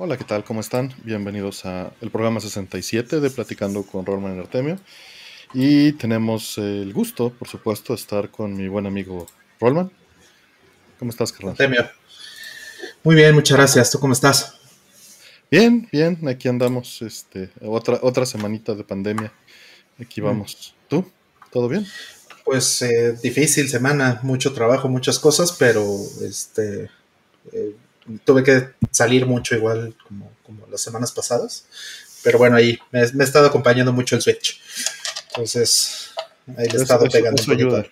Hola, ¿qué tal? ¿Cómo están? Bienvenidos a el programa 67 de Platicando con Rolman y Artemio. Y tenemos el gusto, por supuesto, de estar con mi buen amigo Rolman. ¿Cómo estás, carnal? Artemio. Muy bien, muchas gracias. ¿Tú cómo estás? Bien, bien, aquí andamos, este, otra, otra semanita de pandemia. Aquí vamos. ¿Tú? ¿Todo bien? Pues eh, difícil semana, mucho trabajo, muchas cosas, pero este eh, tuve que salir mucho igual como, como, las semanas pasadas. Pero bueno, ahí me, me, ha estado acompañando mucho el Switch. Entonces, ahí le he estado pegando un poquito.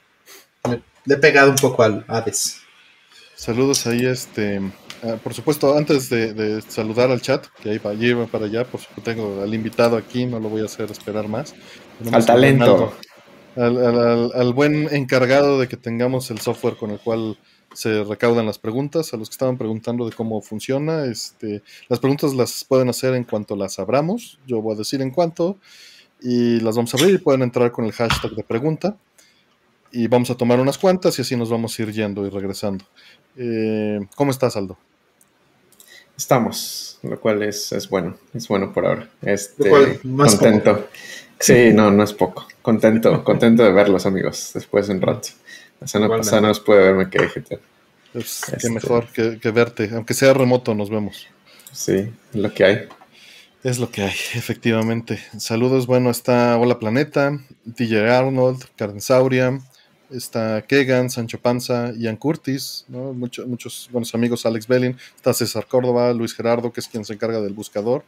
Le, le, he pegado un poco al Hades. Saludos ahí, este. Uh, por supuesto, antes de, de, saludar al chat, que ahí va, lleva para allá, por supuesto, tengo al invitado aquí, no lo voy a hacer esperar más. Al talento. Al, al, al, buen encargado de que tengamos el software con el cual se recaudan las preguntas. A los que estaban preguntando de cómo funciona, este, las preguntas las pueden hacer en cuanto las abramos. Yo voy a decir en cuánto y las vamos a abrir y pueden entrar con el hashtag de pregunta. Y vamos a tomar unas cuantas y así nos vamos a ir yendo y regresando. Eh, ¿Cómo estás, Aldo? Estamos, lo cual es, es bueno, es bueno por ahora. Este, contento. Poco. Sí, no, no es poco. Contento, contento de verlos, amigos, después de un rato. La semana pasada no nos puede verme que gente. Pues, este... Qué mejor que, que, verte, aunque sea remoto, nos vemos. Sí, es lo que hay. Es lo que hay, efectivamente. Saludos, bueno, está Hola Planeta, DJ Arnold, Carnesauria, está Kegan, Sancho Panza, Ian Curtis, ¿no? Mucho, muchos buenos amigos, Alex Bellin, está César Córdoba, Luis Gerardo, que es quien se encarga del buscador,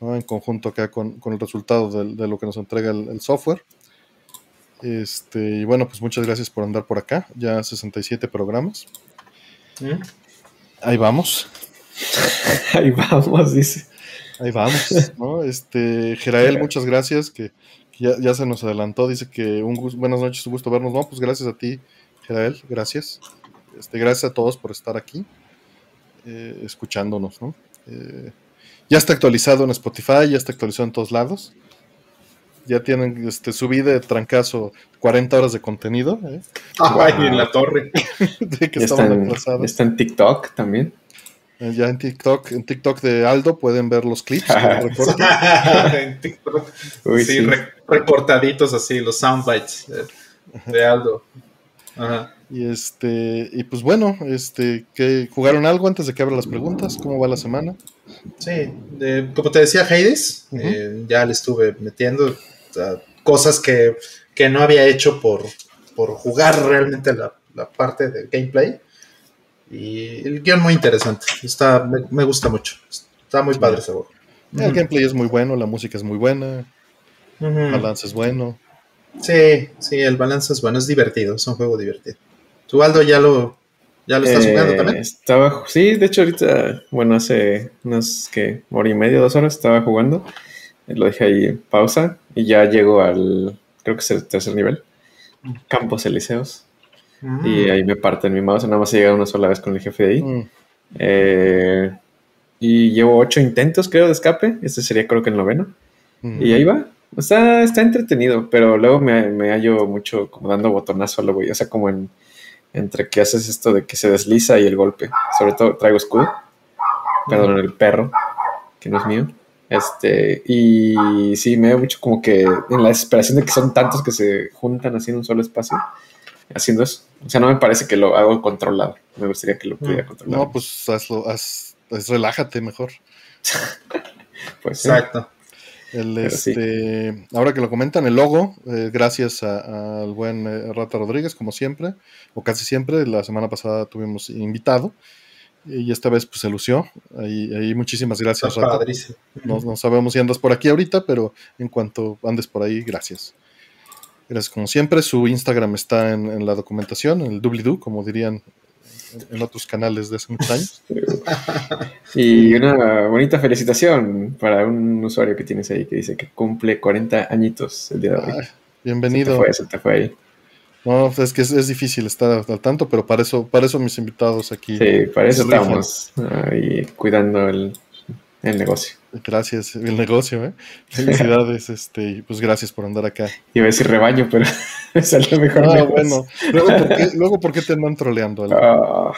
¿no? en conjunto acá con, con el resultado de, de, lo que nos entrega el, el, software. Este, y bueno, pues muchas gracias por andar por acá, ya 67 programas. ¿Mm? Ahí vamos. Ahí vamos, dice. Ahí vamos, ¿no? Este, Gerael, muchas gracias, que ya, ya, se nos adelantó, dice que un gusto, buenas noches, un gusto vernos. No, pues gracias a ti, Gerael, gracias. Este, gracias a todos por estar aquí, eh, escuchándonos, ¿no? Eh, ya está actualizado en Spotify, ya está actualizado en todos lados. Ya tienen este, subida de trancazo 40 horas de contenido. ¿eh? Ay, wow. en la torre. de que está, en, está en TikTok también. Ya en TikTok, en TikTok de Aldo pueden ver los clips. en TikTok. Uy, sí, sí. Re recortaditos así, los soundbites de, de Aldo. Ajá. Y este, y pues bueno, este, que jugaron algo antes de que abra las preguntas, ¿cómo va la semana? Sí, de, como te decía Hades, uh -huh. eh, ya le estuve metiendo cosas que, que, no había hecho por, por jugar realmente la, la parte del gameplay. Y el guion muy interesante. Está, me, me gusta mucho. Está muy padre ese juego. El gameplay es muy bueno, la música es muy buena, el balance es bueno. Sí, sí, el balance es bueno, es divertido, es un juego divertido. ¿Tú, Aldo, ya lo, ya lo estás eh, jugando también? Estaba, sí, de hecho ahorita, bueno, hace unas, que hora y media, dos horas estaba jugando. Lo dejé ahí en pausa y ya llego al, creo que es el tercer nivel, Campos Elíseos. Mm. Y ahí me parten mi mouse, nada más he llegado una sola vez con el jefe de ahí. Mm. Eh, y llevo ocho intentos, creo, de escape. Este sería, creo que el noveno. Mm. Y ahí va. Está, está entretenido, pero luego me, me hallo mucho como dando botonazo a lo güey. O sea, como en, entre que haces esto de que se desliza y el golpe. Sobre todo traigo escudo. Perdón, el perro, que no es mío. Este, y sí, me veo mucho como que en la desesperación de que son tantos que se juntan así en un solo espacio haciendo eso. O sea, no me parece que lo hago controlado. Me gustaría que lo pudiera no, controlar. No, pues hazlo, haz, haz, relájate mejor. pues Exacto. El, este, sí. Ahora que lo comentan, el logo, eh, gracias al buen eh, Rata Rodríguez, como siempre, o casi siempre. La semana pasada tuvimos invitado y esta vez pues se lució. Ahí, ahí muchísimas gracias. No, no, sabemos si andas por aquí ahorita, pero en cuanto andes por ahí, gracias. Gracias como siempre. Su Instagram está en, en la documentación, en el doobly-doo, como dirían en otros canales de hace muchos años. y una bonita felicitación para un usuario que tienes ahí que dice que cumple 40 añitos el día de hoy. Bienvenido. Se te fue, se te fue ahí. No, es que es, es, difícil estar al tanto, pero para eso, para eso mis invitados aquí. Sí, para eso estamos ahí cuidando el, el negocio. Gracias, el negocio, ¿eh? Felicidades, este, pues gracias por andar acá. Iba a decir rebaño, pero me salió mejor. Ah, bueno. Luego ¿por, qué, luego, ¿por qué te andan troleando? Ah,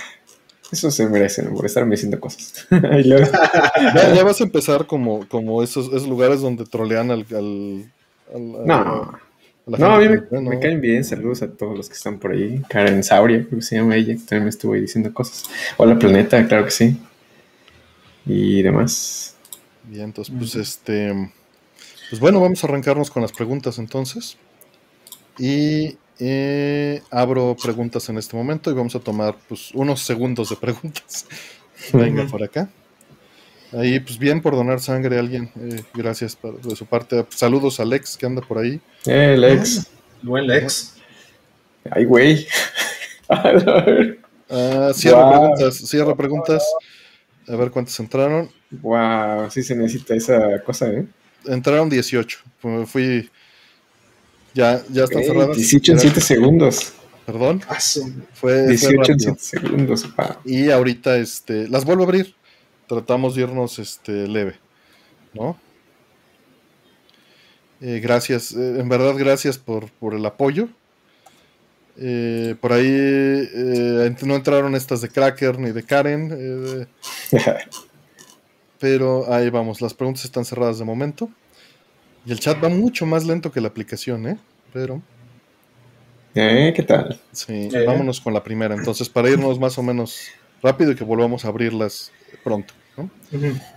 Eso se merece, por estarme diciendo cosas. ya, vas a empezar como, como esos, esos lugares donde trolean al. no. No, a mí me, caen bien. Saludos a todos los que están por ahí. Karen Sauria, creo que se llama ella, que también me estuvo ahí diciendo cosas. Hola, Planeta, claro que sí. Y demás. Bien, entonces, pues este. Pues bueno, vamos a arrancarnos con las preguntas entonces. Y eh, abro preguntas en este momento y vamos a tomar pues, unos segundos de preguntas. Venga por acá. Ahí, pues bien por donar sangre a alguien. Eh, gracias de su parte. Saludos a Lex que anda por ahí. Eh, Lex. buen Lex. Ay, güey. Ah, cierra preguntas. Cierra preguntas. A ver cuántas entraron. Wow, sí se necesita esa cosa, ¿eh? Entraron 18. Fui ya, ya están cerradas. 18 en 7 segundos. Perdón. Ah, fue, 18 en 7 segundos. Y ahorita este, las vuelvo a abrir. Tratamos de irnos este, leve. ¿No? Eh, gracias, eh, en verdad gracias por, por el apoyo. Eh, por ahí eh, no entraron estas de Cracker ni de Karen. Eh, pero ahí vamos, las preguntas están cerradas de momento. Y el chat va mucho más lento que la aplicación, ¿eh? Pero. ¿Eh? ¿Qué tal? Sí, vámonos con la primera. Entonces, para irnos más o menos rápido y que volvamos a abrirlas pronto. ¿No?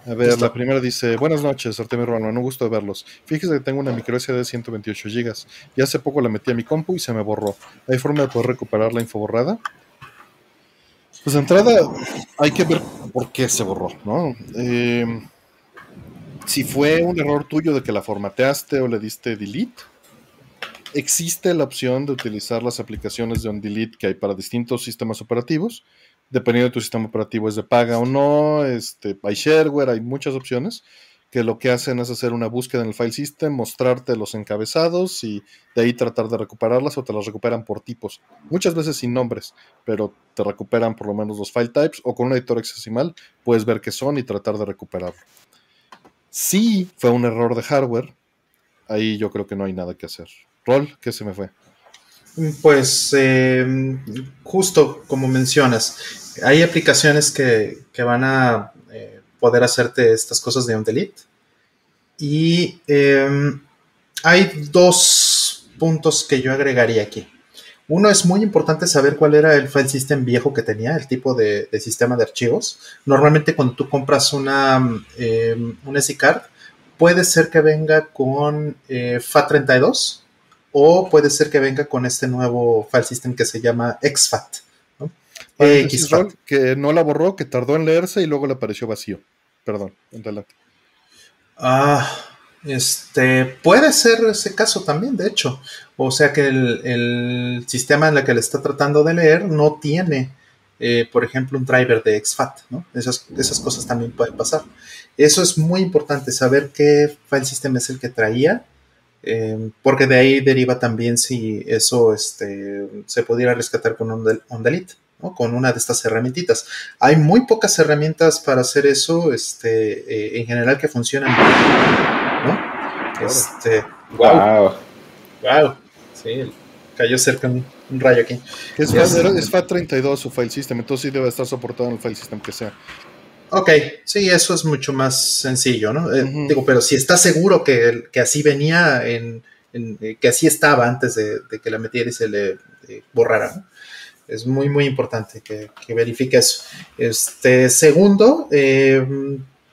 A ver, la primera dice: Buenas noches, Artemio Romano, un gusto de verlos. Fíjese que tengo una micro SD de 128 GB. Y hace poco la metí a mi compu y se me borró. ¿Hay forma de poder recuperar la info borrada? Pues de entrada, hay que ver por qué se borró, ¿no? Eh si fue un error tuyo de que la formateaste o le diste delete, existe la opción de utilizar las aplicaciones de on delete que hay para distintos sistemas operativos. Dependiendo de tu sistema operativo es de paga o no, este, hay shareware, hay muchas opciones que lo que hacen es hacer una búsqueda en el file system, mostrarte los encabezados y de ahí tratar de recuperarlas o te las recuperan por tipos. Muchas veces sin nombres, pero te recuperan por lo menos los file types o con un editor hexadecimal puedes ver qué son y tratar de recuperarlo. Si fue un error de hardware, ahí yo creo que no hay nada que hacer. Rol, ¿qué se me fue? Pues eh, justo como mencionas, hay aplicaciones que, van a eh, poder hacerte estas cosas de un delete. Y em, hay dos puntos que yo agregaría aquí. Uno es muy importante saber cuál era el file system viejo que tenía, el tipo de, sistema de archivos. Normalmente cuando tú compras una, eh, un SD card, puede ser que venga con eh, FAT32 o puede ser que venga con este nuevo file system que se llama XFAT. ¿no? XFAT. Que no la borró, que tardó en leerse y luego le apareció vacío. Perdón, adelante. Ah, este, puede ser ese caso también, de hecho. O sea que el, sistema en el que le está tratando de leer no tiene, eh, por ejemplo, un driver de exFAT, ¿no? Esas, esas cosas también pueden pasar. Eso es muy importante, saber qué file system es el que traía, eh, porque de ahí deriva también si eso este, se pudiera rescatar con un, un delete. ¿no? con una de estas herramientitas. Hay muy pocas herramientas para hacer eso, este, eh, en general que funcionan ¿no? Este, wow. Wow. Sí, cayó cerca un, rayo aquí. Es, es, FAT32 su file system, entonces sí debe estar soportado en el file system que sea. Ok, sí, eso es mucho más sencillo, ¿no? Eh, digo, pero si está seguro que, que así venía, en, eh, que así estaba antes de, que la metiera y se le eh, borrara, Es muy, muy importante que, que, verifique eso. Este, segundo,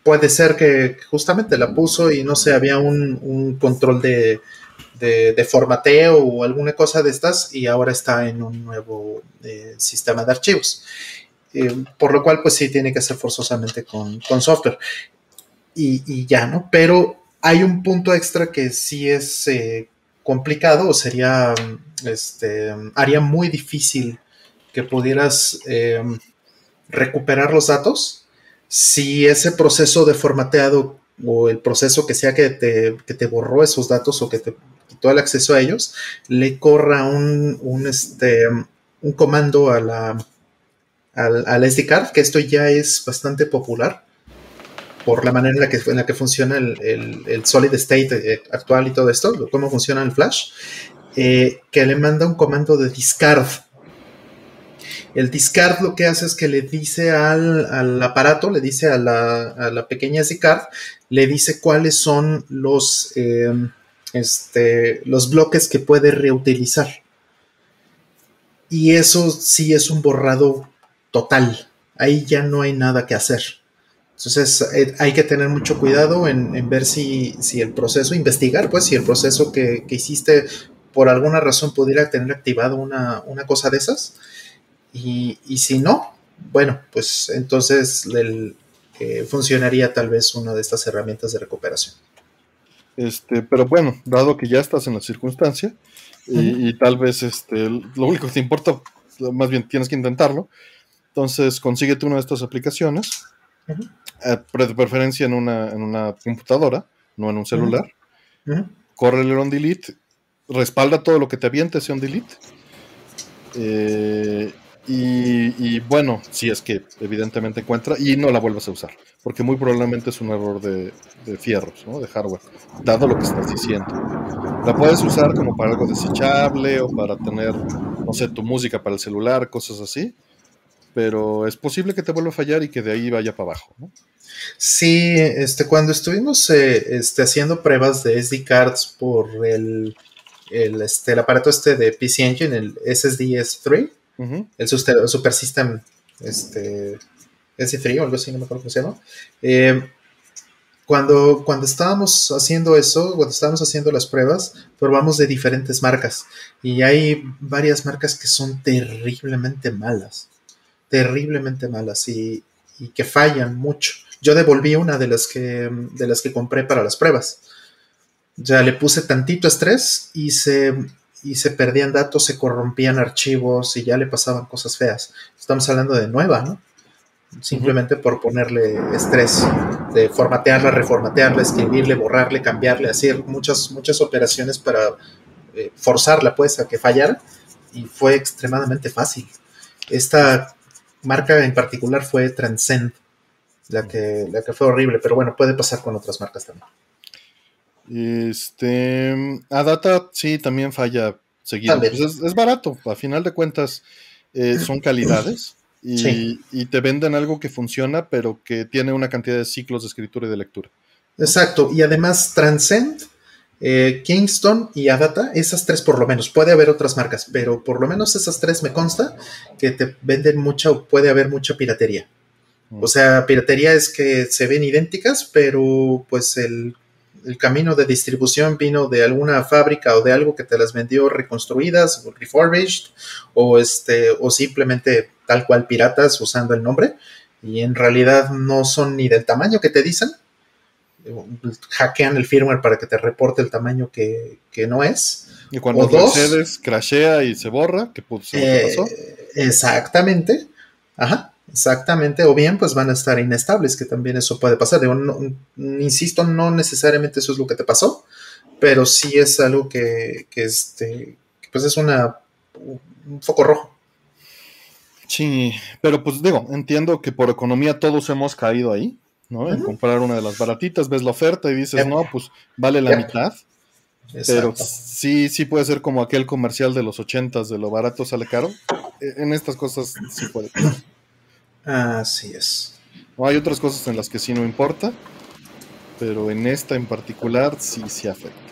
puede ser que justamente la puso y no sé, había un, control de, formateo o alguna cosa de estas y ahora está en un nuevo eh, sistema de archivos. Eh, por lo cual, pues sí, tiene que ser forzosamente con, software. Y, ya, ¿no? Pero hay un punto extra que sí es eh, complicado o sería, este, haría muy difícil que pudieras recuperar los datos si ese proceso de formateado o el proceso que sea que te, borró esos datos o que te quitó el acceso a ellos, le corra un, este, un comando a la, al, SD card, que esto ya es bastante popular por la manera en la que, en la que funciona el, solid state eh, actual y todo esto, cómo funciona el flash, eh, que le manda un comando de discard El discard lo que hace es que le dice al, aparato, le dice a la, pequeña SD card, le dice cuáles son los, eh, este, los bloques que puede reutilizar. Y eso sí es un borrado total. Ahí ya no hay nada que hacer. Entonces eh, hay que tener mucho cuidado en, ver si, el proceso, investigar, pues si el proceso que, hiciste por alguna razón pudiera tener activado una, cosa de esas. Y, si no, bueno, pues entonces eh, funcionaría tal vez una de estas herramientas de recuperación. Este, pero bueno, dado que ya estás en la circunstancia y, tal vez este, lo único que te importa, más bien tienes que intentarlo, entonces consíguete una de estas aplicaciones eh, de preferencia en una, en una computadora, no en un celular. Corre el on delete, respalda todo lo que te aviente ese on delete. Eh, y, bueno, si es que evidentemente encuentra y no la vuelvas a usar, porque muy probablemente es un error de, de fierros, ¿no? de hardware, dado lo que estás diciendo. La puedes usar como para algo desechable o para tener, no sé, tu música para el celular, cosas así, pero es posible que te vuelva a fallar y que de ahí vaya para abajo. ¿no? Sí, este, cuando estuvimos eh, este, haciendo pruebas de SD cards por el, el, este, el aparato este de PC Engine, el SSD S3, el Super System este, S3 o algo así, no me acuerdo cómo se llama. Eh, cuando, cuando estábamos haciendo eso, cuando estábamos haciendo las pruebas, probamos de diferentes marcas y hay varias marcas que son terriblemente malas, terriblemente malas y, que fallan mucho. Yo devolví una de las que, de las que compré para las pruebas. Ya le puse tantito estrés y se, y se perdían datos, se corrompían archivos y ya le pasaban cosas feas. Estamos hablando de nueva, ¿no? Simplemente por ponerle estrés, de formatearla, reformatearla, escribirle, borrarle, cambiarle, hacer muchas, muchas operaciones para eh, forzarla pues a que fallara y fue extremadamente fácil. Esta marca en particular fue Transcend la que, la que fue horrible, pero bueno, puede pasar con otras marcas también. Este, Adata sí también falla seguido. Pues es, barato, a final de cuentas eh, son calidades y, te venden algo que funciona, pero que tiene una cantidad de ciclos de escritura y de lectura. Exacto, y además Transcend, eh, Kingston y Adata, esas tres por lo menos, puede haber otras marcas, pero por lo menos esas tres me consta que te venden mucha o puede haber mucha piratería. O sea, piratería es que se ven idénticas, pero pues el, camino de distribución vino de alguna fábrica o de algo que te las vendió reconstruidas o refurbished o este o simplemente tal cual piratas usando el nombre y en realidad no son ni del tamaño que te dicen. Hackean el firmware para que te reporte el tamaño que, no es. Y cuando accedes, crashea y se borra, que pues, pasó. Eh, exactamente. Ajá. Exactamente, o bien pues van a estar inestables, que también eso puede pasar. insisto, no necesariamente eso es lo que te pasó, pero sí es algo que, este, pues es una, un foco rojo. Sí, pero pues digo, entiendo que por economía todos hemos caído ahí, ¿no? En comprar una de las baratitas, ves la oferta y dices, no, pues vale la mitad. Pero sí, sí puede ser como aquel comercial de los ochentas de lo barato sale caro. E, en estas cosas sí puede. Así es. hay otras cosas en las que sí no importa, pero en esta en particular sí sí afecta.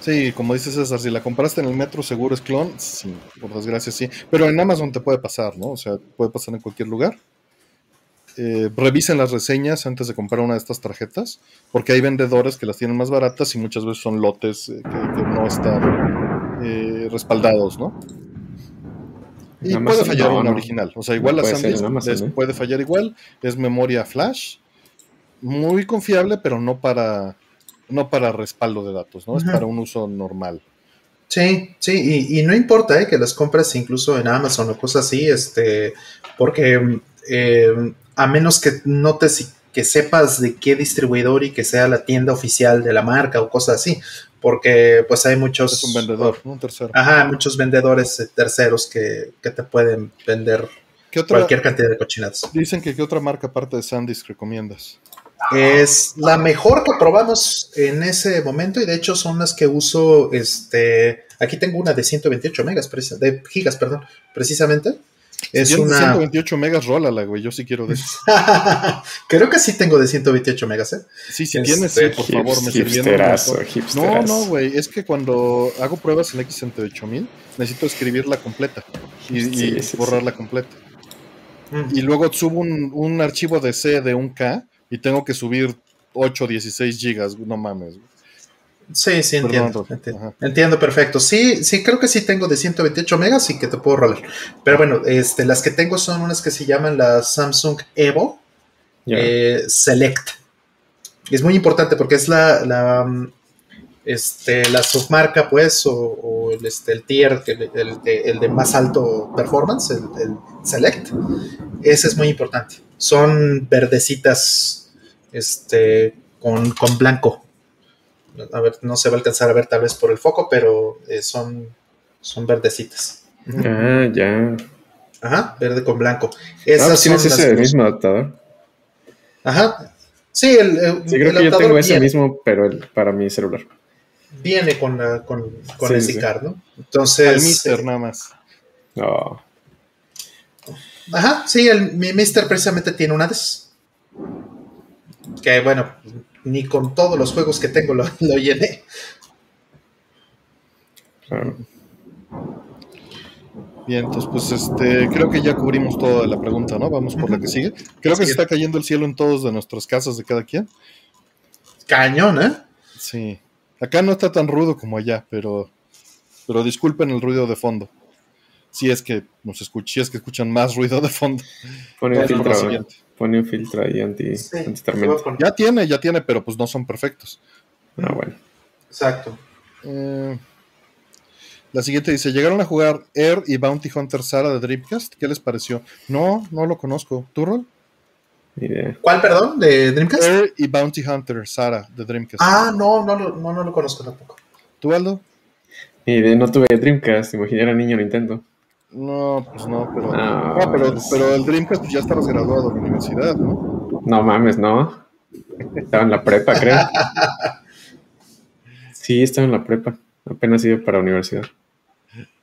Sí, como dice César, si la compraste en el metro seguro es clon, sí, por desgracia sí. Pero en Amazon te puede pasar, ¿no? O sea, puede pasar en cualquier lugar. Eh, revisen las reseñas antes de comprar una de estas tarjetas, porque hay vendedores que las tienen más baratas y muchas veces son lotes eh, que, no están eh, respaldados, ¿no? Y puede fallar una original. O sea, igual la SanDisk ¿eh? puede fallar igual. Es memoria flash. Muy confiable, pero no para, no para respaldo de datos, ¿no? Es para un uso normal. Sí, sí, y, no importa ¿eh? que las compras incluso en Amazon o cosas así, este, porque eh, a menos que notes que sepas de qué distribuidor y que sea la tienda oficial de la marca o cosas así, porque pues hay muchos... Es un vendedor, un tercero. Ajá, muchos vendedores eh, terceros que, te pueden vender cualquier cantidad de cochinadas. Dicen que qué otra marca aparte de SanDisk recomiendas. Es la mejor que probamos en ese momento y de hecho son las que uso, este, aquí tengo una de 128 megas, de gigas, perdón, precisamente. Es una... 128 megas, rólala, güey. Yo sí quiero de eso. Creo que sí tengo de 128 megas, ¿eh? Sí, si tienes, sí, por favor, me hipsterazo, No, no, güey. Es que cuando hago pruebas en X68000, necesito escribirla completa y, borrarla completa. Y luego subo un, un, archivo de C de un K y tengo que subir 8, 16 gigas. No mames, güey. Sí, sí, entiendo. entiendo, perfecto. Sí, sí, creo que sí tengo de 128 megas y que te puedo rolar. Pero bueno, este, las que tengo son unas que se llaman la Samsung Evo eh, Select. Es muy importante porque es la, la, mm, este, la submarca, pues, o, el, este, el tier, el, de más alto performance, el, el Select. Ese es muy importante. Son verdecitas este, con, con blanco a ver, no se va a alcanzar a ver tal vez por el foco, pero eh, son, son verdecitas. Ah, ya. Ajá, verde con blanco. Esas ah, ¿Tienes ese mismo adaptador? Ajá. Sí, el, sí, creo que yo tengo ese mismo, pero el, para mi celular. Viene con, con, con el SICAR, ¿no? Entonces. El Mister, nada más. No. Ajá, sí, el, mi Mister precisamente tiene una de Que bueno, ni con todos los juegos que tengo lo, llené. Bien, entonces pues este, creo que ya cubrimos toda la pregunta, ¿no? Vamos por la que sigue. Creo que se está cayendo el cielo en todos de nuestras casas de cada quien. Cañón, ¿eh? Sí. Acá no está tan rudo como allá, pero, pero disculpen el ruido de fondo. Si es que nos escuchan, si es que escuchan más ruido de fondo. Pone el filtro, pone un filtro ahí anti, Ya tiene, ya tiene, pero pues no son perfectos. Ah, bueno. Exacto. Eh, la siguiente dice, ¿llegaron a jugar Air y Bounty Hunter Sara de Dreamcast? ¿Qué les pareció? No, no lo conozco. ¿Tú, Rol? ¿Cuál, perdón? ¿De Dreamcast? Air y Bounty Hunter Sara de Dreamcast. Ah, no, no, no, no, lo conozco tampoco. ¿Tú, Aldo? no tuve Dreamcast, imaginé era niño Nintendo. No, pues no, pero, no, pero, pues pero, el Dreamcast pues ya estabas graduado de la universidad, ¿no? No mames, no. Estaba en la prepa, creo. Sí, estaba en la prepa. Apenas iba para la universidad.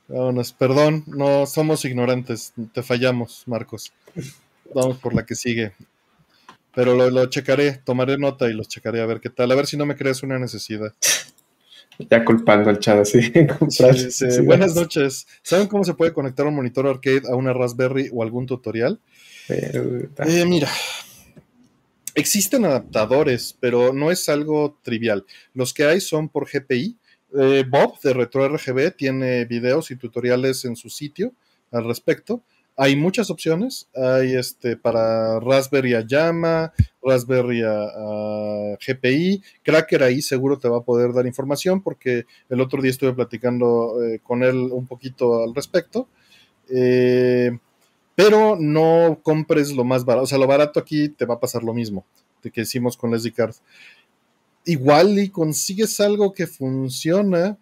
Vámonos, perdón, no somos ignorantes, te fallamos, Marcos. Vamos por la que sigue. Pero lo, lo checaré, tomaré nota y los checaré a ver qué tal, a ver si no me crees una necesidad. Ya culpando al chat así. Buenas noches. ¿Saben cómo se puede conectar un monitor arcade a una Raspberry o algún tutorial? Eh, mira, existen adaptadores, pero no es algo trivial. Los que hay son por GPI. Eh, Bob de RetroRGB tiene videos y tutoriales en su sitio al respecto. Hay muchas opciones. Hay este para Raspberry a llama, Raspberry a, GPI. Cracker ahí seguro te va a poder dar información porque el otro día estuve platicando eh, con él un poquito al respecto. Eh, pero no compres lo más barato. O sea, lo barato aquí te va a pasar lo mismo de que hicimos con Leslie Card. Igual y consigues algo que funciona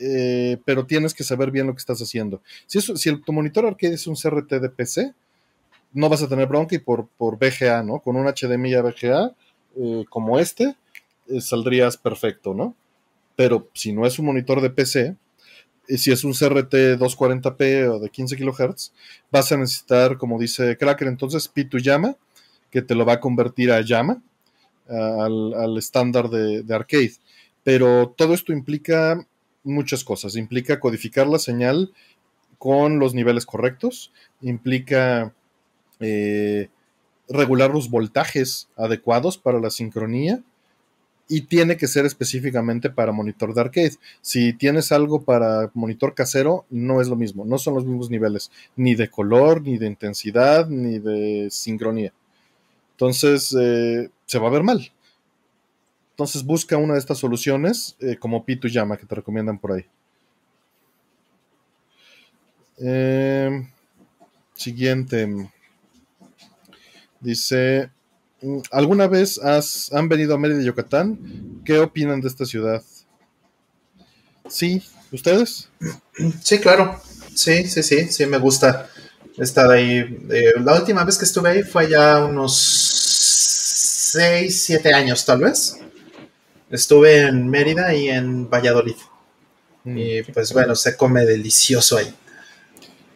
eh, pero tienes que saber bien lo que estás haciendo. Si, si el, tu monitor arcade es un CRT de PC, no vas a tener bronca y por, por VGA, ¿no? Con un HDMI a VGA eh, como este, eh, saldrías perfecto, ¿no? Pero si no es un monitor de PC, si es un CRT 240p o de 15 kHz, vas a necesitar, como dice Cracker, entonces P2 llama, que te lo va a convertir a llama, al, estándar de arcade. Pero todo esto implica muchas cosas. Implica codificar la señal con los niveles correctos, implica eh, regular los voltajes adecuados para la sincronía y tiene que ser específicamente para monitor de arcade. Si tienes algo para monitor casero, no es lo mismo, no son los mismos niveles, ni de color, ni de intensidad, ni de sincronía. Entonces, eh, se va a ver mal. Entonces busca una de estas soluciones eh, como Pitu Llama que te recomiendan por ahí. Em, siguiente. Dice, ¿alguna vez has, han venido a Mérida, Yucatán? ¿Qué opinan de esta ciudad? Sí, ¿ustedes? Sí, claro. Sí, sí, sí, sí, me gusta estar ahí. Eh, la última vez que estuve ahí fue ya unos 6, 7 años tal vez. Estuve en Mérida y en Valladolid. Mm. Y pues bueno, se come delicioso ahí.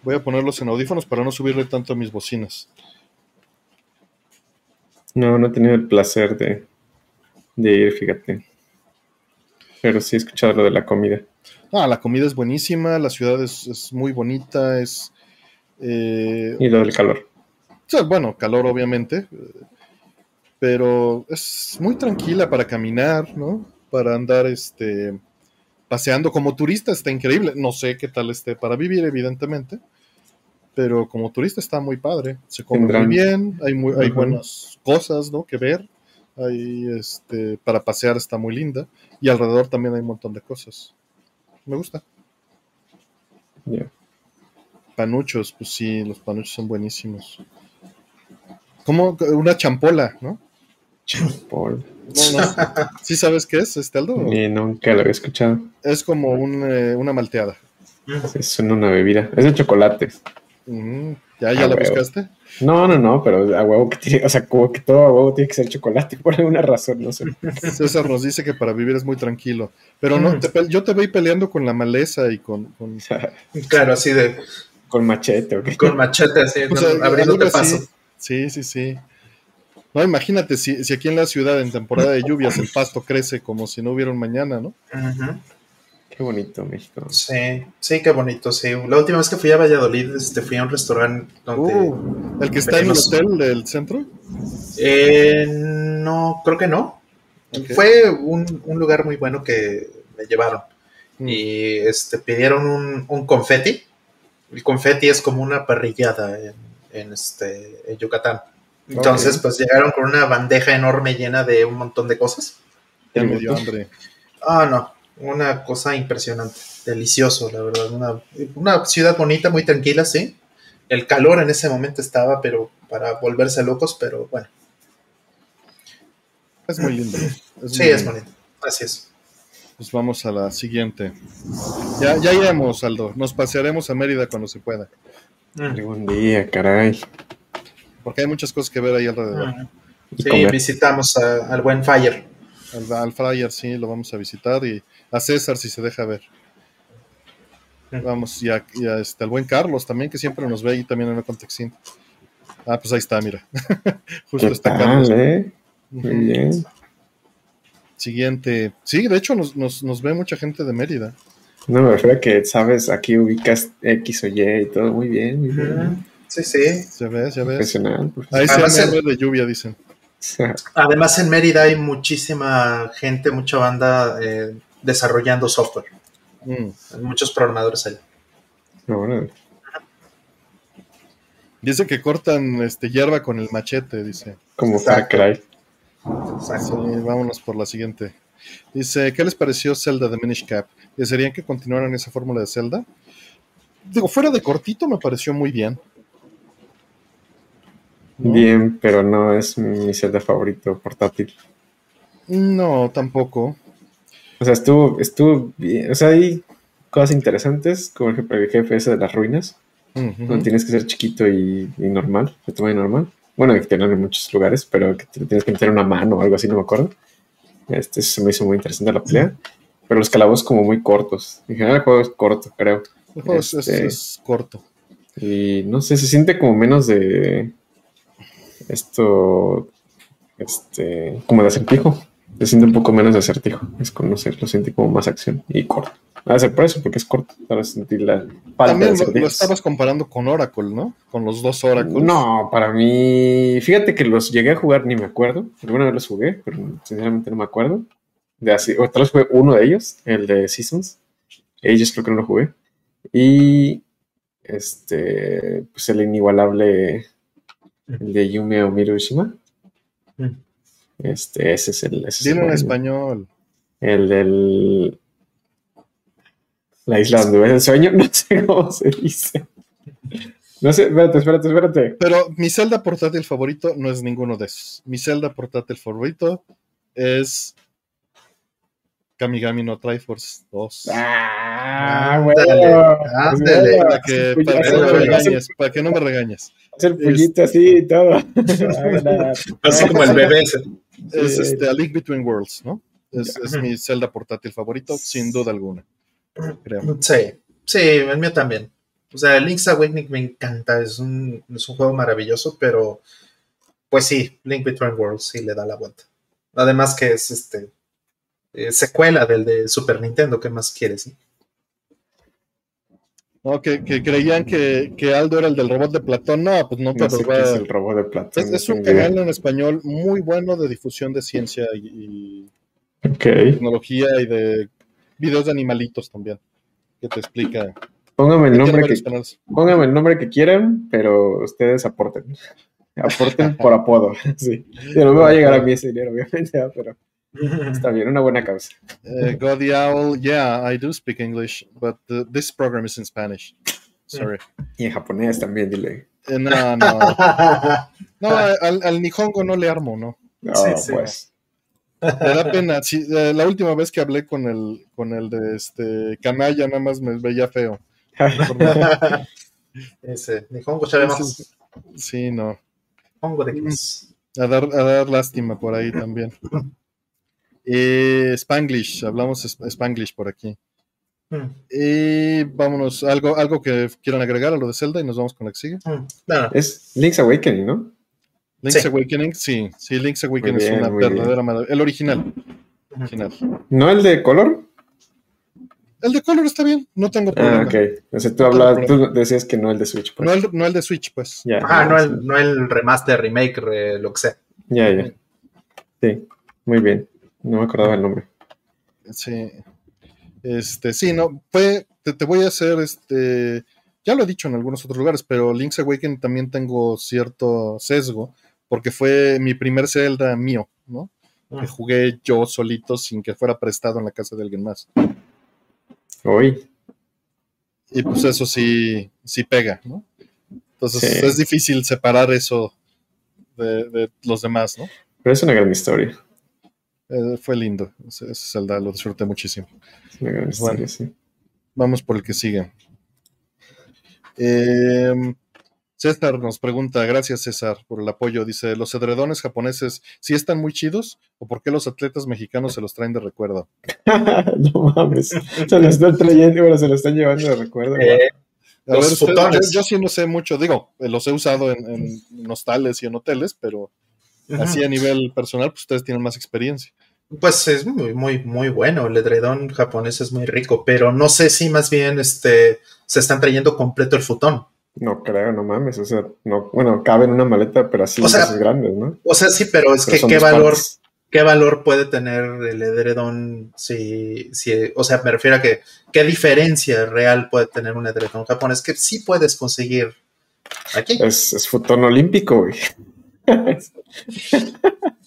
Voy a ponerlos en audífonos para no subirle tanto a mis bocinas. No, no he tenido el placer de, de ir, fíjate. Pero sí he escuchado lo de la comida. Ah, la comida es buenísima, la ciudad es, es muy bonita, es... eh, Y lo del calor. o sea, bueno, calor obviamente, eh, pero es muy tranquila para caminar, ¿no? Para andar este, paseando como turista está increíble. No sé qué tal esté para vivir, evidentemente, pero como turista está muy padre. Se come Tendrán- muy bien, hay, muy, hay buenas cosas, ¿no? Que ver. Hay, este, para pasear está muy linda y alrededor también hay un montón de cosas. Me gusta. Ya. Panuchos, pues sí, los panuchos son buenísimos. Como una champola, ¿no? Champol. No, no. ¿Sí sabes qué es, este Aldo? Ni nunca lo había escuchado. Es como un, eh, una malteada. Es una bebida. Es de chocolates. Mm, ¿Ya, ya Ah, la huevo. buscaste? No, no, no, pero a huevo que tiene, o sea, como que todo a huevo tiene que ser chocolate por alguna razón, no sé. César nos dice que para vivir es muy tranquilo. Pero no, Mm. te yo te veo peleando con la maleza y con... Claro, así de con machete o qué. con machete, así, o sea, abriéndote paso. Sí, sí, sí. No, imagínate si, si aquí en la ciudad en temporada de lluvias el pasto crece como si no hubiera un mañana, ¿no? Ujú. Qué bonito México. Sí, sí, qué bonito, sí. La última vez que fui a Valladolid, este, fui a un restaurante donde... Uh, el que está en el hotel del centro. Eh, no, creo que no. Fue un, un lugar muy bueno que me llevaron. Mm. Y este, pidieron un, un confeti. El confeti es como una parrillada en, en, este, en Yucatán. Entonces, pues llegaron con una bandeja enorme llena de un montón de cosas. Me dio hambre. Ah, no, una cosa impresionante, delicioso, la verdad. Una, una ciudad bonita, muy tranquila, sí. El calor en ese momento estaba, pero para volverse locos, pero bueno, Es muy lindo. Es sí, muy es lindo. bonito. Así es. Pues vamos a la siguiente. Ya, ya iremos, Aldo. Nos pasearemos a Mérida cuando se pueda. Mm. Algún día, caray. Porque hay muchas cosas que ver ahí alrededor. Sí, comer. visitamos a- al buen Fire. Al, al Fryer sí lo vamos a visitar y a César si se deja ver. Vamos, y, a, y a, este, al buen Carlos también, que siempre nos ve ahí también en el Contexin. Ah, pues ahí está, mira. Justo ¿Qué está tal, Carlos. eh? Muy bien. Siguiente. Sí, de hecho nos, nos, nos ve mucha gente de Mérida. No, me refiero a que, sabes, aquí ubicas X o Y y todo. Muy bien, muy bien. Sí, sí. Se ve, se ve. Ahí se Además, de lluvia, dicen. Además, en Mérida hay muchísima gente, mucha banda eh, desarrollando software. Mm. Hay muchos programadores allá. Ahora, Dice que cortan este, hierba con el machete, dice. como Far Exacto. Cry. Sí, vámonos por la siguiente. Dice, ¿qué les pareció Zelda de Minish Cap? ¿Desearían que continuaran esa fórmula de Zelda? Digo, fuera de cortito me pareció muy bien. ¿No? Bien, pero no es mi Zelda favorito portátil. No, tampoco. O sea, estuvo, estuvo bien. O sea, hay cosas interesantes, como el jefe, el jefe ese de las ruinas, Ujú. donde tienes que ser chiquito y, y normal, de tamaño normal. Bueno, hay que tenerlo en muchos lugares, pero que te- tienes que meter una mano o algo así, no me acuerdo. Este se me hizo muy interesante la pelea. Pero los calabozos como muy cortos. En general el juego es corto, creo. El juego es, es- Este- es corto. Y no sé, se siente como menos de esto, este, como de acertijo. Se siente un poco menos de acertijo. Es sé, lo como más acción y corto. A ser por eso, porque es corto. Para sentir la falta También lo estabas comparando con Oracle, ¿no? Con los dos Oracle. No, para mí, fíjate que los llegué a jugar, ni me acuerdo. Alguna vez los jugué, pero sinceramente no me acuerdo. De así, o tal vez fue uno de ellos, el de Seasons. Ellos creo que no lo jugué. Y este, pues el inigualable, el de Yume Omirushima. Mm. Este, ese es el. Ese es el Dilo en español. El del. La isla donde ves el sueño, no sé cómo se dice. No sé, espérate, espérate, espérate. Pero mi Zelda portátil favorito no es ninguno de esos. Mi Zelda portátil favorito es Kamigami no Triforce 2. Ah, Ándale, bueno. ándale. para, que, para que no me regañes, para que no me regañes. Es el puñito así y todo. Así como el bebé. Es este, A Link Between Worlds, ¿no? Es, es mi Zelda portátil favorito, sin duda alguna. Creo. Sí, sí, el mío también. O sea, Link's Awakening me encanta, es un, es un juego maravilloso, pero pues sí, Link Between Worlds sí le da la vuelta. Además que es este eh, secuela del de Super Nintendo, ¿qué más quieres? No, que, que creían que, que, Aldo era el del robot de Platón. No, pues no, No sé pero qué va- es el robot de Platón. es, un canal en español muy bueno de difusión de ciencia y, y tecnología y de videos de animalitos también, que te explica. Póngame el nombre que. Pónganme el nombre que quieran, pero ustedes aporten. Aporten por apodo. Sí. No me va a llegar a mí ese dinero, obviamente, pero está bien, una buena causa. Uh, Godi Owl, yeah, I do speak English, but uh, this program is in Spanish. Sorry. Y en japonés también, dile. Eh, no, no. No, al, al Nihongo no le armo, ¿no. No, Sí, sí. pues. Me da pena. Sí, eh, la última vez que hablé con el, con el de este Kanaya, nada más me veía feo. Ese, Nihongo sabemos. Sí, no. Nihongo de Kiss. A dar, a dar lástima por ahí también. Eh, Spanglish, hablamos Spanglish por aquí. Mm, Y vámonos, algo, algo que quieran agregar a lo de Zelda y nos vamos con la que sigue. mm. No, no. Es Link's Awakening, ¿no? Link's Sí. Awakening, sí, sí, Link's Awakening es una verdadera maravilla. El original, original. ¿No el de color? El de color está bien, no tengo problema. Ah, ok. O sea, tú, hablabas, tú decías que no el de Switch. Pues. no, el, no el de Switch, pues. Ya, Ah, no el, no el remaster, remake, re- lo que sea. Ya, ya. Sí, muy bien. No me acordaba el nombre. Sí. Este, sí, no, fue, te, te voy a hacer, este, ya lo he dicho en algunos otros lugares, pero Link's Awakening también tengo cierto sesgo, porque fue mi primer Zelda mío, ¿no? Que jugué yo solito sin que fuera prestado en la casa de alguien más. Hoy. Y pues eso sí, sí pega, ¿no? Entonces Sí. es difícil separar eso de, de los demás, ¿no? Pero es una gran historia. Eh, fue lindo, ese, ese Zelda lo disfruté muchísimo. Bueno. sí. Vamos por el que sigue. Eh, César nos pregunta, gracias César por el apoyo. Dice, ¿los edredones japoneses sí están muy chidos o por qué los atletas mexicanos se los traen de recuerdo? no mames. Se lo están trayendo, bueno, se lo están llevando de recuerdo. Eh, A Los ver, usted- yo, yo sí no sé mucho, digo, los he usado en, en hostales y en hoteles, pero así a nivel personal, pues ustedes tienen más experiencia. Pues es muy, muy, muy bueno. El edredón japonés es muy rico, pero no sé si más bien este se están trayendo completo el futón. No creo, no mames. O sea, no, bueno, cabe en una maleta, pero así O sea, grandes, ¿no? O sea, sí, pero es Pero que qué valor, qué valor puede tener el edredón si, si, o sea, me refiero a que qué diferencia real puede tener un edredón japonés que sí puedes conseguir aquí. Es, es futón olímpico, güey.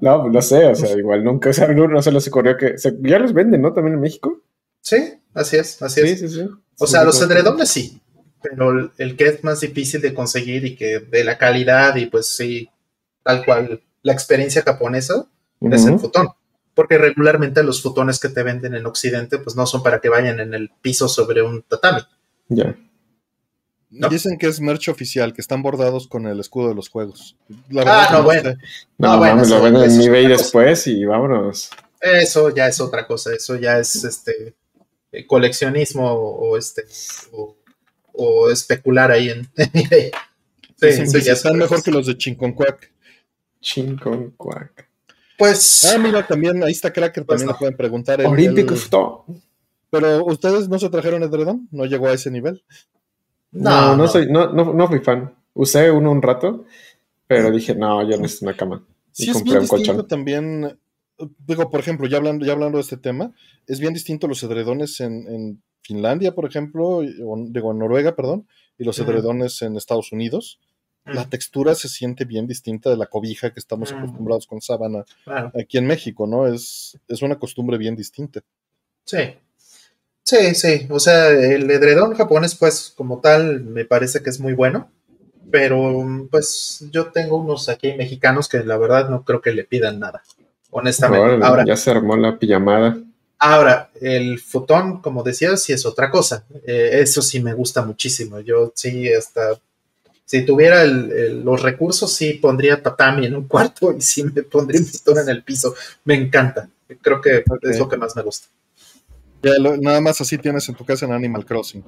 no, pues no sé, o sea, igual nunca, o sea, no, no se les ocurrió que. se- ya los venden, ¿no? También en México. Sí, así es, así Sí, es. sí, sí. O Sí, sea, sí, los edredones sí, pero el, que es más difícil de conseguir y que de la calidad y pues sí, tal cual la experiencia japonesa es el futón. Porque regularmente los futones que te venden en Occidente pues no son para que vayan en el piso sobre un tatami. Ya. ¿No? Dicen que es merch oficial, que están bordados con el escudo de los juegos. La Ah, no, bueno. sé. No, No, bueno, mames, lo eso en es eBay cosa. después y vámonos. Eso ya es otra cosa, eso ya es este eh, coleccionismo o, o este o, o especular ahí en, en eBay. Sí, Dicen sí, que ya es están mejor cosa. que los de Chinconcuac. Chincon cuac. Pues Ah, mira, también, ahí está Cracker, Pues también no. le pueden preguntar. el- Olímpico el-. Pero ustedes no se trajeron edredón, no llegó a ese nivel. No, no, soy, no, no, no fui fan. Usé uno un rato, pero dije, no, yo necesito una cama. Y Sí, es compré bien un distinto colchón. también. Digo, por ejemplo, ya hablando, ya hablando de este tema, es bien distinto los edredones en, en Finlandia, por ejemplo, o, digo, en Noruega, perdón, y los edredones en Estados Unidos. La Mm, textura se siente bien distinta de la cobija que estamos Mm. acostumbrados con sábana aquí en México, ¿no? Es, es una costumbre bien distinta. Sí. Sí, sí. O sea, el edredón japonés, pues, como tal, me parece que es muy bueno. Pero, pues, yo tengo unos aquí mexicanos que la verdad no creo que le pidan nada. Honestamente. Órale, Ahora, ya se armó la pijamada. ahora, el futón, como decía, sí es otra cosa. Eh, eso sí me gusta muchísimo. Yo sí, hasta si tuviera los recursos, sí pondría tatami en un cuarto y sí me pondría un pistón en el piso. Me encanta. Creo que es lo que más me gusta. Nada más así tienes en tu casa en Animal Crossing.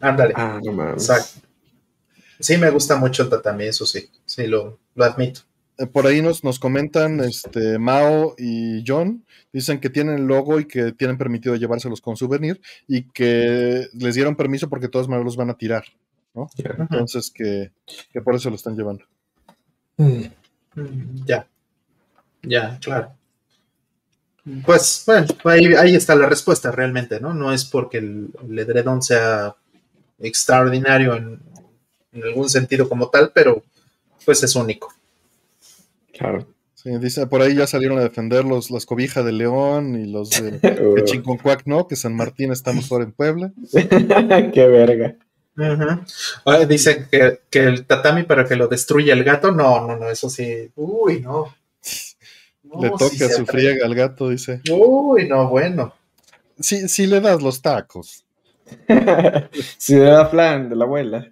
Ándale. Ah, Exacto. Sí, me gusta mucho el tatami, eso sí. Sí, lo, admito. Eh, por ahí nos, nos comentan este, Mao y John, dicen que tienen el logo y que tienen permitido llevárselos con souvenir y que les dieron permiso porque todos maneras los van a tirar. ¿no? Entonces que, por eso lo están llevando. Mm. Ya, ya, claro. Pues bueno, ahí, está la respuesta realmente, ¿no? No es porque el, edredón sea extraordinario en, algún sentido como tal, pero pues es único. Claro. Sí, dice, por ahí ya salieron a defender los, las cobijas de León y los de, de Chinconcuac, ¿no? Que San Martín estamos ahora en Puebla. Qué verga dicen que, el tatami para que lo destruya el gato. No, no, no, eso sí. Uy, no. Le toca su friega al gato, dice. Uy, no, bueno. Si, si le das los tacos. si le da flan de la abuela.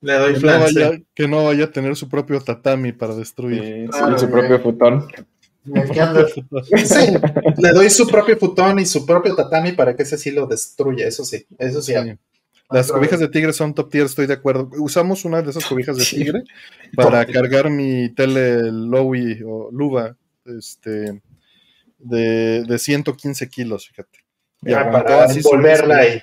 Le doy flan. Que no vaya a tener su propio tatami para destruir. su propio futón. le doy su propio futón y su propio tatami para que ese sí lo destruya, eso sí, eso sí. Las cobijas de tigre son top tier, estoy de acuerdo. Usamos una de esas cobijas de tigre para cargar mi tele Lowy o Luba este, de, de 115 kilos, fíjate. para envolverla ahí.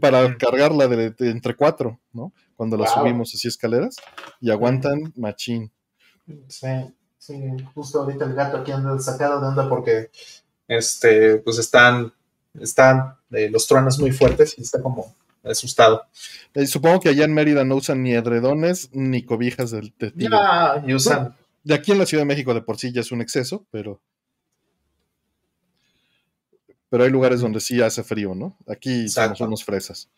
Para cargarla de, entre cuatro, ¿no? Cuando la subimos así escaleras y aguantan machín. Sí, sí, justo ahorita el gato aquí anda sacado de onda porque este, pues están, están eh, los truenos muy fuertes y está como asustado. Eh, supongo que allá en Mérida no usan ni edredones ni cobijas de, de tigre. usan. De aquí en la Ciudad de México de por sí ya es un exceso, pero. Pero hay lugares donde sí hace frío, ¿no? Aquí somos unos fresas.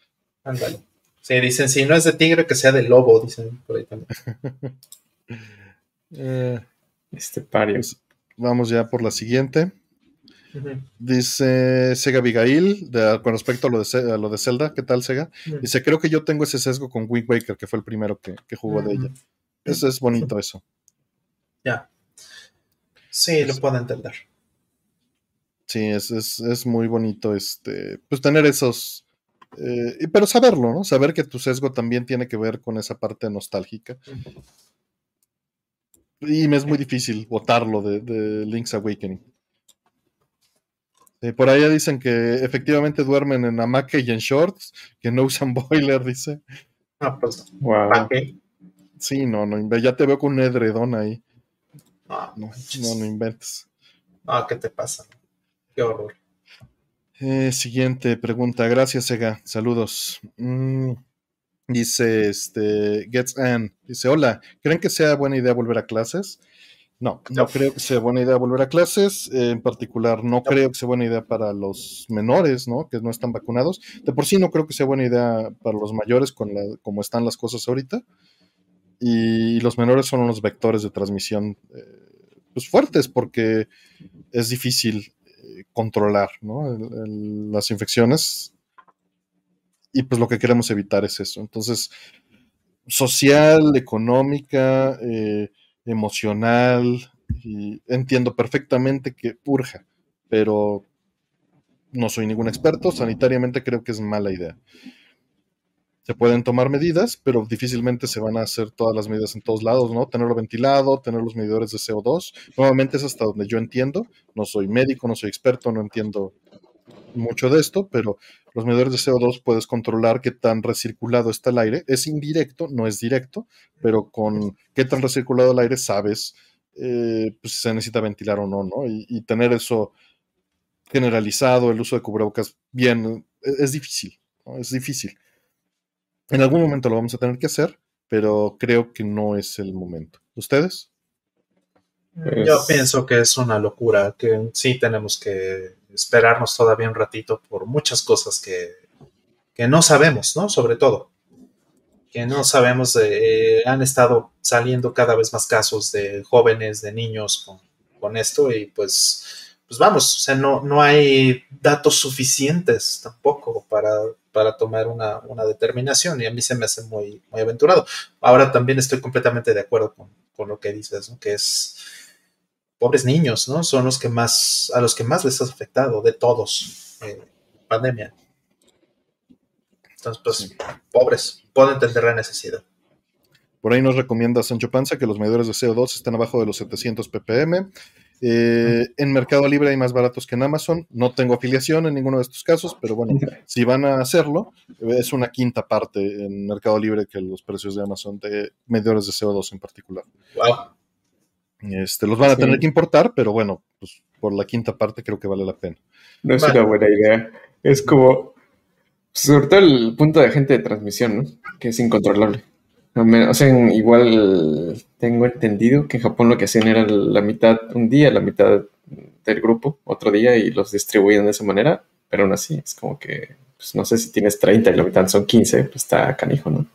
Ándale. Sí, dicen, si no es de tigre, que sea de lobo, dicen por ahí también. Eh, este pario. Pues, vamos ya por la siguiente. Dice Sega Abigail, con respecto a lo, de, a lo de Zelda, ¿qué tal Sega? Dice, creo que yo tengo ese sesgo con Wind Waker, que fue el primero que, jugó de ella. Eso es bonito eso. Ya. Sí, lo puedo entender. Sí, es, muy bonito este, pues tener esos... Eh, pero saberlo, ¿no? Saber que tu sesgo también tiene que ver con esa parte nostálgica. Y me es muy difícil votarlo de, de Link's Awakening. Eh, por allá dicen que efectivamente duermen en hamaca y en shorts, que no usan boiler, dice. Ah, pues, Sí, no, no, ya te veo con un edredón ahí. Ah, no, no, inventes. Ah, ¿qué te pasa? Qué horror. Eh, siguiente pregunta. Gracias, Ega. Saludos. Mm, dice este Gets Ann. Dice: Hola, ¿creen que sea buena idea volver a clases? No, no creo que sea buena idea volver a clases. en particular, no, creo que sea buena idea para los menores, ¿no? Que no están vacunados. De por sí, no creo que sea buena idea para los mayores, con la, como están las cosas ahorita. Y los menores son unos vectores de transmisión eh, pues fuertes, porque es difícil eh, controlar, las infecciones. Y pues lo que queremos evitar es eso. Entonces, social, económica. Eh, emocional y entiendo perfectamente que urja, pero no soy ningún experto, sanitariamente creo que es mala idea. Se pueden tomar medidas, pero difícilmente se van a hacer todas las medidas en todos lados, ¿no? Tenerlo ventilado, tener los medidores de CO2. Nuevamente es hasta donde yo entiendo. No soy médico, no soy experto, no entiendo mucho de esto, pero los medidores de CO2 puedes controlar qué tan recirculado está el aire. Es indirecto, no es directo, pero con qué tan recirculado el aire sabes eh, pues, si se necesita ventilar o no, ¿no? Y, tener eso generalizado, el uso de cubrebocas bien, e, es, difícil, ¿no? Es difícil. En algún momento lo vamos a tener que hacer, pero creo que no es el momento. ¿Ustedes? Yo pienso que es una locura, que sí tenemos que esperarnos todavía un ratito por muchas cosas que, no sabemos, ¿no? Sobre todo, que no sabemos, eh, han estado saliendo cada vez más casos de jóvenes, de niños con, esto y pues, pues vamos, o sea, no, no hay datos suficientes tampoco para, para tomar una, una, determinación y a mí se me hace muy, muy aventurado. Ahora también estoy completamente de acuerdo con, con lo que dices, ¿no? que es pobres niños, ¿no? Son los que más, a los que más les has afectado, de todos, eh, pandemia. Entonces, pues, pobres, puedo entender la necesidad. Por ahí nos recomienda Sancho Panza que los medidores de CO2 están abajo de los 700 ppm. Eh, en Mercado Libre hay más baratos que en Amazon. No tengo afiliación en ninguno de estos casos, pero bueno, si van a hacerlo, es una quinta parte en Mercado Libre que los precios de Amazon de medidores de CO2 en particular. Wow. Este, los van a tener que importar, pero bueno, pues por la quinta parte creo que vale la pena. No es una buena idea. Es como, sobre todo el punto de agente de transmisión, ¿no? Que es incontrolable. O sea, igual tengo entendido que en Japón lo que hacían era la mitad un día, la mitad del grupo otro día y los distribuían de esa manera, pero aún así es como que, pues no sé si tienes 30 y la mitad son 15, pues está canijo, ¿no?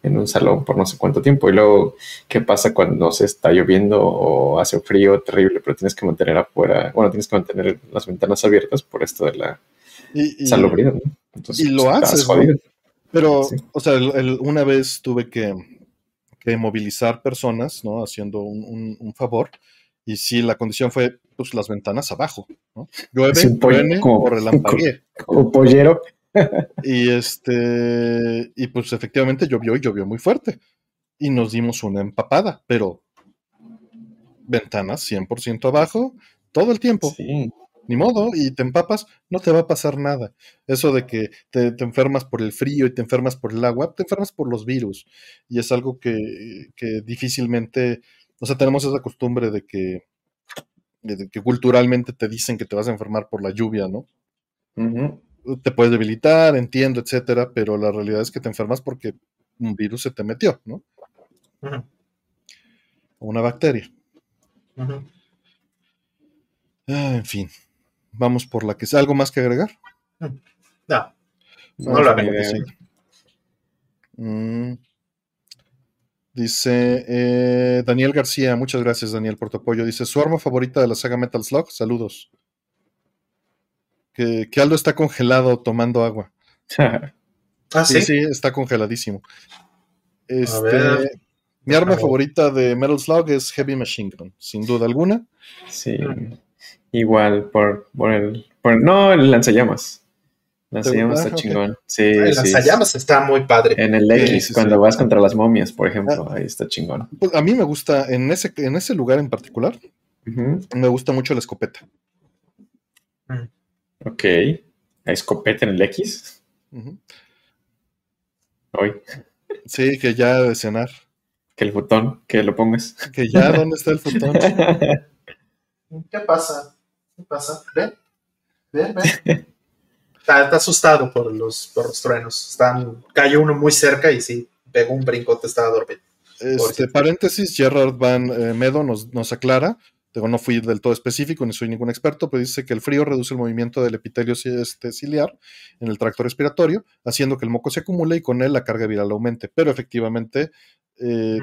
En un salón por no sé cuánto tiempo. Y luego, ¿qué pasa cuando se está lloviendo o hace frío terrible, pero tienes que mantener afuera, bueno, tienes que mantener las ventanas abiertas por esto de la salubridad, ¿no? Entonces, y lo pues, haces, pero, o sea, una vez tuve que, movilizar personas, ¿no? Haciendo un, favor. Y sí, la condición fue, pues, las ventanas abajo, ¿no? Llueve, truene o relampaguee. Como pollero. Y este, y pues efectivamente llovió y llovió muy fuerte. Y nos dimos una empapada, pero ventanas 100% abajo todo el tiempo. Sí ni modo, y te empapas, no te va a pasar nada. Eso de que te, enfermas por el frío y te enfermas por el agua, te enfermas por los virus. Y es algo que, difícilmente, o sea, tenemos esa costumbre de que, que culturalmente te dicen que te vas a enfermar por la lluvia, ¿no? Te puedes debilitar, entiendo, etcétera, pero la realidad es que te enfermas porque un virus se te metió, ¿no? Una bacteria. Ah, en fin. Vamos por la que sea. ¿Algo más que agregar? No. No, lo mm. Dice eh, Daniel García, muchas gracias Daniel por tu apoyo. Dice, su arma favorita de la saga Metal Slug, saludos. Que, Aldo está congelado tomando agua. ¿Ah, sí, sí, está congeladísimo. Este, mi arma favorita de Metal Slug es Heavy Machine Gun, sin duda alguna. Sí. Igual, por, por el. Por, no, el lanzallamas. Lanzallamas está chingón. Sí, el lanzallamas está muy padre. En el X, cuando vas contra las momias, por ejemplo, ah. ahí está chingón. Pues a mí me gusta, en ese, en ese lugar en particular, me gusta mucho la escopeta. Mm. Ok. ¿Hay escopeta en el X? Hoy. Sí, que ya de cenar. Que el botón, que lo pongas. Que ya, ¿dónde está el botón? ¿Qué pasa? ¿Qué pasa? ¿Ven? ¿Ven? ¿Ven? está, asustado por los, por los truenos. Están, cayó uno muy cerca y sí, pegó un brinco, te estaba dormido. Este, paréntesis, Gerard Van eh, Medo nos, nos aclara, digo, no fui del todo específico, ni soy ningún experto, pero dice que el frío reduce el movimiento del epitelio este, ciliar en el tracto respiratorio, haciendo que el moco se acumule y con él la carga viral aumente. Pero efectivamente eh,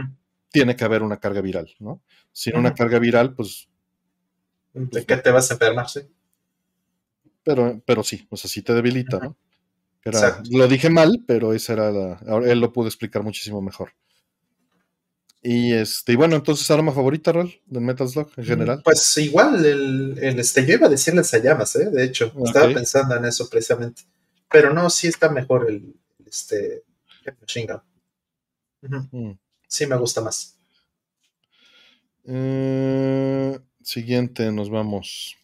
tiene que haber una carga viral, ¿no? Sin una carga viral, pues ¿De qué te vas a enfermar? Sí. Pero, pero sí, o sea, sí te debilita, ¿no? lo dije mal, pero esa era la. Él lo pudo explicar muchísimo mejor. Y este, y bueno, entonces arma favorita, Rol, del Metal Slug en general. Pues igual, el, este, yo iba a decir las llamas, ¿eh? De hecho, estaba pensando en eso precisamente. Pero no, sí está mejor el, este Machine mm. Sí me gusta más. Eh, Siguiente, nos vamos.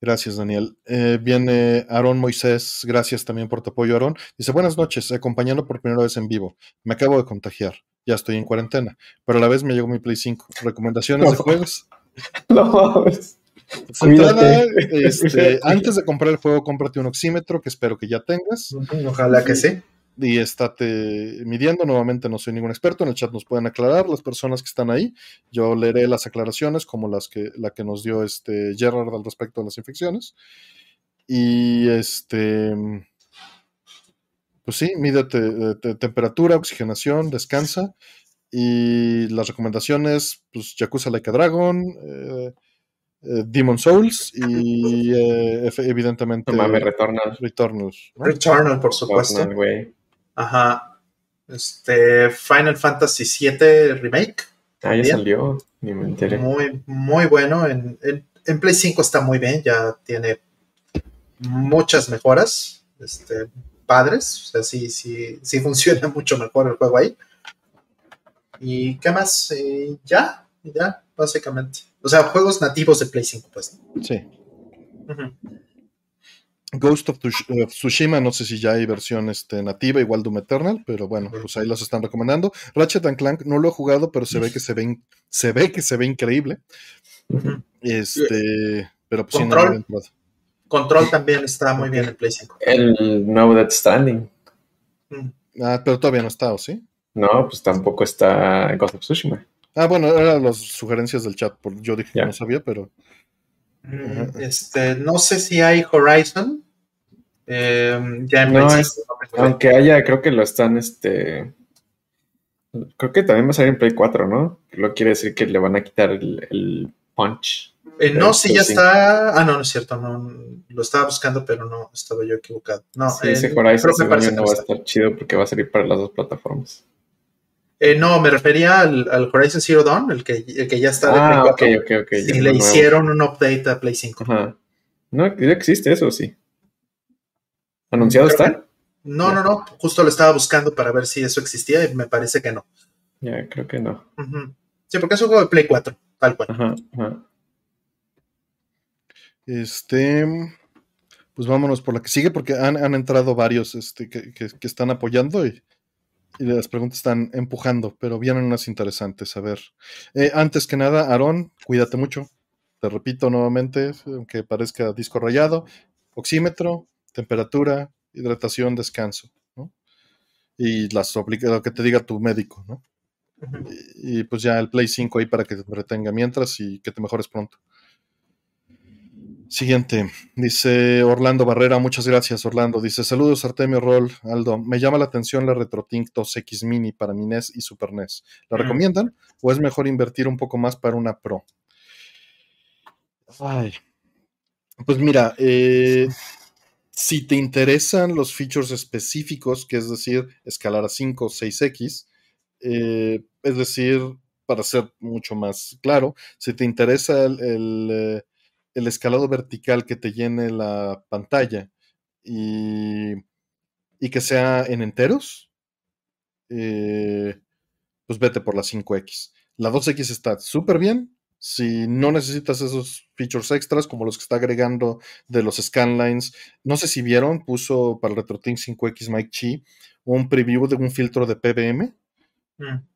Gracias, Daniel. Eh, viene Aarón Moisés, gracias también por tu apoyo, Aarón. Dice, buenas noches, acompañando por primera vez en vivo. Me acabo de contagiar, ya estoy en cuarentena, pero a la vez me llegó mi Play 5. ¿Recomendaciones de juegos? No, este, antes de comprar el juego, cómprate un oxímetro, que espero que ya tengas. Ojalá que sí y estate midiendo. Nuevamente no soy ningún experto, en el chat nos pueden aclarar las personas que están ahí. Yo leeré las aclaraciones como las que, la que nos dio este Gerard al respecto de las infecciones. Y este, pues sí, mídete temperatura, oxigenación, descansa. Y las recomendaciones, pues Yakuza Like a Dragon, eh, eh, Demon Souls y eh, evidentemente No mames, Returnal. Returnal. ¿no? Returnal, por supuesto. Returnal, güey. Ajá. Este, Final Fantasy VII Remake. Ah, ya salió. Ni me enteré. Muy, muy bueno. En, en- en Play 5 está muy bien, ya tiene muchas mejoras, este, padres. O sea, sí, sí, sí funciona mucho mejor el juego ahí. ¿Y qué más? Eh, ya, ya, básicamente. O sea, juegos nativos de Play 5, pues. Sí. Ujú. Ghost of of Tsushima, no sé si ya hay versión este, nativa, igual Doom Eternal, pero bueno, pues ahí los están recomendando. Ratchet and Clank no lo he jugado, pero se ve que se ve, in- se ve que se ve increíble. Este, pero pues sí, no Control. lo he entrado. Control también está muy bien en Play 5. El No Dead Standing. Mm. Ah, pero todavía no está, ¿o sí? No, pues tampoco está Ghost of Tsushima. Ah, bueno, eran las sugerencias del chat, por, yo dije que Ya. no sabía, pero Mm. Este, no sé si hay Horizon. Eh, ya No, es- 5, no tengo idea. Aunque haya, creo que lo están, este... Creo que también va a salir en Play 4, ¿no? Lo quiere decir que le van a quitar el, el punch. Eh, no, si ya sí. está. Ah, no, no es cierto. No, lo estaba buscando, pero no, estaba yo equivocado. No, Sí, eh, ese creo Horizon que parece no va a estar chido porque va a salir para las dos plataformas. Eh, no, me refería al, al Horizon Zero Dawn, el que, el que ya está de Ah, Play 4. ok, ok. ya Si uno le nuevo. hicieron un update a Play 5. Ajá. No, ya existe eso, sí. ¿Anunciado está? No, no, no. Justo lo estaba buscando para ver si eso existía y me parece que no. Ya, creo que no. Sí, porque es un juego de Play 4, tal cual. Ajá, ajá. este, pues vámonos por la que sigue, porque han, han entrado varios este, que, que- que están apoyando y, y las preguntas están empujando, pero vienen unas interesantes. A ver, Eh, antes que nada, Aarón, cuídate mucho. Te repito nuevamente, aunque parezca disco rayado, oxímetro, temperatura, hidratación, descanso, ¿no? Y las lo que te diga tu médico, ¿no? Y pues ya el Play 5 ahí para que te retenga mientras y que te mejores pronto. Siguiente, dice Orlando Barrera, muchas gracias Orlando. Dice, saludos Artemio Roll, Aldo, me llama la atención la RetroTink 2X Mini para mi NES y Super NES. ¿La Mm. recomiendan o es mejor invertir un poco más para una Pro? Ay. Pues mira, eh, si te interesan los features específicos, que es decir, escalar a 5 o 6X, eh, es decir, para ser mucho más claro, si te interesa el, eh, escalado vertical que te llene la pantalla y, y que sea en enteros, eh, pues vete por la 5X. La 2X está súper bien. Si no necesitas esos features extras como los que está agregando de los scanlines, no sé si vieron, puso para el RetroTink 5X Mike Chi un preview de un filtro de PBM Mm.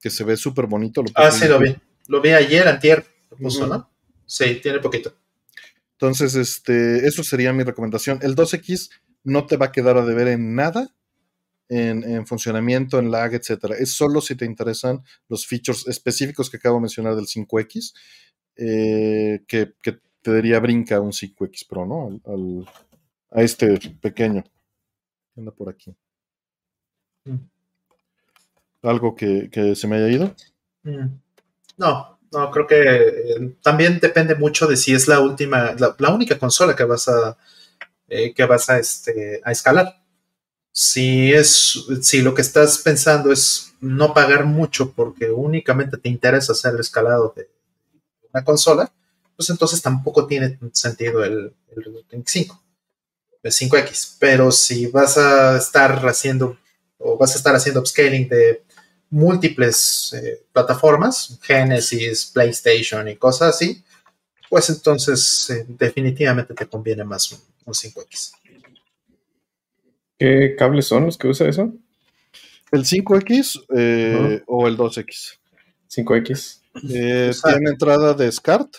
que se ve súper bonito. Ah, puso sí, lo vi. Lo vi ayer, antier, lo puso. ¿no? Sí, tiene poquito. Entonces, este, eso sería mi recomendación. El 2X no te va a quedar a deber en nada en, en funcionamiento, en lag, etcétera. Es solo si te interesan los features específicos que acabo de mencionar del 5X, eh, que, que te daría brinca un 5X Pro, ¿no? Al- al- a este pequeño. que Anda por aquí. Mm. ¿Algo que, que se me haya ido? Mm. No, no, creo que eh, también depende mucho de si es la última, la, la única consola que vas a eh, que vas a, este, a escalar. Si es, si lo que estás pensando es no pagar mucho porque únicamente te interesa hacer el escalado de una consola, pues entonces tampoco tiene sentido el, el RetroTink 5, el 5X. Pero si vas a estar haciendo o vas a estar haciendo upscaling de múltiples eh, plataformas, Genesis, PlayStation y cosas así, pues entonces eh, definitivamente te conviene más un, un 5X. ¿Qué cables son los que usa eso? ¿El 5X eh, o el 2X? 5X. Eh, Exacto. tiene entrada de SCART,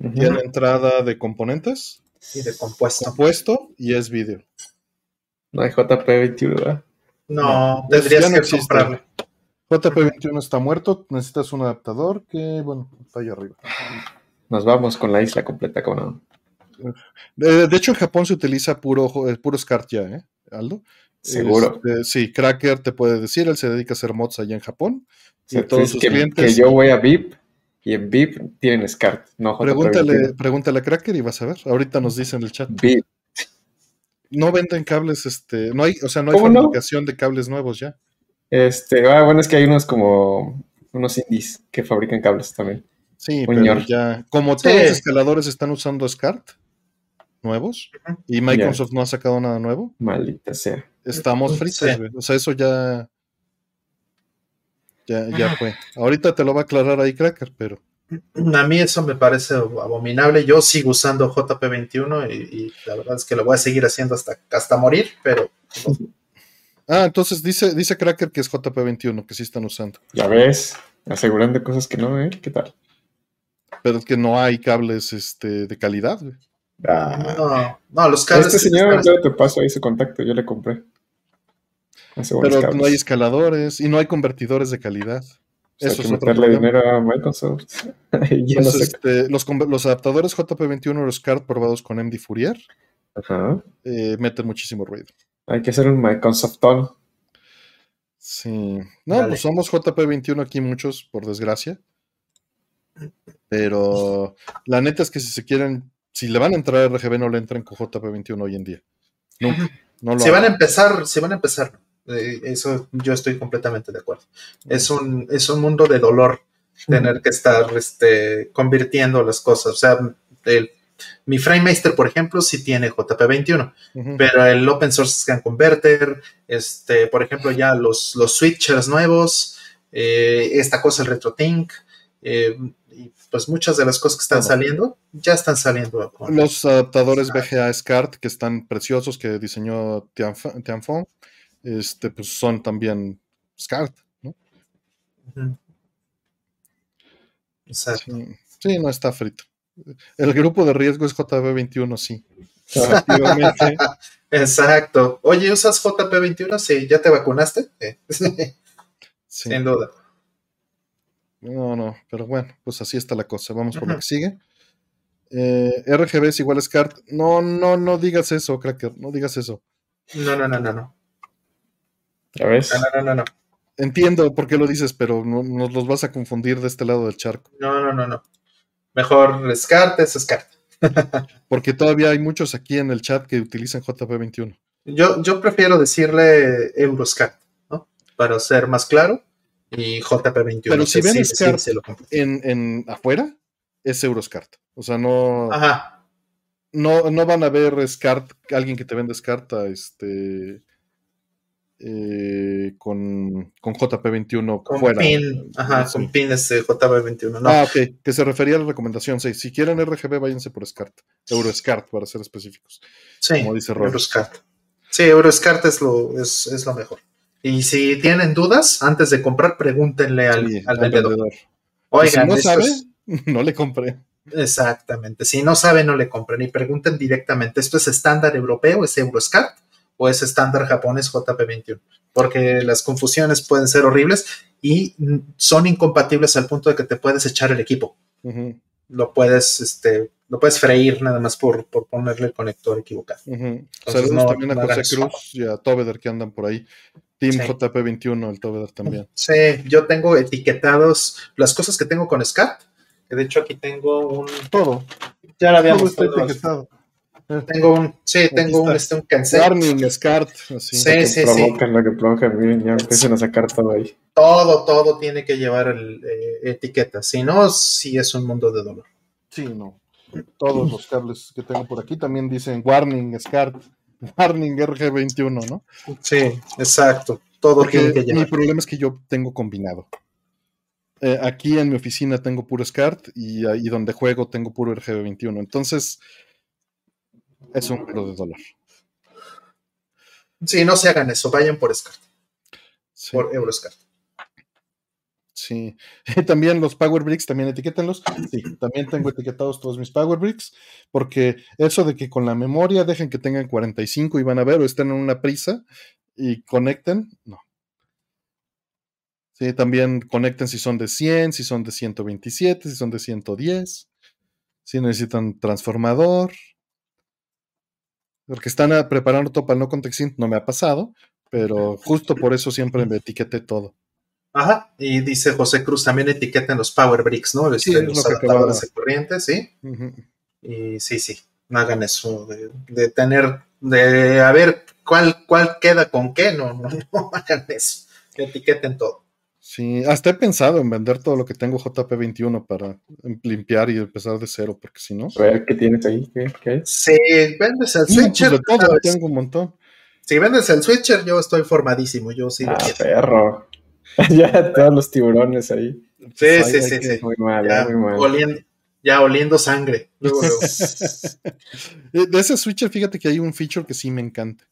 Ujú. tiene entrada de componentes, Y de compuesto. compuesto y es vídeo. No hay JP21, ¿verdad? No, No, tendrías no que existe. comprarlo. JP21 está muerto, necesitas un adaptador que, bueno, está ahí arriba. Nos vamos con la isla completa, cabrón. De, de hecho, en Japón se utiliza puro, eh, puro SCART ya, ¿eh, Aldo? Seguro. Este, sí, Cracker te puede decir, él se dedica a hacer mods allá en Japón. Y todos sus que, clientes. que yo voy a VIP Y en VIP tienen SCART, no Pregúntale, pregúntale a Cracker y vas a ver. Ahorita nos dice en el chat. VIP. No venden cables, este, no hay, o sea, no hay fabricación de cables nuevos ya. Este, ah, bueno, es que hay unos como unos indies que fabrican cables también. Sí, pero ya, como todos los escaladores están usando SCART nuevos y Microsoft no ha sacado nada nuevo. Maldita sea. Estamos fritos, O sea, eso ya ya, ya ah. fue. Ahorita te lo va a aclarar ahí Cracker, pero. A mí eso me parece abominable. Yo sigo usando JP21 y, la verdad es que lo voy a seguir haciendo hasta, hasta morir, pero. Ah, entonces dice, dice Cracker que es JP21, que sí están usando. Ya ves, asegurando cosas que no, ¿eh? ¿Qué tal? Pero es que no hay cables este, de calidad, ah. no, no, los cables. Este señor, yo te paso ahí su contacto, yo le compré. Pero no hay escaladores y no hay convertidores de calidad. Eso es meterle dinero a Microsoft. Pues, este, los, los, adaptadores JP21 los card probados con MD Fourier eh, meten muchísimo ruido. Hay que hacer un Microsoft Tone. Sí. No, pues somos JP21 aquí muchos, por desgracia. Pero la neta es que si se quieren, si le van a entrar a RGB, no le entren con JP21 hoy en día. No, no si van a empezar, si van a empezar, eh, eso yo estoy completamente de acuerdo. Es un, es un mundo de dolor tener que estar este, convirtiendo las cosas. O sea, mi FrameMaster, por ejemplo, sí tiene JP21, pero el Open Source Scan Converter, este, por ejemplo, ya los, los switchers nuevos, eh, esta cosa, el RetroTink, eh, y pues muchas de las cosas que están saliendo ya están saliendo. Los adaptadores VGA SCART que están preciosos que diseñó Tianfeng este, pues son también SCART, ¿no? Exacto. Sí, no está frito. El grupo de riesgo es JB21, sí. Exacto. Oye, ¿usas JP21? Sí, ¿ya te vacunaste? Sin duda. No, no, pero bueno, pues así está la cosa. Vamos por lo que sigue. Eh, RGB es igual a SCART. No, no, no digas eso, Cracker. No digas eso. No, no, no, no, no. ¿Ya ves? No, no, no, no. Entiendo por qué lo dices, pero no, nos los vas a confundir de este lado del charco. No, no, no, no. Mejor descarte, es Porque todavía hay muchos aquí en el chat que utilizan JP21. Yo, yo prefiero decirle Euroscart, ¿no? Para ser más claro. Y JP21. Pero si ven SCART en, en, afuera, es Euroscart. O sea, no. Ajá. No, no van a ver SCART, alguien que te vende SCART este eh, con, con JP21 con fuera. Pin, ajá, con pin este JP21. Ah, ok, que se refería a la recomendación. Sí, si quieren RGB, váyanse por SCART. EuroSCART, para ser específicos. Sí, como dice EuroSCART. Sí, EuroSCART es lo, es, es, lo mejor. Y si tienen dudas, antes de comprar, pregúntenle al, al, vendedor. Oigan, si no sabe, no le compré. Exactamente. Si no sabe, no le compren. Y pregunten directamente, ¿esto es estándar europeo? ¿Es EuroSCART? o es estándar japonés JP21, porque las confusiones pueden ser horribles y son incompatibles al punto de que te puedes echar el equipo. Lo puedes, este, lo puedes freír nada más por, ponerle el conector equivocado. Saludos también a José Cruz y a Tobeder que andan por ahí. Team JP21, el Tobeder también. Sí, yo tengo etiquetados las cosas que tengo con SCAT, que de hecho aquí tengo un... Todo. Ya lo habíamos etiquetado. Tengo un, sí, tengo un, este, un cancel. Warning, SCART. Así. Sí, sí, provocan, Lo que provocan, miren, ya empiezan a sacar todo ahí. Todo, todo tiene que llevar el, eh, etiqueta. Si no, sí es un mundo de dolor. Sí, no. Todos los cables que tengo por aquí también dicen Warning, SCART, Warning RG21, ¿no? Sí, exacto. Todo Porque tiene que. Mi problema es que yo tengo combinado. Eh, aquí en mi oficina tengo puro SCART y ahí donde juego tengo puro RGB21. Entonces, es un mundo de dolor. Sí, no se hagan eso, vayan por SCART. Por Euroscart. Sí. También los Power Bricks, también etiquétenlos. Sí, también tengo etiquetados todos mis Power Bricks, porque eso de que con la memoria dejen que tengan 45 y van a ver o estén en una prisa y conecten, no. Sí, también conecten si son de 100, si son de 127, si son de 110, si necesitan transformador. Porque están ah, preparando todo para el no context no me ha pasado, pero justo por eso siempre me etiqueté todo. Ajá, y dice José Cruz también etiqueten los Power Bricks, ¿no? Sí, Este, es los adaptadores de corriente, sí. Y sí, sí, no hagan eso, de, de tener, de a ver cuál, cuál queda con qué, no, no, no hagan eso. Etiqueten todo. Sí, hasta he pensado en vender todo lo que tengo JP21 para limpiar y empezar de cero, porque si no. A ver, ¿qué tienes ahí? ¿Qué, qué? Si vendes el Mm, pues switcher, de todo tengo un montón. si vendes el switcher, yo estoy formadísimo, yo sí lo Ah, quiero. perro. ya todos los tiburones ahí. Sí, sí, sí, sí. Muy mal, Ya eh, muy mal. oliendo, ya oliendo sangre. Luego, luego. Eh, De ese switcher, fíjate que hay un feature que sí me encanta.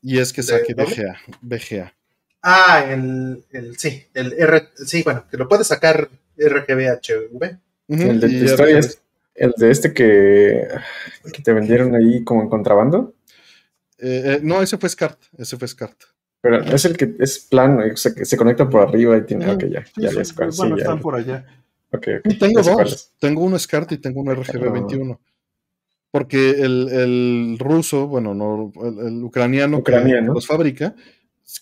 Y es que ¿De saque? VGA. VGA. Ah, el, el, sí, el R, sí, bueno, que lo puedes sacar RGBHV. El de tu historia es el de este que, que te vendieron ahí como en contrabando. eh, eh, no, ese fue SCART. Ese fue SCART. Pero es el que es plano, o sea, que se conecta por arriba y tiene. Ujú. Ok, ya, Sí, ya, cuál, bueno, sí, ya. están por allá. Y tengo dos. Tengo uno SCART y tengo uno RGB21. Porque el, el ruso, bueno, no, el, el ucraniano, que los fabrica,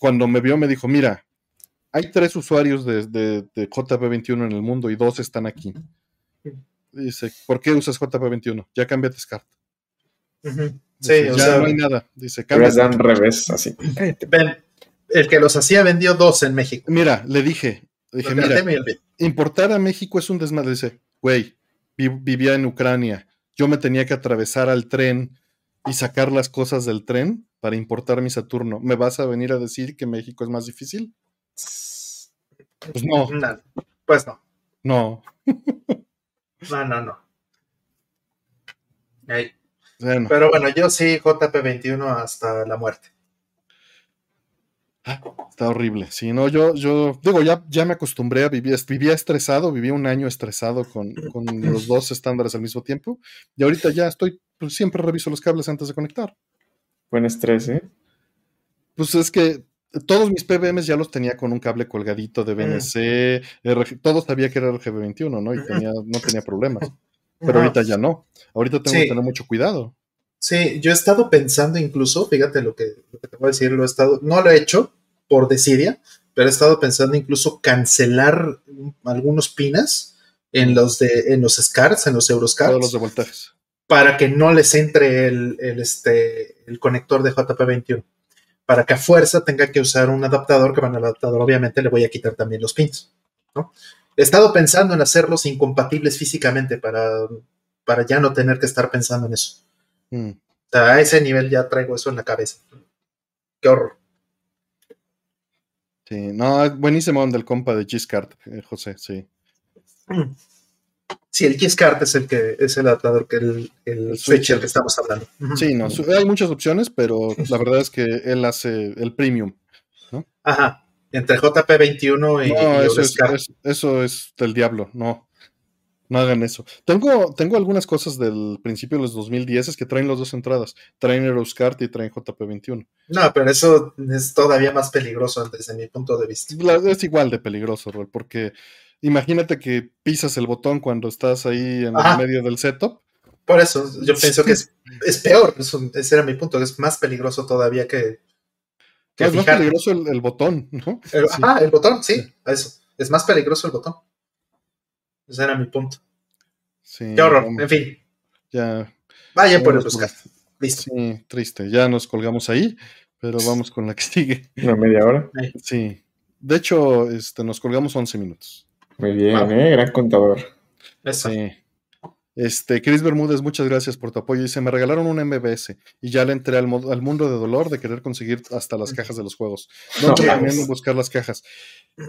cuando me vio me dijo, mira, hay tres usuarios de, de, de JP21 en el mundo y dos están aquí. Dice, ¿por qué usas JP21? Ya cámbiate SCART. Ujú. Sí, Dice, o ya sea, no hay nada. Dice, cámbiate. dado un revés, así. Ven, el que los hacía vendió dos en México. Mira, le dije, le dije, mira, importar a México es un desmadre. Dice, güey, vi- vivía en Ucrania. Yo me tenía que atravesar al tren y sacar las cosas del tren para importar mi Saturno. ¿Me vas a venir a decir que México es más difícil? Pues no, No, pues no, no. no, no, no. Bueno, Pero bueno, yo sí, JP21 hasta la muerte. Ah, está horrible. Sí, no, yo, yo, digo, ya, ya me acostumbré a vivir, vivía estresado, vivía un año estresado con, con los dos estándares al mismo tiempo. Y ahorita ya estoy, pues siempre reviso los cables antes de conectar. Buen estrés, ¿eh? Pues es que todos mis PBMs ya los tenía con un cable colgadito de BNC, RG, todo sabía que era RGB21, ¿no? Y tenía, no tenía problemas. Pero ahorita ya no. Ahorita tengo Sí. que tener mucho cuidado. Sí, yo he estado pensando incluso, fíjate lo que, lo que te voy a decir, lo he estado, no lo he hecho por desidia, pero he estado pensando incluso cancelar algunos pinas en los de, en los SCARs, en los Todos los Euroscars, de voltajes. para que no les entre el, el, este, el conector de JP21. Para que a fuerza tenga que usar un adaptador, que bueno, el adaptador obviamente le voy a quitar también los pins. ¿no? He estado pensando en hacerlos incompatibles físicamente para, para ya no tener que estar pensando en eso. Mm. A ese nivel ya traigo eso en la cabeza. Qué horror. Sí, no, buenísimo onda el compa de Giscard, eh, José, sí. Sí, el Keycard es el que es el adaptador que el, el, El switcher switcher. que estamos hablando. Sí, no, hay muchas opciones, pero la verdad es que él hace el premium. Ajá. Entre JP21 y, No, y eso es, Euroscar. es- eso es del diablo, no. No hagan eso. Tengo, tengo algunas cosas del principio de los 2010 es que traen las dos entradas. Traen Euroscart y traen JP21. No, pero eso es todavía más peligroso desde mi punto de vista. La- es igual de peligroso, Rol, porque imagínate que pisas el botón cuando estás ahí en Ajá. el medio del setup. Por eso yo pienso que es, es peor. Eso- ese era mi punto. Es más peligroso todavía que, que Es más peligroso el, el botón, ¿no? El- Sí. Ajá, el botón, sí, eso. Es más peligroso el botón. Ese era mi punto. Sí, Qué horror. vamos, En fin, ya, vaya por el buscar. Listo. sí, triste. Ya nos colgamos ahí, pero vamos con la que sigue. Una media hora. Sí. De hecho, este, nos colgamos 11 minutos. Muy bien. ¿eh? Gran contador. Eso. Sí. Este, Chris Bermúdez, muchas gracias por tu apoyo. Dice, me regalaron un MBS y ya le entré al, mundo de dolor de querer conseguir hasta las cajas de los juegos. No No, buscar las cajas.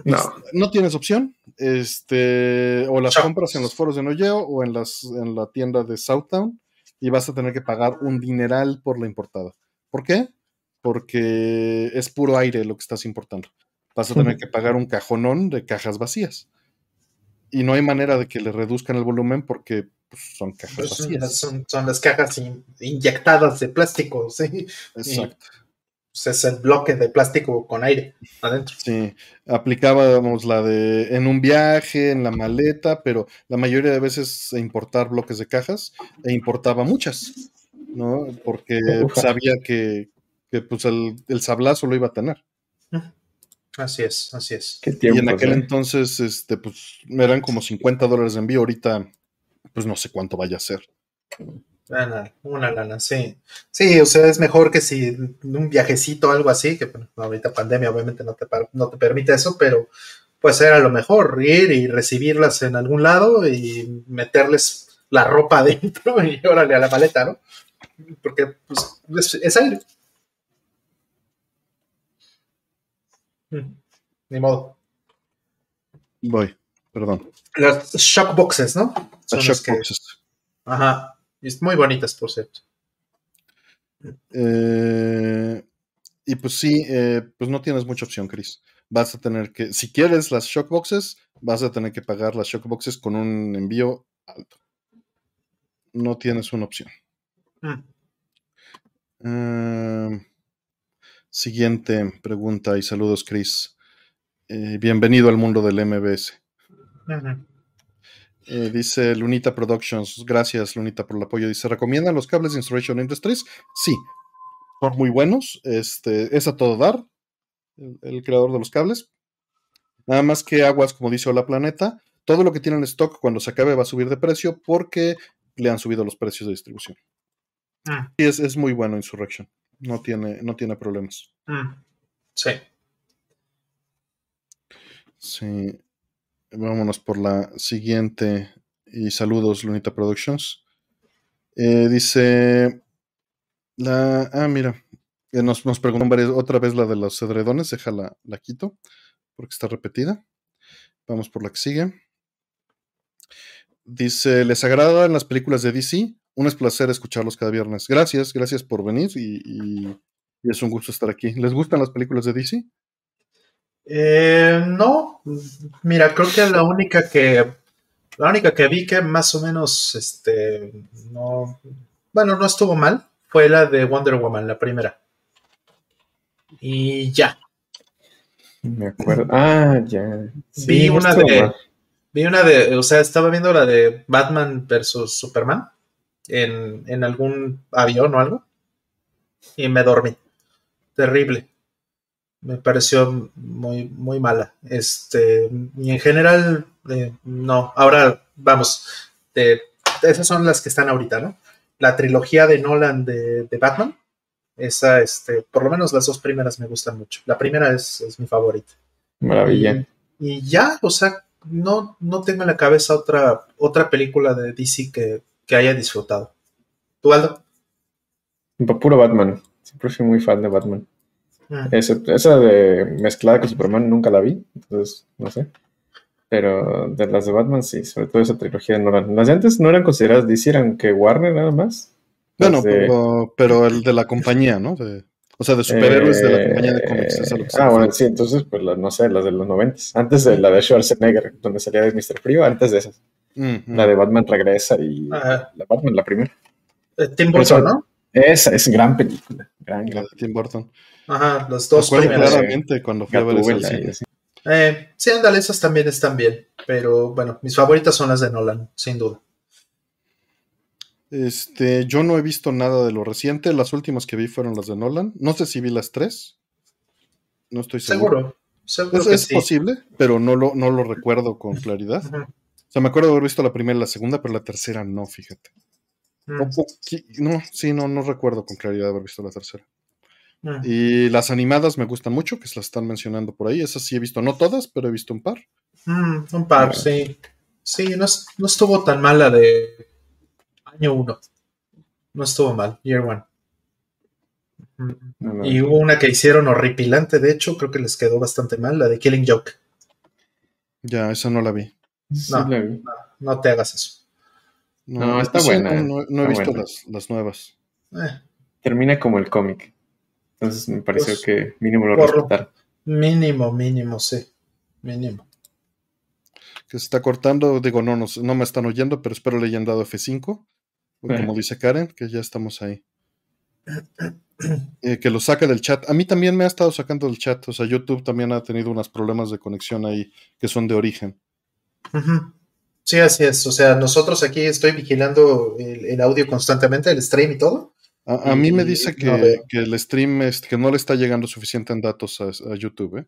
No. Es- no tienes opción. Este, o las compras en los foros de Noyeo o en, las, en la tienda de Southtown y vas a tener que pagar un dineral por la importada. ¿Por qué? Porque es puro aire lo que estás importando. Vas a tener que pagar un cajonón de cajas vacías. Y no hay manera de que le reduzcan el volumen porque pues, son cajas Pues son, vacías. son- son las cajas in- inyectadas de plástico, sí. Exacto. Pues es el bloque de plástico con aire adentro. Sí, aplicábamos la de en un viaje, en la maleta, pero la mayoría de veces importar bloques de cajas e importaba muchas, ¿no? Porque Ufa. sabía que, que, pues el, el sablazo lo iba a tener. Así es, así es. Qué y tiempos, en aquel ¿eh? entonces, este, pues, eran como 50 dólares de envío. Ahorita, pues no sé cuánto vaya a ser. Una, una lana, sí. Sí, o sea, es mejor que si un viajecito o algo así, que bueno, ahorita pandemia obviamente no te, no te permite eso, pero pues era lo mejor, ir y recibirlas en algún lado y meterles la ropa adentro y órale a la maleta, ¿no? Porque pues es, es aire. Ni modo. Voy, perdón. Las shock boxes, ¿no? Son Las las shock que- boxes. Ajá. Muy bonitas, por cierto. Eh, y pues sí, eh, pues no tienes mucha opción, Chris. Vas a tener que, si quieres las shockboxes, vas a tener que pagar las shockboxes con un envío alto. No tienes una opción. Mm. Eh, siguiente pregunta y saludos, Chris. Eh, bienvenido al mundo del MBS. Eh, dice Lunita Productions, gracias Lunita por el apoyo. Dice, ¿recomiendan los cables de Inspiration Industries? Sí, son muy buenos. Este, es a todo dar, el, el creador de los cables. Nada más que aguas, como dice Hola Planeta, todo lo que tienen en stock cuando se acabe va a subir de precio porque le han subido los precios de distribución. Y es, es muy bueno Insurrection, no tiene, no tiene problemas. Mm. Sí. Sí. Vámonos por la siguiente. Y saludos, Lunita Productions. Eh, dice. La. Ah, mira. eh, nos, nos preguntó varias- otra vez la de los edredones. Déjala, la quito. Porque está repetida. Vamos por la que sigue. Dice: ¿Les agradan las películas de DC? Un es placer escucharlos cada viernes. Gracias, gracias por venir y, y- y es un gusto estar aquí. ¿Les gustan las películas de DC? Eh, no, mira, creo que la única que la única que vi que más o menos este no bueno, no estuvo mal fue la de Wonder Woman, la primera. Y ya, Me acuerdo. Ah, ya. Vi una de- mal. vi una de, o sea, estaba viendo la de Batman versus Superman en, en algún avión o algo y me dormí. Terrible. Me pareció muy, muy mala. Este, y en general, eh, no. Ahora, vamos, de, esas son las que están ahorita, ¿no? La trilogía de Nolan de, de Batman, esa, este, por lo menos las dos primeras me gustan mucho. La primera es, es mi favorita. Maravilla. Y, y ya, o sea, no, no tengo en la cabeza otra, otra película de DC que, que haya disfrutado. ¿Tú, Aldo? Puro Batman. Siempre fui muy fan de Batman. Ese- esa de mezclada con Superman nunca la vi, entonces no sé. Pero de las de Batman sí, sobre todo esa trilogía de Nolan. Las de antes no eran consideradas DC, eran que Warner nada más. Bueno, Las de- pero, pero el de la compañía, ¿no? De- o sea, de superhéroes de la compañía de cómics. es a lo que se Ah, bueno, sí, entonces, pues la- no sé, las de los noventas. Antes de la de Schwarzenegger, donde salía de Mr. Frío, antes de esas. La de Batman regresa y Ajá. la Batman, la primera. Eh, Tim Eso- Burton, ¿no? Esa es gran película. Gran, La gran de Tim Burton. Ajá, las dos primeras. claramente cuando fui a ver Gatúbela y cine. así. Eh, sí, ándale, esas también están bien. Pero bueno, mis favoritas son las de Nolan, sin duda. Este, yo no he visto nada de lo reciente. Las últimas que vi fueron las de Nolan. No sé si vi las tres. No estoy seguro. Seguro. Seguro Es, que es sí. posible, pero no lo, no lo recuerdo con claridad. Ujú. O sea, me acuerdo de haber visto la primera y la segunda, pero la tercera no, fíjate. Mm, no, sí, no, no recuerdo con claridad haber visto la tercera. mm. Y las animadas me gustan mucho, que se las están mencionando por ahí. Esas sí he visto, no todas, pero he visto un par. Mm, un par, Ah. sí. Sí, no, es- no estuvo tan mala de año uno. No estuvo mal, year one. No, no. Y hubo una que hicieron horripilante, de hecho, creo que les quedó bastante mal, la de Killing Joke. Ya, esa no la vi. Sí, no. la vi. No te hagas eso. No, está sí, buena, No, no- no he está visto las, las nuevas. Eh, Termina como el cómic. Entonces me pareció Pues, que mínimo lo respetaron. mínimo, mínimo, sí. Mínimo. Que se está cortando. Digo, no, nos- no me están oyendo, pero espero le hayan dado F5. Eh. Como dice Karen, que ya estamos ahí. Eh, que lo saque del chat. A mí también me ha estado sacando del chat. O sea, YouTube también ha tenido unos problemas de conexión ahí que son de origen. Sí, así es. O sea, nosotros aquí estoy vigilando el, el audio constantemente, el stream y todo. A, a mí me dice que, no veo. que el stream que no le está llegando suficiente en datos a, a YouTube. ¿eh?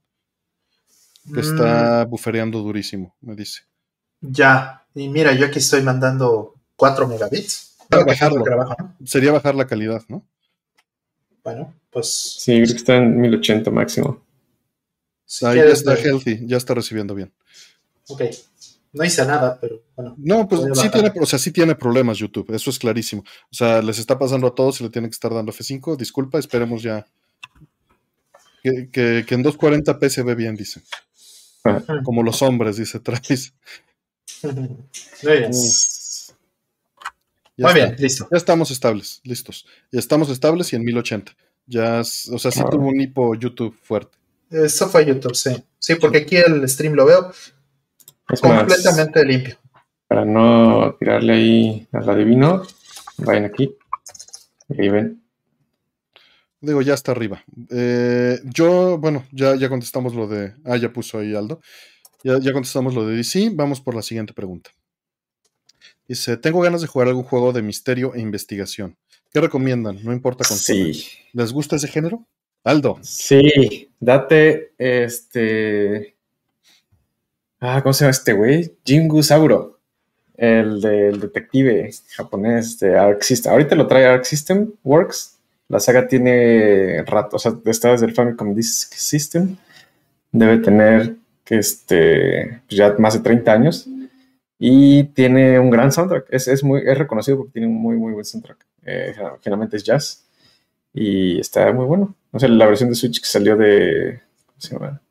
que está bufereando durísimo, me dice. Ya, y mira, yo aquí estoy mandando 4 megabits. Para bajarlo. Sería bajar la calidad, ¿no? Bueno, pues Sí, creo que está en 1080 máximo. si Ahí ya está healthy, ya está recibiendo bien. Ok. No hice nada, pero bueno. No, pues sí tiene, o sea, sí tiene problemas YouTube, eso es clarísimo. O sea, les está pasando a todos y le tienen que estar dando F5. Disculpa, esperemos ya. Que, que- que en 240p se ve bien, dice. Como los hombres, dice Travis. Muy bien. Ya Muy está. bien, listo. Ya estamos estables, listos. Ya estamos estables y en 1080. Ya, o sea, sí Ah. tuvo un hipo YouTube fuerte. Eso fue YouTube, sí. Sí, porque aquí el stream lo veo Es más, completamente limpio. para no tirarle ahí al adivino, vayan aquí. Y ahí ven. Digo, ya está arriba. Eh, yo, bueno, ya, ya contestamos lo de. Ah, ya puso ahí Aldo. Ya, ya contestamos lo de DC. Vamos por la siguiente pregunta. Dice: Tengo ganas de jugar algún juego de misterio e investigación. ¿Qué recomiendan? No importa con Sí. ¿Les gusta ese género? Aldo. Sí, date este. Ah, ¿cómo se llama este güey? Jingu Sauro. El del detective japonés de Arc System. Ahorita lo trae Arc System Works. La saga tiene rato, o sea, está desde el Famicom Disk System. Debe tener que este, pues ya más de 30 años. Y tiene un gran soundtrack. Es, es, muy, es reconocido porque tiene un muy, muy buen soundtrack. Eh, generalmente es jazz. Y está muy bueno. No sé, la versión de Switch que salió de. ¿Cómo se llama?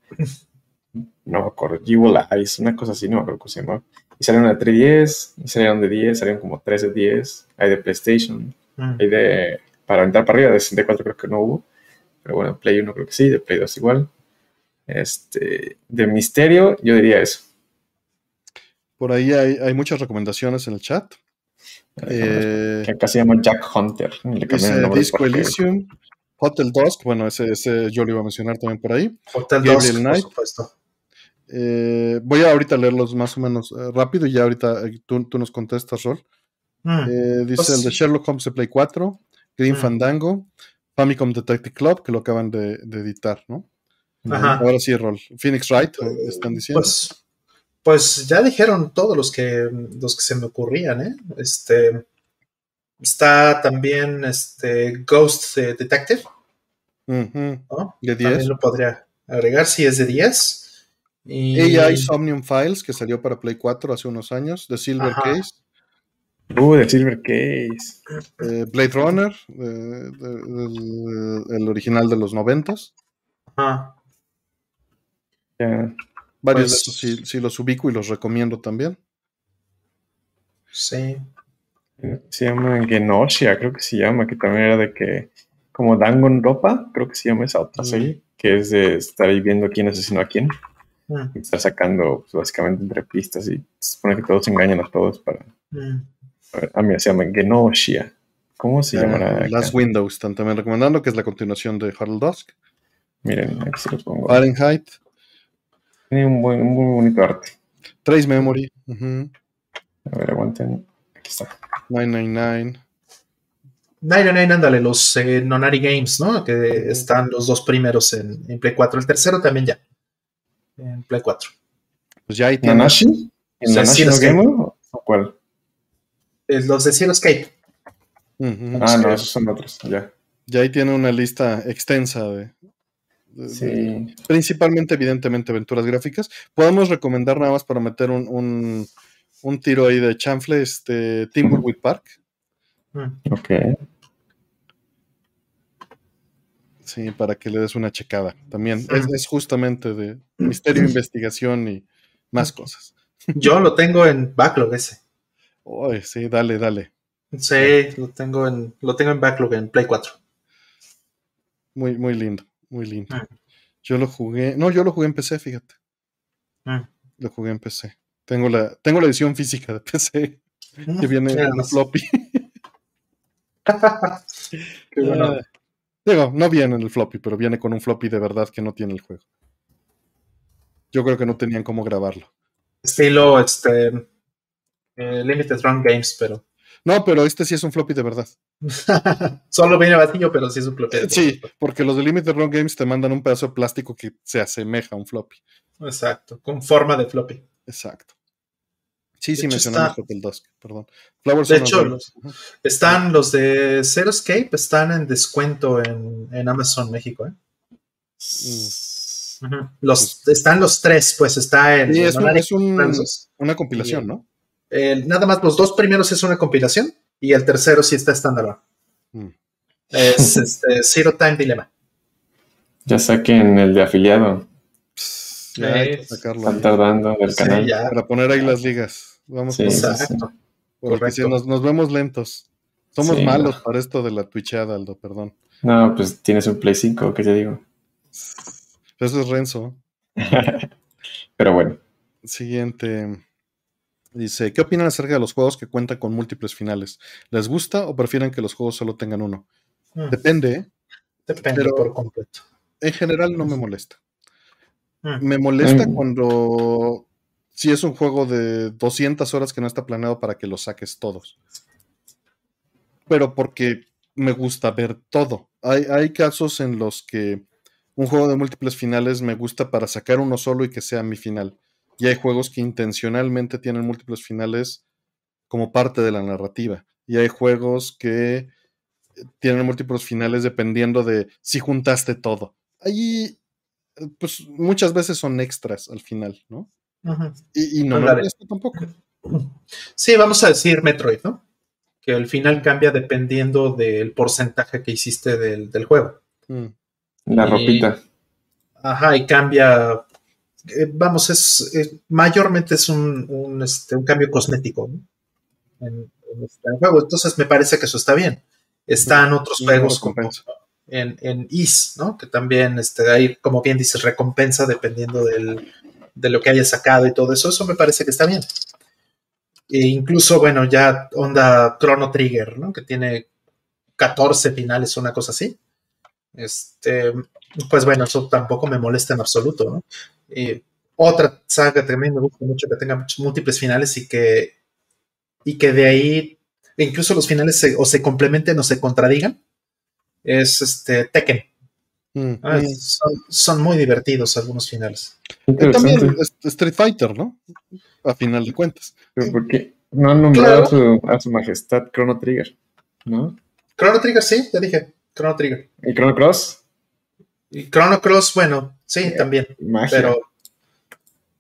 No me acuerdo. Jewel Eyes, una cosa así, no me acuerdo cómo se llama. Y salieron de 3DS, y salieron de 10, salieron como 3 de 10. Hay de PlayStation, Mm. hay de. Para aventar para arriba, de 64 creo que no hubo. Pero bueno, Play 1 creo que sí, de Play 2 igual. Este. De misterio, yo diría eso. Por ahí hay, hay muchas recomendaciones en el chat. Eh, que acá se llama Jack Hunter. Le el Disco Elysium, Hotel Dusk. Bueno, ese, ese yo lo iba a mencionar también por ahí. Hotel Gabriel 2, por Knight. supuesto. Eh, voy a ahorita leerlos más o menos eh, rápido y ya ahorita eh, tú, tú nos contestas, Rol. Mm. Eh, dice Pues- el de Sherlock Holmes de Play 4, Green Mm. Fandango, Famicom Detective Club, que lo acaban de, de editar, ¿no? Ajá. Ahora sí, Rol. Phoenix Wright, eh, están diciendo. Pues, pues ya dijeron todos los que, los que se me ocurrían, ¿eh? Este, está también este Ghost Detective. De 10. También lo podría agregar si es de 10. Y, AI Somnium Files, que salió para Play 4 hace unos años, de Silver Ajá. Case, Uh, de Silver Case. eh, Blade Runner, eh, el original de los noventas. Ajá. Ya. Varios Pues- de esos sí, sí los ubico y los recomiendo también. Sí. Se llama Genosha, creo que se llama, que también era de que, como Danganronpa, creo que se llama esa otra Mm. serie, que es de estar ahí viendo quién asesinó a quién, Mm, y estar sacando pues, básicamente entre pistas y se supone que todos engañan a todos para... mm. A ver, ah, mira, se llama Genosha. ¿Cómo se Eh, llamará? acá? Last Windows están también recomendando, que es la continuación de Harold Dusk. Miren, aquí se los pongo. Fahrenheit, Tiene un, buen, un muy bonito arte. Trace Memory, A ver, aguanten. Aquí está. 999. 99, ándale, los eh, Nonari Games, ¿no? Que están los dos primeros en, en Play 4. El tercero también ya. En Play 4. Pues ya ahí tienen. ¿Nanashi? ¿En Nanashi no es que- Game o cuál? Eh, los de Zero Escape. Ah, no, esos son otros, ya. Ya ahí tiene una lista extensa de, Sí. principalmente, evidentemente, aventuras gráficas. Podemos recomendar nada más para meter un, un, un tiro ahí de chanfle, este Timberwood Park. Mm. Ok. Sí, para que le des una checada. También es, es justamente de misterio, investigación y más cosas. Yo lo tengo en backlog ese. Uy, sí, dale, dale. Sí, lo tengo en, lo tengo en backlog en Play 4. Muy, muy lindo, muy lindo. Mm. Yo lo jugué, no, yo lo jugué en PC, fíjate. Mm. Lo jugué en PC. Tengo la, tengo la edición física de PC que viene en floppy. Qué bueno. Digo, no viene en el floppy, pero viene con un floppy de verdad que no tiene el juego. Yo creo que no tenían cómo grabarlo. Estilo este, eh, Limited Run Games, pero No, pero este sí es un floppy de verdad. Solo viene vacío, pero sí es un floppy. sí, porque los de Limited Run Games te mandan un pedazo de plástico que se asemeja a un floppy. Exacto, con forma de floppy. Exacto. Sí, sí, mencionamos Hotel Dusk, perdón. de hecho, están los de Zero Escape, están en descuento en, Amazon México. ¿eh? Mm. los, pues están los tres, pues está en. Sí, es, una compilación, ¿no? nada más los dos primeros es una compilación y el tercero sí está estándar. Mm. Es este, Zero Time Dilemma. Ya saquen el de afiliado. Ya, Están tardando el canal. Para poner ahí las ligas. Vamos sí, exacto. Porque si nos, vemos lentos. Somos malos para esto de la twitchada, Aldo, perdón. No, pues tienes un Play 5, ¿qué te digo? Eso es Renzo. Pero bueno. Siguiente. Dice, ¿qué opinan acerca de los juegos que cuentan con múltiples finales? ¿Les gusta o prefieren que los juegos solo tengan uno? Hmm. Depende. ¿eh? Depende por completo. En general no me molesta. Hmm. Me molesta hmm. cuando si es un juego de 200 horas que no está planeado para que lo saques todos. Pero porque me gusta ver todo. Hay, hay, casos en los que un juego de múltiples finales me gusta para sacar uno solo y que sea mi final. Y hay juegos que intencionalmente tienen múltiples finales como parte de la narrativa. Y hay juegos que tienen múltiples finales dependiendo de si juntaste todo. Ahí, pues muchas veces son extras al final, ¿no? Y, no me tampoco. Sí, vamos a decir Metroid, ¿no? Que al final cambia dependiendo del porcentaje que hiciste del, juego. Mm. La ropita. Ajá, y cambia. Eh, vamos, es, mayormente es un, este, cambio cosmético en, este juego. Entonces me parece que eso está bien. Están mm. otros juegos como en, en Is, ¿no? Que también este, hay, como bien dices, recompensa dependiendo del, de lo que haya sacado y todo eso, eso me parece que está bien. E incluso, bueno, ya onda Chrono Trigger, ¿no? Que tiene 14 finales una cosa así. Este, pues bueno, eso tampoco me molesta en absoluto, ¿no? otra saga también me gusta mucho que tenga múltiples finales y que, y que de ahí incluso los finales o se complementen o se contradigan, es este Tekken. Mm, ah, mm. son, muy divertidos algunos finales. También Street Fighter, ¿no? A final de cuentas. Pero porque no han nombrado a, su, majestad Chrono Trigger, ¿no? Chrono Trigger, sí, ya dije. Chrono Trigger. ¿Y Chrono Cross? Y Chrono Cross, bueno, sí, también. Pero.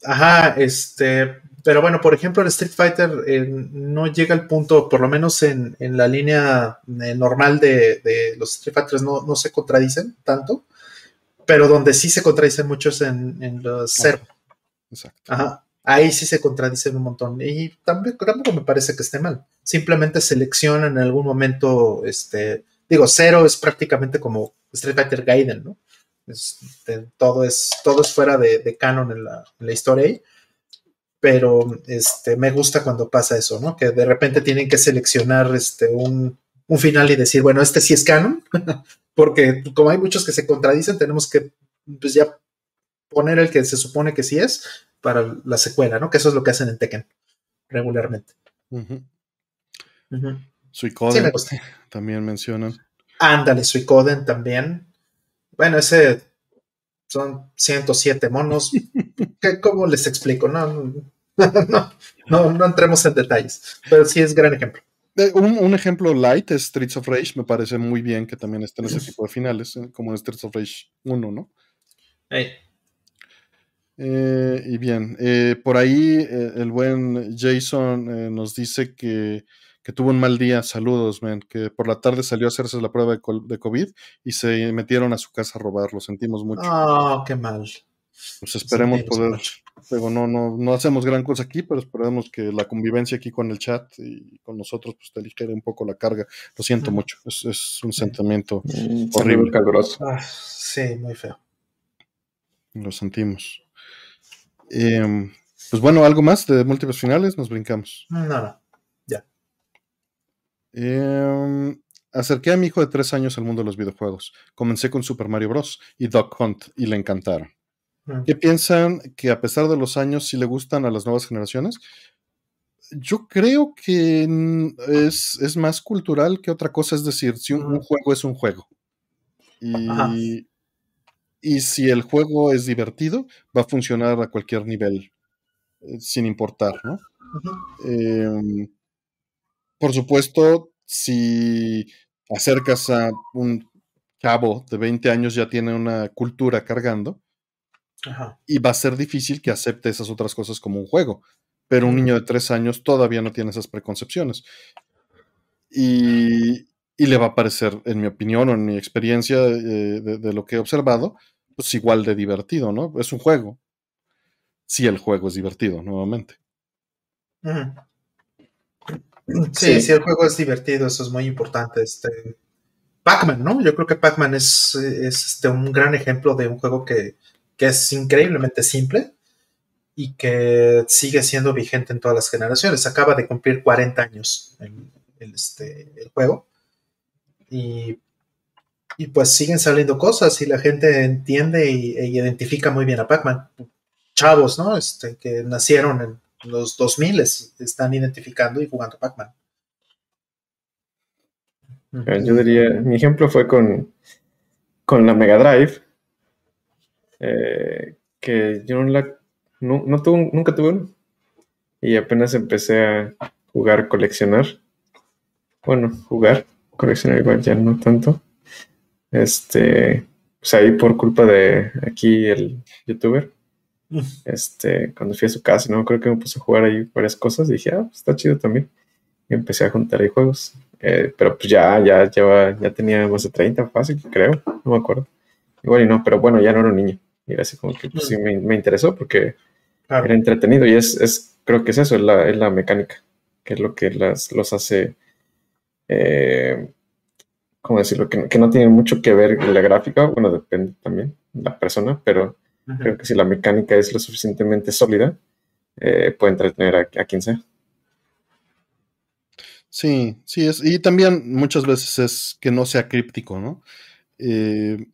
Ajá, este. Pero bueno, por ejemplo, el Street Fighter eh, no llega al punto, por lo menos en, la línea eh, normal de, los Street Fighters, no, no, se contradicen tanto, pero donde sí se contradicen muchos en, en los Zero. Exacto. Ajá. Ahí sí se contradicen un montón. Y también, tampoco me parece que esté mal. Simplemente selecciona en algún momento, este, digo, Zero es prácticamente como Street Fighter Gaiden, ¿no? Este, todo, es, todo es fuera de, canon en la, en la historia ahí pero este, me gusta cuando pasa eso, ¿no? Que de repente tienen que seleccionar este, un, final y decir, bueno, este sí es canon, porque como hay muchos que se contradicen, tenemos que pues ya poner el que se supone que sí es para la secuela, ¿no? Que eso es lo que hacen en Tekken regularmente. Suicoden también mencionan. Ándale, Suicoden también. Bueno, ese son 107 monos. ¿Cómo les explico? No, no, no, entremos en detalles, pero sí es gran ejemplo. Eh, un, ejemplo light es Streets of Rage, me parece muy bien que también estén ese tipo de finales, eh, como en Streets of Rage 1, ¿no? Eh, y bien, por ahí el buen Jason nos dice que que tuvo un mal día, saludos, men, que por la tarde salió a hacerse la prueba de, COVID y se metieron a su casa a robar, lo sentimos mucho. Ah, qué mal. Pues esperemos poder, Pero no, no, no hacemos gran cosa aquí, pero esperemos que la convivencia aquí con el chat y con nosotros pues te aligere un poco la carga. Lo siento mucho, es, un sentimiento horrible. Caluroso. Ah, sí, muy feo. Lo sentimos. Em, pues bueno, ¿algo más de múltiples finales? Nos brincamos. No, eh, acerqué a mi hijo de tres años al mundo de los videojuegos. Comencé con Super Mario Bros. y Duck Hunt y le encantaron. ¿Qué piensan que a pesar de los años sí le gustan a las nuevas generaciones? yo creo que es, más cultural que otra cosa, es decir, si un, juego es un juego. Y, y, si el juego es divertido, va a funcionar a cualquier nivel, eh, sin importar, ¿no? Em, por supuesto, si acercas a un cabo de 20 años ya tiene una cultura cargando, y va a ser difícil que acepte esas otras cosas como un juego pero un niño de tres años todavía no tiene esas preconcepciones. Y, le va a parecer, en mi opinión o en mi experiencia eh, de, lo que he observado, pues igual de divertido, ¿no? Es un juego. Si el juego es divertido, nuevamente. Sí, sí, el juego es divertido, eso es muy importante. Este, Pac-Man, ¿no? Yo creo que Pac-Man es, este, un gran ejemplo de un juego que, que es increíblemente simple, y que sigue siendo vigente en todas las generaciones. Acaba de cumplir 40 años el, este, juego. Y, pues siguen saliendo cosas y la gente entiende y, e identifica muy bien a Pac-Man. Chavos, ¿no? Este, que nacieron en los 2000 están identificando y jugando Pac-Man. Yo diría, mi ejemplo fue con, con la Mega Drive, eh, que yo no la no, no nunca tuve uno. Y apenas empecé a jugar, coleccionar. Bueno, jugar, coleccionar igual ya no tanto. Este, pues ahí por culpa de aquí el youtuber. Este, cuando fui a su casa, no creo que me puse a jugar ahí varias cosas. dije, ah, pues está chido también. Y empecé a juntar ahí juegos. Eh, pero pues ya, ya, ya, ya tenía más de 30, fácil, creo. No me acuerdo. Igual y no, pero bueno, ya no era un niño. Y era así como que pues, sí me, me interesó porque era entretenido y es, es, creo que es eso, es la, es la mecánica, que es lo que las, los hace, eh, ¿cómo decirlo? Que, que, no tiene mucho que ver con la gráfica, bueno, depende también de la persona, pero creo que si la mecánica es lo suficientemente sólida, eh, puede entretener a, quien sea. Sí, sí, es, y también muchas veces es que no sea críptico, ¿no? Eh,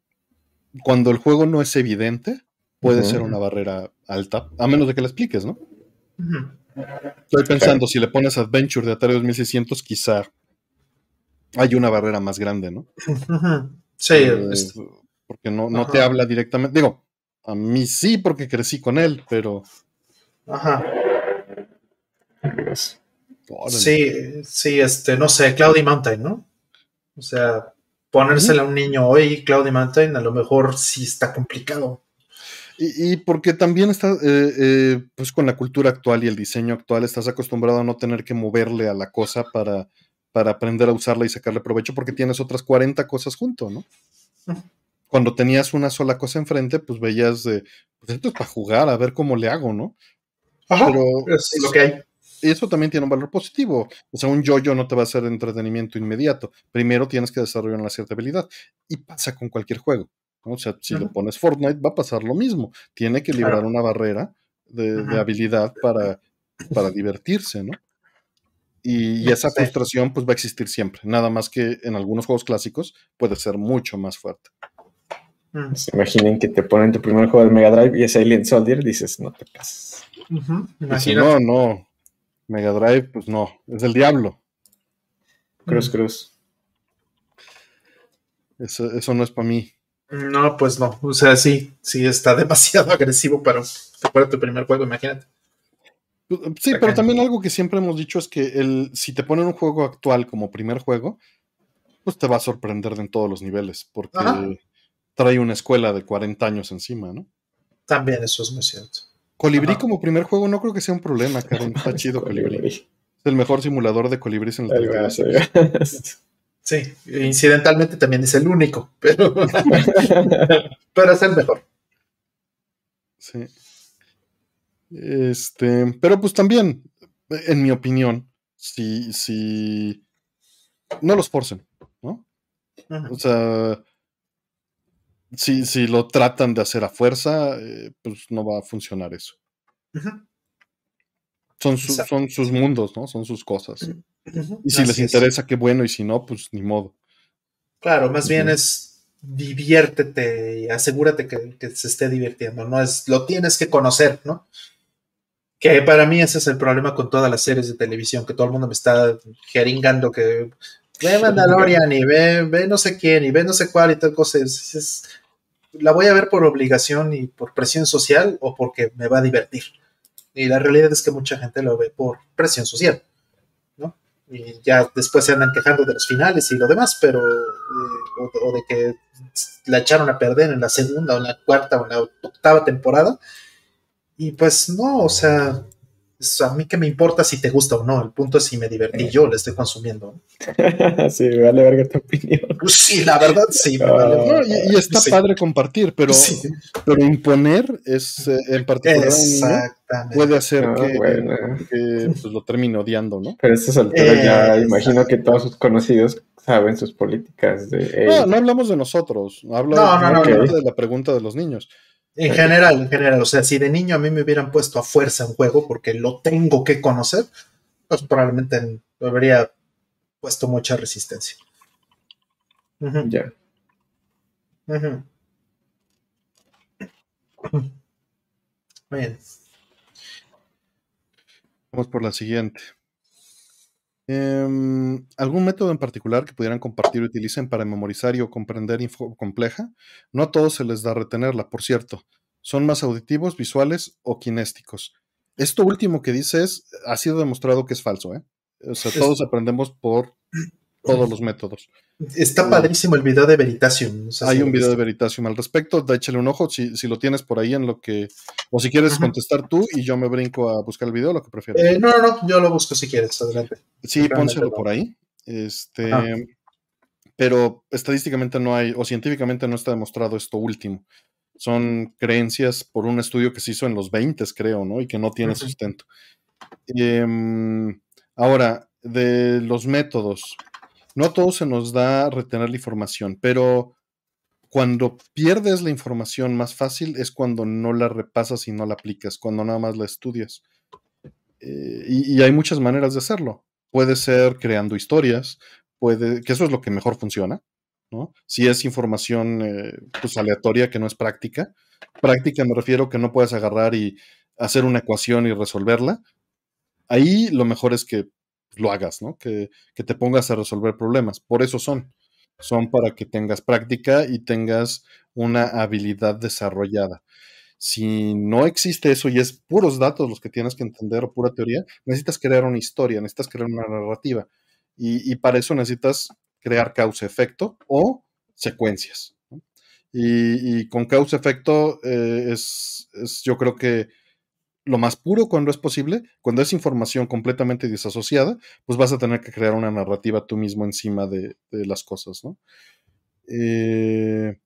cuando el juego no es evidente, puede ser una barrera alta, a menos de que la expliques, ¿no? Estoy pensando, si le pones Adventure de Atari 2600, quizá hay una barrera más grande, ¿no? Sí. Eh, porque no, no te habla directamente. Digo, a mí sí, porque crecí con él, pero. Ajá. Sí, sí, este, no sé, Cloudy Mountain, ¿no? O sea, ponérsela a un niño hoy, Cloudy Mountain, a lo mejor sí está complicado. Y, porque también estás, eh, eh, pues con la cultura actual y el diseño actual, estás acostumbrado a no tener que moverle a la cosa para, para aprender a usarla y sacarle provecho, porque tienes otras 40 cosas junto, ¿no? Cuando tenías una sola cosa enfrente, pues veías de, pues esto es para jugar, a ver cómo le hago, ¿no? Pero es lo que hay. Y eso también tiene un valor positivo. O sea, un yo-yo no te va a hacer entretenimiento inmediato. Primero tienes que desarrollar una cierta habilidad. Y pasa con cualquier juego. O sea, si le pones Fortnite va a pasar lo mismo. Tiene que librar una barrera de, habilidad para, para divertirse, ¿no? Y, esa frustración pues va a existir siempre. Nada más que en algunos juegos clásicos puede ser mucho más fuerte. Mm. Imaginen que te ponen tu primer juego de Mega Drive y es Alien Soldier, dices, no te cases. no, no. Mega Drive, pues no, es el diablo. Cruz, cruz. Eso, eso no es para mí. No, pues no. O sea, sí, sí está demasiado agresivo para, para tu primer juego, imagínate. Sí, pero también algo que siempre hemos dicho es que el, si te ponen un juego actual como primer juego, pues te va a sorprender en todos los niveles, porque trae una escuela de 40 años encima, ¿no? También eso es muy cierto. Colibrí como primer juego no creo que sea un problema, Karen. Está chido Colibrí. Es el mejor simulador de colibríes en el Sí, incidentalmente también es el único, pero, pero es el mejor. Sí. Este, pero pues también, en mi opinión, si, si no los forcen, ¿no? O sea, si, si, lo tratan de hacer a fuerza, eh, pues no va a funcionar eso. son, son sus mundos, ¿no? Son sus cosas. Y si les interesa, qué bueno, y si no, pues ni modo. Claro, más bien es diviértete y asegúrate que, se esté divirtiendo, no es, lo tienes que conocer, ¿no? Que para mí ese es el problema con todas las series de televisión, que todo el mundo me está jeringando que ve Mandalorian y ve, ve no sé quién y ve no sé cuál y tal cosa. la voy a ver por obligación y por presión social o porque me va a divertir. Y la realidad es que mucha gente lo ve por presión social, ¿no? Y ya después se andan quejando de los finales y lo demás, pero, eh, o, de que la echaron a perder en la segunda o en la cuarta o en la octava temporada. Y pues no, o sea, a mí que me importa si te gusta o no, el punto es si me divertí yo, le estoy consumiendo. sí, me vale verga tu opinión. Pues sí, la verdad, sí, me vale. Ah. y, está padre compartir, pero, pero imponer es eh, en particular puede hacer que, pues, lo termine odiando, ¿no? Pero a estas alturas ya imagino que todos sus conocidos saben sus políticas. De, no, no hablamos de nosotros, hablo de la pregunta de los niños. En general, en general, o sea, si de niño a mí me hubieran puesto a fuerza un juego porque lo tengo que conocer, pues probablemente me habría puesto mucha resistencia. Ya. Bien. Vamos por la siguiente. Em, ¿Algún método en particular que pudieran compartir o utilicen para memorizar y o comprender info compleja? No a todos se les da retenerla, por cierto. Son más auditivos, visuales o kinésticos. Esto último que dices ha sido demostrado que es falso, ¿eh? O sea, todos aprendemos por todos los métodos. Está padrísimo el video de Veritasium. Hay un video de Veritasium al respecto, échale un ojo si, lo tienes por ahí en lo que... O si quieres contestar tú y yo me brinco a buscar el video, lo que prefieras. Eh, no, no, no, yo lo busco si quieres, adelante. Sí, pónselo por ahí. Este... Pero estadísticamente no hay, o científicamente no está demostrado esto último. Son creencias por un estudio que se hizo en los 20, creo, ¿no? Y que no tiene sustento. Em, ahora, de los métodos, no a todos se nos da retener la información, pero cuando pierdes la información más fácil es cuando no la repasas y no la aplicas, cuando nada más la estudias. Eh, y, hay muchas maneras de hacerlo. Puede ser creando historias, puede, que eso es lo que mejor funciona, ¿no? Si es información eh, pues, aleatoria que no es práctica. Práctica me refiero que no puedes agarrar y hacer una ecuación y resolverla. Ahí lo mejor es que lo hagas, ¿no? Que, te pongas a resolver problemas. Por eso son. Son para que tengas práctica y tengas una habilidad desarrollada. Si no existe eso y es puros datos los que tienes que entender o pura teoría, necesitas crear una historia, necesitas crear una narrativa. Y, para eso necesitas crear causa-efecto o secuencias. Y, con causa-efecto eh, es, es, yo creo que lo más puro cuando es posible, cuando es información completamente desasociada, pues vas a tener que crear una narrativa tú mismo encima de, las cosas, ¿no? Eh,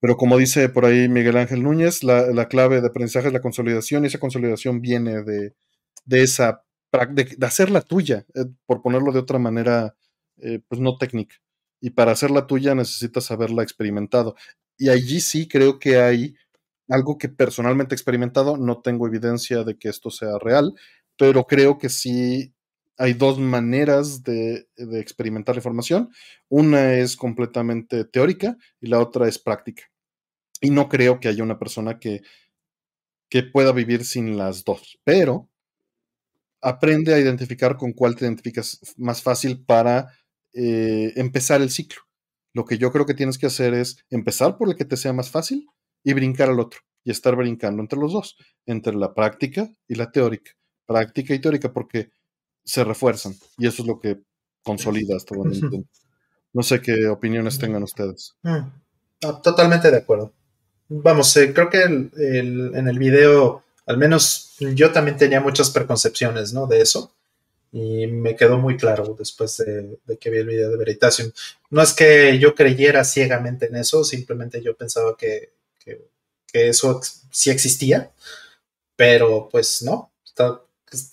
pero como dice por ahí Miguel Ángel Núñez, la, clave de aprendizaje es la consolidación y esa consolidación viene de, esa, de, de, hacerla tuya, eh, por ponerlo de otra manera, eh, pues no técnica. Y para hacerla tuya necesitas haberla experimentado. Y allí sí creo que hay algo que personalmente he experimentado, no tengo evidencia de que esto sea real, pero creo que sí hay dos maneras de, experimentar la información. Una es completamente teórica y la otra es práctica. Y no creo que haya una persona que, que pueda vivir sin las dos, pero aprende a identificar con cuál te identificas más fácil para eh, empezar el ciclo. Lo que yo creo que tienes que hacer es empezar por el que te sea más fácil y brincar al otro y estar brincando entre los dos, entre la práctica y la teórica. Práctica y teórica porque se refuerzan y eso es lo que consolida hasta donde No sé qué opiniones tengan ustedes. Mm. totalmente de acuerdo. Vamos, eh, creo que en el video, al menos yo también tenía muchas preconcepciones, ¿no? De eso. Y me quedó muy claro después de, que vi el video de Veritasium. No es que yo creyera ciegamente en eso, simplemente yo pensaba que que eso sí existía, pero pues no,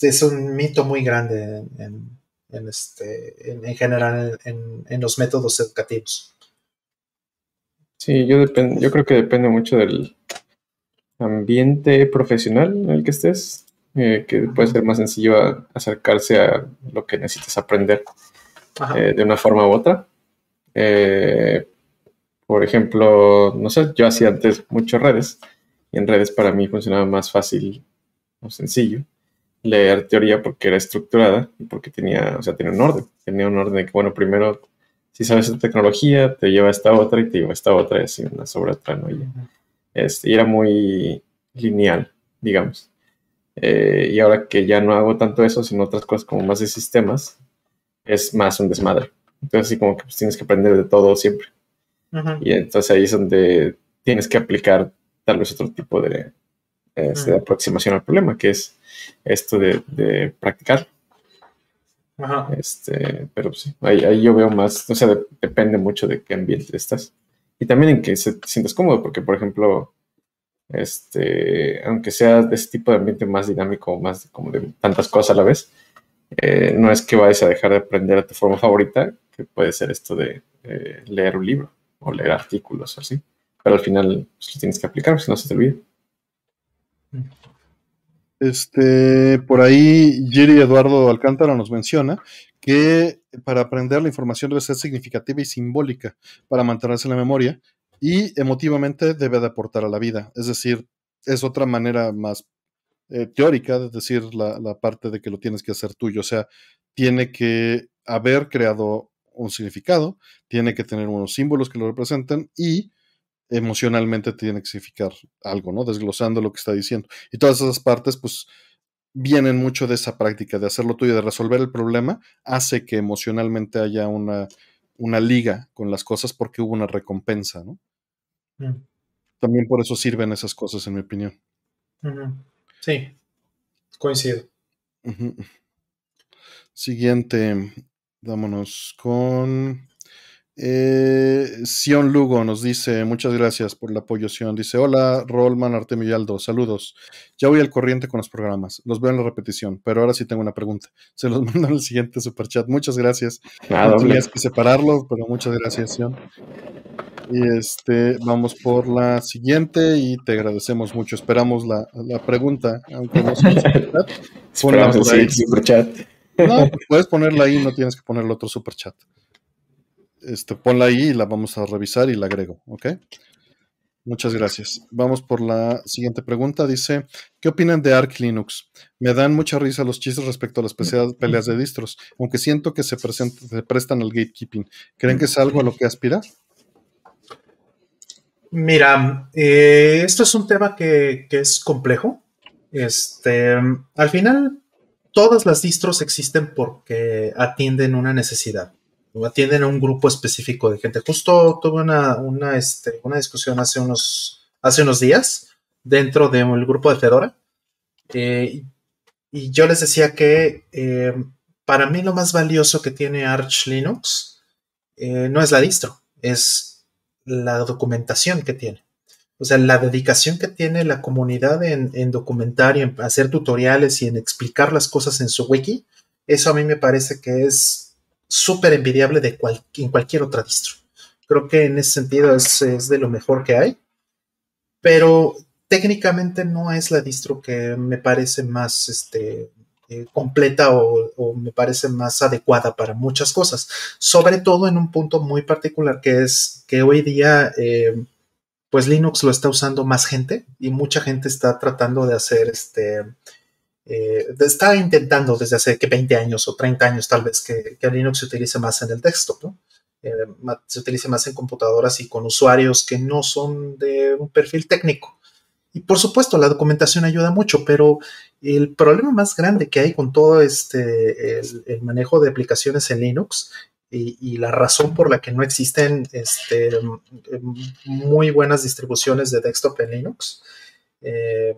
es un mito muy grande en, este, en, general en, los métodos educativos. Sí, yo, yo creo que depende mucho del ambiente profesional en el que estés, eh, que puede ser más sencillo acercarse a lo que necesitas aprender eh, de una forma u otra. Eh, por ejemplo, no sé, yo hacía antes muchas redes y en redes para mí funcionaba más fácil o sencillo. leer teoría porque era estructurada y porque tenía, o sea, tenía un orden. Tenía un orden de que, bueno, primero, si sabes esta tecnología, te lleva a esta otra y te lleva a esta otra y así una sobre otra, ¿no? Y, este, y era muy lineal, digamos. Eh, y ahora que ya no hago tanto eso, sino otras cosas como más de sistemas, es más un desmadre. Entonces, así como que pues, tienes que aprender de todo siempre. Y entonces ahí es donde tienes que aplicar tal vez otro tipo de, este, aproximación al problema, que es esto de, practicar. Este, pero sí, ahí, yo veo más, o sea, depende mucho de qué ambiente estás. Y también en que se, te sientas cómodo, porque por ejemplo, este, aunque sea de ese tipo de ambiente más dinámico, más como de tantas cosas a la vez, eh, no es que vayas a dejar de aprender a tu forma favorita, que puede ser esto de leer un libro o leer artículos así. Pero al final pues, lo tienes que aplicar, si no se te olvida. Este, por ahí Jerry Eduardo Alcántara nos menciona que para aprender la información debe ser significativa y simbólica para mantenerse en la memoria y emotivamente debe de aportar a la vida. Es decir, es otra manera más eh, teórica de decir la, la, parte de que lo tienes que hacer tuyo. O sea, tiene que haber creado un significado, tiene que tener unos símbolos que lo representen y emocionalmente tiene que significar algo, ¿no? Desglosando lo que está diciendo. Y todas esas partes, pues, vienen mucho de esa práctica de hacerlo tuyo, de resolver el problema, hace que emocionalmente haya una, una liga con las cosas porque hubo una recompensa, ¿no? Mm. También por eso sirven esas cosas, en mi opinión. Sí, coincido. Siguiente, vámonos con eh, Sion Lugo nos dice, muchas gracias por el apoyo, Sion. Dice, hola, Rolman Artemio y Aldo, saludos. Ya voy al corriente con los programas, los veo en la repetición, pero ahora sí tengo una pregunta. Se los mando en el siguiente superchat. Muchas gracias. Ah, no tenías que separarlo, pero muchas gracias, Sion. Y este, vamos por la siguiente y te agradecemos mucho. Esperamos la, la pregunta, aunque no sea superchat. Superchat. No, puedes ponerla ahí, no tienes que ponerle otro superchat este, ponla ahí y la vamos a revisar y la agrego, ¿ok? Muchas gracias. Vamos por la siguiente pregunta. Dice, ¿qué opinan de Arc Linux? Me dan mucha risa los chistes respecto a las peleas de distros, aunque siento que se, prestan al gatekeeping. ¿Creen que es algo a lo que aspira? Mira, eh, esto es un tema que, que, es complejo. Este, al final, todas las distros existen porque atienden una necesidad atienden a un grupo específico de gente. Justo tuve una, una, este, una discusión hace unos, hace unos días dentro del grupo de Fedora. Eh, y yo les decía que eh, para mí lo más valioso que tiene Arch Linux eh, no es la distro, es la documentación que tiene. O sea, la dedicación que tiene la comunidad en, en documentar y en hacer tutoriales y en explicar las cosas en su wiki, eso a mí me parece que es súper envidiable de en cualquier otra distro. Creo que en ese sentido es, de lo mejor que hay, pero técnicamente no es la distro que me parece más este, eh, completa o, me parece más adecuada para muchas cosas, sobre todo en un punto muy particular que es que hoy día eh, pues Linux lo está usando más gente y mucha gente está tratando de hacer este eh, está intentando desde hace que 20 años o 30 años tal vez que, Linux se utilice más en el desktop, ¿no? Eh, se utilice más en computadoras y con usuarios que no son de un perfil técnico. Y por supuesto, la documentación ayuda mucho, pero el problema más grande que hay con todo este, el, manejo de aplicaciones en Linux y, la razón por la que no existen este, muy buenas distribuciones de desktop en Linux, eh,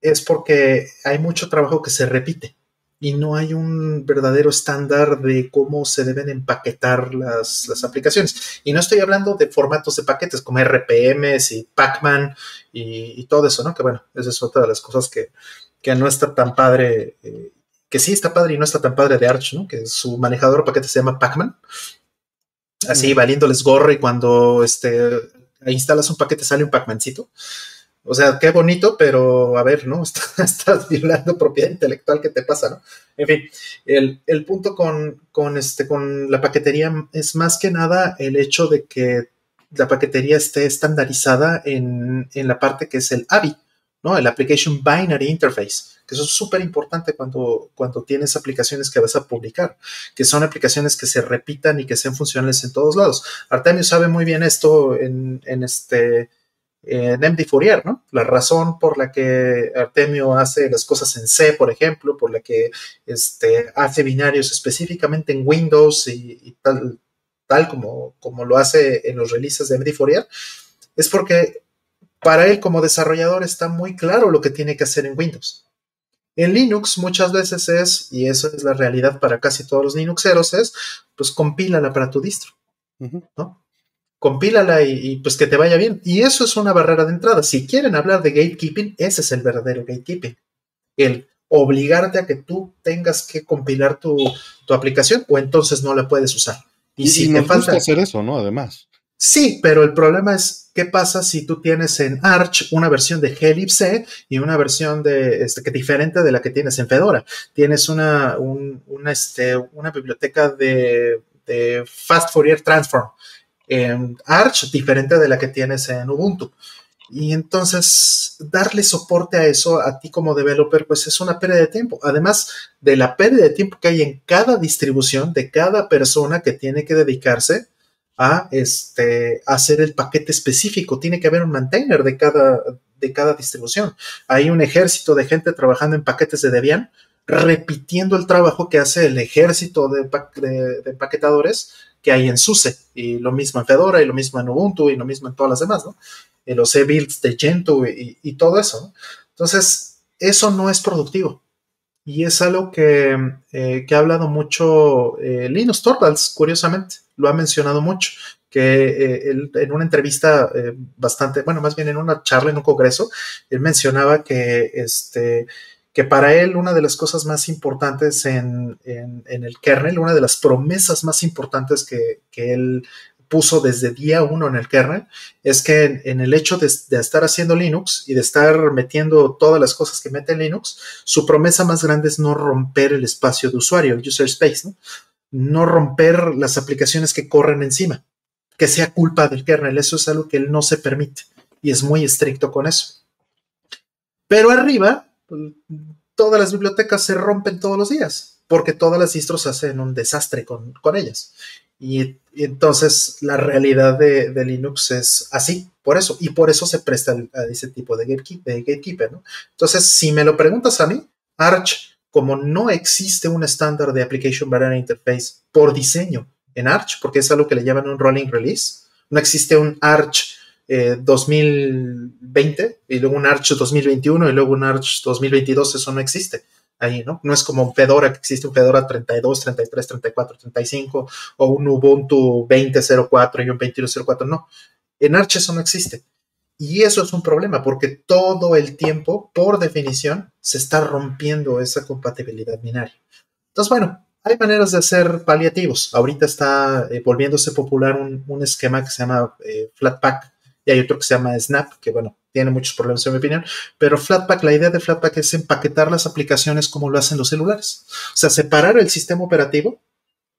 es porque hay mucho trabajo que se repite y no hay un verdadero estándar de cómo se deben empaquetar las, aplicaciones. Y no estoy hablando de formatos de paquetes como RPMs y Pacman y, y, todo eso, ¿no? Que bueno, esa es otra de las cosas que, no está tan padre, eh, que sí está padre y no está tan padre de Arch, ¿no? Que su manejador de paquetes se llama Pacman. Así, mm. valiéndoles gorro y cuando este, instalas un paquete sale un Pacmancito. O sea, qué bonito, pero a ver, ¿no? Estás violando propiedad intelectual, ¿qué te pasa, no? En fin, el, punto con, con, este, con la paquetería es más que nada el hecho de que la paquetería esté estandarizada en, la parte que es el AVI ¿no? El Application Binary Interface, que eso es súper importante cuando, cuando tienes aplicaciones que vas a publicar, que son aplicaciones que se repitan y que sean funcionales en todos lados. Artemio sabe muy bien esto en, en este en MD Fourier, ¿no? La razón por la que Artemio hace las cosas en C, por ejemplo, por la que este, hace binarios específicamente en Windows y, tal, tal como, como lo hace en los releases de MD Fourier, es porque para él como desarrollador está muy claro lo que tiene que hacer en Windows. En Linux muchas veces es, y eso es la realidad para casi todos los Linuxeros, es, pues compílala para tu distro, ¿no? Compílala y, pues que te vaya bien. Y eso es una barrera de entrada. Si quieren hablar de gatekeeping, ese es el verdadero gatekeeping. El obligarte a que tú tengas que compilar tu, aplicación o entonces no la puedes usar. Y, si te falta hacer eso, ¿no? Además. Sí, pero el problema es qué pasa si tú tienes en Arch una versión de glibc y una versión de este, diferente de la que tienes en Fedora. Tienes una, una, este, una biblioteca de, de, Fast Fourier Transform en Arch diferente de la que tienes en Ubuntu. Y entonces darle soporte a eso a ti como developer, pues es una pérdida de tiempo. Además de la pérdida de tiempo que hay en cada distribución de cada persona que tiene que dedicarse a este, hacer el paquete específico. Tiene que haber un maintainer de cada, de cada distribución. Hay un ejército de gente trabajando en paquetes de Debian, repitiendo el trabajo que hace el ejército de, empaquetadores que hay en SUSE, y lo mismo en Fedora, y lo mismo en Ubuntu, y lo mismo en todas las demás, ¿no? Los e-builds de Gentoo y, todo eso, Entonces, eso no es productivo. Y es algo que, eh, ha hablado mucho eh, Linus Torvalds, curiosamente lo ha mencionado mucho, que eh, en una entrevista bastante, bueno, más bien en una charla en un congreso, él mencionaba que, este, que para él una de las cosas más importantes en, el kernel, una de las promesas más importantes que, él puso desde día uno en el kernel, es que en, el hecho de, estar haciendo Linux y de estar metiendo todas las cosas que mete en Linux, su promesa más grande es no romper el espacio de usuario, el user space, ¿no? no romper las aplicaciones que corren encima, que sea culpa del kernel. Eso es algo que él no se permite y es muy estricto con eso. Pero arriba, todas las bibliotecas se rompen todos los días, porque todas las distros hacen un desastre con, ellas. Y, entonces la realidad de, Linux es así, por eso, y por eso se presta a ese tipo de gatekeeper, Entonces, si me lo preguntas a mí, Arch como no existe un estándar de Application Banner Interface por diseño en Arch, porque es algo que le llaman un rolling release, no existe un Arch 2020 eh, y luego un Arch 2021 y luego un Arch 2022, eso no existe ahí, ¿no? No es como un Fedora, que existe un Fedora 32, 33, 34, 35 o un Ubuntu 20.04 y un 21.04, no. En Arch eso no existe. Y eso es un problema porque todo el tiempo, por definición, se está rompiendo esa compatibilidad binaria. Entonces, bueno, hay maneras de hacer paliativos. Ahorita está eh, volviéndose popular un, esquema que se llama eh, Flatpak y hay otro que se llama Snap, que bueno, tiene muchos problemas en mi opinión, pero Flatpak, la idea de Flatpak es empaquetar las aplicaciones como lo hacen los celulares. O sea, separar el sistema operativo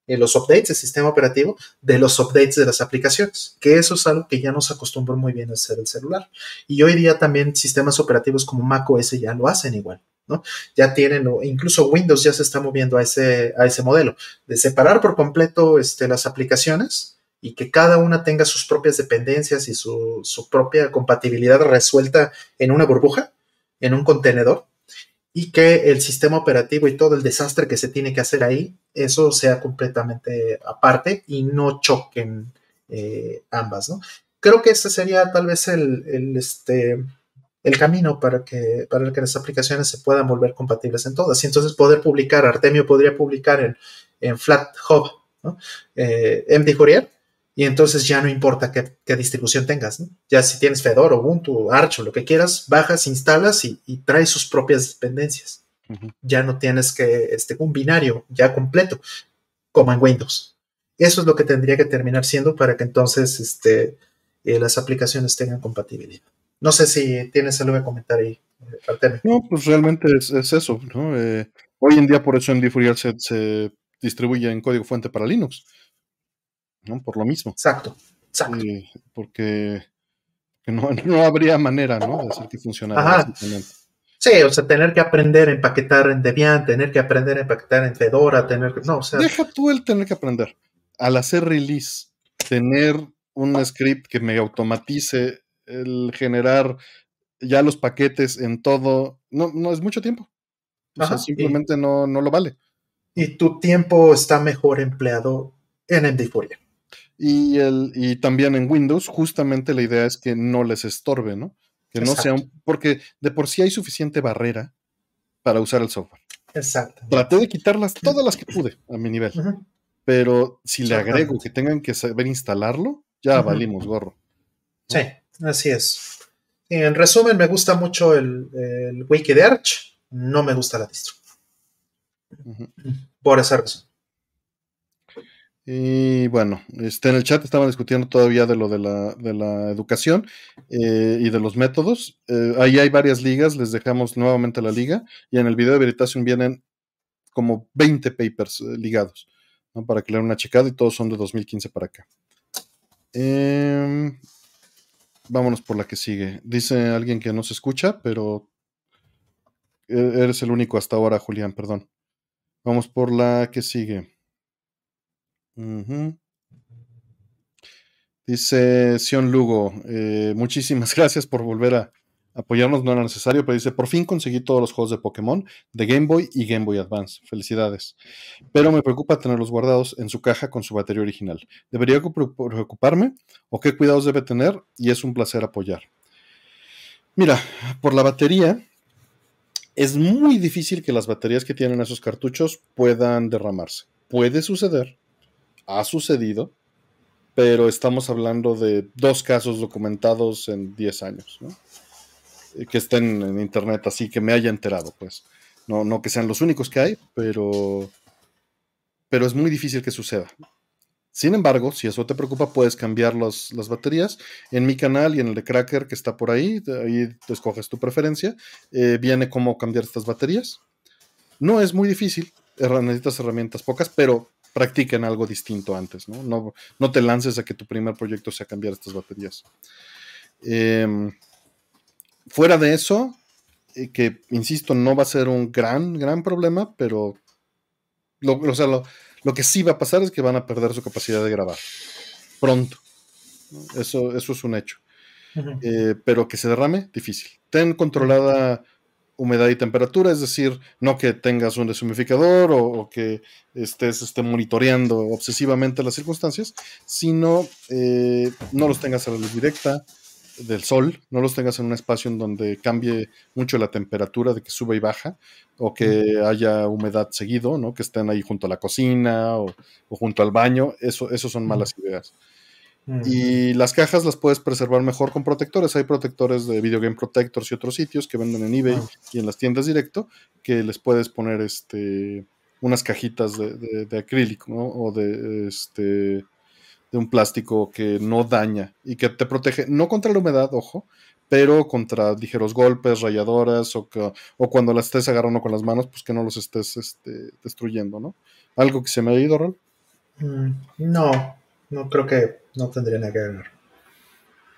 los updates del sistema operativo de los updates de las aplicaciones, que eso es algo que ya nos acostumbró muy bien a hacer el celular. Y hoy día también sistemas operativos como macOS ya lo hacen igual. ¿no? Ya tienen, incluso Windows ya se está moviendo a ese, a ese modelo, de separar por completo este, las aplicaciones y que cada una tenga sus propias dependencias y su, su propia compatibilidad resuelta en una burbuja, en un contenedor, y que el sistema operativo y todo el desastre que se tiene que hacer ahí, eso sea completamente aparte y no choquen eh, ambas, ¿no? Creo que ese sería tal vez el, este, el camino para que, para que las aplicaciones se puedan volver compatibles en todas. Y entonces poder publicar, Artemio podría publicar en, en Flat Hub, ¿no? Eh, MD Courier, y entonces ya no importa qué, distribución tengas. Ya si tienes Fedora, Ubuntu, Arch o lo que quieras, bajas, instalas y, traes sus propias dependencias. Ya no tienes que, este, un binario ya completo, como en Windows. Eso es lo que tendría que terminar siendo para que entonces este, eh, las aplicaciones tengan compatibilidad. No sé si tienes algo que comentar ahí, eh, No, pues realmente es, eso. Eh, hoy en día por eso en se, se distribuye en código fuente para Linux. ¿No? Por lo mismo. Exacto, exacto. porque Que no, no habría manera, ¿no? De hacer que funcionara. Sí, o sea, tener que aprender a empaquetar en Debian, tener que aprender a empaquetar en Fedora, tener que. No, o sea. Deja tú el tener que aprender. Al hacer release, tener un script que me automatice el generar ya los paquetes en todo, no, no es mucho tiempo. O sea, simplemente no, no lo vale. Y tu tiempo está mejor empleado en MD4. Y, el, y también en Windows, justamente la idea es que no les estorbe, ¿no? Que no sea un, porque de por sí hay suficiente barrera para usar el software. Exacto. Traté de quitarlas todas las que pude a mi nivel. Pero si le agrego que tengan que saber instalarlo, ya valimos gorro. Sí, así es. en resumen, me gusta mucho el, el wiki de Arch, no me gusta la distro. Por esa razón. Y bueno, este, en el chat estaban discutiendo todavía de lo de la, de la educación eh, y de los métodos. Eh, ahí hay varias ligas, les dejamos nuevamente la liga y en el video de Veritasium vienen como 20 papers eh, ligados para que le den una checada y todos son de 2015 para acá. Em, vámonos por la que sigue. Dice alguien que no se escucha, pero eres el único hasta ahora, Julián, perdón. Vamos por la que sigue. Dice Sion Lugo, eh, muchísimas gracias por volver a apoyarnos, no era necesario, pero dice, por fin conseguí todos los juegos de Pokémon de Game Boy y Game Boy Advance. Felicidades. Pero me preocupa tenerlos guardados en su caja con su batería original. ¿Debería preocuparme o qué cuidados debe tener? Y es un placer apoyar. Mira, por la batería, es muy difícil que las baterías que tienen esos cartuchos puedan derramarse. Puede suceder, ha sucedido, pero estamos hablando de dos casos documentados en 10 años, ¿no? Eh, que estén en internet así, que me haya enterado, pues. No, no que sean los únicos que hay, pero, pero es muy difícil que suceda. Sin embargo, si eso te preocupa, puedes cambiar las baterías. En mi canal y en el de Cracker que está por ahí, ahí te escoges tu preferencia, eh, viene cómo cambiar estas baterías. No es muy difícil, necesitas herramientas pocas, pero practiquen algo distinto antes, ¿no? No, te lances a que tu primer proyecto sea cambiar estas baterías. Em, fuera de eso, eh, que insisto, no va a ser un gran, gran problema, pero lo, lo, que sí va a pasar es que van a perder su capacidad de grabar pronto. Eso, eso es un hecho. Eh, pero que se derrame, difícil. Ten controlada humedad y temperatura, es decir, no que tengas un deshumificador o, que estés este, monitoreando obsesivamente las circunstancias, sino eh, no los tengas a la luz directa del sol, no los tengas en un espacio en donde cambie mucho la temperatura, de que suba y baja, o que haya humedad seguido, ¿no? que estén ahí junto a la cocina o, junto al baño, eso, eso son malas ideas. Y las cajas las puedes preservar mejor con protectores. Hay protectores de Video Game Protectors y otros sitios que venden en eBay y en las tiendas directo que les puedes poner este unas cajitas de, acrílico o de este de un plástico que no daña y que te protege no contra la humedad, ojo, pero contra ligeros golpes, rayadoras o, o cuando las estés agarrando con las manos, pues que no los estés este, destruyendo, ¿no? ¿Algo que se me ha ido, Rol? Mm, no, no creo que no tendría nada que ver.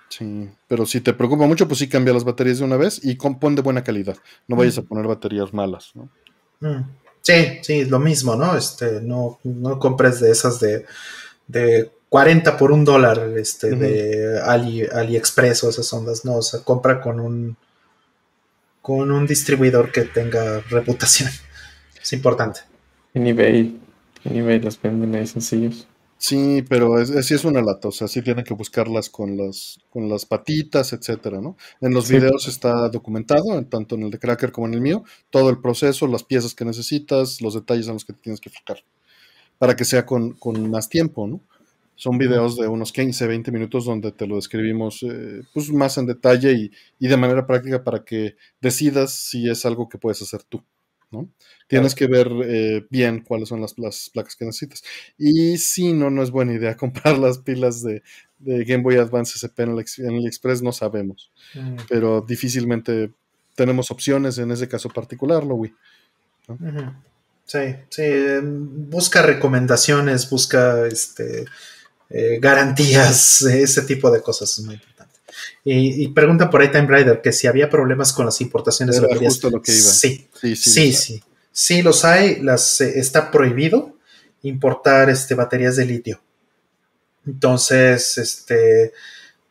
Sí, pero si te preocupa mucho, pues sí cambia las baterías de una vez y pon de buena calidad. No vayas a mm. poner baterías malas, ¿no? Mm. Sí, sí, lo mismo, ¿no? Este, no, no compres de esas de, de 40 por un dólar, este, de Ali, AliExpress o esas ondas, no, o sea, compra con un con un distribuidor que tenga reputación. Es importante. En eBay, en eBay las venden ahí sencillos. Sí, pero es, sí es una lata, o sea, sí tienen que buscarlas con las, con las patitas, etcétera, ¿no? En los videos está documentado, tanto en el de Cracker como en el mío, todo el proceso, las piezas que necesitas, los detalles en los que te tienes que fijar, para que sea con, más tiempo, ¿no? Son videos de unos 15, 20 minutos donde te lo describimos eh, pues más en detalle y, y de manera práctica para que decidas si es algo que puedes hacer tú. Tienes que ver eh, bien cuáles son las, placas que necesitas. Y si no, no es buena idea comprar las pilas de, Game Boy Advance SP en el, Express, no sabemos. Mm. Pero difícilmente tenemos opciones en ese caso particular, ¿no, Sí, sí, busca recomendaciones, busca este, eh, garantías, ese tipo de cosas es muy importante. Y, y preguntan por ahí Time Rider que si había problemas con las importaciones Era de baterías. justo lo que iba. Sí, Sí, sí, sí. Sí, los hay. Las, eh, está prohibido importar este, baterías de litio. Entonces, este,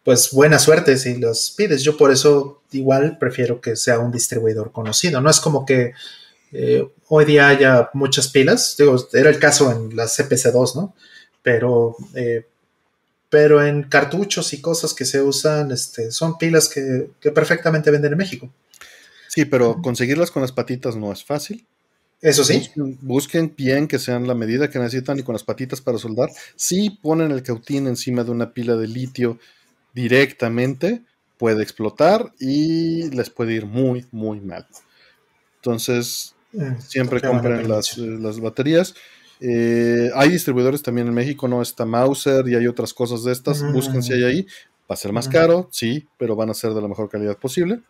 pues buena suerte si los pides. Yo por eso igual prefiero que sea un distribuidor conocido. No es como que eh, hoy día haya muchas pilas. Digo, era el caso en la CPC2, ¿no? Pero, eh, pero en cartuchos y cosas que se usan, este, son pilas que, que perfectamente venden en México. Sí, pero conseguirlas con las patitas no es fácil. Eso sí. Busquen, busquen bien que sean la medida que necesitan y con las patitas para soldar. Si ponen el cautín encima de una pila de litio directamente, puede explotar y les puede ir muy, muy mal. Entonces, Mm, siempre compren las, eh, las baterías. Eh, hay distribuidores también en México, no está Mauser y hay otras cosas de estas. Mm. Busquen si hay ahí. Va a ser más Mm. caro, sí, pero van a ser de la mejor calidad posible.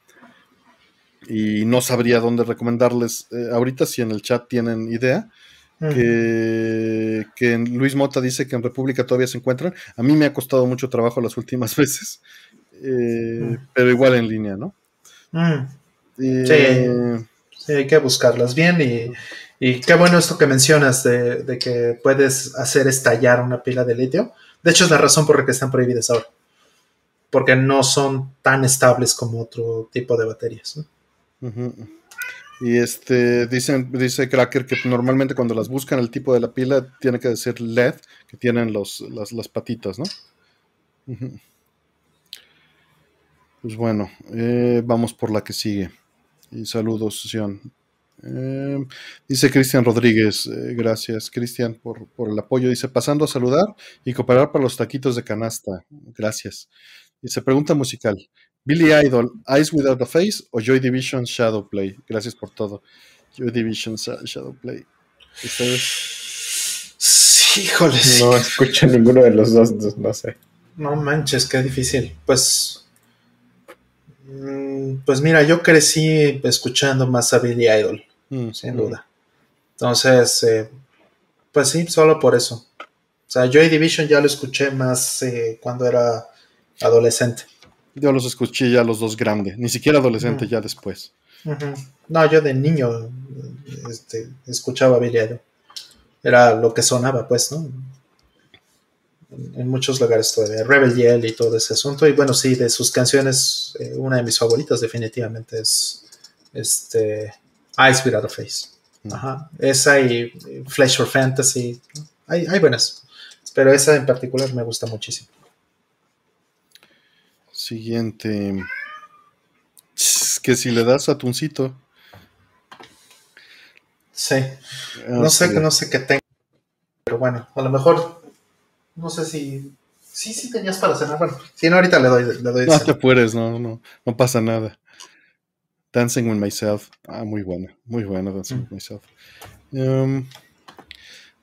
Y no sabría dónde recomendarles eh, ahorita si en el chat tienen idea. Mm. Que, que Luis Mota dice que en República todavía se encuentran. A mí me ha costado mucho trabajo las últimas veces, eh, pero igual en línea, ¿no? Eh, Sí, hay que buscarlas bien y, y qué bueno esto que mencionas de, que puedes hacer estallar una pila de litio. De hecho, es la razón por la que están prohibidas ahora. Porque no son tan estables como otro tipo de baterías. Y este dicen, dice Cracker que normalmente cuando las buscan el tipo de la pila tiene que decir LED, que tienen los, las, patitas, ¿no? Pues bueno, eh, vamos por la que sigue. Y saludos, Sion. Eh, dice Cristian Rodríguez, eh, gracias Cristian por, por el apoyo. Dice, pasando a saludar y cooperar para los taquitos de canasta. Gracias. Dice, pregunta musical. Billy Idol, Eyes Without a Face o Joy Division Shadow Play. Gracias por todo. Joy Division Shadow Play. Ustedes. Sí, híjoles. No escucho ninguno de los dos, no, no sé. No manches, qué difícil. Pues. mm, Pues mira, yo crecí escuchando más a Billy Idol, Mm, sin duda. Entonces, eh, pues sí, solo por eso. O sea, Joy Division ya lo escuché más eh, cuando era adolescente. Yo los escuché ya los dos grandes, ni siquiera adolescente, Mm. ya después. No, yo de niño este, escuchaba Billy Idol. Era lo que sonaba, pues, ¿no? En, en muchos lugares todavía. Rebel Yell y todo ese asunto. Y bueno, sí, de sus canciones, eh, una de mis favoritas definitivamente es este, Eyes Without a Face. Ajá. Esa y eh, Flesh or Fantasy. Hay, hay buenas. Pero esa en particular me gusta muchísimo. Siguiente. Que si le das atuncito. Sí. No sé, no sé qué tengo. Pero bueno, a lo mejor. No sé si. Sí, sí tenías para cenar. Bueno, si no, ahorita le doy, le doy No te apures, no, no, no pasa nada. Dancing with Myself. Ah, muy buena, muy buena Dancing Mm. with Myself. Um,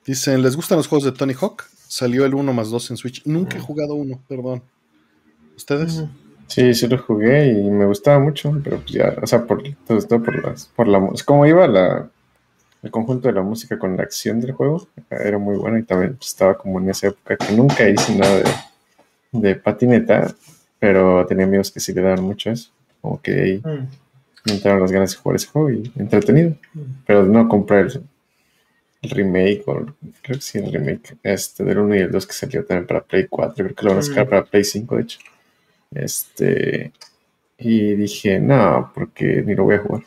dicen, ¿les gustan los juegos de Tony Hawk? Salió el 1 más 2 en Switch. Nunca he Mm. jugado uno, perdón. ¿Ustedes? Ujú. Sí, sí lo jugué y me gustaba mucho, pero pues ya, o sea, por, todo esto por las, por la, es como iba la, el conjunto de la música con la acción del juego, era muy bueno y también pues, estaba como en esa época que nunca hice nada de, de patineta, pero tenía amigos que sí le daban mucho eso, como que ahí Mm, me entraron las ganas de jugar ese juego y entretenido, pero no compré el, el remake, o creo que sí, el remake este, del 1 y el 2 que salió también para Play 4, creo que lo van a sacar Mm. para Play 5, de hecho. Este, y dije, no, porque ni lo voy a jugar.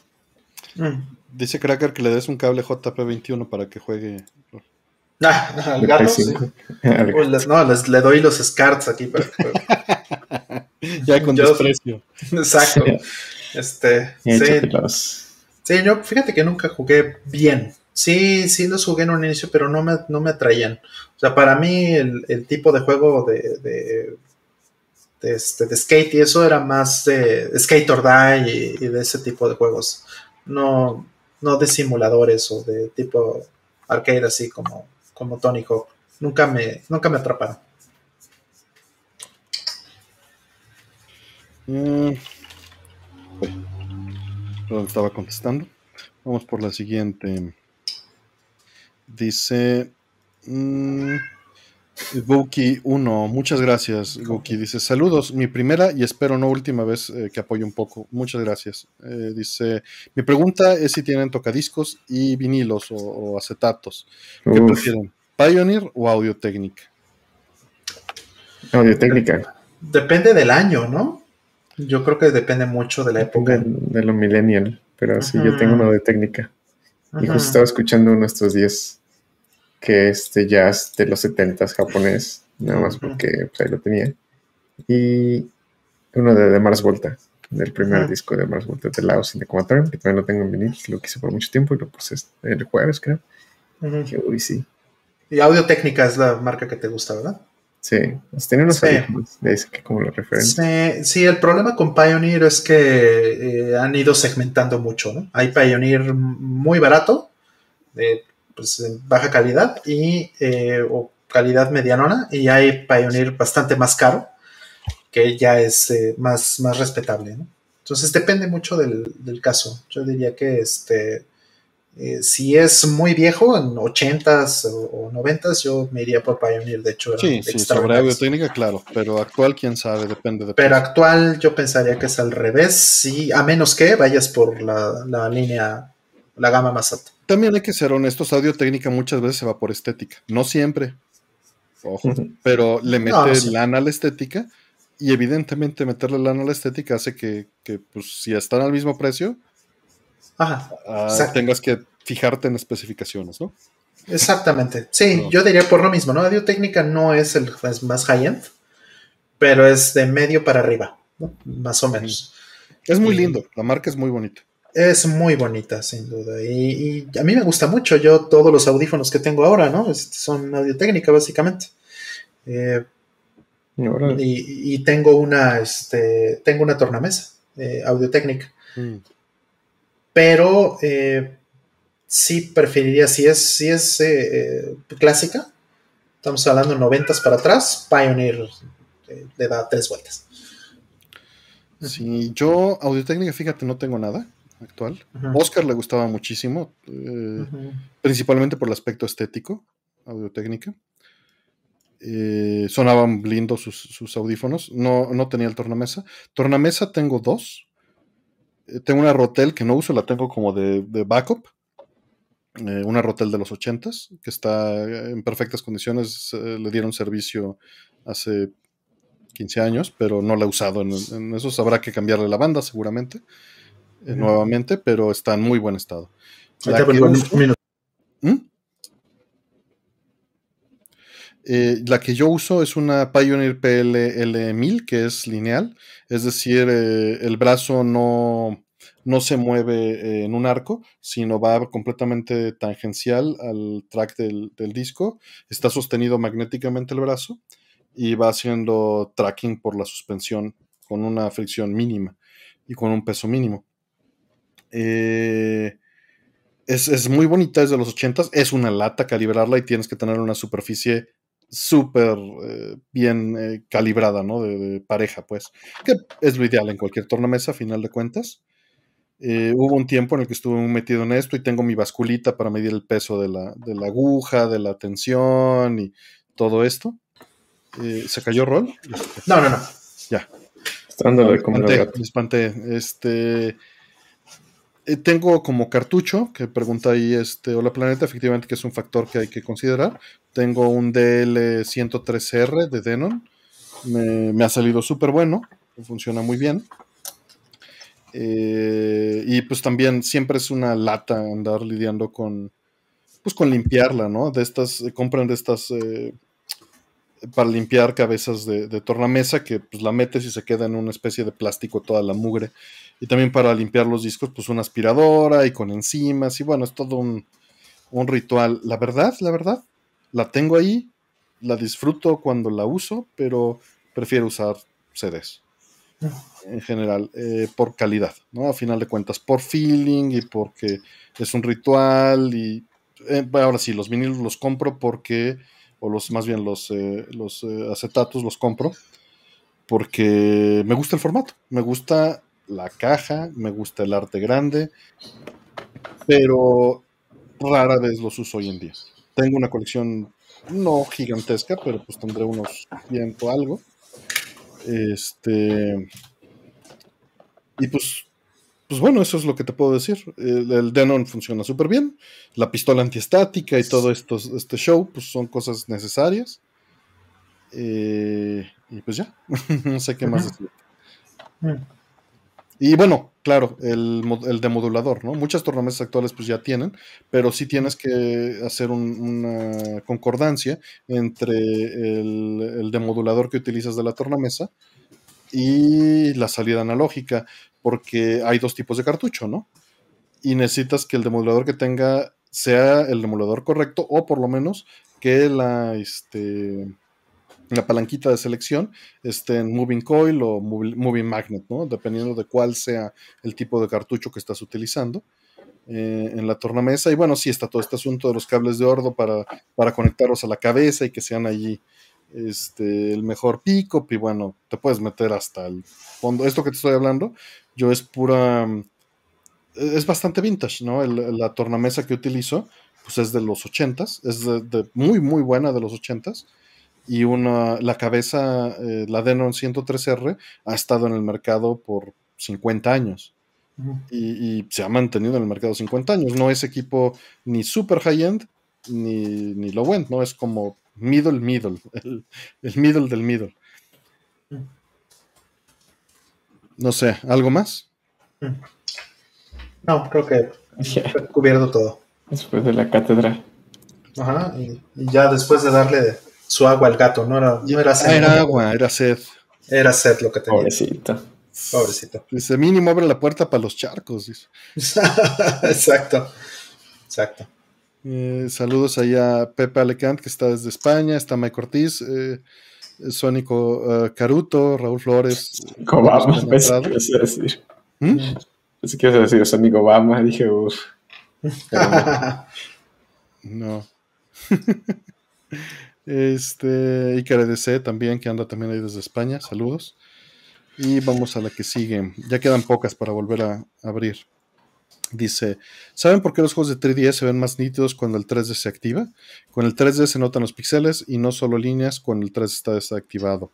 Mm. Dice Cracker que le des un cable JP21 para que juegue. Ah, al gato, Play sí. 5. Uy, les- no, les, le doy los scarts aquí. Para, ya con Yo- desprecio. exacto. Este, sí, sí, yo fíjate que nunca jugué bien. Sí, sí los jugué en un inicio, pero no me, no me atraían. O sea, para mí el, el tipo de juego de, de, de, este, de skate y eso era más de skate or die y, y de ese tipo de juegos. No, no de simuladores o de tipo arcade así como, como Tony Hawk. Nunca me, nunca me atraparon. Mm. Uy. Perdón, estaba contestando. Vamos por la siguiente. Dice. mm, Guki 1, muchas gracias. Guki dice: Saludos, mi primera y espero no última vez eh, que apoye un poco. Muchas gracias. Eh, dice: Mi pregunta es si tienen tocadiscos y vinilos o, acetatos. ¿Qué prefieren? ¿Pioneer o Audio Técnica? Audio Técnica. Depende del año, ¿no? Yo creo que depende mucho de la época. De, lo millennial, pero sí, yo tengo uno de técnica. Y justo estaba escuchando uno estos días que este jazz de los 70 japonés, nada más porque pues, ahí lo tenía. Y uno de, Mars Volta, del primer disco de Mars Volta, de Laos in the Quantum, que también lo tengo en vinil, lo quise por mucho tiempo y lo puse el jueves, creo. Y uy, sí. Y Audio Técnica es la marca que te gusta, ¿verdad? Sí, pues, tiene unos sí. que como la referencia. Sí, el problema con Pioneer es que eh, han ido segmentando mucho, ¿no? Hay Pioneer muy barato, de pues, baja calidad y eh, o calidad medianona y hay Pioneer bastante más caro que ya es eh, más, más respetable. ¿no? Entonces depende mucho del, caso. Yo diría que este, eh, si es muy viejo, en 80s o, 90s, yo me iría por Pioneer. De hecho, sí, sí sobre audio técnica, claro, pero actual, quién sabe, depende de. Pero actual, yo pensaría que es al revés, sí, a menos que vayas por la, la línea, la gama más alta. También hay que ser honestos, audio técnica muchas veces se va por estética, no siempre, ojo, pero le mete lana a la estética y evidentemente meterle lana a la estética hace que, pues, si están al mismo precio, ah, tengas que fijarte en especificaciones, ¿no? Exactamente, sí, yo diría por lo mismo, ¿no? Audio técnica no es el más high-end, pero es de medio para arriba, más o menos. Es muy lindo, la marca es muy bonita. Es muy bonita, sin duda. Y, a mí me gusta mucho. Yo todos los audífonos que tengo ahora, ¿no? Son audio técnica, básicamente. Eh, y, tengo una, este, tengo una tornamesa, eh, audio técnica. Mm. Pero eh, sí preferiría, si es, si es clásica, estamos hablando noventas para atrás, Pioneer le da tres vueltas. Sí, yo audio técnica, fíjate, no tengo nada actual. Oscar le gustaba muchísimo, eh, principalmente por el aspecto estético, audio técnica. Eh, sonaban lindos sus, audífonos. No, no, tenía el tornamesa. Tornamesa tengo dos. Eh, tengo una Rotel que no uso, la tengo como de, backup. una Rotel de los 80 que está en perfectas condiciones. le dieron servicio hace 15 años, pero no la he usado. En, en esos habrá que cambiarle la banda seguramente. Eh, nuevamente, pero está en muy buen estado. La que, uso, ¿Mm? Eh, la que yo uso es una Pioneer PLL1000, que es lineal, es decir, eh, el brazo no, no se mueve en un arco, sino va completamente tangencial al track del, disco. Está sostenido magnéticamente el brazo y va haciendo tracking por la suspensión con una fricción mínima y con un peso mínimo. Eh, es, muy bonita, es de los 80 es una lata calibrarla y tienes que tener una superficie súper eh, bien eh, calibrada, ¿no? De, pareja, pues, que es lo ideal en cualquier tornamesa, a final de cuentas. hubo un tiempo en el que estuve muy metido en esto y tengo mi basculita para medir el peso de la, aguja, de la tensión y todo esto. ¿Se cayó Rol? No, no, no. Ya. Estando me espanté. Este, eh, tengo como cartucho, que pregunta ahí este, Hola Planeta, efectivamente que es un factor que hay que considerar. Tengo un DL103R de Denon. Me, ha salido súper bueno, funciona muy bien. Eh, y pues también siempre es una lata andar lidiando con, pues con limpiarla, ¿no? De estas, compran de estas eh, para limpiar cabezas de, tornamesa que pues la metes y se queda en una especie de plástico toda la mugre. Y también para limpiar los discos, pues una aspiradora y con enzimas. Y bueno, es todo un, ritual. La verdad, la verdad, la tengo ahí, la disfruto cuando la uso, pero prefiero usar CDs en general, eh, por calidad, ¿no? A final de cuentas, por feeling y porque es un ritual y eh, ahora sí, los vinilos los compro porque, o los más bien los, eh, los acetatos los compro porque me gusta el formato, me gusta la caja, me gusta el arte grande, pero rara vez los uso hoy en día. Tengo una colección no gigantesca, pero pues tendré unos ciento algo. Este. Y pues, pues bueno, eso es lo que te puedo decir. El, Denon funciona súper bien. La pistola antiestática y todo esto, este show, pues son cosas necesarias. Eh, y pues ya, no sé qué más decir. Y bueno, claro, el, el demodulador, ¿no? Muchas tornamesas actuales pues ya tienen, pero sí tienes que hacer una concordancia entre el, el, demodulador que utilizas de la tornamesa y la salida analógica, porque hay dos tipos de cartucho, ¿no? Y necesitas que el demodulador que tenga sea el demodulador correcto o por lo menos que la, este, la palanquita de selección esté en Moving Coil o Moving Magnet, ¿no? Dependiendo de cuál sea el tipo de cartucho que estás utilizando eh, en la tornamesa. Y bueno, sí está todo este asunto de los cables de ordo para, para conectarlos a la cabeza y que sean allí este, el mejor pico. Y bueno, te puedes meter hasta el fondo. Esto que te estoy hablando, yo es pura. Es bastante vintage, ¿no? la tornamesa que utilizo, pues es de los 80s, es de, muy, muy buena de los 80s y una, la cabeza, eh, la Denon 103R, ha estado en el mercado por 50 años. y, se ha mantenido en el mercado 50 años. No es equipo ni super high-end ni, ni low end, ¿no? Es como middle, middle, el, el middle del middle. No sé, ¿algo más? No, creo que he cubierto todo. Después de la cátedra. Ajá, y ya después de darle su agua al gato, no era, no era sed. era agua, era sed. Era sed lo que tenía. Pobrecito. Pobrecito. Dice, mínimo abre la puerta para los charcos. Exacto. Exacto. Eh, saludos ahí a Pepe Alecant, que está desde España. Está Mike Ortiz, eh, Sónico eh, Caruto, Raúl Flores. Obama, pensé que decir. ¿Mm? Pensé que decir Sónico Obama. Dije, uff. no. Este, Icar DC también, que anda también ahí desde España. Saludos. Y vamos a la que sigue. Ya quedan pocas para volver a abrir. Dice, ¿saben por qué los juegos de 3DS se ven más nítidos cuando el 3D se activa? Con el 3D se notan los píxeles y no solo líneas cuando el 3D está desactivado.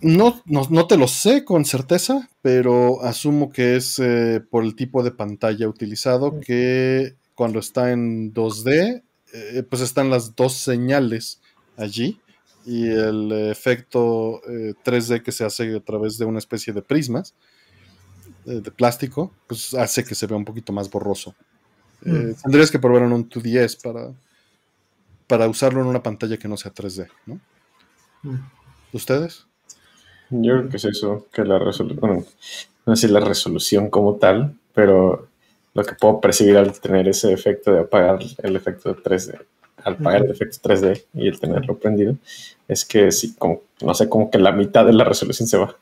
No, no, te lo sé con certeza, pero asumo que es eh, por el tipo de pantalla utilizado que cuando está en 2D eh, pues están las dos señales allí y el efecto 3D eh, que se hace a través de una especie de prismas eh, de plástico, pues hace que se vea un poquito más borroso. Mm. Tendrías que probar en un 2DS para, para usarlo en una pantalla que no sea 3D, ¿no? Mm. ¿Ustedes? Yo creo que es eso, que la resolución, no sé si la resolución como tal, pero lo que puedo percibir al tener ese efecto de apagar el efecto 3D, al apagar el efecto 3D y el tenerlo prendido, es que sí, como, no sé, como que la mitad de la resolución se va.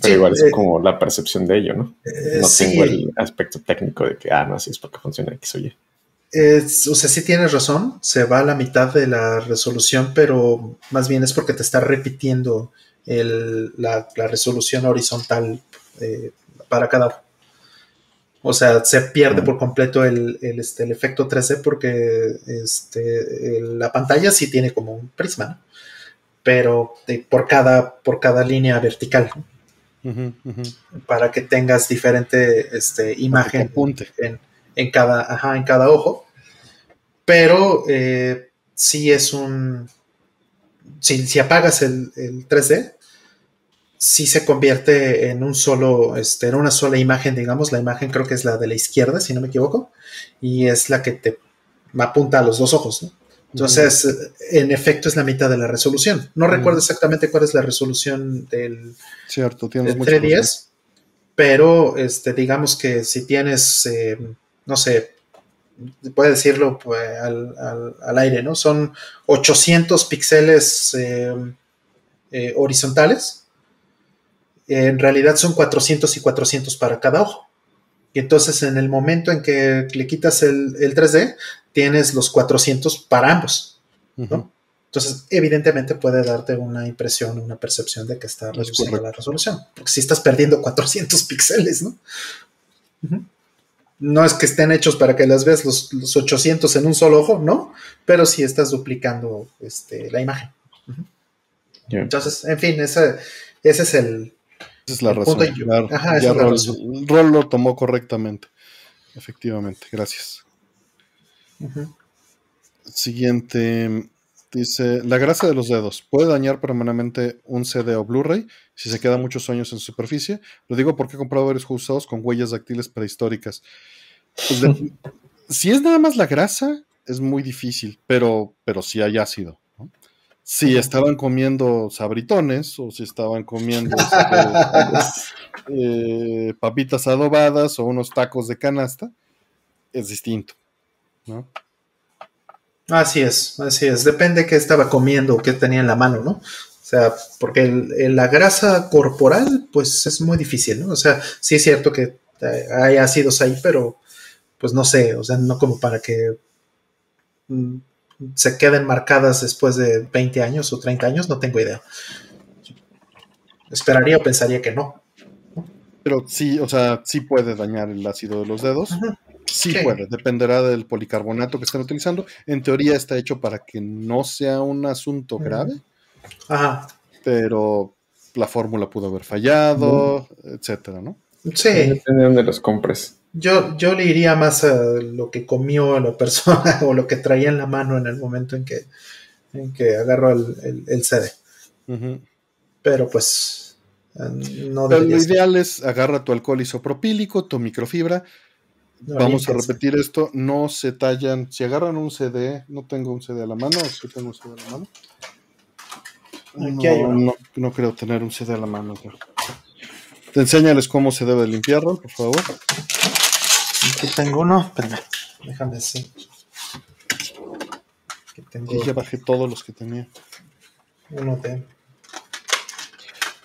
Pero igual es eh, como la percepción de ello, ¿no? Eh, no tengo el aspecto técnico de que, ah, no, así es porque funciona X o Y. o sea, sí tienes razón, se va a la mitad de la resolución, pero más bien es porque te está repitiendo la, resolución horizontal eh, para cada o sea, se pierde por completo el, este, el efecto 3D porque este, la pantalla sí tiene como un prisma, pero por, cada, por cada línea vertical. Para que tengas diferente este, imagen en, en, cada, en cada ojo. Pero eh, sí es un. Si, si apagas el, el 3D, sí se convierte en un solo, este, en una sola imagen, digamos, la imagen creo que es la de la izquierda, si no me equivoco, y es la que te apunta a los dos ojos, ¿no? Entonces, en efecto, es la mitad de la resolución. No recuerdo exactamente cuál es la resolución del, Cierto, tienes 310, pero este, digamos que si tienes, eh, no sé, puede decirlo pues, al, aire, ¿no? Son 800 píxeles eh, eh, horizontales en realidad son 400 y 400 para cada ojo. Y entonces en el momento en que le quitas el, 3D, tienes los 400 para ambos. Entonces, evidentemente puede darte una impresión, una percepción de que está reduciendo la resolución. Porque si estás perdiendo 400 píxeles, ¿no? no es que estén hechos para que las veas los, los 800 en un solo ojo, ¿no? Pero sí estás duplicando este, la imagen. Entonces, en fin, ese, ese es el... Esa es la El razón. punto ajá, ya. Rol lo tomó correctamente. Efectivamente, gracias. Siguiente. Dice, la grasa de los dedos puede dañar permanentemente un CD o Blu-ray si se queda muchos años en superficie. Lo digo porque he comprado varios juegos usados con huellas dactiles prehistóricas. Pues de- si es nada más la grasa, es muy difícil, pero, pero sí hay ácido. ¿no? Si estaban comiendo sabritones o si estaban comiendo eh, papitas adobadas o unos tacos de canasta, es distinto. ¿No? Así es, así es. Depende qué estaba comiendo o qué tenía en la mano, ¿no? O sea, porque el- el- la grasa corporal, pues es muy difícil, ¿no? O sea, sí es cierto que eh, hay ácidos ahí, pero pues no sé, o sea, no como para que mm, se queden marcadas después de 20 años o 30 años, no tengo idea. Esperaría o pensaría que no. Pero sí, o sea, sí puede dañar el ácido de los dedos. Ajá. Sí, Sí. puede, dependerá del policarbonato que estén utilizando. En teoría está hecho para que no sea un asunto grave, Ajá. pero la fórmula pudo haber fallado, etcétera, ¿no? Sí, Depende de dónde los compres. yo, yo le iría más a lo que comió la persona o lo que traía en la mano en el momento en que, en que agarró el, el- el CD. Pero pues no Pero lo ser. ideal es agarra tu alcohol isopropílico, tu microfibra. Vamos a repetir esto, no se tallan. Si agarran un CD, no tengo un CD a la mano, sí tengo un CD a la mano. Aquí hay No, uno. no, no creo tener un CD a la mano. pero- Te enséñales cómo se debe limpiar, Rol, por favor. Aquí tengo uno. Espérame, déjame así. Aquí tengo Sí, ya bajé todos los que tenía. uno de.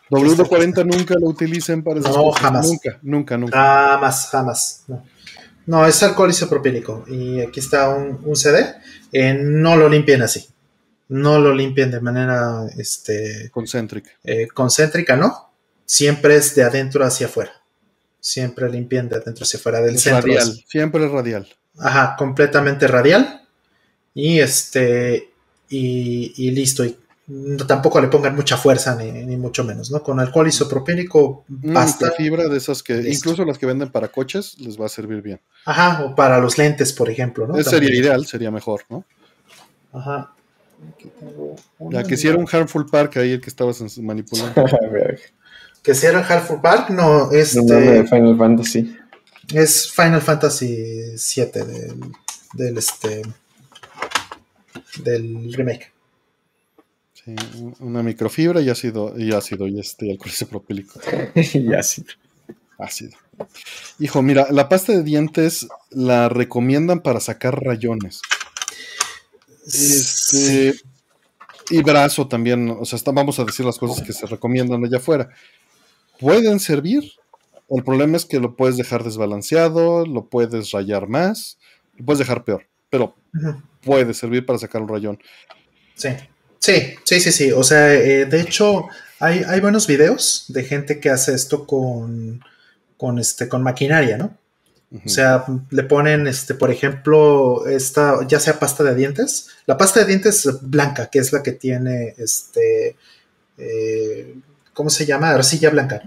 W40 nunca lo utilicen para esas No, cosas. jamás. Nunca, nunca, nunca. Jamás, jamás. No, no es alcohol isopropílico. Y aquí está un, un CD. Eh, no lo limpien así. No lo limpien de manera este, Concéntrica. eh, concéntrica, ¿no? Siempre es de adentro hacia afuera. Siempre limpien de adentro hacia afuera del Es centro. radial, siempre es radial. Ajá, completamente radial. Y este. Y, y listo. Y tampoco le pongan mucha fuerza, ni, ni mucho menos, ¿no? Con alcohol isopropílico basta. microfibra de esas que, Listo. incluso las que venden para coches, les va a servir bien. Ajá, o para los lentes, por ejemplo, ¿no? Ese sería ideal, sería mejor, ¿no? Ajá. Aquí tengo Ya que si era un Harmful Park ahí el que estabas manipulando. Que si era Halford Park, no, este. De Final Fantasy. Es Final Fantasy VII del, del este. del remake. Sí, una microfibra y ácido, y ácido, y este alcohol isopropílico. ya sí. Ácido. Hijo, mira, la pasta de dientes la recomiendan para sacar rayones. Este, y brazo también, o sea, está- vamos a decir las cosas que se recomiendan allá afuera. Pueden servir. El problema es que lo puedes dejar desbalanceado, lo puedes rayar más, lo puedes dejar peor, pero puede servir para sacar un rayón. Sí, sí, sí, sí, sí. O sea, eh, de hecho, hay, hay buenos videos de gente que hace esto con, con, este, con maquinaria, ¿no? O sea, le ponen, este, por ejemplo, esta, ya sea pasta de dientes, la pasta de dientes blanca, que es la que tiene, este, eh, ¿cómo se llama? Arcilla blanca.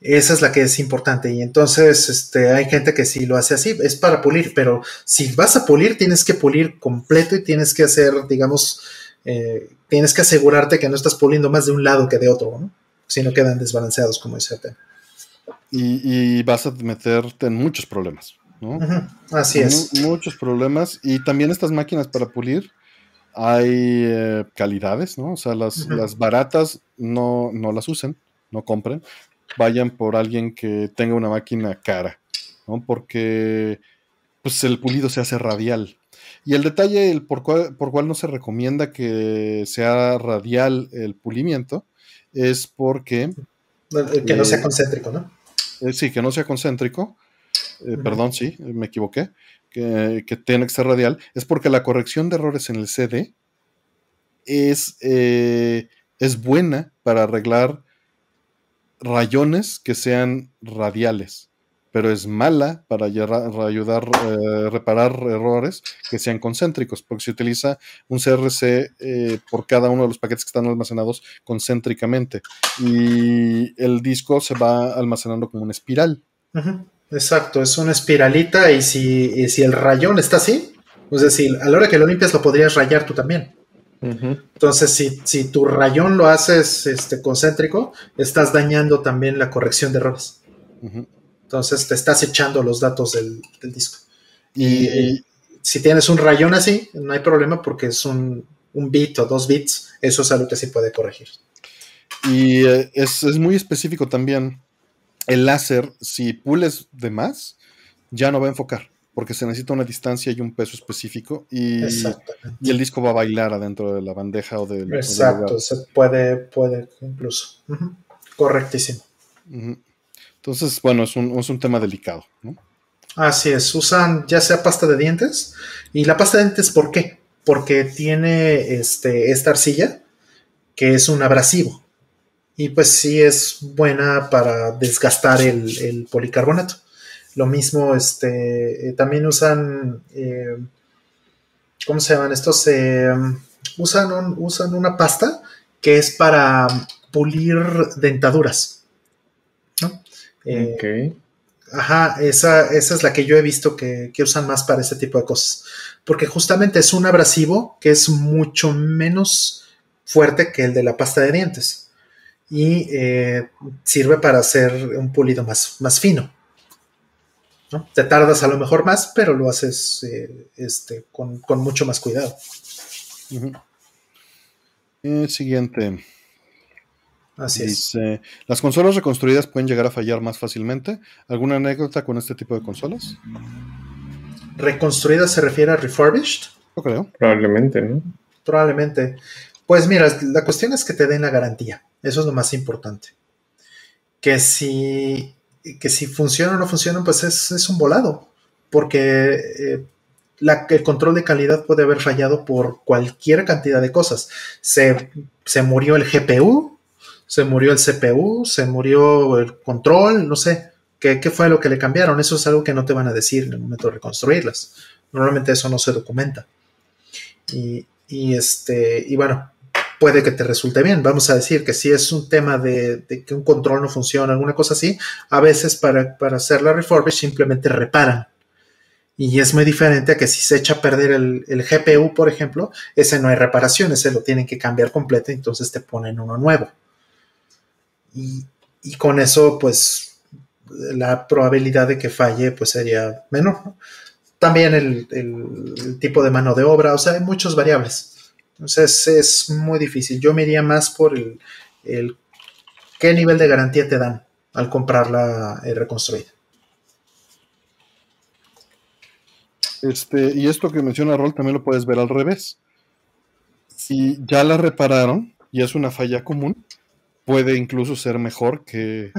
Esa es la que es importante. Y entonces, este, hay gente que sí lo hace así, es para pulir, pero si vas a pulir, tienes que pulir completo y tienes que hacer, digamos, eh, tienes que asegurarte que no estás puliendo más de un lado que de otro, ¿no? Si no quedan desbalanceados, como dice Aten. y, y vas a meterte en muchos problemas, ¿no? Así es. Mu- muchos problemas. Y también estas máquinas para pulir, hay eh, calidades, ¿no? O sea, las, las baratas no, no las usen, no compren. Vayan por alguien que tenga una máquina cara, ¿no? Porque pues el pulido se hace radial. Y el detalle, el por cual, por cual no se recomienda que sea radial el pulimiento, es porque Que no sea Eh, concéntrico, ¿no? eh, sí, que no sea concéntrico. eh. Perdón, sí, me equivoqué. Que, que tiene que ser radial. Es porque la corrección de errores en el CD es, eh, es buena para arreglar rayones que sean radiales. pero es mala para ayudar eh, reparar errores que sean concéntricos, porque se utiliza un CRC eh, por cada uno de los paquetes que están almacenados concéntricamente y el disco se va almacenando como una espiral. Exacto, es una espiralita y si, si el rayón está así, es decir, a la hora que lo limpias lo podrías rayar tú también. Entonces, si, si, tu rayón lo haces este, concéntrico, estás dañando también la corrección de errores. Entonces, te estás echando los datos del, disco. Y, si tienes un rayón así, no hay problema porque es un, bit o dos bits, eso es algo que sí puede corregir. Y eh, es, es, muy específico también. El láser, si pules de más, ya no va a enfocar porque se necesita una distancia y un peso específico y, y el disco va a bailar adentro de la bandeja o del... Exacto, se puede, puede incluso. Correctísimo. Entonces, bueno, es un, es un tema delicado, ¿no? Así es, usan ya sea pasta de dientes y la pasta de dientes, ¿por qué? Porque tiene este, esta arcilla que es un abrasivo y pues sí es buena para desgastar el, el policarbonato. Lo mismo, este, eh, también usan, eh, ¿cómo se llaman estos? Eh, usan, usan una pasta que es para pulir dentaduras. ¿no? Ajá, esa, esa, es la que yo he visto que, usan más para ese tipo de cosas. Porque justamente es un abrasivo que es mucho menos fuerte que el de la pasta de dientes. Y sirve para hacer un pulido más, más fino. Te tardas a lo mejor más, pero lo haces eh, este, con, mucho más cuidado. siguiente. Así Dice, ¿las consolas reconstruidas pueden llegar a fallar más fácilmente? ¿Alguna anécdota con este tipo de consolas? ¿Reconstruidas se refiere a refurbished? No creo. Probablemente, ¿no? Probablemente. Pues mira, la cuestión es que te den la garantía. Eso es lo más importante. Que si que si funciona o no funciona, pues es, un volado, porque eh, el control de calidad puede haber fallado por cualquier cantidad de cosas. Se, murió el GPU, se murió el CPU, se murió el control, no sé. ¿Qué, ¿Qué fue lo que le cambiaron? Eso es algo que no te van a decir en el momento de reconstruirlas. Normalmente eso no se documenta. Y, y este, y bueno, puede que te resulte bien. Vamos a decir que si es un tema de, que un control no funciona, alguna cosa así, a veces para, hacer la refurbish simplemente reparan. Y es muy diferente a que si se echa a perder el, GPU, por ejemplo, ese no hay reparación, ese lo tienen que cambiar completo, entonces te ponen uno nuevo. Y, con eso, pues, la probabilidad de que falle, pues sería menor. También el, el tipo de mano de obra, o sea, hay muchas variables. Entonces es muy difícil. Yo me iría más por el, qué nivel de garantía te dan al comprarla eh, reconstruida. Este, y esto que menciona Rol también lo puedes ver al revés. Si ya la repararon y es una falla común, puede incluso ser mejor que,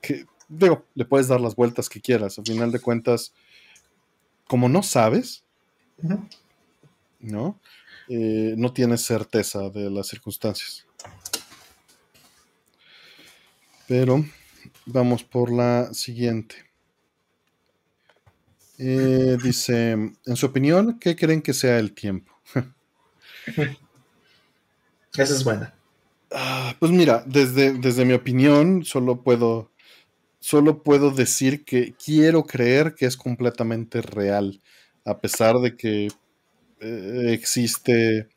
que, digo, le puedes dar las vueltas que quieras. Al final de cuentas, como no sabes, ¿no? Eh, no tienes certeza de las circunstancias. Pero vamos por la siguiente. Eh, dice, en su opinión, ¿qué creen que sea el tiempo? Esa es buena. Ah, pues mira, desde, desde mi opinión, solo puedo, solo puedo decir que quiero creer que es completamente real, a pesar de que eh, existe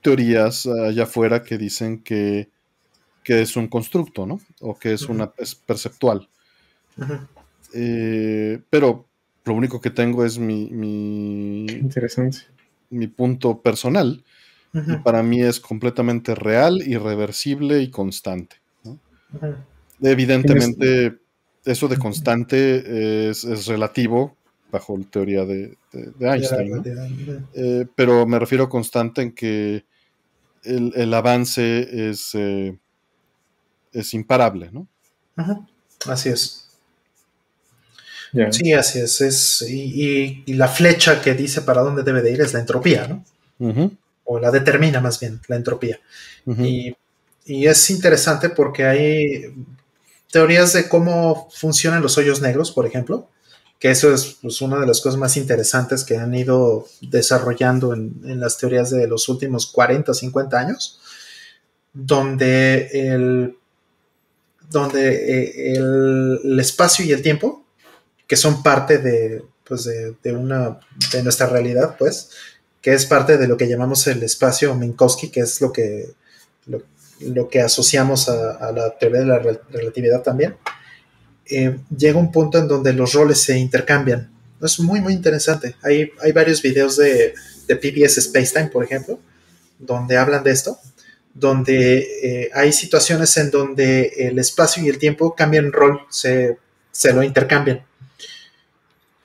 teorías allá afuera que dicen que, es un constructo, ¿no? O que es una perceptual. Eh, pero lo único que tengo es mi, mi, Interesante. mi punto personal. Y para mí es completamente real, irreversible y constante. Evidentemente, eso de constante es, es relativo bajo la teoría de, Einstein. Eh, pero me refiero constante en que el, avance es, eh, es imparable, ¿no? Así es. Sí, así es. es y, la flecha que dice para dónde debe de ir es la entropía, ¿no? O la determina más bien, la entropía. y, y, es interesante porque hay teorías de cómo funcionan los hoyos negros, por ejemplo, que eso es pues, una de las cosas más interesantes que han ido desarrollando en, las teorías de los últimos 40, 50 años, donde el, donde eh, el, espacio y el tiempo, que son parte de, pues de, una, de nuestra realidad, pues, que es parte de lo que llamamos el espacio Minkowski, que es lo que, lo, que asociamos a, la teoría de la relatividad también, eh, llega un punto en donde los roles se intercambian. Es muy, muy interesante. Hay, hay varios videos de, de PBS Spacetime, por ejemplo, donde hablan de esto, donde eh, hay situaciones en donde el espacio y el tiempo cambian rol, se, se lo intercambian.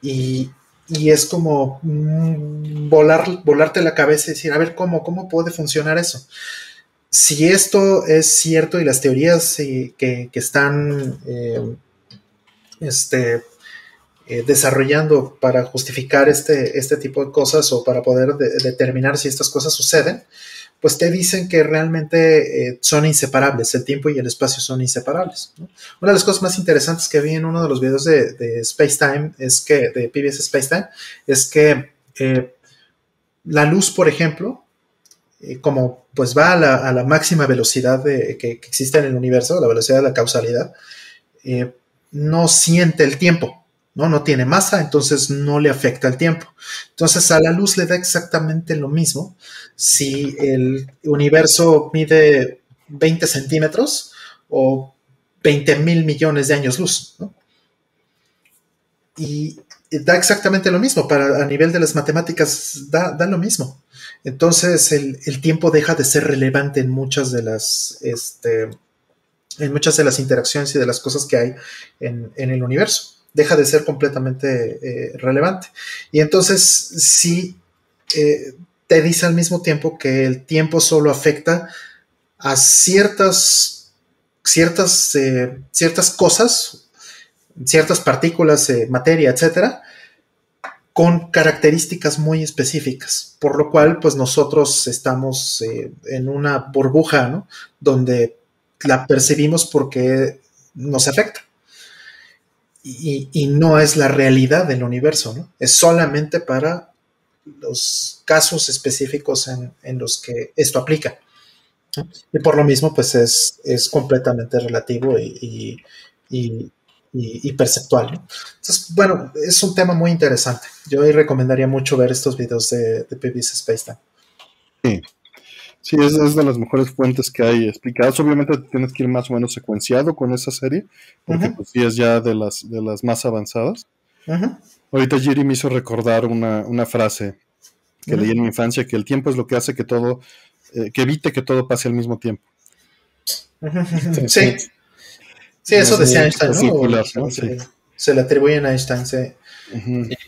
Y, y es como mm, volar, volarte la cabeza y decir, a ver, ¿cómo, cómo puede funcionar eso? Si esto es cierto y las teorías eh, que, están eh, este, eh, desarrollando para justificar este, este tipo de cosas o para poder determinar si estas cosas suceden, pues te dicen que realmente eh, son inseparables, el tiempo y el espacio son inseparables. Una de las cosas más interesantes que vi en uno de los videos de, Spacetime, es que, de PBS Spacetime, es que eh, la luz, por ejemplo, como pues va a la, máxima velocidad que, que, existe en el universo, la velocidad de la causalidad, no siente el tiempo. ¿no? No tiene masa, entonces no le afecta el tiempo. Entonces a la luz le da exactamente lo mismo si el universo mide 20 centímetros o 20 mil millones de años luz, Y da exactamente lo mismo, para, a nivel de las matemáticas da, lo mismo. Entonces el, tiempo deja de ser relevante en muchas de las, este, en muchas de las interacciones y de las cosas que hay en el universo deja de ser completamente eh, relevante. Y entonces sí eh, te dice al mismo tiempo que el tiempo solo afecta a ciertas, ciertas, eh, ciertas cosas, ciertas partículas, materia, etcétera, con características muy específicas, por lo cual pues nosotros estamos en una burbuja, ¿no? Donde la percibimos porque nos afecta y, no es la realidad del universo, ¿no? Es solamente para los casos específicos en, los que esto aplica. Y por lo mismo, pues es, es completamente relativo y, perceptual. Entonces, bueno, es un tema muy interesante. Yo recomendaría mucho ver estos videos de, de PBS Space Time. Sí, Sí, es, de las mejores fuentes que hay explicadas. Obviamente tienes que ir más o menos secuenciado con esa serie, porque pues sí es ya de las, de las más avanzadas. Ahorita Jiri me hizo recordar una, frase que leí en mi infancia, que el tiempo es lo que hace que todo, eh, que evite que todo pase al mismo tiempo. Sí. Sí, eso decía Einstein, ¿no? Se, le atribuyen a Einstein, sí.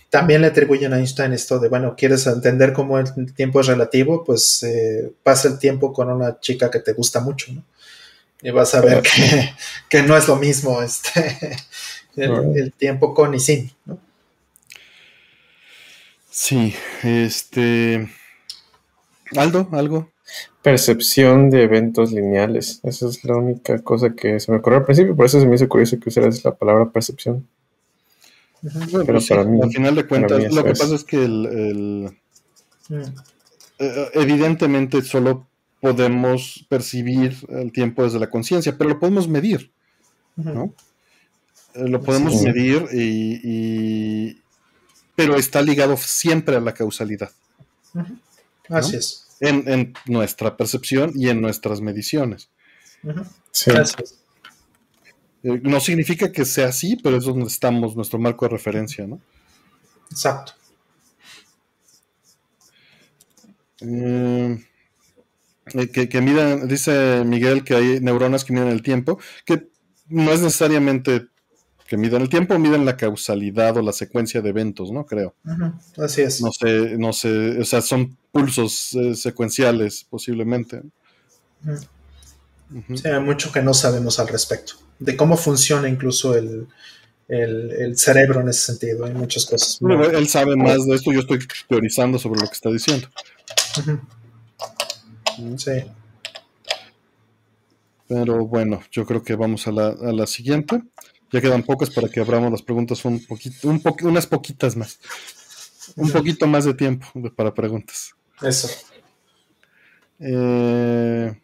También le atribuyen a Einstein esto de, bueno, quieres entender cómo el tiempo es relativo, pues eh, pasa el tiempo con una chica que te gusta mucho, ¿no? Y vas a ver que, no es lo mismo este, el, tiempo con y sin, ¿no? Sí, este... Aldo, algo. Percepción de eventos lineales. Esa es la única cosa que se me ocurrió al principio, por eso se me hizo curioso que usaras la palabra percepción. Pero para mí, al final de cuentas, lo que pasa es que el, eh, eh, evidentemente solo podemos percibir el tiempo desde la conciencia, pero lo podemos medir, ¿no? Eh, lo podemos medir y, pero está ligado siempre a la causalidad. Así es. En, nuestra percepción y en nuestras mediciones. Sí. Eh, no significa que sea así, pero es donde estamos, nuestro marco de referencia, ¿no? Exacto. Eh, que, que midan, dice Miguel que hay neuronas que miden el tiempo, que no es necesariamente que midan el tiempo, miden la causalidad o la secuencia de eventos, ¿no? Creo. Así es. No sé, no sé, o sea, son pulsos eh, secuenciales posiblemente. hay mucho que no sabemos al respecto de cómo funciona incluso el, cerebro en ese sentido. Hay muchas cosas. él sabe más de esto, yo estoy teorizando sobre lo que está diciendo. Sí. Pero bueno, yo creo que vamos a la, a la siguiente. Ya quedan pocas para que abramos las preguntas un poquito, un unas poquitas más. Un poquito más de tiempo para preguntas. Eso. Eh,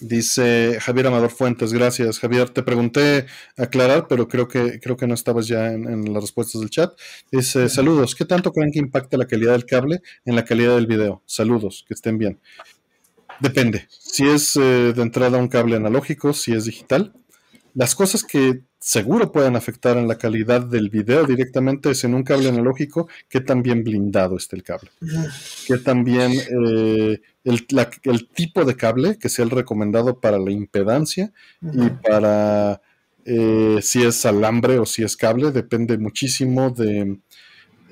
dice Javier Amador Fuentes, gracias. Javier, te pregunté aclarar, pero creo que, creo que no estabas ya en, las respuestas del chat. Dice, saludos, ¿qué tanto creen que impacta la calidad del cable en la calidad del video? Saludos, que estén bien. Depende. Si es eh, de entrada un cable analógico, si es digital. Las cosas que seguro pueden afectar en la calidad del video directamente es en un cable analógico, que también blindado esté el cable. Que también eh, el, tipo de cable que sea el recomendado para la impedancia y para eh, si es alambre o si es cable, depende muchísimo de,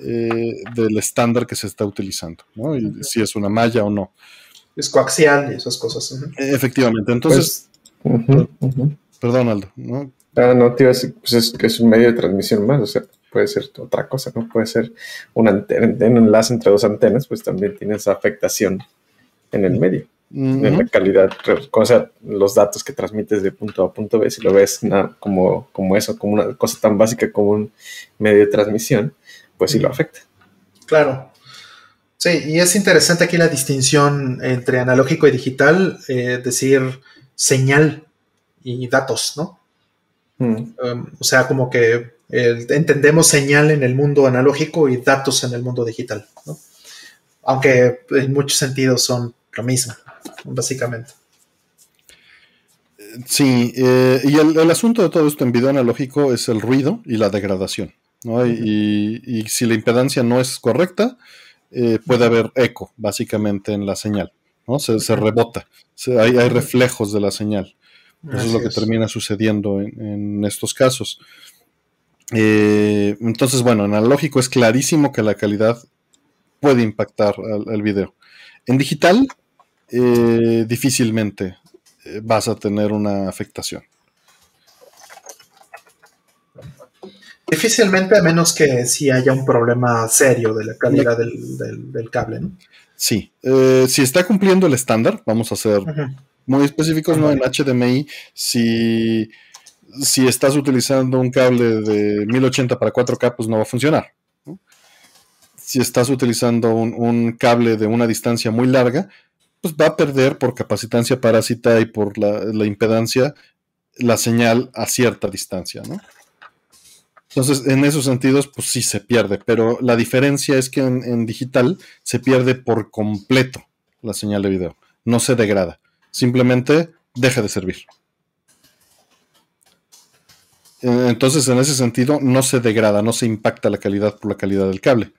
eh, del estándar que se está utilizando, ¿no? Y si es una malla o no. Es coaxial y esas cosas. Efectivamente, entonces... Pues, perdón, Aldo, ¿no? Ah, no, tío, es, pues es, es un medio de transmisión más, o sea, puede ser otra cosa, ¿no? Puede ser una antena, un enlace entre dos antenas, pues también tiene esa afectación en el medio, en la calidad, o sea, los datos que transmites de punto A punto B, si lo ves como, como eso, como una cosa tan básica como un medio de transmisión, pues sí lo afecta. Claro. Sí, y es interesante aquí la distinción entre analógico y digital, eh, decir señal y datos, ¿no? Um, o sea, como que entendemos señal en el mundo analógico y datos en el mundo digital, ¿no? Aunque en muchos sentidos son lo mismo, básicamente. Sí, eh, y el, asunto de todo esto en video analógico es el ruido y la degradación. ¿no? y, si la impedancia no es correcta, eh, puede haber eco, básicamente, en la señal. ¿no? Se, rebota, hay, hay, reflejos de la señal. Eso es lo que termina sucediendo en, estos casos. Eh, entonces, bueno, en analógico es clarísimo que la calidad puede impactar al, video. En digital, eh, difícilmente eh, vas a tener una afectación. Difícilmente, a menos que si haya un problema serio de la calidad del, cable, ¿no? Sí, si está cumpliendo el estándar, vamos a hacer muy específicos, ¿no? En HDMI, si, si estás utilizando un cable de 1080 para 4K, pues no va a funcionar. Si estás utilizando un, cable de una distancia muy larga, pues va a perder por capacitancia parásita y por la, impedancia la señal a cierta distancia, ¿no? Entonces, en esos sentidos, pues sí se pierde, pero la diferencia es que en, digital se pierde por completo la señal de video, no se degrada simplemente deja de servir. Eh, entonces, en ese sentido, no se degrada, no se impacta la calidad por la calidad del cable.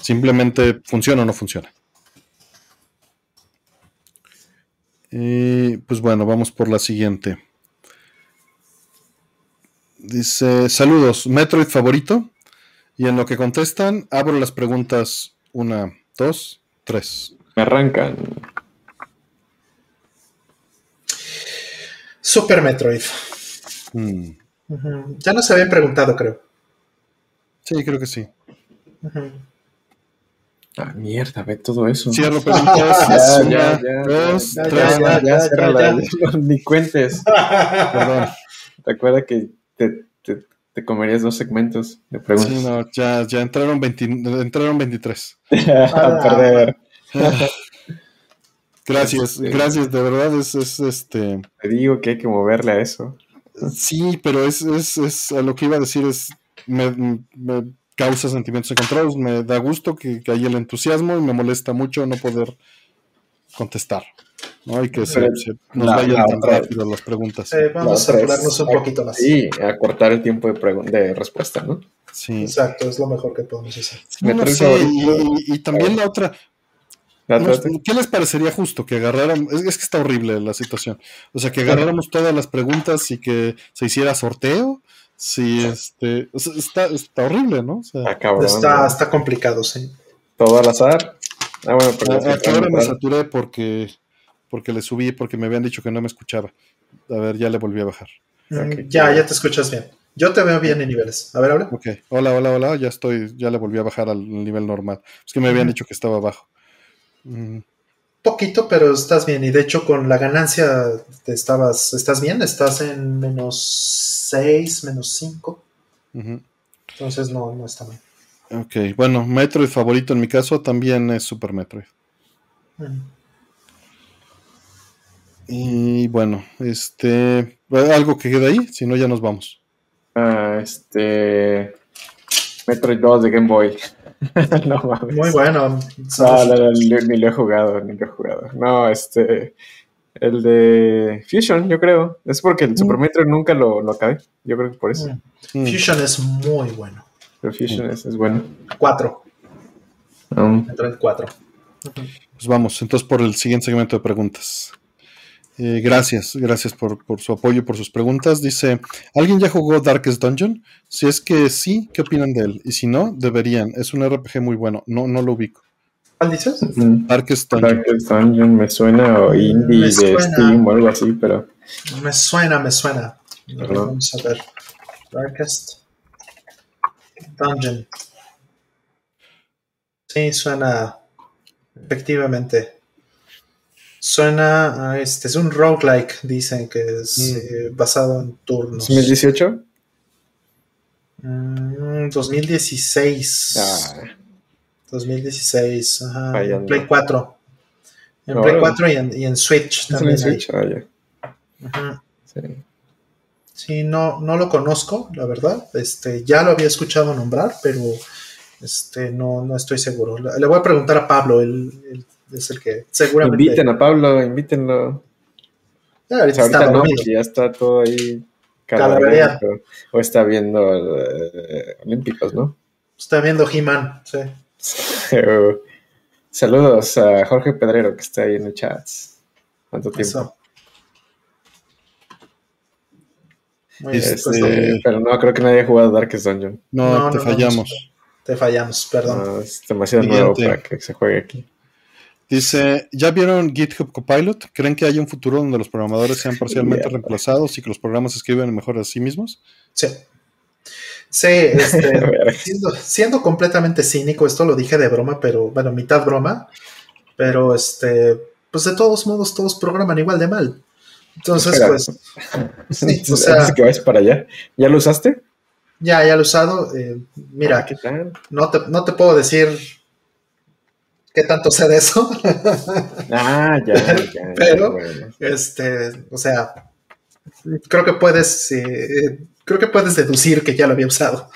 Simplemente funciona o no funciona. Y pues bueno, vamos por la siguiente. Dice, saludos, Metroid favorito. Y en lo que contestan, abro las preguntas. Una, dos, tres. Me arrancan. Super Metroid. Mm. Ya nos habían preguntado, creo. Sí, creo que sí. Ah, mierda, ve todo eso. Cierro preguntas. ya, ya, ya, ya, Ni cuentes. Perdón. Recuerda que te, te, comerías dos segmentos de preguntas. Sí, no, ya, ya entraron, 20, entraron 23. A perder. Gracias, este, gracias, de verdad es, este... Te digo que hay que moverle a eso. Sí, pero es, es, es a lo que iba a decir es, me, causa sentimientos encontrados, me da gusto que, que haya el entusiasmo y me molesta mucho no poder contestar. ¿no? Y que se, nos vayan tan rápido las preguntas. Eh, vamos a apurarnos un poquito más. Sí, a cortar el tiempo de, de respuesta, ¿no? Sí. Exacto, es lo mejor que podemos hacer. y, y, también la otra, ¿Qué les parecería justo que agarráramos? Es, que está horrible la situación. O sea, que agarráramos todas las preguntas y que se hiciera sorteo. Sí, este. está, está, horrible, ¿no? está, está complicado, sí. Todo al azar. Ah, bueno, pero. ahora me saturé porque, porque le subí, porque me habían dicho que no me escuchaba. A ver, ya le volví a bajar. Mm, ya, ya te escuchas bien. Yo te veo bien en niveles. A ver, habla. Ok. Hola, hola, hola. Ya estoy, ya le volví a bajar al nivel normal. Es que me habían dicho que estaba abajo. Poquito, pero estás bien. Y de hecho, con la ganancia te estabas, estás bien, estás en menos 6, menos 5. Entonces no, no está mal. Ok, bueno, Metroid favorito en mi caso también es Super Metroid. Y bueno, este. ¿Algo que queda ahí? Si no, ya nos vamos. Ah, este. Metroid 2 de Game Boy. no mames. Muy bueno. No, no, ni lo he jugado, ni lo he jugado. No, este. El de Fusion, yo creo. Es porque el mm. Super Metroid nunca lo, lo acabé. Yo creo que por eso. Mm. Mm. Fusion es muy bueno. El Fusion es, es, bueno. 4. Um. Metroid 4. Pues vamos, entonces por el siguiente segmento de preguntas. Eh, gracias, gracias por, su apoyo y por sus preguntas. Dice, ¿alguien ya jugó Darkest Dungeon? Si es que sí, ¿qué opinan de él? Y si no, deberían. Es un RPG muy bueno. No, no lo ubico. ¿Cuál dices? Mm. Darkest Dungeon. Darkest Dungeon me suena o indie de Steam o algo así, pero... Me suena, me suena. Vamos a ver. Darkest Dungeon. Sí, suena efectivamente. Suena a este, es un roguelike, dicen que es mm. eh, basado en turnos. ¿2018? 2016. 2016, ajá. En Play 4. En Play 4 y en, y en Switch también. En Switch, ah, Sí. Sí, no, no lo conozco, la verdad. Este, ya lo había escuchado nombrar, pero este, no, no estoy seguro. Le voy a preguntar a Pablo, él, es el que seguramente. Inviten a Pablo, invítenlo. Ya, ahorita, está no, ya está todo ahí O está viendo eh, Olímpicos, ¿no? Está viendo He-Man, sí. Saludos a Jorge Pedrero que está ahí en el chat. ¿Cuánto tiempo? Este, pero no, creo que nadie haya jugado Darkest Dungeon. No, te fallamos. te fallamos, perdón. es demasiado nuevo para que se juegue aquí. Dice, ¿ya vieron GitHub Copilot? ¿Creen que hay un futuro donde los programadores sean parcialmente reemplazados y que los programas se escriben mejor a sí mismos? Sí. Sí, este, siendo, completamente cínico, esto lo dije de broma, pero bueno, mitad broma, pero este, pues de todos modos todos programan igual de mal. Entonces, pues, sí, o sea, que vas para allá. ¿Ya lo usaste? Ya, ya lo he usado. Eh, mira, ah, ¿qué tal? No, te, no te puedo decir qué tanto sé de eso. ah, ya, ya. Pero, este, o sea, creo que puedes, eh, creo que puedes deducir que ya lo había usado.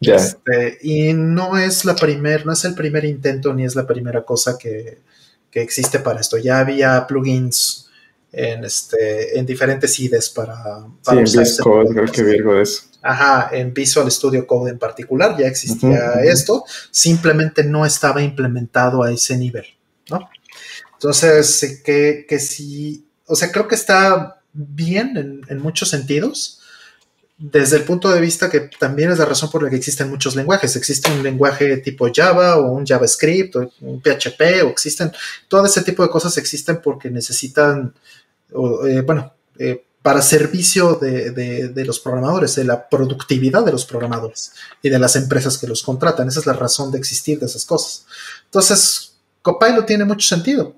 Este, y no es la primer, no es el primer intento ni es la primera cosa que, que existe para esto. Ya había plugins en este en diferentes IDEs para, para sí, usar en creo que Virgo es. Ajá, en Visual Studio Code en particular ya existía esto, simplemente no estaba implementado a ese nivel, ¿no? Entonces, que, que sí, o sea, creo que está bien en, muchos sentidos, desde el punto de vista que también es la razón por la que existen muchos lenguajes. Existe un lenguaje tipo Java o un JavaScript o un PHP o existen, todo ese tipo de cosas existen porque necesitan, eh, bueno, eh, para servicio de, los programadores, de la productividad de los programadores y de las empresas que los contratan. Esa es la razón de existir de esas cosas. Entonces, Copilot tiene mucho sentido,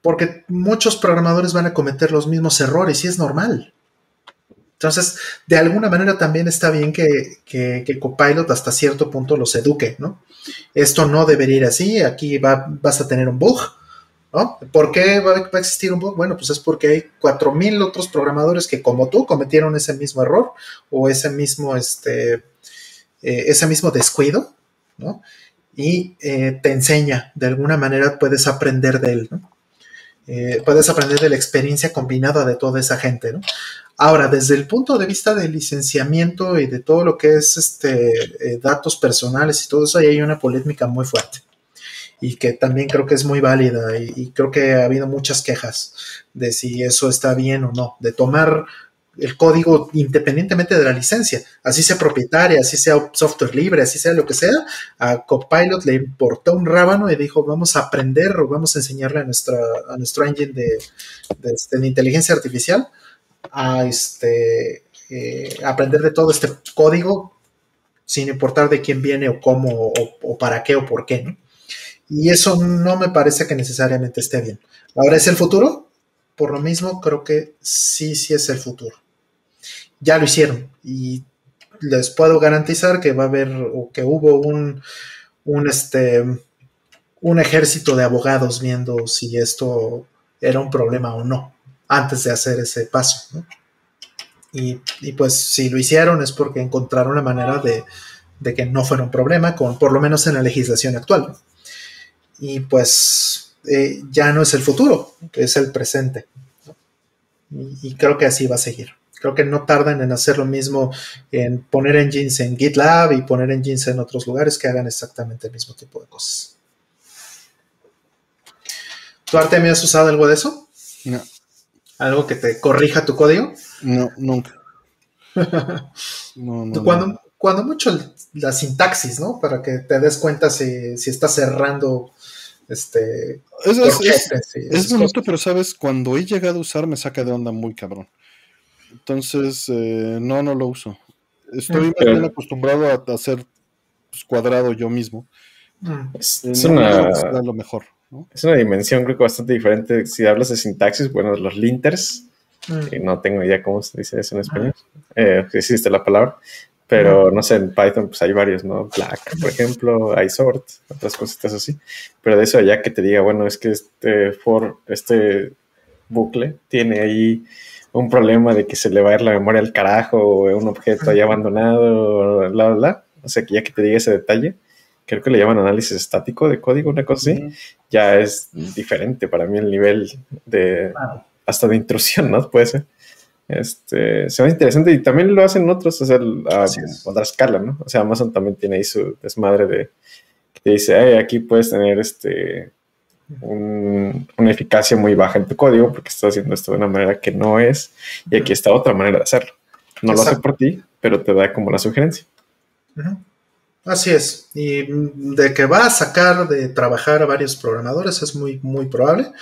porque muchos programadores van a cometer los mismos errores y es normal. Entonces, de alguna manera también está bien que, que, Copilot hasta cierto punto los eduque, ¿no? Esto no debería ir así, aquí va, vas a tener un bug, ¿Por qué va, a existir un bug? Bueno, pues es porque hay 4.000 otros programadores que como tú cometieron ese mismo error o ese mismo, este, eh, ese mismo descuido, ¿no? Y eh, te enseña, de alguna manera puedes aprender de él, ¿no? Eh, puedes aprender de la experiencia combinada de toda esa gente, ¿no? Ahora, desde el punto de vista del licenciamiento y de todo lo que es este, datos personales y todo eso, ahí hay una polémica muy fuerte y que también creo que es muy válida y, creo que ha habido muchas quejas de si eso está bien o no, de tomar el código independientemente de la licencia, así sea propietaria, así sea software libre, así sea lo que sea, a Copilot le importó un rábano y dijo vamos a aprender o vamos a enseñarle a, nuestra, a nuestro engine de, este, inteligencia artificial a este, eh, aprender de todo este código sin importar de quién viene o cómo o, o para qué o por qué, ¿no? Y eso no me parece que necesariamente esté bien. Ahora, ¿es el futuro? Por lo mismo, creo que sí, sí es el futuro. Ya lo hicieron y les puedo garantizar que va a haber o que hubo un, un, este, un ejército de abogados viendo si esto era un problema o no antes de hacer ese paso. Y, pues si lo hicieron es porque encontraron la manera de, que no fuera un problema, con, por lo menos en la legislación actual. Y pues eh, ya no es el futuro, es el presente. y creo que así va a seguir. Creo que no tardan en hacer lo mismo, en poner engines en GitLab y poner engines en otros lugares que hagan exactamente el mismo tipo de cosas. ¿Tú, me has usado algo de eso? No. ¿Algo que te corrija tu código? No, nunca. no, no, cuando, cuando mucho la sintaxis, ¿no? Para que te des cuenta si, si estás cerrando este es, es bonito, pero sabes, cuando he llegado a usar me saca de onda muy cabrón. Entonces, eh, no, no lo uso. Estoy bien acostumbrado a hacer pues, cuadrado yo mismo. Mm. Es, una, lo mejor, es una dimensión, creo que bastante diferente. Si hablas de sintaxis, bueno, los linters, mm. que no tengo idea cómo se dice eso en español, eh, existe la palabra, pero no sé, en Python pues hay varios, ¿no? Black, por ejemplo, iSort, otras cositas así. Pero de eso ya que te diga, bueno, es que este for, este bucle tiene ahí un problema de que se le va a ir la memoria al carajo o un objeto ahí abandonado, bla, bla, bla. O sea, que ya que te diga ese detalle, creo que le llaman análisis estático de código, una cosa así, ya es diferente para mí el nivel de hasta de intrusión, ¿no? Puede ser. Este, se ve interesante y también lo hacen otros, o sea, a otra escala, ¿no? O sea, Amazon también tiene ahí su desmadre de que te dice, aquí puedes tener este una eficacia muy baja en tu código porque estás haciendo esto de una manera que no es y aquí está otra manera de hacerlo. No lo hace por ti, pero te da como la sugerencia. Así es. Y de que va a sacar de trabajar a varios programadores es muy, muy probable,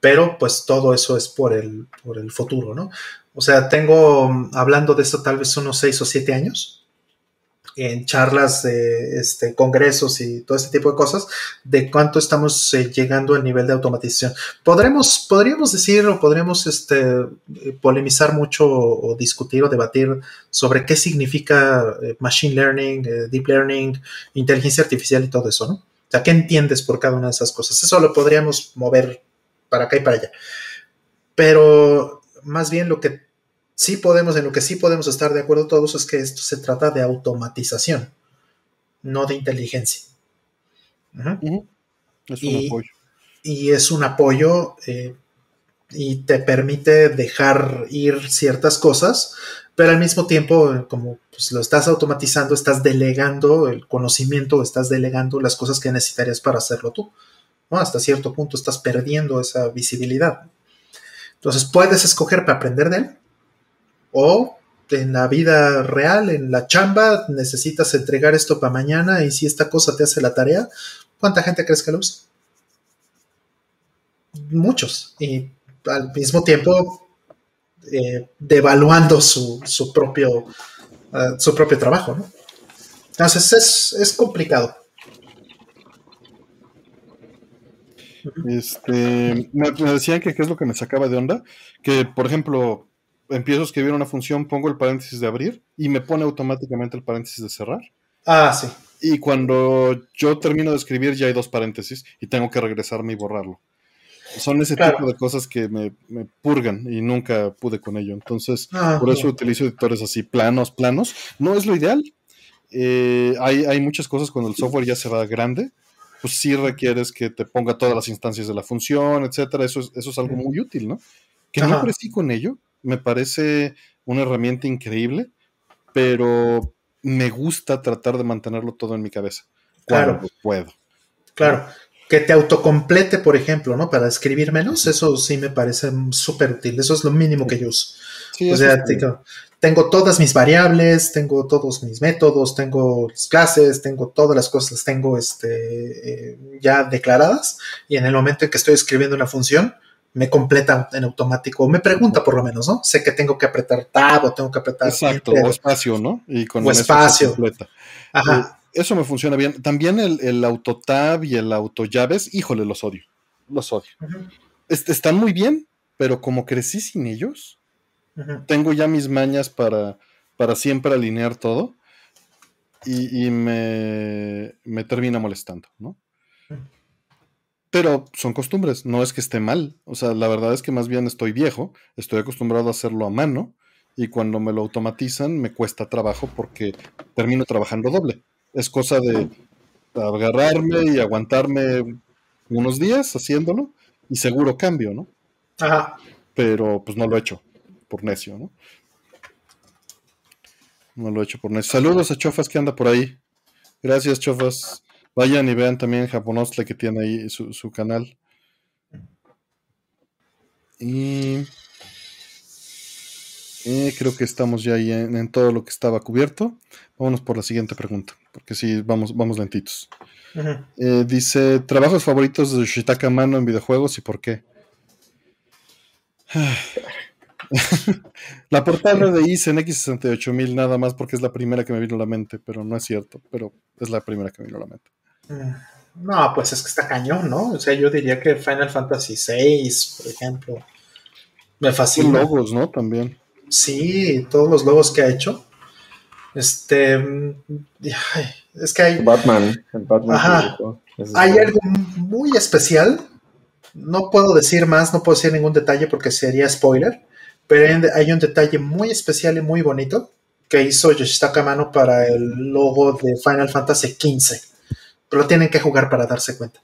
pero pues todo eso es por el, por el futuro, ¿no? O sea, tengo, hablando de esto tal vez unos seis o siete años, en charlas de este, congresos y todo este tipo de cosas, de cuánto estamos eh, llegando al nivel de automatización. Podremos, podríamos decir o podríamos este, polemizar mucho o, discutir o debatir sobre qué significa eh, machine learning, eh, deep learning, inteligencia artificial y todo eso, ¿no? O sea, ¿qué entiendes por cada una de esas cosas? Eso lo podríamos mover para acá y para allá. Pero más bien lo que sí podemos, en lo que sí podemos estar de acuerdo todos es que esto se trata de automatización, no de inteligencia. Es un apoyo. Y es un apoyo eh, y te permite dejar ir ciertas cosas, pero al mismo tiempo, como pues, lo estás automatizando, estás delegando el conocimiento, estás delegando las cosas que necesitarías para hacerlo tú. Hasta cierto punto estás perdiendo esa visibilidad. Entonces puedes escoger para aprender de él o en la vida real, en la chamba, necesitas entregar esto para mañana y si esta cosa te hace la tarea, ¿cuánta gente crees que lo usa? Muchos. Y al mismo tiempo, eh, devaluando su, propio, eh, su propio trabajo. ¿no? Entonces es, complicado. Este, me, me, decían que qué es lo que me sacaba de onda, que por ejemplo, empiezo a escribir una función, pongo el paréntesis de abrir y me pone automáticamente el paréntesis de cerrar. Ah, sí. Y cuando yo termino de escribir ya hay dos paréntesis y tengo que regresarme y borrarlo. Son ese tipo de cosas que me, purgan y nunca pude con ello. Entonces, ah, por eso utilizo editores así, planos, planos. No es lo ideal. Eh, hay, hay muchas cosas cuando el software ya se va grande, pues sí requieres que te ponga todas las instancias de la función, etcétera. Eso es, eso es algo muy útil, ¿no? Que no crecí con ello, me parece una herramienta increíble, pero me gusta tratar de mantenerlo todo en mi cabeza. Claro. puedo. Claro. Que te autocomplete, por ejemplo, ¿no? Para escribir menos, eso sí me parece súper útil. Eso es lo mínimo que yo uso. o sea, tengo, todas mis variables, tengo todos mis métodos, tengo las clases, tengo todas las cosas, tengo este, eh, ya declaradas. Y en el momento en que estoy escribiendo una función, me completa en automático, me pregunta por lo menos, ¿no? Sé que tengo que apretar tab o tengo que apretar. Exacto, o espacio, ¿no? Y con o espacio. Ajá. Eh, eso me funciona bien. También el, el autotab y el autollaves, híjole, los odio. Los odio. están muy bien, pero como crecí sin ellos, tengo ya mis mañas para, para siempre alinear todo y, me, me, termina molestando, ¿no? Pero son costumbres, no es que esté mal. O sea, la verdad es que más bien estoy viejo, estoy acostumbrado a hacerlo a mano y cuando me lo automatizan me cuesta trabajo porque termino trabajando doble. Es cosa de agarrarme y aguantarme unos días haciéndolo y seguro cambio, ¿no? Ajá. Pero pues no lo he hecho por necio, ¿no? No lo he hecho por necio. Saludos a Chofas que anda por ahí. Gracias, Chofas. Vayan y vean también Japonostle que tiene ahí su, canal. Y, creo que estamos ya ahí en, todo lo que estaba cubierto. Vámonos por la siguiente pregunta, porque sí, vamos, vamos lentitos. Eh, dice, ¿trabajos favoritos de Shitaka Mano en videojuegos y por qué? la portada de Isen X68000 nada más porque es la primera que me vino a la mente, pero no es cierto, pero es la primera que me vino a la mente. Mm, no, pues es que está cañón, ¿no? O sea, yo diría que Final Fantasy VI, por ejemplo, me fascina. Los logos, ¿no? También. Sí, todos los logos que ha hecho. Este. Mm, es que hay. Batman. Ajá. Hay algo muy especial. No puedo decir más, no puedo decir ningún detalle porque sería spoiler. Pero hay un detalle muy especial y muy bonito que hizo Yoshitaka Mano para el logo de Final Fantasy XV pero tienen que jugar para darse cuenta.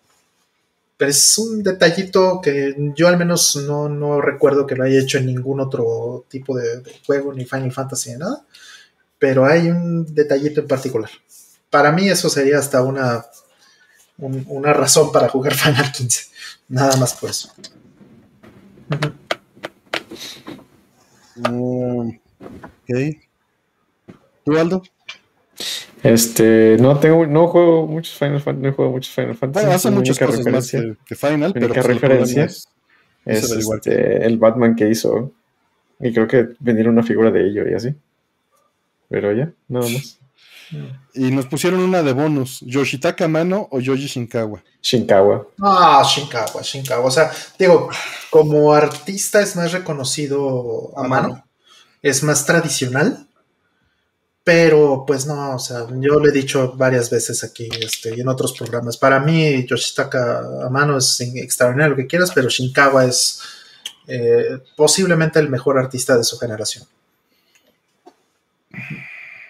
Pero es un detallito que yo al menos no, recuerdo que lo haya hecho en ningún otro tipo de, juego, ni Final Fantasy, ni nada. Pero hay un detallito en particular. Para mí eso sería hasta una, una razón para jugar Final 15. Nada más por eso. Mm, ok. ¿Tú, Aldo? Este, no tengo, no juego muchos Final Fantasy, no juego muchos Final Fantasy. hace muchas cosas más que, Final, pero pues referencia es, este, el Batman que hizo. Y creo que vendieron una figura de ello y así. Pero ya, nada más. Y nos pusieron una de bonus, Yoshitaka Mano o Yoji Shinkawa. Shinkawa. Ah, Shinkawa, Shinkawa. O sea, digo, como artista es más reconocido a mano, es más tradicional pero pues no, o sea, yo lo he dicho varias veces aquí este, y en otros programas. Para mí, Yoshitaka Amano es extraordinario, lo que quieras, pero Shinkawa es eh, posiblemente el mejor artista de su generación.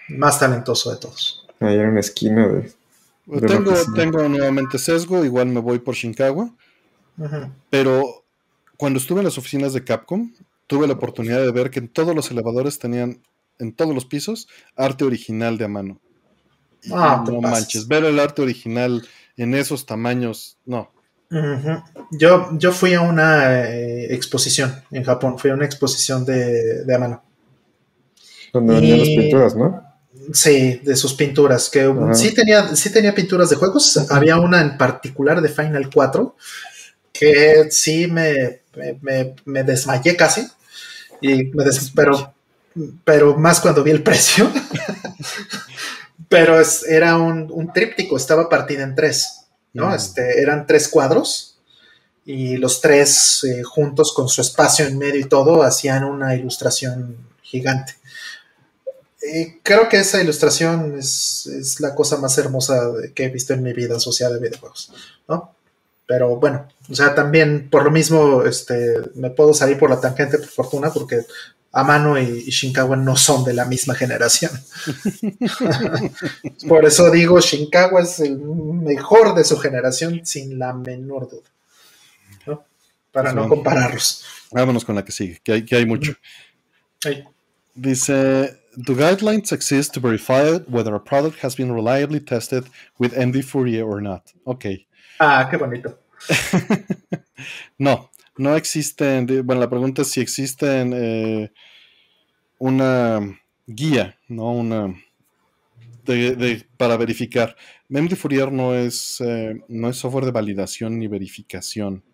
Más talentoso de todos. Ahí en una esquina de. tengo, tengo nuevamente sesgo, igual me voy por Shinkawa. Pero cuando estuve en las oficinas de Capcom, tuve la oportunidad de ver que todos los elevadores tenían en todos los pisos, arte original de a mano. Ah, no manches, ver el arte original en esos tamaños, no. yo, yo fui a una eh, exposición en Japón, fui a una exposición de, de a mano. Donde venían las pinturas, ¿no? Sí, de sus pinturas, que sí tenía, sí tenía pinturas de juegos, había una en particular de Final 4 que sí me, me, desmayé casi, y me desesperó pero más cuando vi el precio. pero era un, tríptico, estaba partida en tres, ¿no? Mm. Este, eran tres cuadros y los tres eh, juntos con su espacio en medio y todo hacían una ilustración gigante. Creo que esa ilustración es, la cosa más hermosa que he visto en mi vida asociada a videojuegos, ¿no? Pero bueno, o sea, también por lo mismo este, me puedo salir por la tangente, por fortuna, porque Amano y, Shinkawa no son de la misma generación. Por eso digo, Shinkawa es el mejor de su generación sin la menor duda. Para no compararlos. Vámonos con la que sigue, que hay, que hay mucho. Dice, Do guidelines exist to verify whether a product has been reliably tested with MD Fourier or not? Ok. Ah, qué bonito. no, no existen, bueno, la pregunta es si existen eh, una guía, ¿no? Una de, para verificar. MD Fourier no es, eh, no es software de validación ni verificación.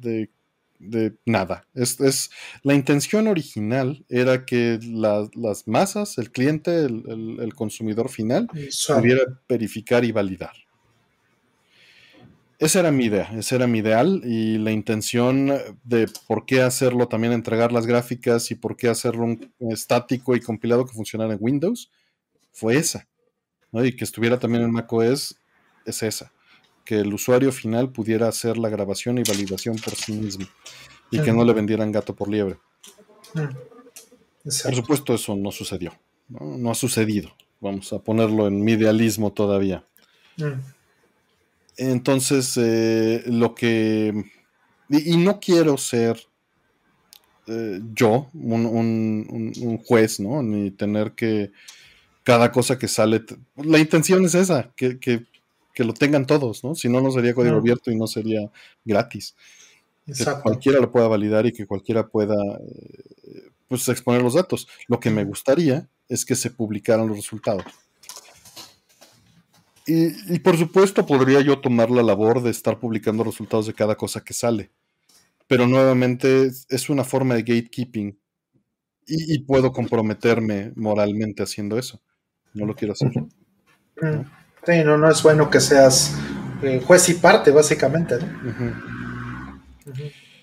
De, de nada. Es, es, la intención original era que las masas, el cliente, el, consumidor final, pudiera verificar y validar. Esa era mi idea, ese era mi ideal y la intención de por qué hacerlo también entregar las gráficas y por qué hacerlo un estático y compilado que funcionara en Windows fue esa. Y que estuviera también en macOS es esa que el usuario final pudiera hacer la grabación y validación por sí mismo y que no le vendieran gato por liebre. Por supuesto, eso no sucedió. ¿no? ha sucedido. Vamos a ponerlo en mi idealismo todavía. Entonces, eh, lo que. Y, no quiero ser eh, yo un, juez, ¿no? Ni tener que. Cada cosa que sale. La intención es esa, que, que que lo tengan todos, ¿no? Si no, no sería código abierto y no sería gratis. Que cualquiera lo pueda validar y que cualquiera pueda eh, pues, exponer los datos. Lo que me gustaría es que se publicaran los resultados. Y, por supuesto podría yo tomar la labor de estar publicando resultados de cada cosa que sale. Pero nuevamente es una forma de gatekeeping y, puedo comprometerme moralmente haciendo eso. No lo quiero hacer. Mm no, no es bueno que seas eh, juez y parte, básicamente.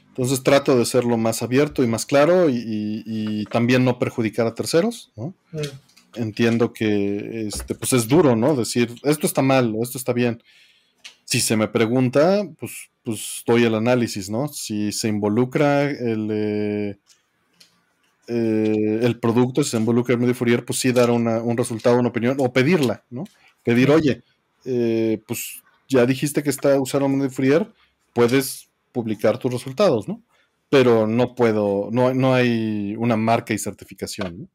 Entonces trato de ser lo más abierto y más claro y, también no perjudicar a terceros. Mm. Entiendo que este, pues es duro, ¿no? Decir, esto está mal o esto está bien. Si se me pregunta, pues, pues doy el análisis, ¿no? Si se involucra el, eh, eh, el producto, si se involucra el medio Fourier, pues sí dar un resultado, una opinión o pedirla, ¿no? Pedir, oye, eh, pues ya dijiste que está usando Fourier, puedes publicar tus resultados, ¿no? Pero no puedo, no, no hay una marca y certificación, ¿no?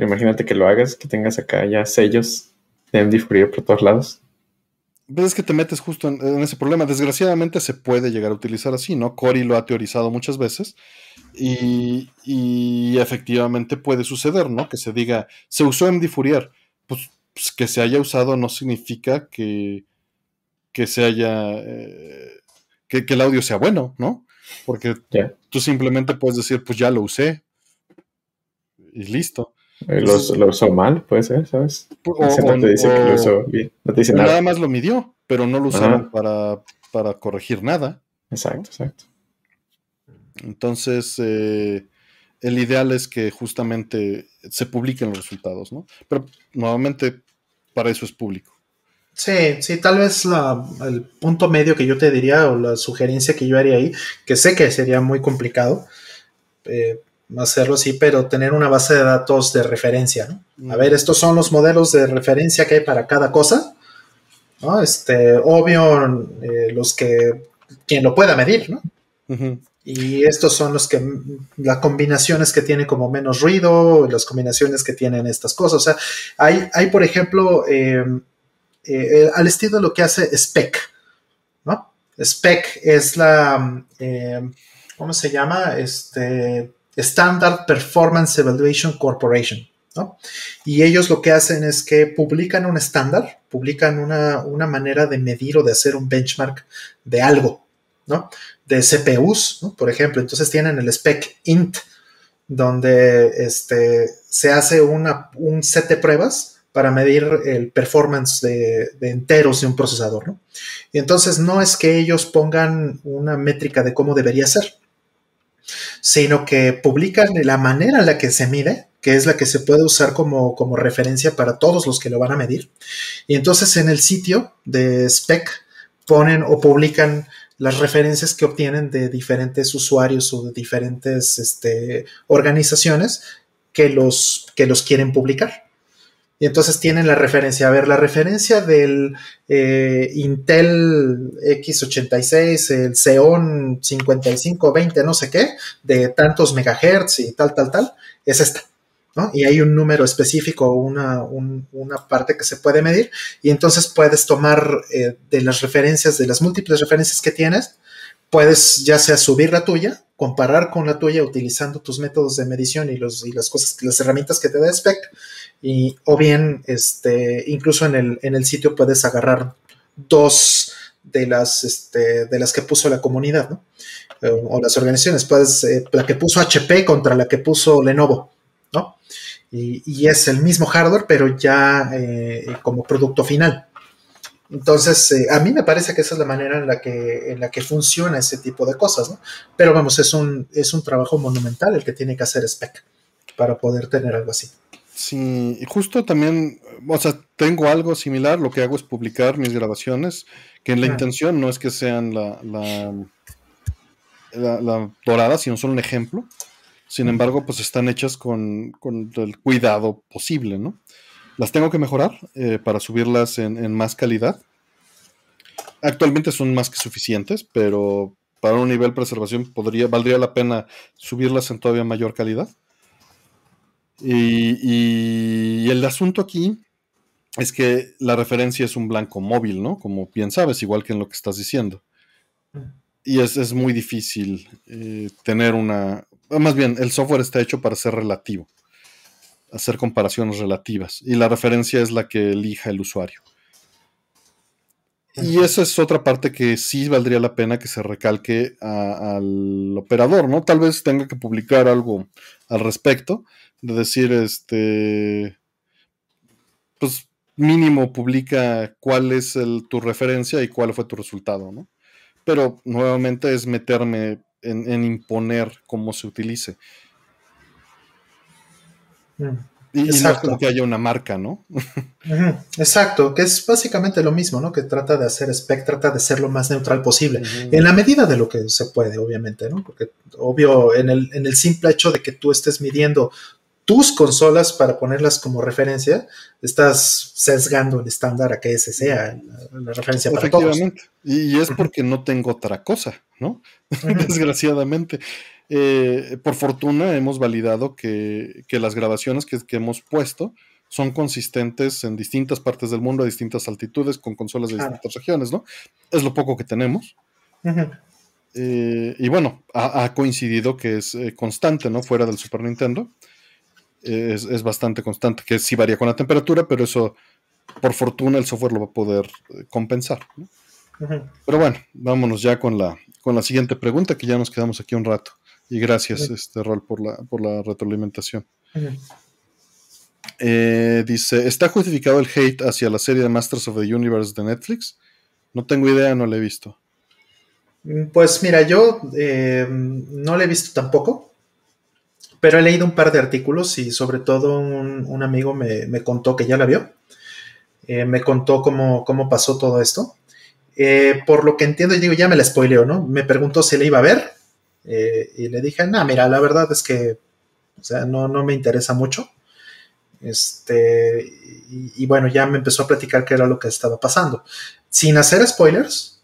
imagínate que lo hagas, que tengas acá ya sellos de MD Fourier por todos lados. Ves pues que te metes justo en, ese problema. Desgraciadamente se puede llegar a utilizar así, ¿no? Cory lo ha teorizado muchas veces y, y, efectivamente puede suceder, ¿no? Que se diga, se usó MD Fourier, pues, pues, que se haya usado no significa que, que se haya, eh, que, el audio sea bueno, ¿no? Porque tú simplemente puedes decir, pues ya lo usé y listo. Eh, lo, usó mal, puede ser, ¿sabes? no te dice que lo usó bien, no te dice nada. Nada más lo midió, pero no lo usaron para, para corregir nada. Exacto, exacto. Entonces, eh, el ideal es que justamente se publiquen los resultados, ¿no? Pero nuevamente, para eso es público. Sí, sí, tal vez el punto medio que yo te diría o la sugerencia que yo haría ahí, que sé que sería muy complicado eh, hacerlo así, pero tener una base de datos de referencia, ¿no? A ver, estos son los modelos de referencia que hay para cada cosa, ¿no? Este, obvio, eh, los que, quien lo pueda medir, ¿no? Y estos son los que, las combinaciones que tienen como menos ruido, las combinaciones que tienen estas cosas. O sea, hay, hay por ejemplo, em, eh, al estilo de lo que hace SPEC, ¿no? SPEC es la, em, ¿cómo se llama? Este, Standard Performance Evaluation Corporation. ¿no? Y ellos lo que hacen es que publican un estándar, publican una, una manera de medir o de hacer un benchmark de algo, ¿no? De CPUs, por ejemplo. Entonces tienen el spec int, donde este, se hace una, un set de pruebas para medir el performance de, enteros de un procesador. Y entonces no es que ellos pongan una métrica de cómo debería ser, sino que publican la manera en la que se mide, que es la que se puede usar como, como referencia para todos los que lo van a medir. Y entonces en el sitio de spec ponen o publican las referencias que obtienen de diferentes usuarios o de diferentes este, organizaciones que los, que los quieren publicar. Y entonces tienen la referencia. A ver, la referencia del eh, Intel X86, el Xeon 5520, no sé qué, de tantos megahertz y tal, tal, tal, es esta. Y hay un número específico, una, una parte que se puede medir, y entonces puedes tomar eh, de las referencias, de las múltiples referencias que tienes, puedes ya sea subir la tuya, comparar con la tuya utilizando tus métodos de medición y, los, y las cosas, las herramientas que te da Spec, y, o bien, este, incluso en el, en el sitio puedes agarrar dos, de las, este, de las que puso la comunidad, ¿no? Eh, o las organizaciones, pues eh, la que puso HP contra la que puso Lenovo, ¿no? Y, es el mismo hardware, pero ya eh, como producto final. Entonces, a mí me parece que esa es la manera en la que, en la que funciona ese tipo de cosas, ¿no? Pero vamos, es un, es un trabajo monumental el que tiene que hacer Spec para poder tener algo así. Sí, y justo también, o sea, tengo algo similar, lo que hago es publicar mis grabaciones, que en la intención no es que sean la, la, la, dorada, sino son un ejemplo. Sin embargo, pues están hechas con, el cuidado posible, ¿no? Las tengo que mejorar eh, para subirlas en, en, más calidad. Actualmente son más que suficientes, pero para un nivel de preservación podría, valdría la pena subirlas en todavía mayor calidad. Y, el asunto aquí es que la referencia es un blanco móvil, ¿no? Como bien sabes, igual que en lo que estás diciendo. Y es, muy difícil eh, tener una... Más bien, el software está hecho para ser relativo, hacer comparaciones relativas. Y la referencia es la que elija el usuario. Y esa es otra parte que sí valdría la pena que se recalque al operador, ¿no? Tal vez tenga que publicar algo al respecto, de decir, este, pues mínimo publica cuál es el, tu referencia y cuál fue tu resultado, ¿no? Pero nuevamente es meterme en, imponer cómo se utilice. Mm. Y, no es como que haya una marca, ¿no? Exacto, que es básicamente lo mismo, ¿no? Que trata de hacer spec, trata de ser lo más neutral posible, en la medida de lo que se puede, obviamente, ¿no? Porque obvio, en el, en el simple hecho de que tú estés midiendo tus consolas para ponerlas como referencia, estás sesgando el estándar a que ese sea la, referencia para todos. Y es porque no tengo otra cosa, ¿no? Desgraciadamente. Eh, por fortuna hemos validado que, las grabaciones que, hemos puesto son consistentes en distintas partes del mundo, a distintas altitudes, con consolas de distintas regiones, ¿no? Es lo poco que tenemos. Eh, y bueno, ha, coincidido que es eh, constante, ¿no? Fuera del Super Nintendo es, bastante constante, que sí varía con la temperatura, pero eso, por fortuna, el software lo va a poder eh, compensar. Pero bueno, vámonos ya con la, con la siguiente pregunta, que ya nos quedamos aquí un rato. Y gracias, este Rol, por la, por la retroalimentación. Eh, dice, ¿está justificado el hate hacia la serie de Masters of the Universe de Netflix? No tengo idea, no la he visto. Mm, pues mira, yo eh, no la he visto tampoco. Pero he leído un par de artículos y sobre todo un, amigo me, contó que ya la vio. Eh, me contó cómo, cómo, pasó todo esto. Eh, por lo que entiendo, y digo, ya me la spoileo, ¿no? Me preguntó si la iba a ver. Eh, y le dije, no, mira, la verdad es que, o sea, no, no me interesa mucho. Este, y, y, bueno, ya me empezó a platicar qué era lo que estaba pasando. Sin hacer spoilers,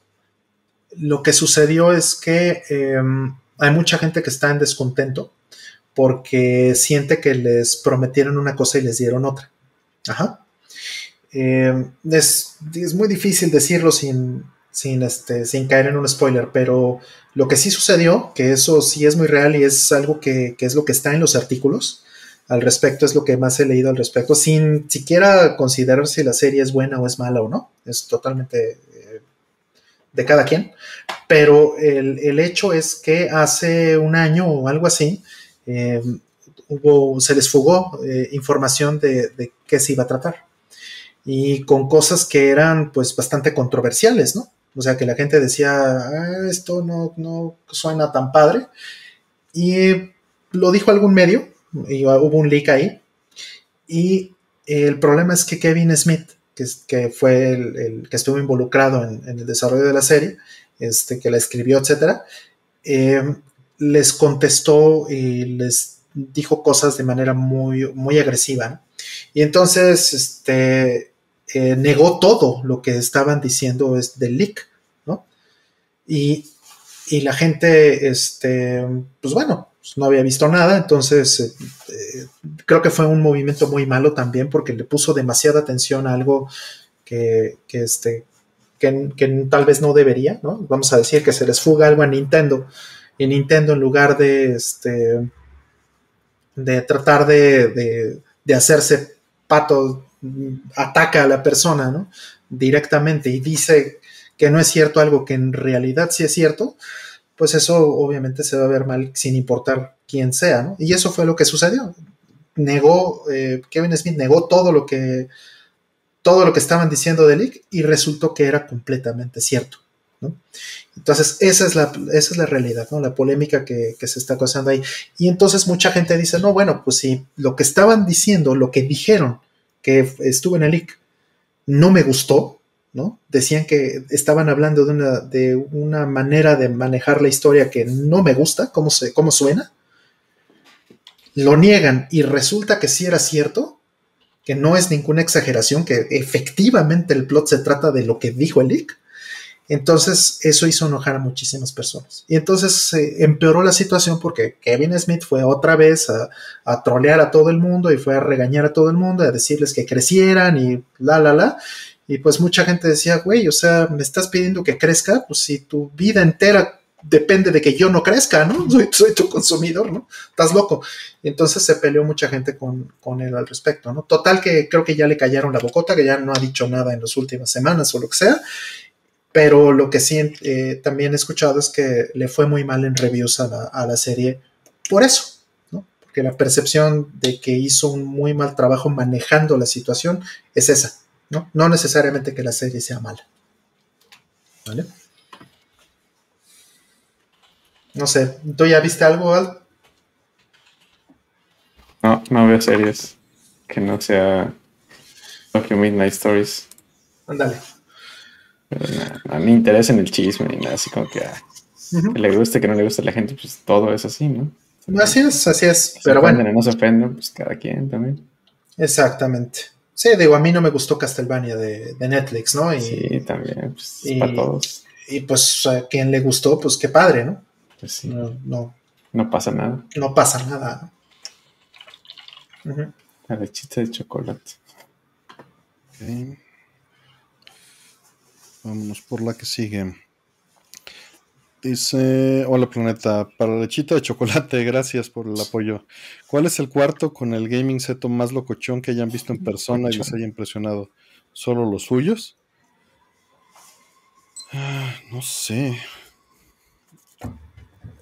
lo que sucedió es que em, hay mucha gente que está en descontento porque siente que les prometieron una cosa y les dieron otra. Ajá. Eh, es, muy difícil decirlo sin, sin, este, sin caer en un spoiler, pero lo que sí sucedió, que eso sí es muy real y es algo que, es lo que está en los artículos al respecto, es lo que más he leído al respecto, sin siquiera considerar si la serie es buena o es mala o no, es totalmente eh, de cada quien, pero el, el, hecho es que hace un año o algo así, eh, hubo, se les fugó eh, información de, qué se iba a tratar. Y con cosas que eran pues bastante controversiales, ¿no? O sea, que la gente decía, ah, esto no, no suena tan padre. Y lo dijo algún medio, y hubo un leak ahí. Y el problema es que Kevin Smith, que, que fue el, que estuvo involucrado en, el desarrollo de la serie, este, que la escribió, etcétera, eh, les contestó y les dijo cosas de manera muy, muy agresiva. Y entonces este, eh, negó todo lo que estaban diciendo es del leak, ¿no? Y, la gente, este, pues bueno, pues no había visto nada, entonces eh, eh, creo que fue un movimiento muy malo también porque le puso demasiada atención a algo que, este, que tal vez no debería, ¿no? Vamos a decir que se les fuga algo a Nintendo y Nintendo en lugar de, este, de tratar de, hacerse pato, ataca a la persona, ¿no? Directamente y dice que no es cierto algo que en realidad sí es cierto, pues eso obviamente se va a ver mal sin importar quién sea, ¿no? Y eso fue lo que sucedió. Negó, eh, Kevin Smith negó todo lo que todo lo que estaban diciendo de Leak y resultó que era completamente cierto. Entonces, esa es la, esa es la realidad, ¿no? la polémica que, se está causando ahí. Y entonces mucha gente dice, no, bueno, pues si lo que estaban diciendo, lo que dijeron que estuvo en el leak, no me gustó, ¿no? Decían que estaban hablando de una, de una manera de manejar la historia que no me gusta, cómo, se, cómo suena. Lo niegan y resulta que sí era cierto, que no es ninguna exageración, que efectivamente el plot se trata de lo que dijo el leak. Entonces eso hizo enojar a muchísimas personas. Y entonces se empeoró la situación porque Kevin Smith fue otra vez a, a, trolear a todo el mundo y fue a regañar a todo el mundo, a decirles que crecieran y la, la, la. Y pues mucha gente decía, güey, o sea, me estás pidiendo que crezca, pues si tu vida entera depende de que yo no crezca, ¿no? Soy, tu consumidor, ¿no? Estás loco. Y entonces se peleó mucha gente con, con, él al respecto, ¿no? Total que creo que ya le callaron la bocota, que ya no ha dicho nada en las últimas semanas o lo que sea. Pero lo que sí eh, también he escuchado es que le fue muy mal en reviews a la, a la serie por eso, ¿no? Porque la percepción de que hizo un muy mal trabajo manejando la situación es esa, ¿no? No necesariamente que la serie sea mala. ¿Vale? No sé, ¿tú ya viste algo, Al? No, no veo series que no sea Tokyo Midnight Stories. Ándale. Pero nada, ni interesa en el chisme ni nada, así como que, ah, que le guste, que no le guste a la gente, pues todo es así, ¿no? Así es, así es. Se pero bueno. no se ofenden, pues cada quien también. Exactamente. Sí, digo, a mí no me gustó Castlevania de, de Netflix, ¿no? Y, sí, también, pues y, para todos. Y pues a quien le gustó, pues qué padre, ¿no? Pues sí. No, no, No pasa nada. no pasa nada. ¿no? Ujú. La lechita de chocolate. Vámonos por la que sigue. Dice, hola planeta, para lechita de chocolate, gracias por el apoyo. ¿Cuál es el cuarto con el gaming seto más locochón que hayan visto en persona y les haya impresionado? ¿Solo los suyos? Ah, no sé.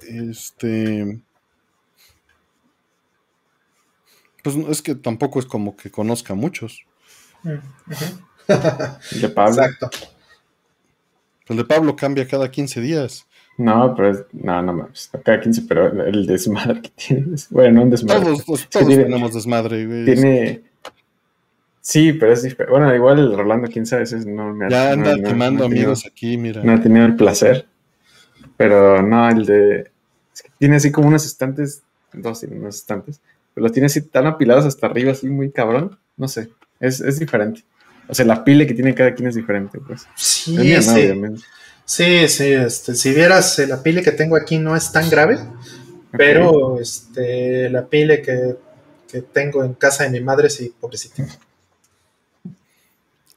Este... Pues es que tampoco es como que conozca muchos. Ujú. De Pablo. Exacto. El de Pablo cambia cada 15 días. No, pero es, no, no mames. Cada 15, pero el desmadre que tiene. es- Bueno, no un desmadre. Todos, todos, Sí, todos tiene- tenemos desmadre, güey. Tiene. Sí, pero es diferente. Bueno, igual el Rolando, quién sabe, ese no me ha Ya anda no- quemando no he tenido- amigos aquí, mira. No he tenido el placer. Pero no, el de. es que tiene así como unos estantes. Dos tiene unos estantes. Pero los tiene así tan apilados hasta arriba, así muy cabrón. No sé. Es, es diferente. O sea, la pile que tiene cada quien es diferente, pues. Sí, sí. obviamente. Sí, sí, este, si vieras eh, la pile que tengo aquí no es tan grave, pero este, la pile que, que tengo en casa de mi madre, sí, pobrecita.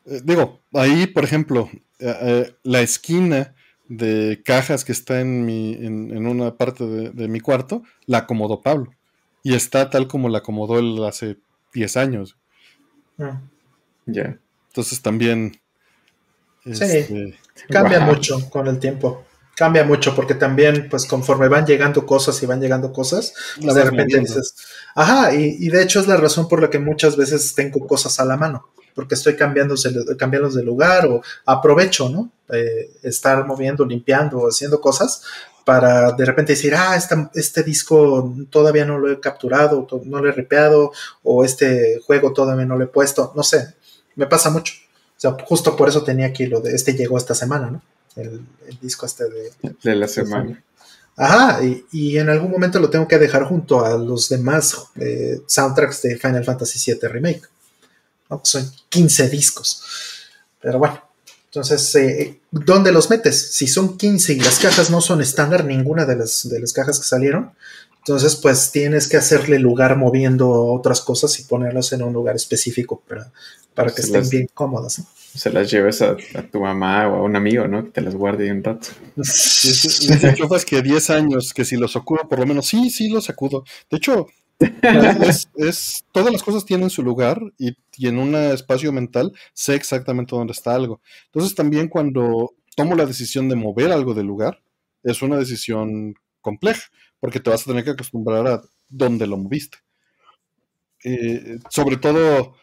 Eh, digo, ahí, por ejemplo, eh, eh, la esquina de cajas que está en, mi, en, en una parte de, de mi cuarto, la acomodó Pablo. Y está tal como la acomodó él hace 10 años. Mm. Ya. Entonces también... este, Cambia mucho con el tiempo. Cambia mucho porque también, pues conforme van llegando cosas y van llegando cosas, la de vas repente dices, ajá, y, y de hecho es la razón por la que muchas veces tengo cosas a la mano, porque estoy cambiando, cambiándolos de lugar o aprovecho, ¿no? Eh, estar moviendo, limpiando o haciendo cosas para de repente decir, ah, esta- este disco todavía no lo he capturado, no lo he ripeado, o este juego todavía no lo he puesto, no sé, me pasa mucho. O sea, justo por eso tenía aquí lo de este llegó esta semana, ¿no? El, el disco este de, De la semana. Ajá, y, y en algún momento lo tengo que dejar junto a los demás eh, soundtracks de Final Fantasy VII Remake. ¿no? Son 15 discos. Pero bueno, entonces, eh, ¿dónde los metes? Si son 15 y las cajas no son estándar, ninguna de las, de las cajas que salieron, entonces pues tienes que hacerle lugar moviendo otras cosas y ponerlas en un lugar específico para, para que Se estén las- bien cómodas. ¿no? Se las lleves a, a tu mamá o a un amigo, ¿no? Que te las guarde un rato. Dice Chofas que 10 años, que si los sacudo por lo menos, sí, sí los sacudo. De hecho, es, es- todas las cosas tienen su lugar y, y en un espacio mental sé exactamente dónde está algo. Entonces también cuando tomo la decisión de mover algo del lugar, es una decisión compleja, porque te vas a tener que acostumbrar a dónde lo moviste. Eh, sobre todo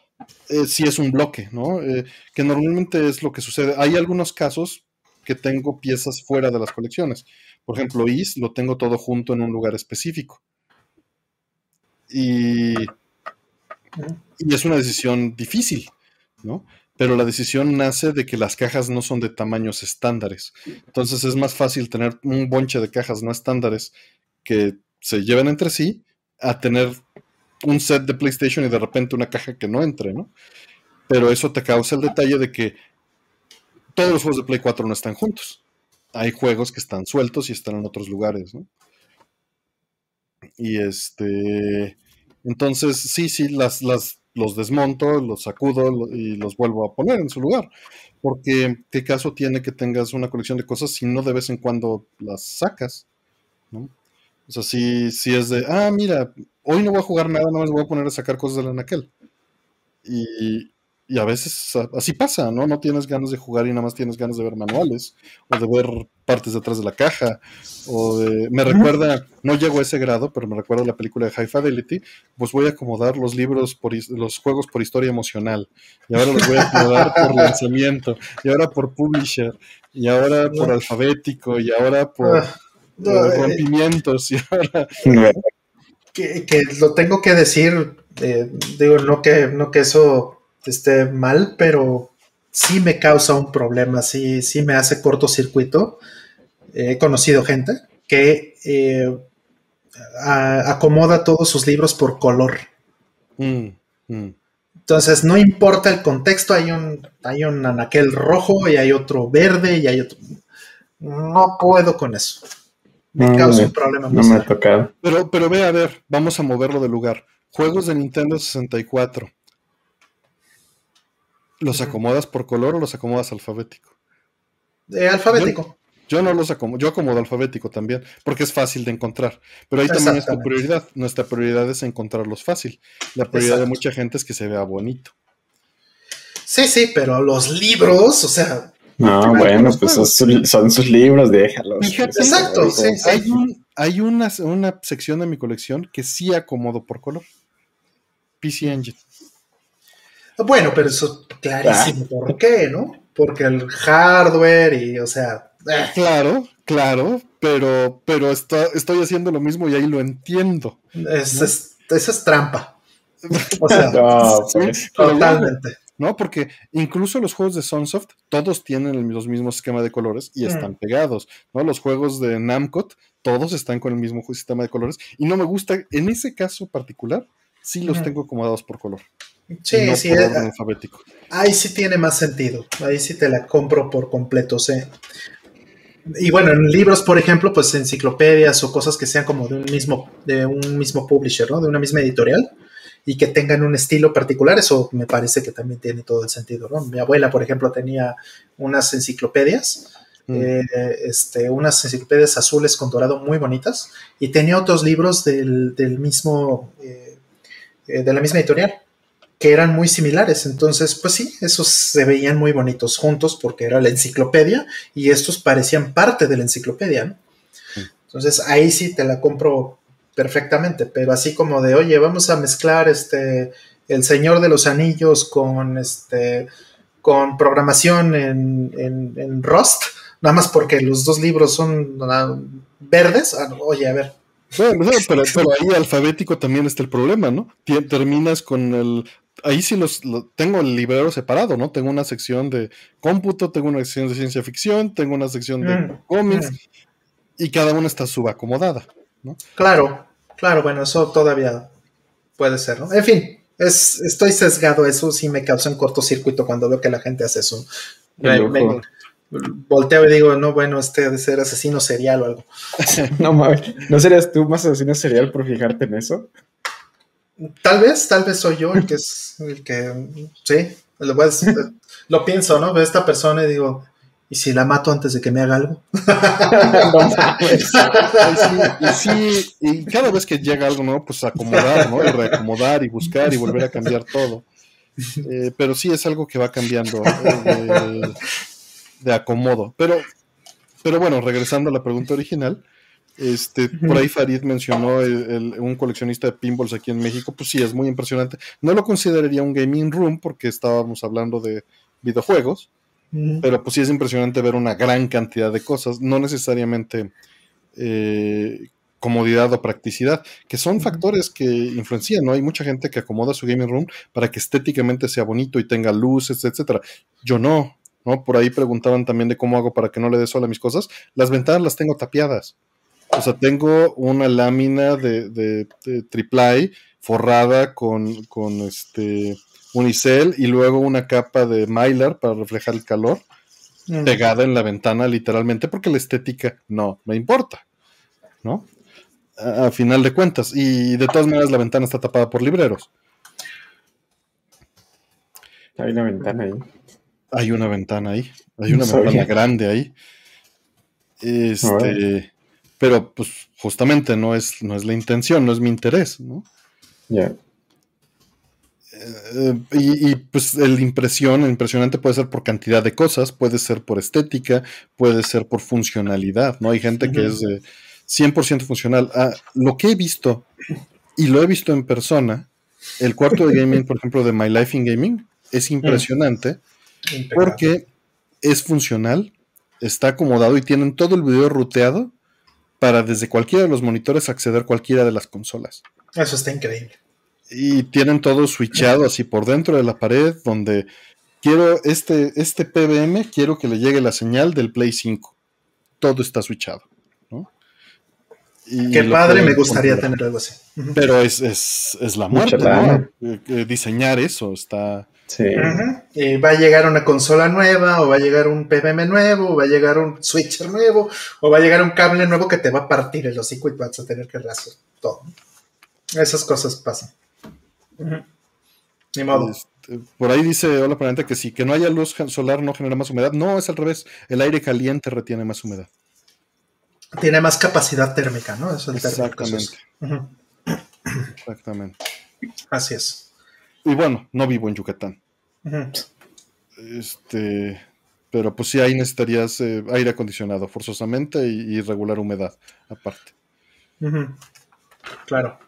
eh, si es un bloque, ¿no? Eh, que normalmente es lo que sucede. Hay algunos casos que tengo piezas fuera de las colecciones. Por ejemplo, Is lo tengo todo junto en un lugar específico. Y, y es una decisión difícil, ¿no? Pero la decisión nace de que las cajas no son de tamaños estándares. Entonces es más fácil tener un bonche de cajas no estándares que se lleven entre sí a tener un set de PlayStation y de repente una caja que no entre, ¿no? Pero eso te causa el detalle de que todos los juegos de Play 4 no están juntos. Hay juegos que están sueltos y están en otros lugares, ¿no? Y este. Entonces, sí, sí, las, las, los desmonto, los sacudo y los vuelvo a poner en su lugar. Porque, ¿qué caso tiene que tengas una colección de cosas si no de vez en cuando las sacas? ¿no? O sea, sí, sí es de, ah, mira, hoy no voy a jugar nada, nada más voy a poner a sacar cosas del anaquel. Y, y a veces así pasa, ¿no? No tienes ganas de jugar y nada más tienes ganas de ver manuales o de ver partes detrás de la caja o de... Me recuerda, no llego a ese grado, pero me recuerda la película de High Fidelity, pues voy a acomodar los libros, por los juegos por historia emocional y ahora los voy a acomodar por lanzamiento y ahora por publisher y ahora por alfabético y ahora por... Ah, eh, rompimientos y ahora... Que, que, lo tengo que decir, eh, digo, no que, no que eso esté mal, pero sí me causa un problema, sí, sí me hace cortocircuito. He conocido gente que eh, acomoda todos sus libros por color. Mm, mm. Entonces, no importa el contexto, hay un, hay un anaquel rojo y hay otro verde y hay otro... No puedo con eso. Me causa un problema. No me ha tocado. Pero, pero ve a ver, vamos a moverlo de lugar. Juegos de Nintendo 64. ¿Los acomodas por color o los acomodas alfabético? Eh, alfabético. Yo, no los acomodo, yo acomodo alfabético también, porque es fácil de encontrar. Pero ahí también es tu prioridad. Nuestra prioridad es encontrarlos fácil. La prioridad de mucha gente es que se vea bonito. Sí, sí, pero los libros, o sea. No, bueno, pues son, sus libros, déjalos. Exacto, sí, Hay, hay una, una sección de mi colección que sí acomodo por color. PC Engine. Bueno, pero eso clarísimo. Ah. ¿Por qué, no? Porque el hardware y, o sea. Eh. Claro, claro, pero, pero estoy haciendo lo mismo y ahí lo entiendo. Es, esa es trampa. O sea, pues, totalmente. ¿No? Porque incluso los juegos de Sunsoft, todos tienen los mismos esquema de colores y mm. están pegados, ¿no? Los juegos de Namco, todos están con el mismo sistema de colores y no me gusta, en ese caso particular, sí los tengo acomodados por color. Sí, sí. Eh, ahí sí tiene más sentido. Ahí sí te la compro por completo, sí. Y bueno, en libros, por ejemplo, pues enciclopedias o cosas que sean como de un mismo, de un mismo publisher, ¿no? De una misma editorial y que tengan un estilo particular, eso me parece que también tiene todo el sentido, ¿no? Mi abuela, por ejemplo, tenía unas enciclopedias, mm. eh, este, unas enciclopedias azules con dorado muy bonitas y tenía otros libros del, mismo, eh, de la misma editorial que eran muy similares. Entonces, pues sí, esos se veían muy bonitos juntos porque era la enciclopedia y estos parecían parte de la enciclopedia. Entonces, ahí sí te la compro perfectamente, pero así como de, oye, vamos a mezclar este El Señor de los Anillos con este con programación en, en, Rust, nada más porque los dos libros son ah, verdes. Ah, oye, a ver, bueno, pero, pero, ahí alfabético también está el problema, ¿no? Terminas con el ahí sí los, tengo el librero separado, ¿no? Tengo una sección de cómputo, tengo una sección de ciencia ficción, tengo una sección de mm, cómics mm. y cada una está subacomodada, ¿no? Claro, claro, bueno, eso todavía puede ser, ¿no? En fin, es, estoy sesgado, eso sí me causa un cortocircuito cuando veo que la gente hace eso. volteo y digo, no, bueno, este de ser asesino serial o algo. no mames, ¿no serías tú más asesino serial por fijarte en eso? Tal vez, tal vez soy yo el que es el que, sí, lo, lo pienso, ¿no? Veo a esta persona y digo, ¿y si la mato antes de que me haga algo? y, sí, y cada vez que llega algo nuevo, pues acomodar, ¿no? Y reacomodar y buscar y volver a cambiar todo. Eh, pero sí es algo que va cambiando. Eh, de acomodo. Pero, pero bueno, regresando a la pregunta original, este, por ahí Farid mencionó un coleccionista de pinballs aquí en México, pues sí, es muy impresionante. No lo consideraría un gaming room porque estábamos hablando de videojuegos, pero pues sí es impresionante ver una gran cantidad de cosas, no necesariamente eh, comodidad o practicidad, que son factores que influencian, ¿no? Hay mucha gente que acomoda su gaming room para que estéticamente sea bonito y tenga luces, etcétera. Yo no, ¿no? Por ahí preguntaban también de cómo hago para que no le dé sol a mis cosas. Las ventanas las tengo tapiadas. O sea, tengo una lámina de, de, triple forrada con, con este unicel y luego una capa de mylar para reflejar el calor mm. pegada en la ventana literalmente porque la estética no me importa, ¿no? A, final de cuentas. Y de todas maneras la ventana está tapada por libreros. Hay una ventana ahí. Hay una ventana ahí. Hay una ventana grande ahí. Este, pero pues justamente no es, no es la intención, no es mi interés, ¿no? Ya. Y, pues el impresión, el impresionante puede ser por cantidad de cosas, puede ser por estética, puede ser por funcionalidad, ¿no? Hay gente que es de 100% funcional. Ah, lo que he visto, y lo he visto en persona, el cuarto de gaming, por ejemplo, de My Life in Gaming, es mm. impresionante porque es funcional, está acomodado y tienen todo el video ruteado para desde cualquiera de los monitores acceder a cualquiera de las consolas. Eso está increíble. Y tienen todo switchado así por dentro de la pared, donde quiero este, este PBM, quiero que le llegue la señal del Play 5. Todo está switchado. Qué padre, me gustaría tener algo así. Pero es, es, la muerte, ¿no? Eh, eh, diseñar eso está Sí. Y va a llegar una consola nueva, o va a llegar un PBM nuevo, o va a llegar un switcher nuevo, o va a llegar un cable nuevo que te va a partir el hocico y vas a tener que rehacer todo. Esas cosas pasan. Ni modo. Este, por ahí dice Hola Planeta que sí, que no haya luz solar no genera más humedad. No, es al revés. El aire caliente retiene más humedad. Tiene más capacidad térmica, ¿no? Es Exactamente. Exactamente. Así es. Y bueno, no vivo en Yucatán. Este, pero pues sí, ahí necesitarías eh, aire acondicionado forzosamente y, regular humedad aparte. Claro.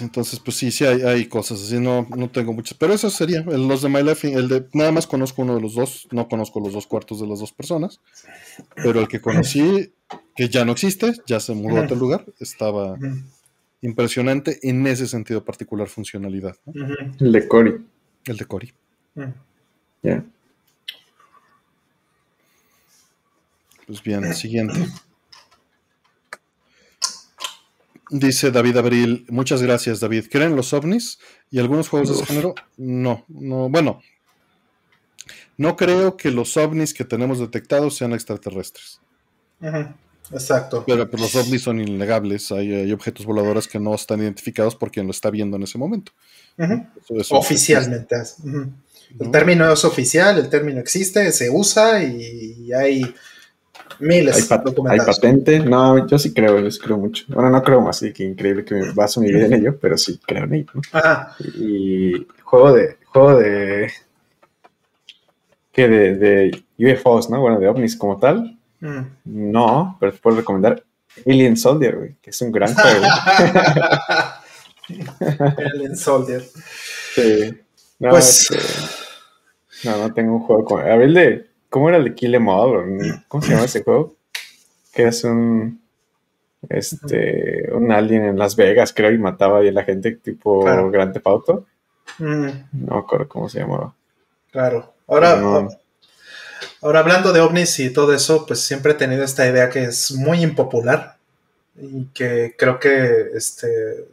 Entonces, pues sí, sí hay, cosas así, no, no tengo muchas. Pero eso sería, los de My Life, el de, nada más conozco uno de los dos, no conozco los dos cuartos de las dos personas, pero el que conocí, que ya no existe, ya se mudó a otro lugar, estaba impresionante en ese sentido particular funcionalidad. El de Cori. El de Cori. Ya. Pues bien, siguiente. Dice David Abril, muchas gracias David. ¿Creen los ovnis y algunos juegos de ese género? No, no, bueno. No creo que los ovnis que tenemos detectados sean extraterrestres. Exacto. Pero pues, los ovnis son innegables. Hay, objetos voladores que no están identificados por quien lo está viendo en ese momento. Oficialmente. El término es oficial, el término existe, se usa y hay miles hay, hay patente. No, yo sí creo, yo sí creo mucho. Bueno, no creo más, sí que increíble que me baso mi vida en ello, pero sí creo en ello. Y juego de, juego de, que de, de UFOs, ¿no? Bueno, de ovnis como tal Mm. No, pero te puedo recomendar Alien Soldier, güey, que es un gran juego. Alien Soldier. Sí. No, pues... Este, no, no tengo un juego con... A ver, de... ¿Cómo era el de Kill Em All? ¿Cómo se llama ese juego? Que es un... Este... Un alien en Las Vegas, creo, y mataba ahí a la gente tipo Grande Grand Theft Auto. Mm. No me acuerdo cómo se llamaba. Claro. Ahora... Ahora, hablando de ovnis y todo eso, pues siempre he tenido esta idea que es muy impopular y que creo que este,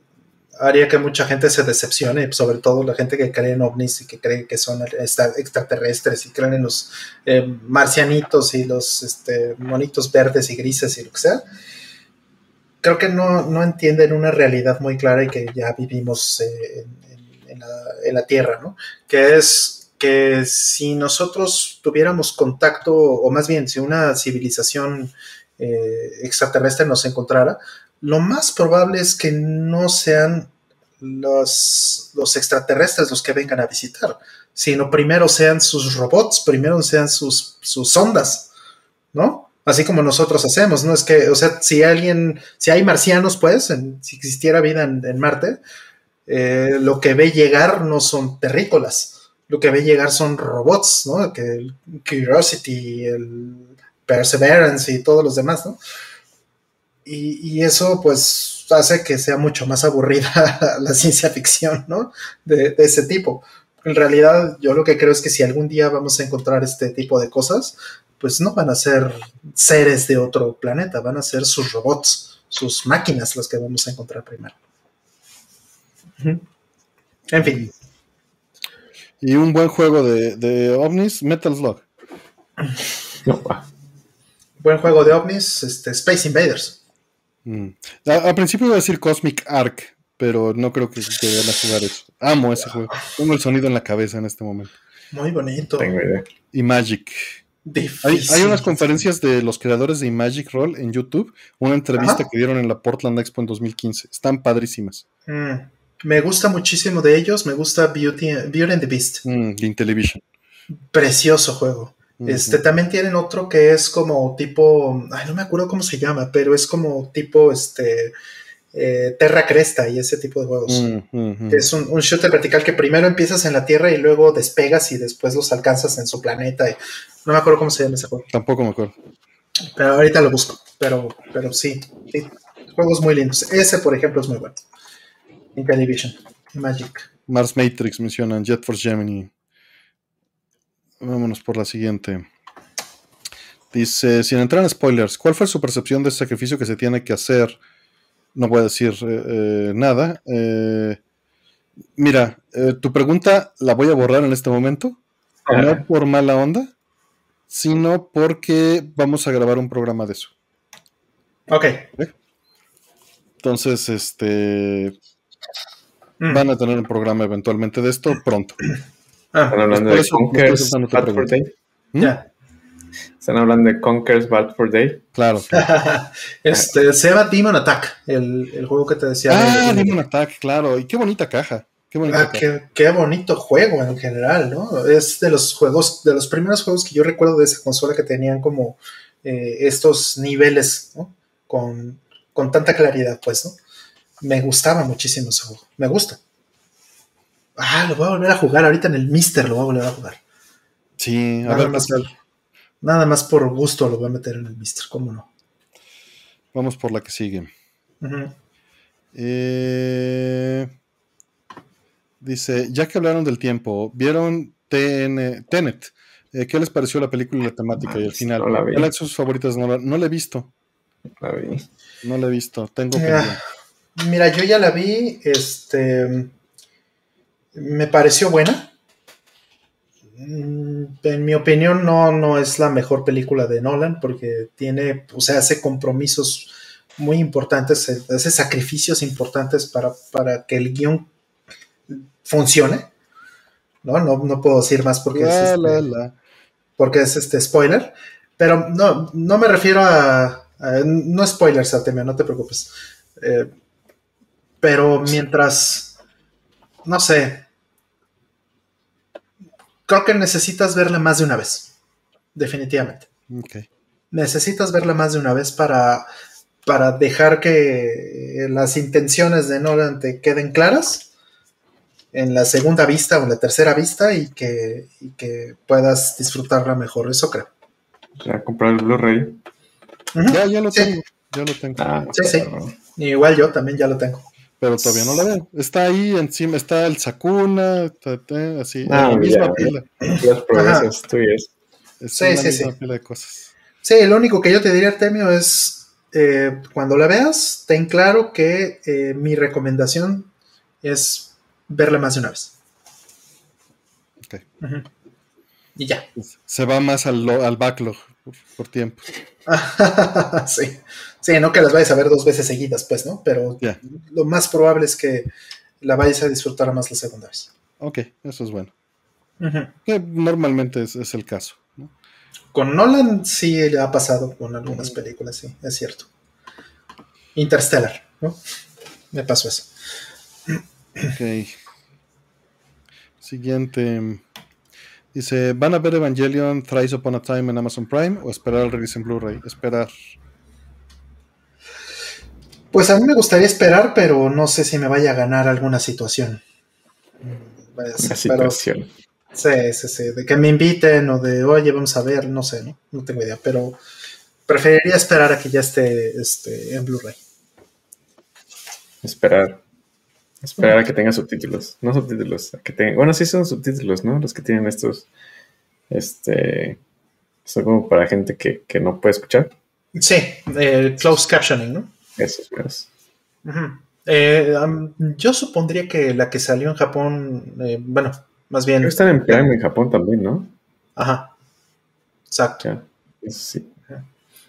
haría que mucha gente se decepcione, sobre todo la gente que cree en ovnis y que cree que son extraterrestres y creen en los eh, marcianitos y los este, monitos verdes y grises y lo que sea. Creo que no, entienden una realidad muy clara y que ya vivimos eh, en, la, en la Tierra, ¿no? Que es que si nosotros tuviéramos contacto, o más bien si una civilización eh, extraterrestre nos encontrara, lo más probable es que no sean los, los extraterrestres los que vengan a visitar, sino primero sean sus robots, primero sean sus, sus sondas, ¿no? Así como nosotros hacemos, ¿no? Es que, o sea, si alguien, si hay marcianos, pues, si existiera vida en, Marte, eh, lo que ve llegar no son terrícolas, lo que ve llegar son robots, ¿no? Que el Curiosity, el Perseverance y todos los demás, ¿no? Y, eso, pues, hace que sea mucho más aburrida la ciencia ficción, ¿no? De, de ese tipo en realidad yo lo que creo es que si algún día vamos a encontrar este tipo de cosas, pues no van a ser seres de otro planeta, van a ser sus robots, sus máquinas los que vamos a encontrar primero. En fin. Y un buen juego de, ovnis, Metal Slug. Buen juego de ovnis, este, Space Invaders. Mm. Al principio iba a decir Cosmic Ark, pero no creo que, vayan a jugar eso. Amo ese juego. Tengo el sonido en la cabeza en este momento. Muy bonito. Tengo idea. Y Magic. Hay, unas conferencias de los creadores de Magic Roll en YouTube, una entrevista que dieron en la Portland Expo en 2015. Están padrísimas. Mm, me gusta muchísimo de ellos, me gusta Beauty, Beauty and the Beast. Mm, de Intellivision. Precioso juego. Este también tienen otro que es como tipo, ay, no me acuerdo cómo se llama, pero es como tipo este eh, Terra Cresta y ese tipo de juegos. Mm, es un, shooter vertical que primero empiezas en la Tierra y luego despegas y después los alcanzas en su planeta. Y, no me acuerdo cómo se llama ese juego. Tampoco me acuerdo. Pero ahorita lo busco. Pero, pero sí, Juegos muy lindos. Ese, por ejemplo, es muy bueno. Intellivision. Magic. Mars Matrix mencionan. Jet Force Gemini. Vámonos por la siguiente. Dice, sin entrar en spoilers, ¿cuál fue su percepción de ese sacrificio que se tiene que hacer? No voy a decir eh, eh, nada. Eh, mira, tu pregunta la voy a borrar en este momento. No por mala onda, sino porque vamos a grabar un programa de eso. Ok. Entonces, este. Mm. Van a tener un programa eventualmente de esto pronto. Ah, hablando de Conquers Bad for Day. ¿Mm? Ya. Están hablando de Conquers Bad for Day. Claro. este, se llama Demon Attack, el, juego que te decía. Ah, Demon Attack, claro. Y qué bonita caja. Ah, qué, bonito juego en general, ¿no? Es de los juegos, de los primeros juegos que yo recuerdo de esa consola que tenían como eh, estos niveles, ¿no? Con, tanta claridad, pues, ¿no? Me gustaba muchísimo ese juego. Me gusta. Ah, lo voy a volver a jugar. Ahorita en el Mister lo voy a volver a jugar. Sí, a nada más, nada más por gusto lo voy a meter en el Mister, ¿cómo no? Vamos por la que sigue. eh. Dice, ya que hablaron del tiempo, ¿vieron TN, Tenet? Eh, ¿Qué les pareció la película y la temática y el final? ¿Cuál es sus favoritas? No la, he visto. La vi. No la he visto. Tengo que Mira, yo ya la vi. Este. Me pareció buena. Mm, en mi opinión, no, no es la mejor película de Nolan porque tiene, o sea, hace compromisos muy importantes, hace sacrificios importantes para, para que el guion funcione. ¿no? No, puedo decir más porque, es, este, porque es este spoiler. Pero no, no me refiero a. no spoilers, Artemio, no te preocupes. Eh, pero mientras. No sé. Creo que necesitas verla más de una vez. Definitivamente. Necesitas verla más de una vez para, para dejar que las intenciones de Nolan te queden claras en la segunda vista o en la tercera vista y que, que puedas disfrutarla mejor, eso creo. O sea, comprar el Blu-ray. Ya, ya lo tengo. Ya lo tengo. Ah, sí, sí. Igual yo también ya lo tengo. Pero todavía no la veo. Está ahí encima, está el Sakuna, así, ah, la misma pila. Las progresas tuyas. sí, sí, sí. Pila de cosas. Sí, lo único que yo te diría, Artemio, es eh, cuando la veas, ten claro que eh, mi recomendación es verla más de una vez. Ok. Y ya. Se va más al, al backlog por, tiempo. sí. Sí, no que las vayas a ver dos veces seguidas, pues, ¿no? Pero lo más probable es que la vayas a disfrutar más la segunda vez. Ok, eso es bueno. Que normalmente es, el caso. Con Nolan sí ha pasado con algunas películas, sí, es cierto. Interstellar, ¿no? Me pasó eso. Ok. Siguiente. Dice, ¿van a ver Evangelion Thrice Upon a Time en Amazon Prime o esperar al release en Blu-ray? Esperar. Pues a mí me gustaría esperar, pero no sé si me vaya a ganar alguna situación. Una situación. sí, sí, sí. De que me inviten o de, oye, vamos a ver, no sé, ¿no? No tengo idea, pero preferiría esperar a que ya esté este, en Blu-ray. Esperar. Esperar a que tenga subtítulos. No subtítulos. A que tenga... Bueno, sí son subtítulos, ¿no? Los que tienen estos. Este. Son como para gente que, no puede escuchar. Sí, eh, closed captioning, ¿no? Eso es. Eh, yo supondría que la que salió en Japón, eh, bueno, más bien. Están en Prime en Japón también, ¿no? Ajá. Exacto. sí.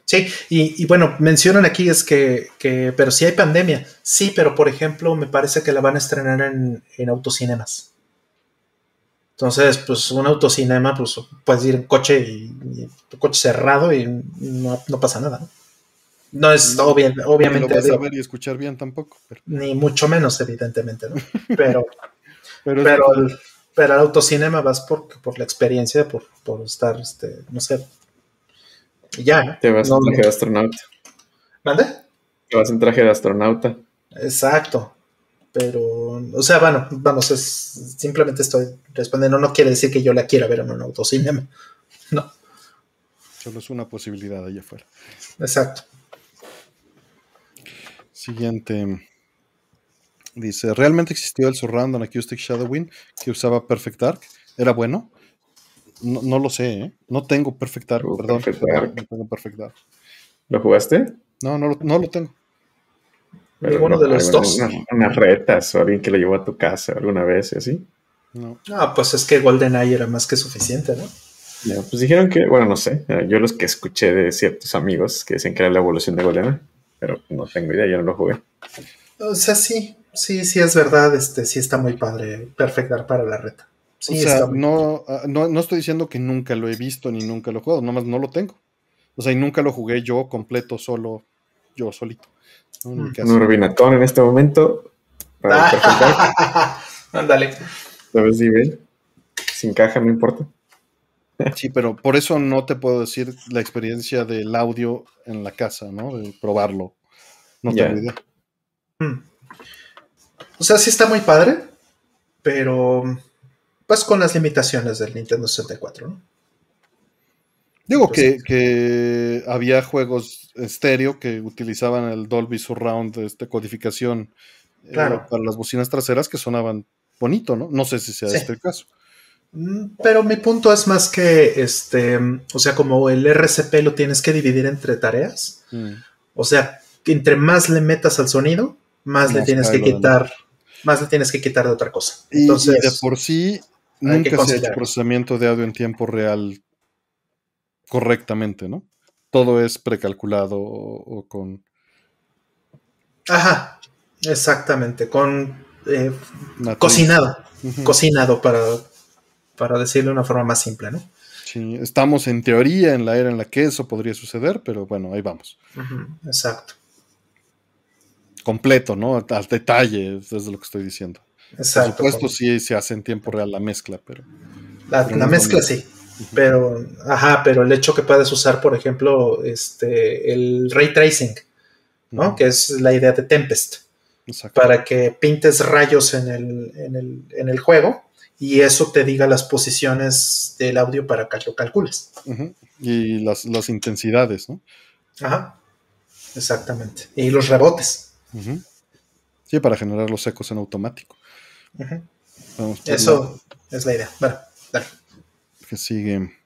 Sí, y, bueno, mencionan aquí es que, pero si hay pandemia, sí, pero por ejemplo, me parece que la van a estrenar en, en autocinemas. Entonces, pues un autocinema, pues puedes ir en coche y, coche cerrado y no, pasa nada. No, es obviamente. No lo vas a ver y escuchar bien tampoco. Ni mucho menos, evidentemente, ¿no? Pero, pero, pero, al autocinema vas por, por la experiencia, por, por estar, este, no sé, ya. Te vas en traje de astronauta. ¿Mande? Te vas en traje de astronauta. Exacto. Pero, o sea, bueno, vamos, es, simplemente estoy respondiendo. No quiere decir que yo la quiera ver en un autocinema. No. Solo es una posibilidad allá afuera. Exacto. Siguiente. Dice, ¿realmente existió el Surround on Acoustic Shadowing que usaba Perfect Dark? ¿Era bueno? No, lo sé, ¿eh? No tengo Perfect Dark, perdón. No tengo Perfect Dark. ¿Lo jugaste? No, no, no lo tengo. Ninguno de los dos. Unas, retas o alguien que lo llevó a tu casa alguna vez y así. No. Ah, pues es que GoldenEye era más que suficiente, ¿no? Ya, pues dijeron que, bueno, no sé. Yo los que escuché de ciertos amigos que decían que era la evolución de GoldenEye, pero no tengo idea, yo no lo jugué. O sea, sí, sí, sí es verdad, este, sí está muy padre Perfect Dark para la reta o sea, no, ah, no, no, estoy diciendo que nunca lo he visto ni nunca lo he jugado, nomás no lo tengo. O sea, y nunca lo jugué yo completo, solo, yo solito. ¿no? Un en este momento. Ándale. ¿Sabes si ven? Sin caja, no importa. Sí, pero por eso no te puedo decir la experiencia del audio en la casa, ¿no? De probarlo. No tengo idea. Hmm. O sea, sí está muy padre, pero pues con las limitaciones del Nintendo 64, ¿no? Digo que, había juegos estéreo que utilizaban el Dolby Surround, este codificación eh, para las bocinas traseras que sonaban bonito, ¿no? No sé si sea este el caso. Mm, pero mi punto es más que, este, o sea, como el RCP lo tienes que dividir entre tareas, mm. o sea, entre más le metas al sonido, más, le tienes que quitar, más le tienes que quitar de otra cosa. Entonces, y de por sí, Nunca se ha hecho procesamiento de audio en tiempo real correctamente, ¿no? Todo es precalculado o, con. Ajá, exactamente, con eh, cocinado, cocinado para, para decirlo de una forma más simple, ¿no? Sí, estamos en teoría en la era en la que eso podría suceder, pero bueno, ahí vamos. exacto. Completo, ¿no? Al detalle, es lo que estoy diciendo. Exacto. Por supuesto, sí se hace en tiempo real la mezcla, pero. La, mezcla sí. Pero, ajá, pero el hecho que puedes usar, por ejemplo, este, el ray tracing, ¿no? Que es la idea de Tempest. Exacto. Para que pintes rayos en el, en el, juego y eso te diga las posiciones del audio para que lo calcules. Y las, intensidades, ¿no? Ajá. Exactamente. Y los rebotes. Sí, para generar los ecos en automático. Eso es la idea. Bueno, dale. Que sigue.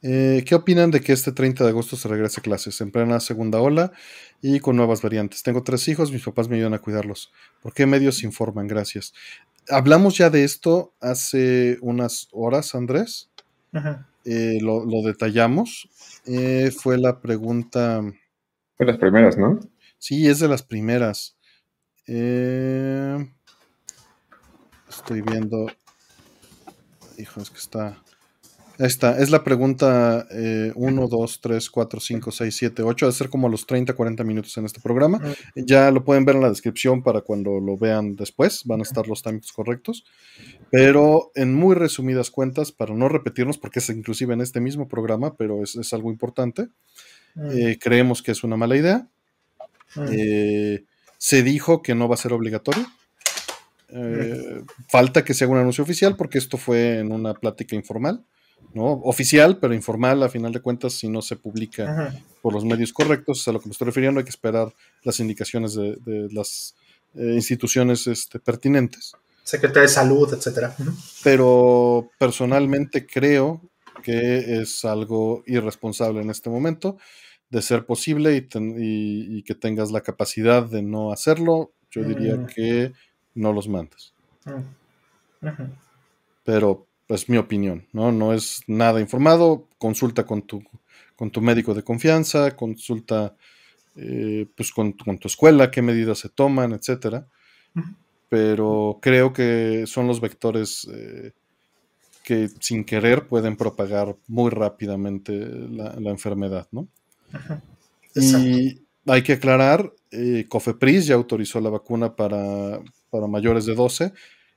Eh, ¿Qué opinan de que este 30 de agosto se regrese a clases en plena segunda ola y con nuevas variantes? Tengo tres hijos, mis papás me ayudan a cuidarlos. ¿Por qué medios informan? Gracias. Hablamos ya de esto hace unas horas, Andrés. Eh, lo, detallamos. Eh, fue la pregunta. Fue las primeras, ¿no? Sí, es de las primeras. Eh, Estoy viendo. Hijo, es que está. Esta es la pregunta 1, 2, 3, 4, 5, 6, 7, 8. Va a ser como a los 30, 40 minutos en este programa. Ya lo pueden ver en la descripción para cuando lo vean después. Van a estar los times correctos. Pero en muy resumidas cuentas, para no repetirnos, porque es inclusive en este mismo programa, pero es, es algo importante, eh, creemos que es una mala idea. Eh, se dijo que no va a ser obligatorio. Eh, falta que se haga un anuncio oficial porque esto fue en una plática informal. ¿No? Oficial, pero informal, a final de cuentas, si no se publica por los medios correctos, es a lo que me estoy refiriendo, hay que esperar las indicaciones de, las eh, instituciones este, pertinentes. Secretaría de Salud, etcétera. Pero personalmente creo que es algo irresponsable en este momento, de ser posible y, que tengas la capacidad de no hacerlo, yo diría mm. que no los mandes. Mm. Pero es mi opinión, ¿no? No es nada informado, consulta con tu, con tu médico de confianza, consulta eh, pues con, tu escuela, qué medidas se toman, etcétera. Pero creo que son los vectores eh, que sin querer pueden propagar muy rápidamente la, enfermedad, ¿no? Y hay que aclarar, eh, Cofepris ya autorizó la vacuna para, para mayores de 12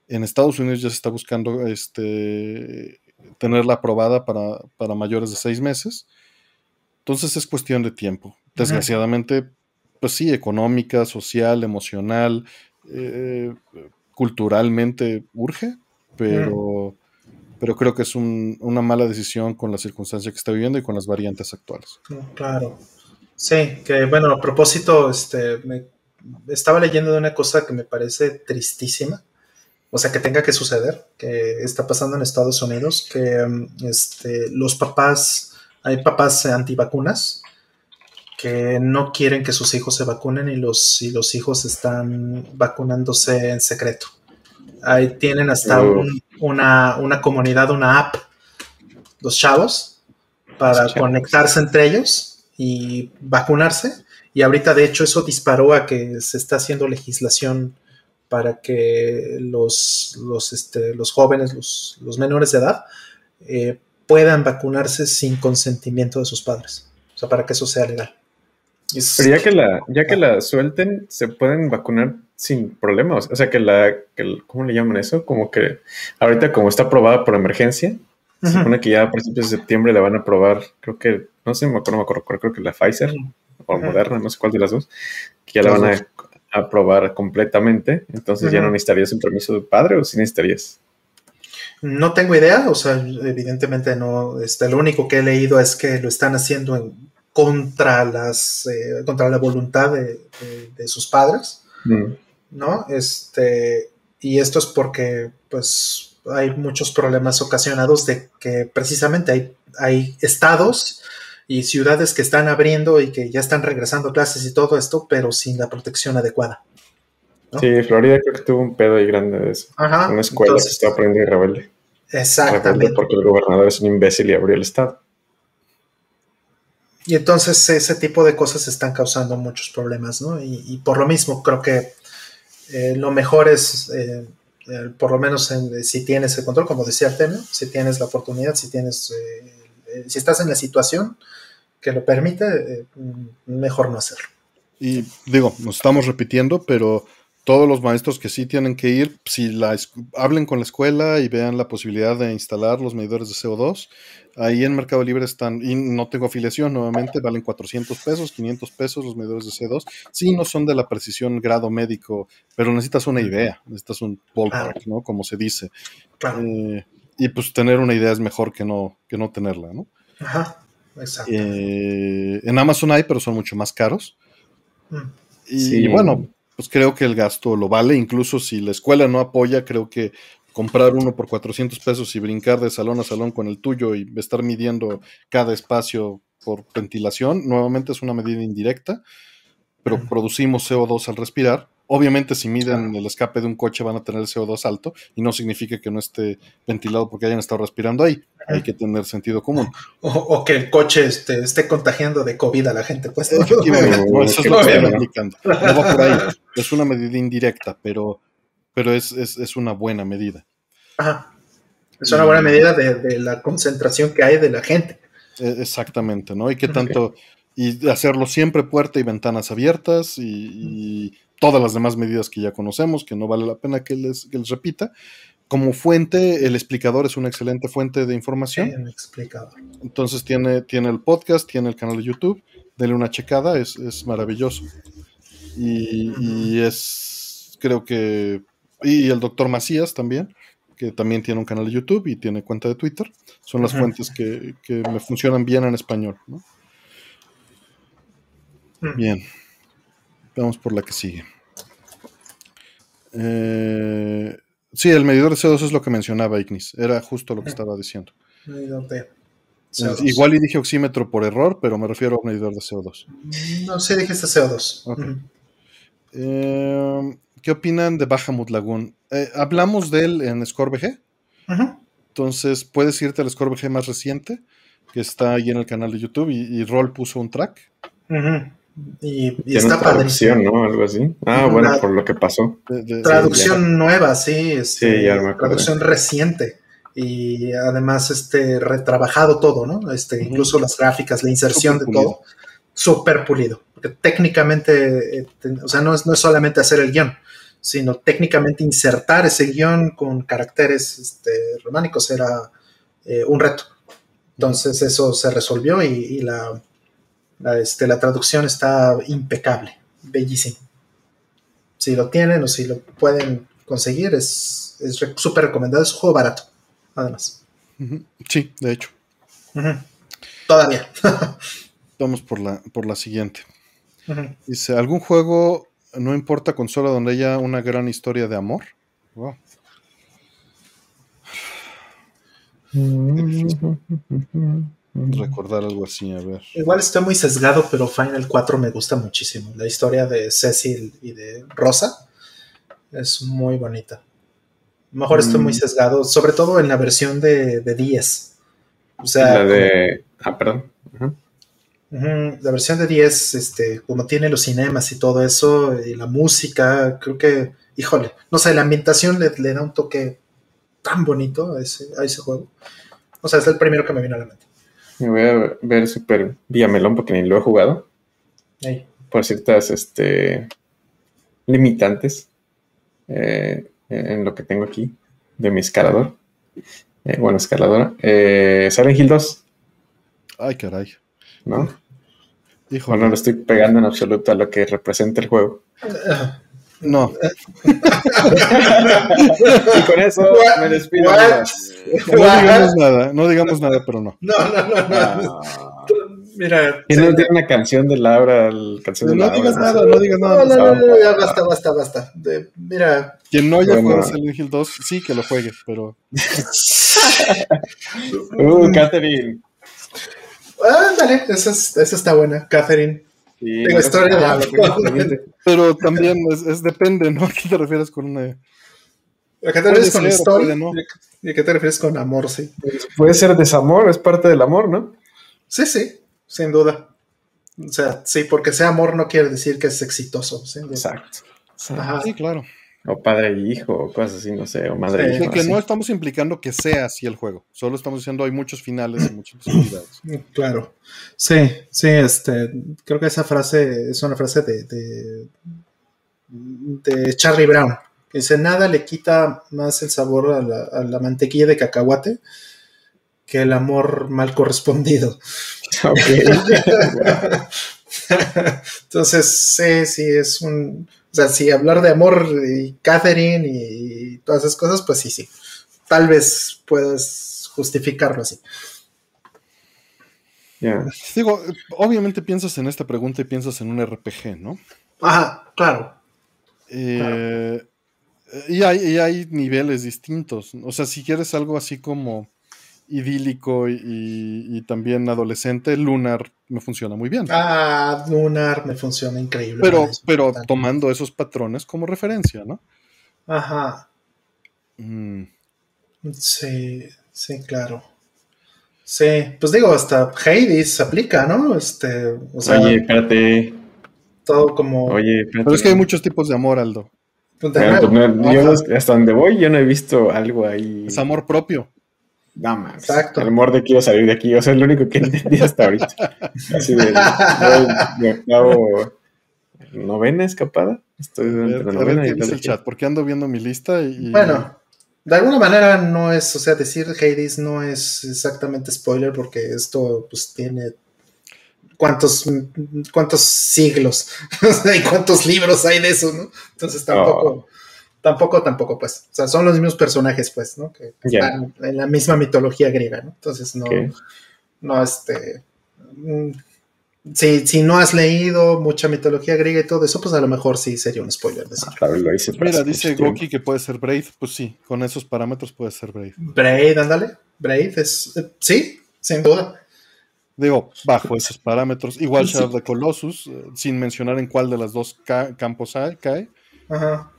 en Estados Unidos ya se está buscando este, tenerla aprobada para, mayores de seis meses. Entonces es cuestión de tiempo. Desgraciadamente, pues sí, económica, social, emocional, eh, culturalmente urge, pero, pero creo que es una mala decisión con la circunstancia que está viviendo y con las variantes actuales. Claro. Sí, que bueno, a propósito, este, me estaba leyendo de una cosa que me parece tristísima o sea, que tenga que suceder, que está pasando en Estados Unidos, que mm, este, los papás, hay papás antivacunas que no quieren que sus hijos se vacunen y los, y los hijos están vacunándose en secreto. Ahí tienen hasta una, una, comunidad, una app, los chavos, para conectarse entre ellos y vacunarse. Y ahorita, de hecho, eso disparó a que se está haciendo legislación para que los, los, este, los jóvenes, los, los, menores de edad, eh, puedan vacunarse sin consentimiento de sus padres. O sea, para que eso sea legal. Pero ya que la, ya que la suelten, se pueden vacunar sin problemas. O sea, que la, que ¿cómo le llaman eso? Como que ahorita como está aprobada por emergencia, se supone que ya a principios de septiembre la van a aprobar, creo que, no sé, me acuerdo, me acuerdo, creo que la Pfizer o Moderna, no sé cuál de las dos, que ya la van a aprobar completamente, entonces ya no necesitarías un permiso de padre o sí necesitarías. No tengo idea, o sea, evidentemente no, este, lo único que he leído es que lo están haciendo en contra las, eh, contra la voluntad de, sus padres, mm. ¿no? Este, y esto es porque, pues, hay muchos problemas ocasionados de que precisamente hay, hay estados y ciudades que están abriendo y que ya están regresando clases y todo esto, pero sin la protección adecuada. Sí, Florida creo que tuvo un pedo ahí grande de eso. Ajá, Una escuela que está aprendiendo y rebelde. Exactamente. porque el gobernador es un imbécil y abrió el estado. Y entonces ese tipo de cosas están causando muchos problemas, ¿no? Y, por lo mismo creo que eh, lo mejor es, eh, por lo menos si tienes el control, como decía Artemio, si tienes la oportunidad, si tienes, eh, si estás en la situación, que lo permite, eh, mejor no hacerlo. Y digo, nos estamos repitiendo, pero todos los maestros que sí tienen que ir, si la, hablen con la escuela y vean la posibilidad de instalar los medidores de CO2, ahí en Mercado Libre están, y no tengo afiliación nuevamente, valen 400 pesos, 500 pesos los medidores de CO2. Sí, no son de la precisión grado médico, pero necesitas una idea, necesitas un ballpark, ¿no? Como se dice. Eh, y pues tener una idea es mejor que no, que no tenerla, ¿no? Ajá. Eh, en Amazon hay, pero son mucho más caros. Mm. Y, bueno, pues creo que el gasto lo vale. Incluso si la escuela no apoya, creo que comprar uno por 400 pesos y brincar de salón a salón con el tuyo y estar midiendo cada espacio por ventilación, nuevamente es una medida indirecta, pero mm. producimos CO2 al respirar Obviamente, si miden el escape de un coche, van a tener el CO2 alto y no significa que no esté ventilado porque hayan estado respirando ahí. Hay que tener sentido común. O, que el coche esté, esté, contagiando de COVID a la gente. Pues no, eso es lo que están aplicando. No va por ahí. Es una medida indirecta, pero, pero es, es, es una buena medida. Ajá. Es una buena medida de, la concentración que hay de la gente. E, exactamente, ¿no? Y qué tanto, y hacerlo siempre puerta y ventanas abiertas y, todas las demás medidas que ya conocemos, que no vale la pena que les, que les repita. Como fuente, el explicador es una excelente fuente de información. El explicador. Entonces tiene, tiene el podcast, tiene el canal de YouTube, denle una checada, es, es maravilloso. Y, y, es, creo que, y el doctor Macías también, que también tiene un canal de YouTube y tiene cuenta de Twitter. Son las fuentes que, me funcionan bien en español. Bien. Vamos por la que sigue. Eh, sí, el medidor de CO2 es lo que mencionaba Ignis. Era justo lo que estaba diciendo. Medidor de CO2. Igual y dije oxímetro por error, pero me refiero a medidor de CO2. No, sí dijiste CO2. Eh, ¿Qué opinan de Bahamut Lagoon? Eh, hablamos de él en ScoreBG. Entonces, puedes irte al ScoreBG más reciente, que está ahí en el canal de YouTube, y, y Roll puso un track. Y, está padrísimo. ¿no? Algo así. Ah, bueno, por lo que pasó. traducción nueva, sí. Este, sí, ya me Traducción reciente. Y además, este, retrabajado todo, ¿no? Este, Incluso las gráficas, la inserción de todo. Súper pulido. Porque técnicamente, eh, o sea, no es, no es solamente hacer el guion sino técnicamente insertar ese guion con caracteres este, románicos era eh, un reto. Entonces eso se resolvió y, la, este, la, traducción está impecable, bellísimo. Si lo tienen o si lo pueden conseguir, es súper recomendado. Es un juego barato, además. Sí, de hecho. Todavía. Vamos por la, por la siguiente. Dice, ¿algún juego no importa consola donde haya una gran historia de amor. Recordar algo así, a ver. Igual estoy muy sesgado, pero Final 4 me gusta muchísimo. La historia de Cecil y de Rosa es muy bonita. mejor estoy muy mm. sesgado, sobre todo en la versión de, de 10. O sea, la de. Ah, perdón. La versión de 10, este, como tiene los cinemas y todo eso, y la música, creo que, híjole, no sé, la ambientación le, da un toque tan bonito a ese, a ese juego. O sea, es el primero que me vino a la mente. Me voy a ver Super Melón porque ni lo he jugado. Por ciertas este, limitantes eh, en lo que tengo aquí de mi escalador. Eh, bueno, escaladora. Eh, Silent Hill 2. Ay, caray. ¿no? Hijo, no lo estoy pegando en absoluto a lo que representa el juego. No. y con eso me despido. No digamos nada, no digamos nada, pero no. No, no, no, no. Mira. ¿Quién no tiene una canción de Laura? El canción de no digas nada, no digas nada. No, no, no, ya basta, basta, basta. mira. Quien no haya jugado Silent Hill 2, sí que lo juegue, pero. uh, Catherine. Ándale, esa, esa está buena, Catherine. Sí, Tengo historia de Pero también es, depende, ¿no? ¿A qué te refieres con una.? ¿A qué te refieres con historia? ¿no? ¿Y a qué te refieres con amor, sí? Puede ser desamor, es parte del amor, ¿no? Sí, sí, sin duda. O sea, sí, porque sea amor no quiere decir que es exitoso. Exacto. Sí, claro. O padre e hijo, o cosas así, no sé, o madre e hijo. Que no estamos implicando que sea así el juego, solo estamos diciendo hay muchos finales y muchas posibilidades. Claro. Sí, sí, este, creo que esa frase es una frase de, de, Charlie Brown, que dice, nada le quita más el sabor a la, a la mantequilla de cacahuate que el amor mal correspondido. Entonces, sí, sí, es un sea, si hablar de amor y Catherine y todas esas cosas, pues sí, sí. Tal vez puedas justificarlo así. Digo, obviamente piensas en esta pregunta y piensas en un RPG, ¿no? Ajá, claro. Eh, y, hay, y, hay, niveles distintos. O sea, si quieres algo así como idílico y, también adolescente, Lunar me funciona muy bien. Ah, Lunar me funciona increíble. Pero, pero tomando esos patrones como referencia, ¿no? Ajá. Mm. Sí, sí, claro. Sí, pues digo, hasta Hades aplica, ¿no? Este, Oye, espérate. Todo como. Oye, espérate. Pero es que hay muchos tipos de amor, Aldo. Pues yo hasta donde voy, yo no he visto algo ahí. Es amor propio. No, más. Exacto. El amor de quiero salir de aquí. O sea, es lo único que entendí hasta ahorita. Así de, novena escapada. Estoy en la novena y el chat, porque ando viendo mi lista y... Bueno, de alguna manera no es, o sea, decir Hades no es exactamente spoiler porque esto pues tiene cuántos, cuántos siglos y cuántos libros hay de eso, ¿no? Entonces tampoco, oh. Tampoco, tampoco, pues, o sea, son los mismos personajes, pues, ¿no? Que están en la misma mitología griega, ¿no? Entonces no, no, este, mm, si, si, no has leído mucha mitología griega y todo eso, pues a lo mejor sí sería un spoiler. Ah, claro, lo hice Mira, dice Goki que puede ser Braid, pues sí, con esos parámetros puede ser Braid. Braid, ándale, Braid es, eh, sí, sin duda. Digo, bajo esos parámetros. Igual Shadow de Colossus, eh, sin mencionar en cuál de las dos campos cae. Ajá.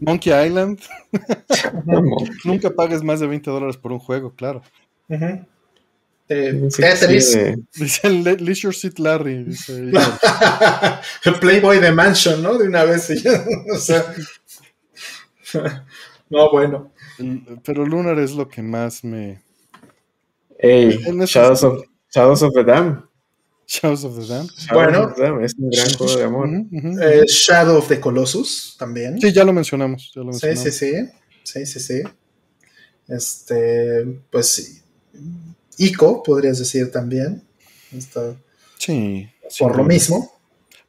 Monkey Island. Nunca pagues más de 20 dólares por un juego, claro. Ajá. Tetris. Dice el Leisure Seat Larry. el Playboy de Mansion, ¿no? De una vez. o sea. no, bueno. Pero Lunar es lo que más me. Hey, Shadows of, Shadows of the Dam. Shadows of the Dam. bueno, es un gran juego de amor. Eh, Shadow of the Colossus también. Sí, ya lo mencionamos. Ya lo mencionamos. Sí, sí, sí. Sí, sí, sí. Este, pues sí. Ico, podrías decir también. sí. Por lo mismo.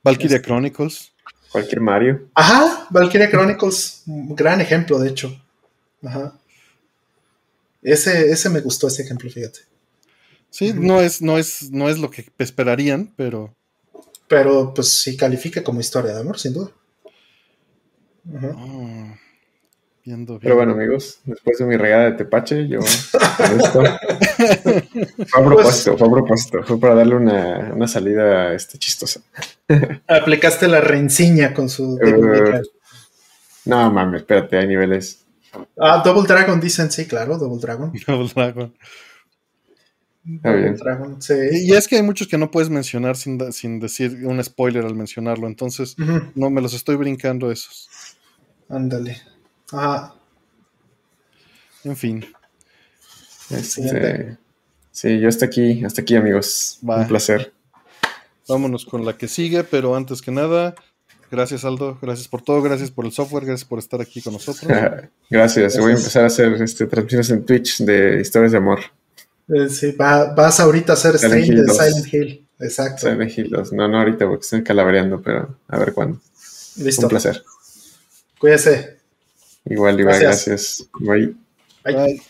Valkyria Chronicles. Cualquier Mario. Ajá, Valkyria Chronicles. Un gran ejemplo, de hecho. Ajá. Ese, ese me gustó, ese ejemplo, fíjate. Sí, no es, no es, no es lo que esperarían, pero. Pero pues sí califica como historia de amor, sin duda. Ah, pero bueno, amigos, después de mi regada de tepache, yo esto. fue a propósito, fue a propósito, fue para darle una, una salida este, chistosa. Aplicaste la renciña con su. Uh, no mames, espérate, hay niveles. Ah, Double Dragon dicen, sí, claro, Double Dragon. Double Dragon. Y es que hay muchos que no puedes mencionar sin, decir un spoiler al mencionarlo, entonces no me los estoy brincando esos. Ándale. Ajá. En fin. Este, sí, yo hasta aquí, hasta aquí, amigos. Un placer. Vámonos con la que sigue, pero antes que nada, gracias Aldo, gracias por todo, gracias por el software, gracias por estar aquí con nosotros. gracias. voy a empezar a hacer este, transmisiones en Twitch de historias de amor. Eh, sí, vas ahorita a hacer stream de Silent Hill. Exacto. Silent Hill No, no ahorita porque estoy calabreando, pero a ver cuándo. Listo. Un placer. Cuídese. Igual, igual, gracias. Bye. Bye.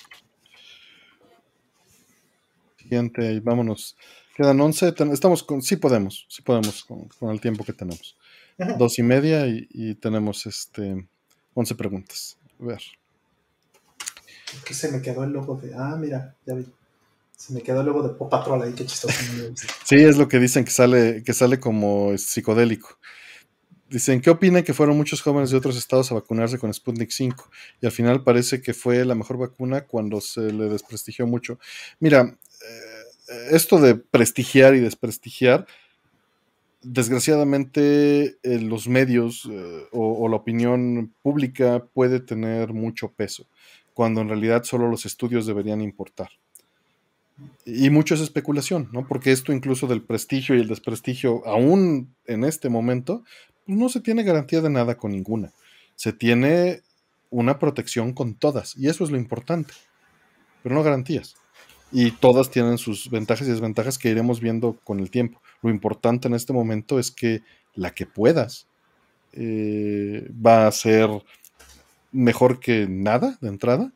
Siguiente, vámonos. Quedan 11. Estamos con. Sí podemos, sí podemos con, el tiempo que tenemos. Dos y media y, tenemos este 11 preguntas. A ver. Aquí se me quedó el logo de. Ah, mira, ya vi. Me quedó el logo de Pop ahí, qué chistoso. sí, es lo que dicen que sale, que sale como psicodélico. Dicen, ¿qué opinan que fueron muchos jóvenes de otros estados a vacunarse con Sputnik 5? Y al final parece que fue la mejor vacuna cuando se le desprestigió mucho. Mira, eh, esto de prestigiar y desprestigiar, desgraciadamente eh, los medios eh, o, la opinión pública puede tener mucho peso, cuando en realidad solo los estudios deberían importar. Y mucho es especulación, ¿no? Porque esto incluso del prestigio y el desprestigio, aún en este momento, pues no se tiene garantía de nada con ninguna. Se tiene una protección con todas, y eso es lo importante, pero no garantías. Y todas tienen sus ventajas y desventajas que iremos viendo con el tiempo. Lo importante en este momento es que la que puedas eh, va a ser mejor que nada de entrada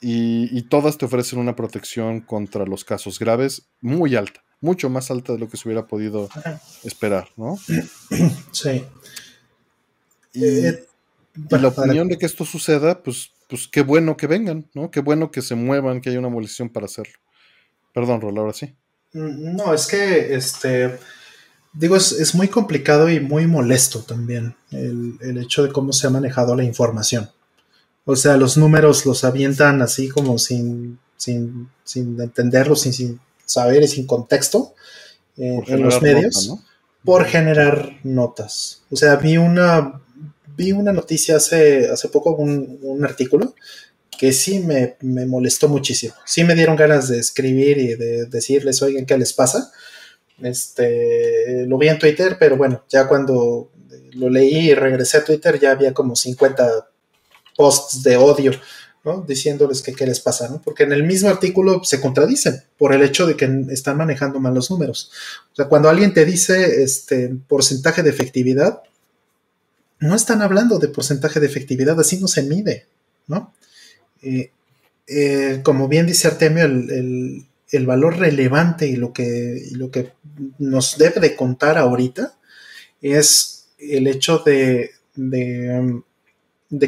y, todas te ofrecen una protección contra los casos graves muy alta, mucho más alta de lo que se hubiera podido esperar, ¿no? Sí. Y, eh, la opinión de que esto suceda, pues, pues qué bueno que vengan, ¿no? Qué bueno que se muevan, que haya una abolición para hacerlo. Perdón, Rol, ahora sí. Mm, no, es que, este, digo, es, muy complicado y muy molesto también el, el, hecho de cómo se ha manejado la información. O sea, los números los avientan así como sin, sin, sin entenderlos, sin, sin saber y sin contexto eh, en los medios por generar notas. O sea, vi una, vi una noticia hace, hace poco, un, un artículo que sí me, molestó muchísimo. Sí me dieron ganas de escribir y de decirles, oigan, ¿qué les pasa? Este, lo vi en Twitter, pero bueno, ya cuando lo leí y regresé a Twitter ya había como 50 posts de odio, ¿no? Diciéndoles que qué les pasa, ¿no? Porque en el mismo artículo se contradicen por el hecho de que están manejando mal los números. O sea, cuando alguien te dice este porcentaje de efectividad, no están hablando de porcentaje de efectividad, así no se mide, ¿no? Eh, eh, como bien dice Artemio, el, valor relevante y lo, que, lo que nos debe de contar ahorita es el hecho de, de,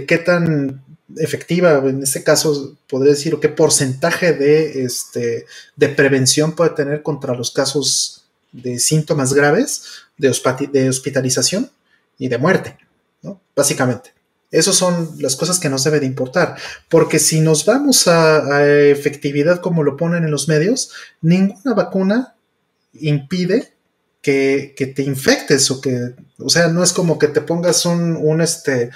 qué tan efectiva, en este caso podría decir, o qué porcentaje de, este, de prevención puede tener contra los casos de síntomas graves, de, de hospitalización y de muerte, ¿no? Básicamente. Esas son las cosas que nos debe de importar, porque si nos vamos a, efectividad como lo ponen en los medios, ninguna vacuna impide que, te infectes o que, o sea, no es como que te pongas un, este,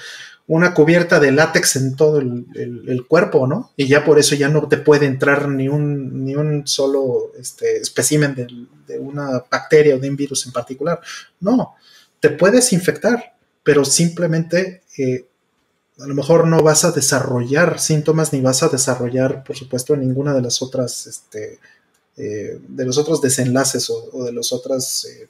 una cubierta de látex en todo el, cuerpo, ¿no? Y ya por eso ya no te puede entrar ni un, ni un solo este, espécimen de, de, una bacteria o de un virus en particular. No, te puedes infectar, pero simplemente eh, a lo mejor no vas a desarrollar síntomas ni vas a desarrollar, por supuesto, ninguna de las otras, este, eh, de los otros desenlaces o, de las otras eh,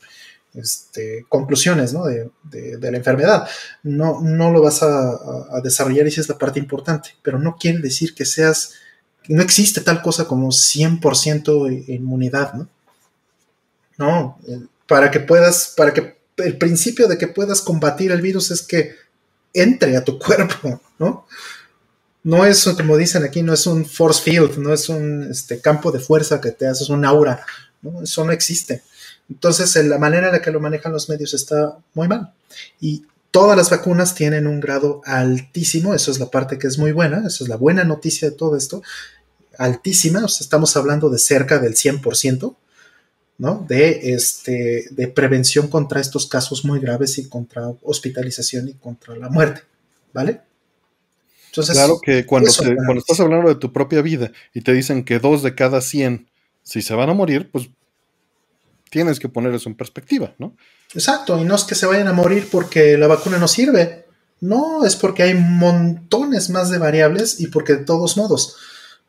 este, conclusiones de, la enfermedad. No, no lo vas a, desarrollar y esa es la parte importante, pero no quiere decir que seas, no existe tal cosa como 100% inmunidad, ¿no? No, para que puedas, para que el principio de que puedas combatir el virus es que entre a tu cuerpo, ¿no? No es, como dicen aquí, no es un force field, no es un este, campo de fuerza que te haces un aura. Eso no existe. Entonces, la manera en la que lo manejan los medios está muy mal. Y todas las vacunas tienen un grado altísimo, eso es la parte que es muy buena, eso es la buena noticia de todo esto, altísima, o sea, estamos hablando de cerca del 100%, de, este, de prevención contra estos casos muy graves y contra hospitalización y contra la muerte, ¿vale? Entonces, claro que cuando, cuando estás hablando de tu propia vida y te dicen que dos de cada 100, si se van a morir, pues tienes que poner eso en perspectiva, ¿no? Exacto, y no es que se vayan a morir porque la vacuna no sirve, no, es porque hay montones más de variables y porque de todos modos,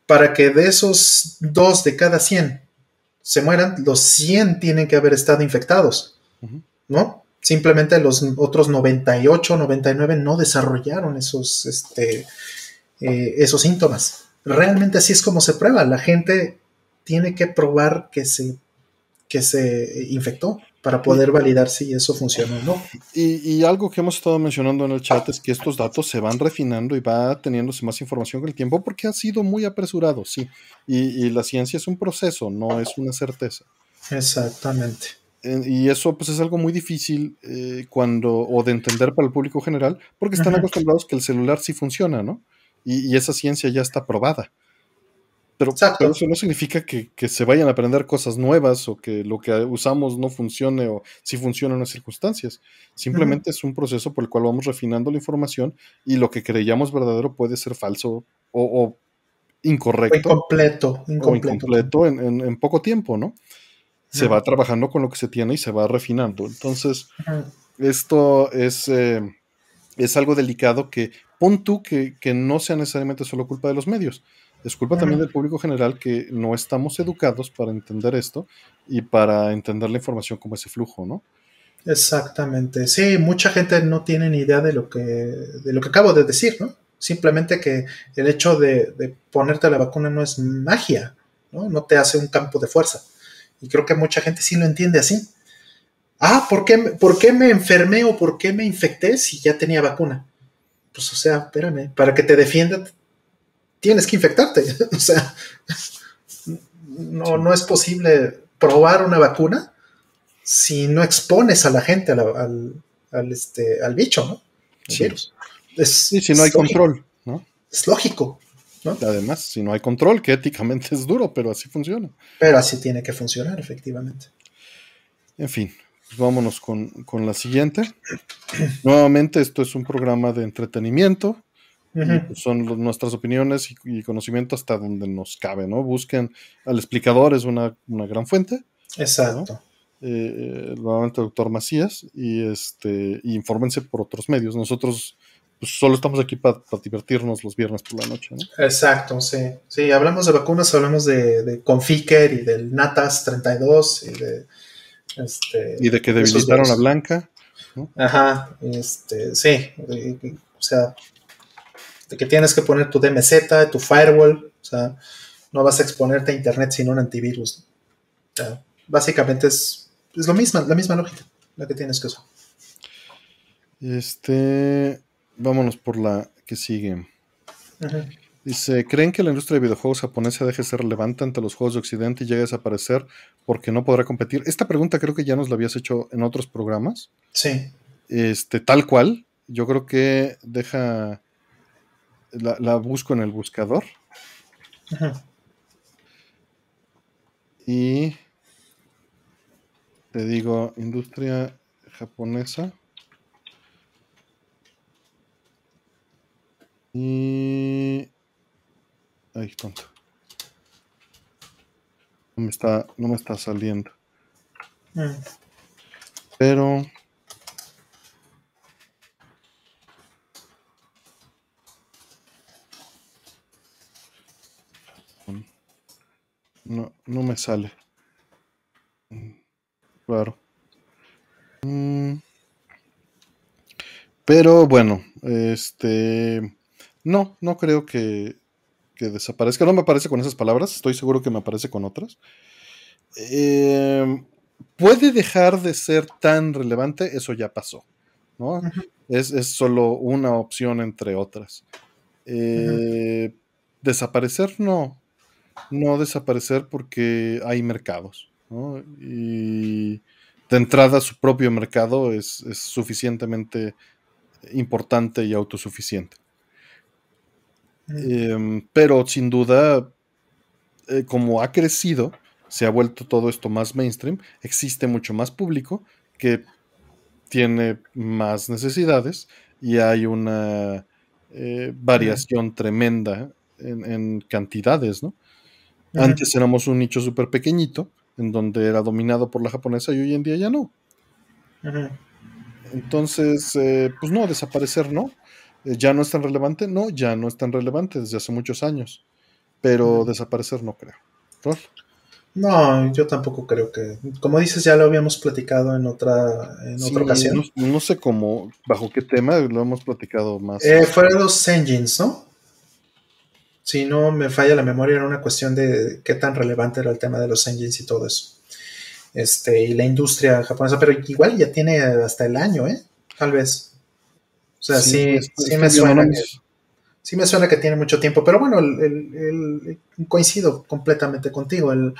para que de esos dos de cada 100 se mueran, los 100 tienen que haber estado infectados, ¿no? Simplemente los otros 98, 99 no desarrollaron esos, este, eh, esos síntomas. Realmente así es como se prueba. La gente tiene que probar que se, que se infectó para poder validar si eso funciona o no. Y, algo que hemos estado mencionando en el chat es que estos datos se van refinando y va teniéndose más información con el tiempo porque ha sido muy apresurado, sí. Y, la ciencia es un proceso, no es una certeza. Exactamente. Y eso pues es algo muy difícil eh, cuando, o de entender para el público general, porque están acostumbrados que el celular sí funciona, ¿no? y esa ciencia ya está probada. Pero, eso no significa que, se vayan a aprender cosas nuevas o que lo que usamos no funcione o si funciona en las circunstancias. Simplemente es un proceso por el cual vamos refinando la información y lo que creíamos verdadero puede ser falso o, incorrecto. incompleto. incompleto. en, poco tiempo, ¿no? Se va trabajando con lo que se tiene y se va refinando. Entonces, esto es, eh, es algo delicado que pon tú que, que no sea necesariamente solo culpa de los medios es culpa también del público general que no estamos educados para entender esto y para entender la información como ese flujo, ¿no? Exactamente. Sí, mucha gente no tiene ni idea de lo que, de lo que acabo de decir, ¿no? Simplemente que el hecho de, ponerte la vacuna no es magia, ¿no? No te hace un campo de fuerza. Y creo que mucha gente sí lo entiende así. Ah, ¿por qué, ¿por qué me enfermé o por qué me infecté si ya tenía vacuna? Pues, o sea, espérame, para que te defienda tienes que infectarte. o sea, no, no es posible probar una vacuna si no expones a la gente al, este, al bicho, ¿no? virus. sí, si no hay control, ¿no? Es lógico. ¿no? Además, si no hay control, que éticamente es duro, pero así funciona. Pero así tiene que funcionar, efectivamente. En fin, pues vámonos con, con la siguiente. Nuevamente, esto es un programa de entretenimiento pues, son nuestras opiniones y, conocimiento hasta donde nos cabe, ¿no? Busquen al explicador, es una, gran fuente. Exacto. Eh, nuevamente, doctor Macías, y este, y infórmense por otros medios. Nosotros pues, solo estamos aquí para divertirnos los viernes por la noche. ¿no? Exacto, sí. Sí, hablamos de vacunas, hablamos de, de Conficker y del Natas 32 y de. Este, y de que debilitaron a Blanca. Ajá, este, sí. o sea, de que tienes que poner tu DMZ, tu firewall. O sea, no vas a exponerte a internet sin un antivirus. O sea, básicamente es, es lo mismo, la misma lógica la que tienes que usar. Este. Vámonos por la que sigue. Dice, ¿creen que la industria de videojuegos japonesa deje de ser relevante ante los juegos de Occidente y llegue a desaparecer porque no podrá competir? Esta pregunta creo que ya nos la habías hecho en otros programas. Sí. Este, tal cual. Yo creo que deja... La, busco en el buscador. Y te digo, industria japonesa. Y. Ay, tonto. No me está, no me está saliendo. Mm. Pero. No, no me sale. Claro. Mm. Pero bueno, este. No, no creo que, desaparezca. No me aparece con esas palabras, estoy seguro que me aparece con otras. Em, puede dejar de ser tan relevante, eso ya pasó. ¿no? es, solo una opción entre otras. Eh, desaparecer, no. No desaparecer porque hay mercados. Y de entrada su propio mercado es suficientemente importante y autosuficiente. Em, pero sin duda, eh, como ha crecido, se ha vuelto todo esto más mainstream, existe mucho más público que tiene más necesidades y hay una eh, variación tremenda en, cantidades, ¿no? Antes éramos un nicho súper pequeñito, en donde era dominado por la japonesa y hoy en día ya no. Entonces, eh, pues no, desaparecer no. Eh, ¿Ya no es tan relevante? No, ya no es tan relevante desde hace muchos años. Pero desaparecer no creo. No, yo tampoco creo que. Como dices, ya lo habíamos platicado en otra, en otra ocasión. No, sé cómo, bajo qué tema lo hemos platicado más. Eh, fueron los engines, ¿no? Si no me falla la memoria, era una cuestión de qué tan relevante era el tema de los engines y todo eso. Este, y la industria japonesa, pero igual ya tiene hasta el año, ¿eh? Tal vez. O sea, sí, sí, me suena que, sí me suena que tiene mucho tiempo, pero bueno, el, coincido completamente contigo. El,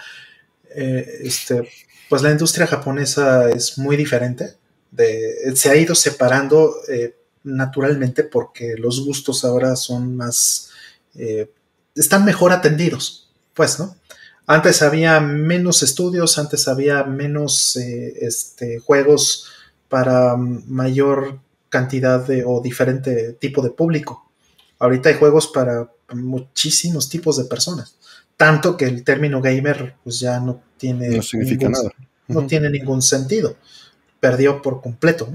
eh, este, pues la industria japonesa es muy diferente. De, se ha ido separando eh, naturalmente porque los gustos ahora son más, eh, están mejor atendidos, pues, ¿no? Antes había menos estudios, antes había menos este, juegos para mayor cantidad de o diferente tipo de público. Ahorita hay juegos para muchísimos tipos de personas. Tanto que el término gamer pues ya no tiene no significa nada. No tiene ningún sentido. Perdió por completo.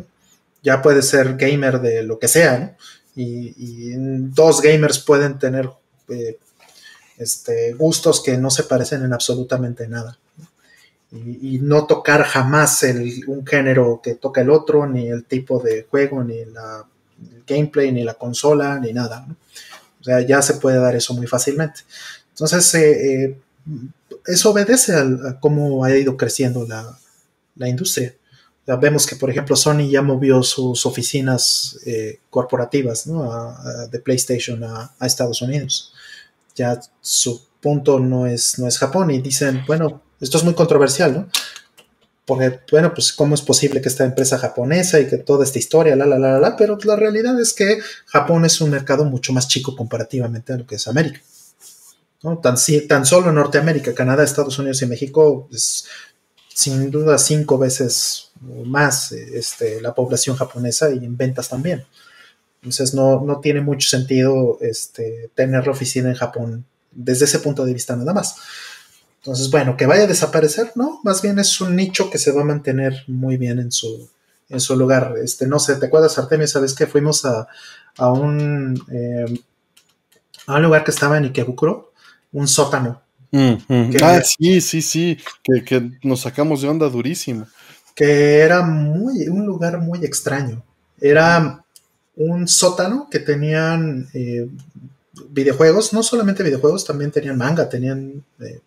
Ya puede ser gamer de lo que sea, y, dos gamers pueden tener eh, este, gustos que no se parecen en absolutamente nada y, no tocar jamás un género que toca el otro, ni el tipo de juego, ni la, el gameplay, ni la consola, ni nada. O sea, ya se puede dar eso muy fácilmente. Entonces, eh, eh, eso obedece a, cómo ha ido creciendo la industria. Vemos que, por ejemplo, Sony ya movió sus oficinas eh, corporativas ¿no? de PlayStation a, Estados Unidos. Ya su punto no es, no es Japón y dicen, bueno, esto es muy controversial, ¿no? Porque, bueno, pues cómo es posible que esta empresa japonesa y que toda esta historia, la, la, la, la, pero la realidad es que Japón es un mercado mucho más chico comparativamente a lo que es América. ¿no? Tan, tan solo Norteamérica, Canadá, Estados Unidos y México es sin duda cinco veces más este, la población japonesa y en ventas también. Entonces no, no tiene mucho sentido este, tener la oficina en Japón desde ese punto de vista nada más. Entonces, bueno, que vaya a desaparecer, ¿no? Más bien es un nicho que se va a mantener muy bien en su, en su lugar. Este, no sé, ¿te acuerdas, Artemio? ¿Sabes que fuimos a, a un, eh, a un lugar que estaba en Ikebukuro? Un sótano. Mm, mm. ah, sí, sí, sí, que, que, nos sacamos de onda durísimo. Que era muy, un lugar muy extraño. Era un sótano que tenían eh, videojuegos, no solamente videojuegos, también tenían manga, tenían eh,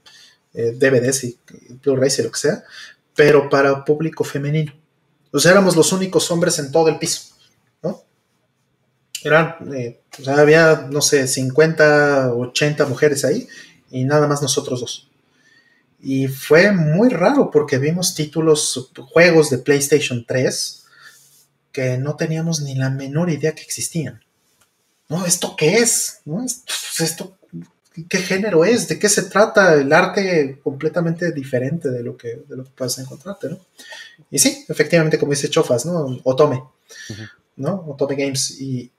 eh, DVDs y Blu-rays y lo que sea, pero para público femenino. O sea, éramos los únicos hombres en todo el piso, ¿no? Eran, había, no sé, 50, 80 mujeres ahí y nada más nosotros dos. Y fue muy raro porque vimos títulos, juegos de PlayStation 3 que no teníamos ni la menor idea que existían. ¿No? ¿Esto qué es? ¿No? ¿Esto, qué género es? ¿De qué se trata? El arte completamente diferente de lo que, de lo que puedes encontrarte, ¿no? Y sí, efectivamente, como dice Chofas, ¿no? Otome, ¿no? Otome Games. Y,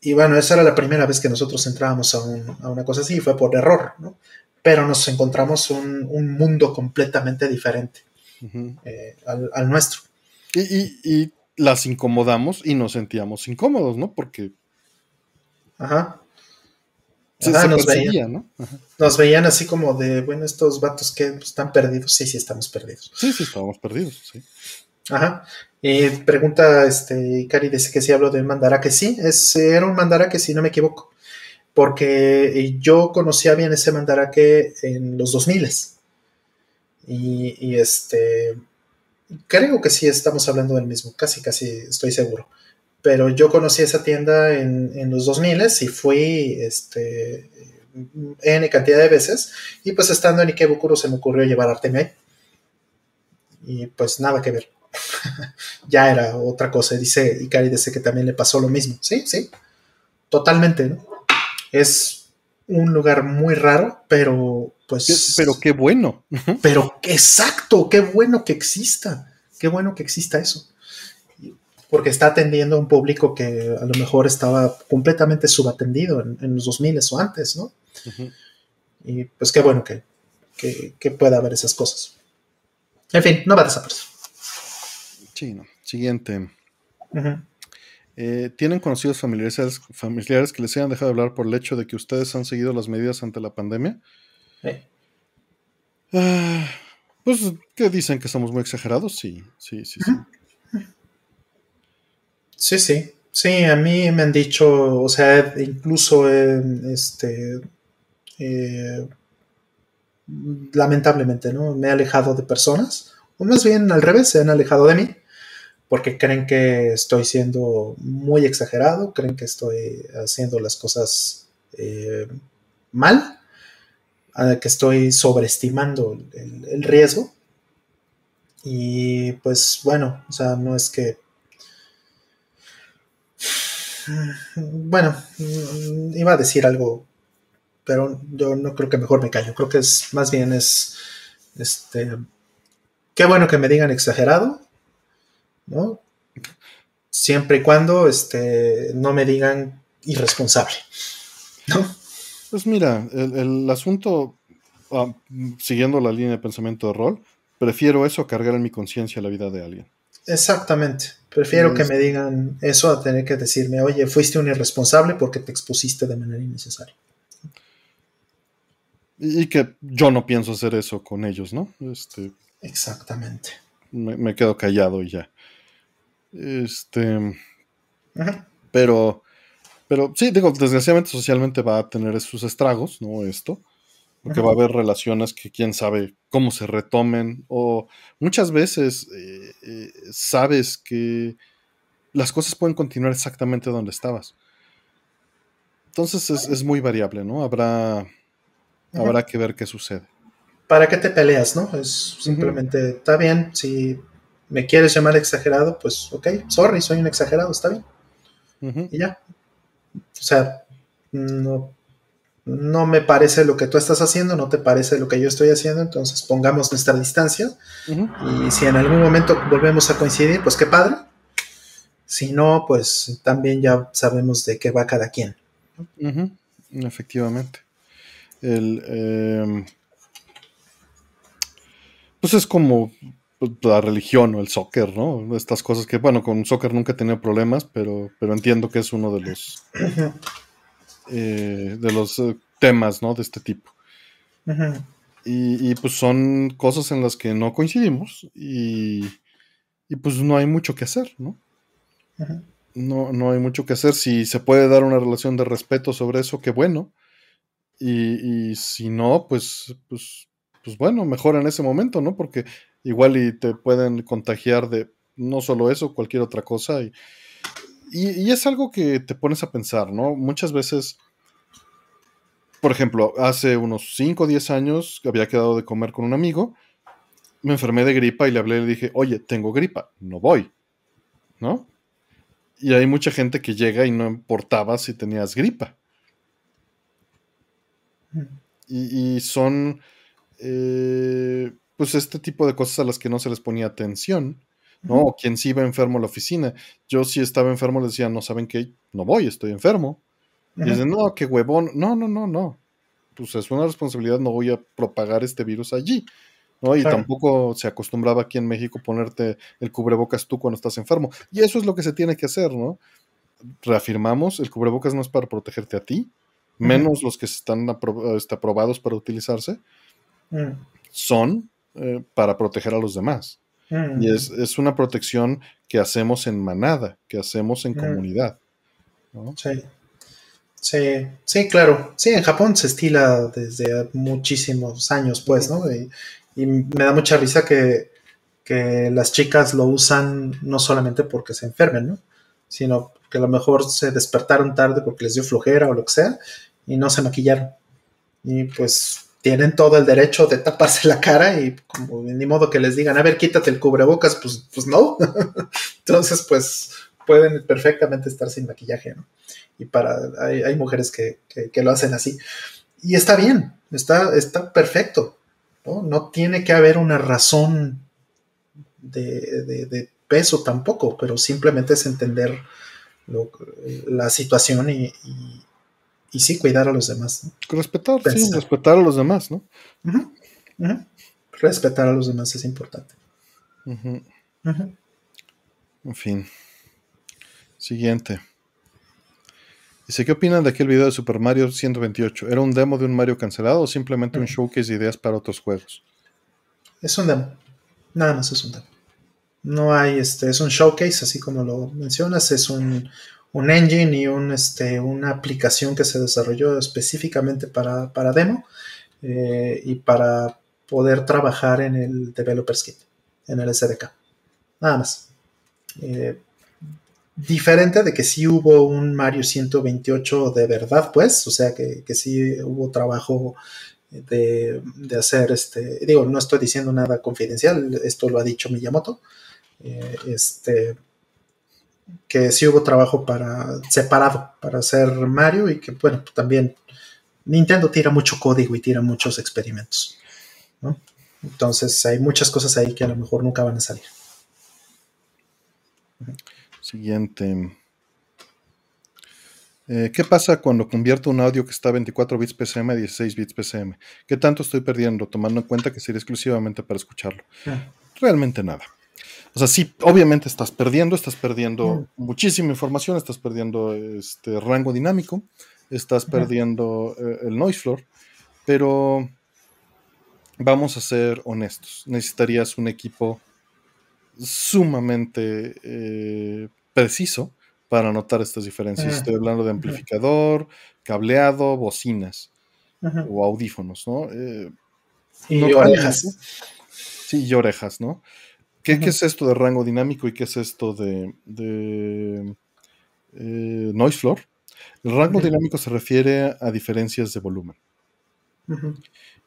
y, bueno, esa era la primera vez que nosotros entrábamos a, a una cosa así, y fue por error, ¿no? Pero nos encontramos un, un mundo completamente diferente eh, al, al, nuestro. Y, y, y las incomodamos y nos sentíamos incómodos, ¿no? Porque. Ajá. nos, veían, ¿no? nos veían así como de, bueno, estos vatos que están perdidos. Sí, sí, estamos perdidos. Sí, sí, estábamos perdidos, sí. Ajá. Y pregunta, este, Cari dice que sí hablo de Mandarake. Sí, es, era un Mandarake, si no me equivoco. Porque yo conocía bien ese Mandarake en los 2000 y, y este creo que sí estamos hablando del mismo, casi, casi estoy seguro. Pero yo conocí esa tienda en, en los 2000 y fui este, N cantidad de veces. Y pues estando en Ikebukuro se me ocurrió llevar Artemia ahí. Y pues nada que ver. ya era otra cosa. Dice Ikari dice que también le pasó lo mismo. Sí, sí. Totalmente. Es un lugar muy raro, pero pues. Pero qué bueno. pero exacto, qué bueno que exista. Qué bueno que exista eso. Porque está atendiendo a un público que a lo mejor estaba completamente subatendido en, en los 2000 o antes, ¿no? Y pues qué bueno que, que, pueda haber esas cosas. En fin, no va a desaparecer. Sí, no. Siguiente. Eh, ¿Tienen conocidos familiares, familiares que les hayan dejado de hablar por el hecho de que ustedes han seguido las medidas ante la pandemia? Ah, pues que dicen que estamos muy exagerados, sí, sí, sí, sí. Sí, sí. Sí, a mí me han dicho, o sea, incluso este eh, lamentablemente, ¿no? Me he alejado de personas, o más bien al revés, se han alejado de mí, porque creen que estoy siendo muy exagerado, creen que estoy haciendo las cosas eh, mal, que estoy sobreestimando el, riesgo. Y pues bueno, o sea, no es que... Bueno, iba a decir algo, pero yo no creo que mejor me callo. Creo que es más bien es, este, qué bueno que me digan exagerado, ¿no? Siempre y cuando, este, no me digan irresponsable, ¿no? Pues mira, el, asunto, ah, siguiendo la línea de pensamiento de rol, prefiero eso a cargar en mi conciencia la vida de alguien. Exactamente. Prefiero que me digan eso a tener que decirme, oye, fuiste un irresponsable porque te expusiste de manera innecesaria. Y, que yo no pienso hacer eso con ellos, ¿no? Este, Exactamente. Me, quedo callado y ya. Este. Pero pero sí, digo, desgraciadamente socialmente va a tener sus estragos, ¿no? Esto. Porque va a haber relaciones que quién sabe cómo se retomen. O muchas veces eh, eh, sabes que las cosas pueden continuar exactamente donde estabas. Entonces es, muy variable, ¿no? Habrá, habrá que ver qué sucede. ¿Para qué te peleas, no? Es simplemente, está bien, si me quieres llamar exagerado, pues ok, sorry, soy un exagerado, está bien. Y ya, o sea, no, no me parece lo que tú estás haciendo, no te parece lo que yo estoy haciendo, entonces pongamos nuestra distancia y si en algún momento volvemos a coincidir, pues qué padre. Si no, pues también ya sabemos de qué va cada quien. Efectivamente. El, em, pues es como la religión o el soccer, ¿no? Estas cosas que, bueno, con soccer nunca he tenido problemas, pero, pero entiendo que es uno de los eh, de los eh, temas, ¿no? De este tipo. y, pues son cosas en las que no coincidimos y, y pues no hay mucho que hacer, ¿no? No, no hay mucho que hacer. Si se puede dar una relación de respeto sobre eso, qué bueno. Y, y si no, pues, pues, pues bueno, mejor en ese momento, ¿no? Porque igual y te pueden contagiar de no solo eso, cualquier otra cosa. Y, y, es algo que te pones a pensar, ¿no? Muchas veces, por ejemplo, hace unos 5 o 10 años había quedado de comer con un amigo, me enfermé de gripa y le hablé y le dije, oye, tengo gripa, no voy, ¿no? Y hay mucha gente que llega y no importaba si tenías gripa. Y, y son... Eh, pues este tipo de cosas a las que no se les ponía atención, ¿no? O quien sí iba enfermo a la oficina. Yo si estaba enfermo les decía, no saben qué, no voy, estoy enfermo. Y dicen, no, qué huevón. No, no, no, no. Pues es una responsabilidad, no voy a propagar este virus allí. ¿no? Y tampoco se acostumbraba aquí en México ponerte el cubrebocas tú cuando estás enfermo. Y eso es lo que se tiene que hacer, ¿no? Reafirmamos, el cubrebocas no es para protegerte a ti, menos los que están este, aprobados para utilizarse. Son eh, para proteger a los demás. Mm. Y es, una protección que hacemos en manada, que hacemos en mm. comunidad. Sí. Sí, sí, claro. Sí, en Japón se estila desde muchísimos años, pues, ¿no? Y, me da mucha risa que, que, las chicas lo usan no solamente porque se enfermen, ¿no? Sino que a lo mejor se despertaron tarde porque les dio flojera o lo que sea y no se maquillaron. Y pues tienen todo el derecho de taparse la cara y como ni modo que les digan, a ver, quítate el cubrebocas, pues, pues no. Entonces, pues pueden perfectamente estar sin maquillaje, ¿no? Y para, hay, mujeres que, lo hacen así. Y está bien, está, está perfecto, ¿no? No tiene que haber una razón de, peso tampoco, pero simplemente es entender la situación y sí cuidar a los demás. Respetar, sí, respetar a los demás, ¿no? Respetar a los demás es importante. En fin. Siguiente. Dice, ¿qué opinan de aquel video de Super Mario 128? ¿Era un demo de un Mario cancelado o simplemente un showcase de ideas para otros juegos? Es un demo. Nada más es un demo. No hay, este, es un showcase, así como lo mencionas, es un, un engine y un, este, una aplicación que se desarrolló específicamente para, demo eh, y para poder trabajar en el Developer's Kit, en el SDK. Nada más. Eh, diferente de que sí hubo un Mario 128 de verdad, pues, o sea que, que sí hubo trabajo de, hacer este, digo, no estoy diciendo nada confidencial, esto lo ha dicho Miyamoto, eh, este, que sí hubo trabajo para separado para hacer Mario y que bueno también Nintendo tira mucho código y tira muchos experimentos entonces hay muchas cosas ahí que a lo mejor nunca van a salir siguiente eh, ¿Qué pasa cuando convierto un audio que está a 24 bits PCM a 16 bits PCM? ¿Qué tanto estoy perdiendo tomando en cuenta que sería exclusivamente para escucharlo? Ah. Realmente nada. O sea, sí, obviamente estás perdiendo, estás perdiendo muchísima información, estás perdiendo este rango dinámico, estás perdiendo eh, el noise floor, pero vamos a ser honestos, necesitarías un equipo sumamente eh, preciso para notar estas diferencias. Estoy hablando de amplificador, cableado, bocinas o audífonos, ¿no? Eh, y orejas. Sí, y orejas, ¿no? ¿Qué, es esto de rango dinámico y qué es esto de, eh, noise floor? El rango dinámico se refiere a diferencias de volumen.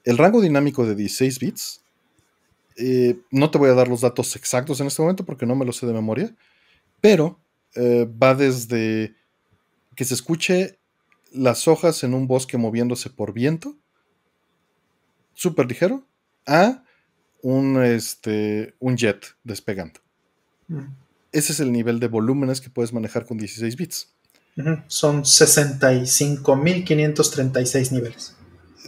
El rango dinámico de 16 bits, eh, no te voy a dar los datos exactos en este momento porque no me los sé de memoria, pero eh, va desde que se escuche las hojas en un bosque moviéndose por viento, súper ligero, a un, este, un jet despegando. Mm. ese es el nivel de volúmenes que puedes manejar con 16 bits. Son 65.536 niveles.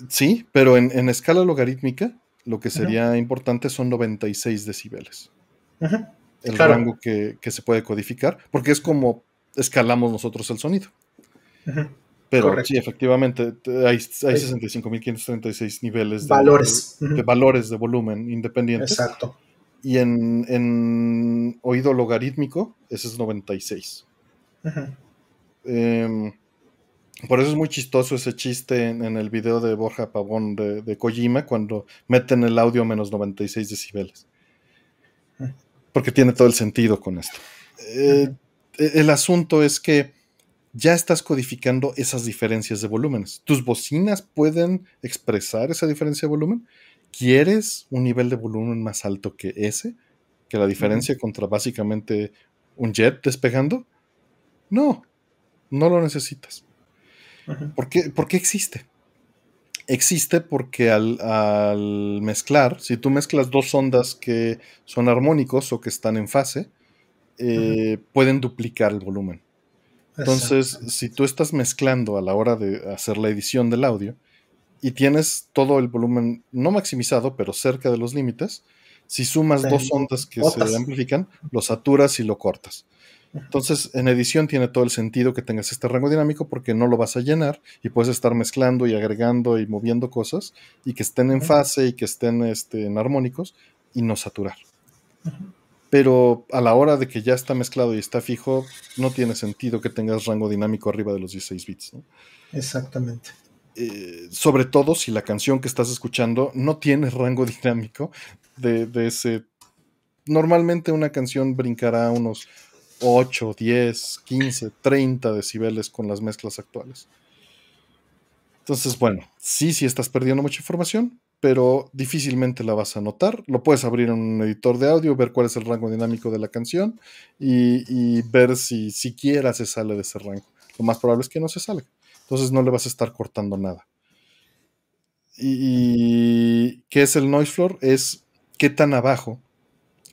Sí, pero en, escala logarítmica, lo que sería importante son 96 decibeles. El rango que, se puede codificar, porque es como escalamos nosotros el sonido. Pero sí, efectivamente, hay, hay 65.536 niveles de valores. De, valores de volumen independientes. Exacto. Y en, oído logarítmico, ese es 96. Em, por eso es muy chistoso ese chiste en, el video de Borja Pavón de, de, Kojima cuando meten el audio a menos 96 decibeles. Porque tiene todo el sentido con esto. Eh, el asunto es que ya estás codificando esas diferencias de volúmenes. Tus bocinas pueden expresar esa diferencia de volumen. ¿Quieres un nivel de volumen más alto que ese? ¿Que la diferencia contra básicamente un jet despegando? No, no lo necesitas. ¿Por, qué, existe? Existe porque al, mezclar, si tú mezclas dos ondas que son armónicos o que están en fase, eh, pueden duplicar el volumen. Entonces, si tú estás mezclando a la hora de hacer la edición del audio y tienes todo el volumen no maximizado, pero cerca de los límites, si sumas dos ondas que se amplifican, lo saturas y lo cortas. Entonces, en edición tiene todo el sentido que tengas este rango dinámico porque no lo vas a llenar y puedes estar mezclando y agregando y moviendo cosas y que estén en fase y que estén este, en armónicos y no saturar pero a la hora de que ya está mezclado y está fijo, no tiene sentido que tengas rango dinámico arriba de los 16 bits. Exactamente. Eh, sobre todo si la canción que estás escuchando no tiene rango dinámico de, ese... Normalmente una canción brincará unos 8, 10, 15, 30 decibeles con las mezclas actuales. Entonces, bueno, sí, sí estás perdiendo mucha información, pero difícilmente la vas a notar. Lo puedes abrir en un editor de audio, ver cuál es el rango dinámico de la canción y, ver si siquiera se sale de ese rango. Lo más probable es que no se salga. Entonces no le vas a estar cortando nada. ¿Y, qué es el noise floor? Es qué tan abajo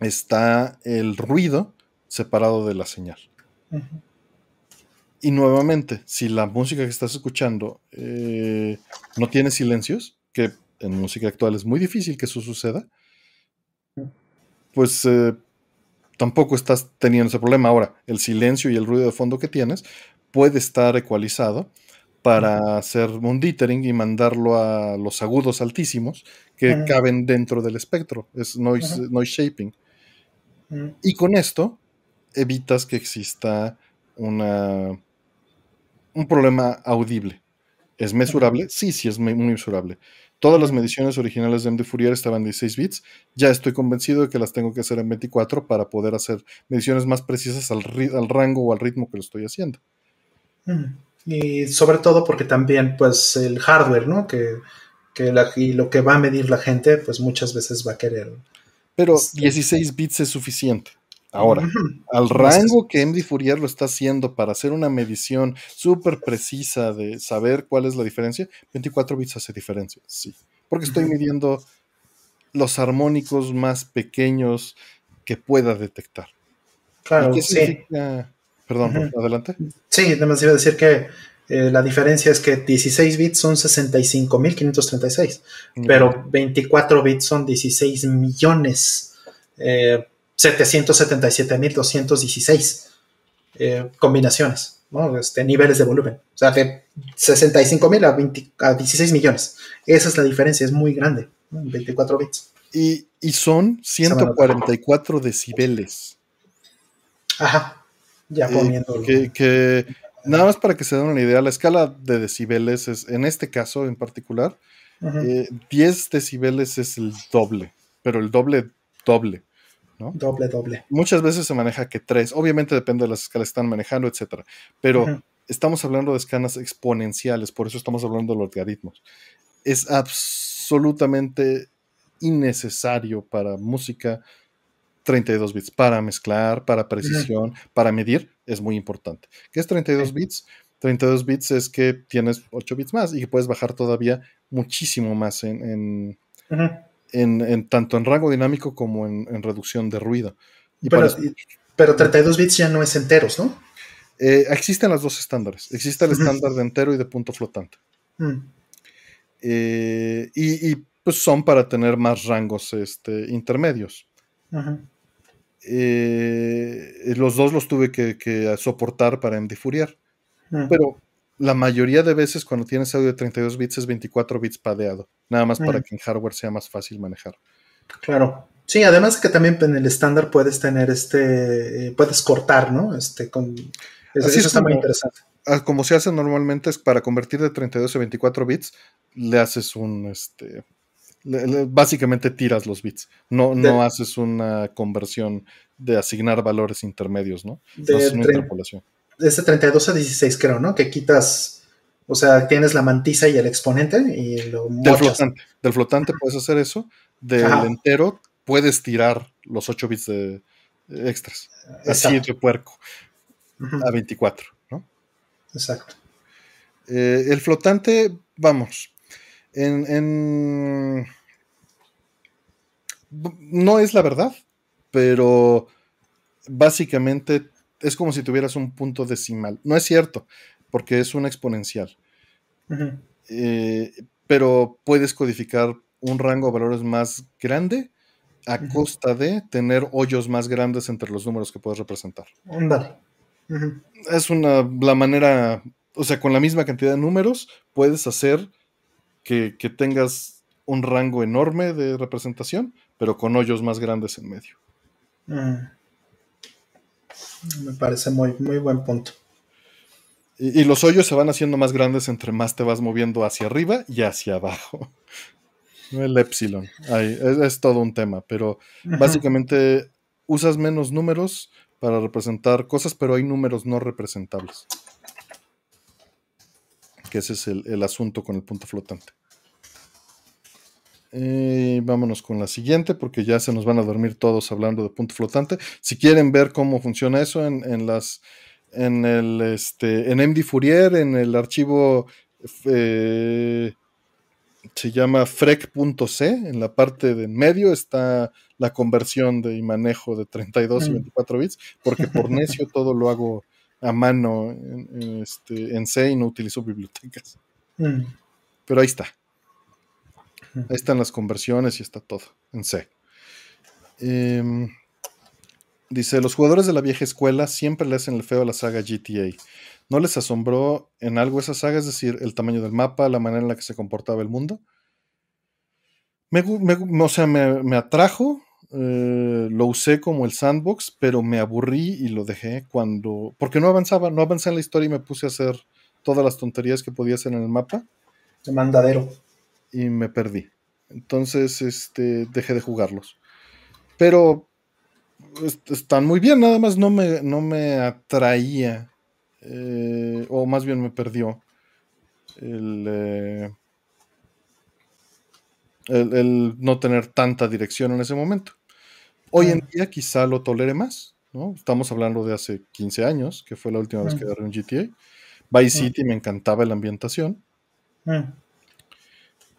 está el ruido separado de la señal. Y nuevamente, si la música que estás escuchando eh, no tiene silencios, que en música actual es muy difícil que eso suceda, pues eh, tampoco estás teniendo ese problema. Ahora, el silencio y el ruido de fondo que tienes puede estar ecualizado para hacer un dithering y mandarlo a los agudos altísimos que caben dentro del espectro. Es noise, shaping. Y con esto evitas que exista una, un problema audible. ¿Es mesurable? Sí, sí, es muy mesurable. Todas las mediciones originales de MD Fourier estaban en 16 bits. Ya estoy convencido de que las tengo que hacer en 24 para poder hacer mediciones más precisas al, rango o al ritmo que lo estoy haciendo. Y sobre todo porque también, pues, el hardware, ¿no? Que, y lo que va a medir la gente, pues muchas veces va a querer. Pero 16 este, bits es suficiente. Ahora, al rango que MD Fourier lo está haciendo para hacer una medición súper precisa de saber cuál es la diferencia, 24 bits hace diferencia, sí. Porque estoy midiendo los armónicos más pequeños que pueda detectar. Claro, sí. Perdón, adelante. Sí, además iba a decir que eh, la diferencia es que 16 bits son 65.536, pero 24 bits son 16 millones. Eh, 777.216 eh, combinaciones, ¿no? este, niveles de volumen. O sea, de 65.000 a, a 16 millones. Esa es la diferencia, es muy grande, 24 bits. Y, son 144 decibeles. Ajá, ya eh, poniendo. que, nada más para que se den una idea, la escala de decibeles es, en este caso en particular, 10 eh, decibeles es el doble, pero el doble, doble. Doble, doble. Muchas veces se maneja que tres. Obviamente depende de las escalas que están manejando, etcétera. Pero estamos hablando de escalas exponenciales, por eso estamos hablando de los logaritmos. Es absolutamente innecesario para música 32 bits. Para mezclar, para precisión, para medir, es muy importante. ¿Qué es 32 bits? 32 bits es que tienes 8 bits más y que puedes bajar todavía muchísimo más en, en, tanto en rango dinámico como en, reducción de ruido. Y Pero 32 bits ya no es enteros, ¿no? Eh, existen las dos estándares. Existe el estándar de entero y de punto flotante. Mm. Eh, y, pues son para tener más rangos este, intermedios. Eh, los dos los tuve que, soportar para MD Fourier. Mm. Pero la mayoría de veces cuando tienes audio de 32 bits es 24 bits padeado. Nada más para mm. que en hardware sea más fácil manejar. Claro. Sí, además que también en el estándar puedes tener este, puedes cortar, ¿no? Este, con, eso, está muy interesante. Como se hace normalmente es para convertir de 32 a 24 bits, le haces un, este, básicamente tiras los bits. No, no haces una conversión de asignar valores intermedios, ¿no? De, es una interpolación. De ese 32 a 16 creo, ¿no? Que quitas, o sea, tienes la mantisa y el exponente y lo Del flotante. Del flotante puedes hacer eso. Del entero puedes tirar los 8 bits de extras. Así de puerco. A 24, ¿no? Exacto. Eh, el flotante, vamos, en, no es la verdad, pero básicamente es como si tuvieras un punto decimal. No es cierto, porque es un exponencial. Eh, pero puedes codificar un rango de valores más grande a costa de tener hoyos más grandes entre los números que puedes representar. Es una la manera, o sea, con la misma cantidad de números puedes hacer que, tengas un rango enorme de representación, pero con hoyos más grandes en medio. Me parece muy, muy buen punto. Y, los hoyos se van haciendo más grandes entre más te vas moviendo hacia arriba y hacia abajo. El epsilon. es, todo un tema, pero básicamente usas menos números para representar cosas, pero hay números no representables que ese es el, asunto con el punto flotante. Eh, vámonos con la siguiente, porque ya se nos van a dormir todos hablando de punto flotante. Si quieren ver cómo funciona eso en, las en el este en MD Fourier, en el archivo eh, se llama frec.c, en la parte de en medio está la conversión de y manejo de 32 y 24 mm. bits, porque por necio todo lo hago a mano en, este, en C y no utilizo bibliotecas. Mm. Pero ahí está. Ahí están las conversiones y está todo en C. Em, dice, los jugadores de la vieja escuela siempre le hacen el feo a la saga GTA. ¿No les asombró en algo esa saga? Es decir, el tamaño del mapa, la manera en la que se comportaba el mundo. Me, o sea, me atrajo, eh, lo usé como el sandbox, pero me aburrí y lo dejé cuando. Porque no avanzaba, no avancé en la historia y me puse a hacer todas las tonterías que podía hacer en el mapa. De mandadero. Y me perdí. Entonces, este, dejé de jugarlos. Pero están muy bien, nada más no me, no me atraía. Eh, o más bien me perdió. El. Eh, el, no tener tanta dirección en ese momento. Hoy en día quizá lo tolere más, ¿no? Estamos hablando de hace 15 años, que fue la última vez que agarré un GTA. Vice City me encantaba la ambientación.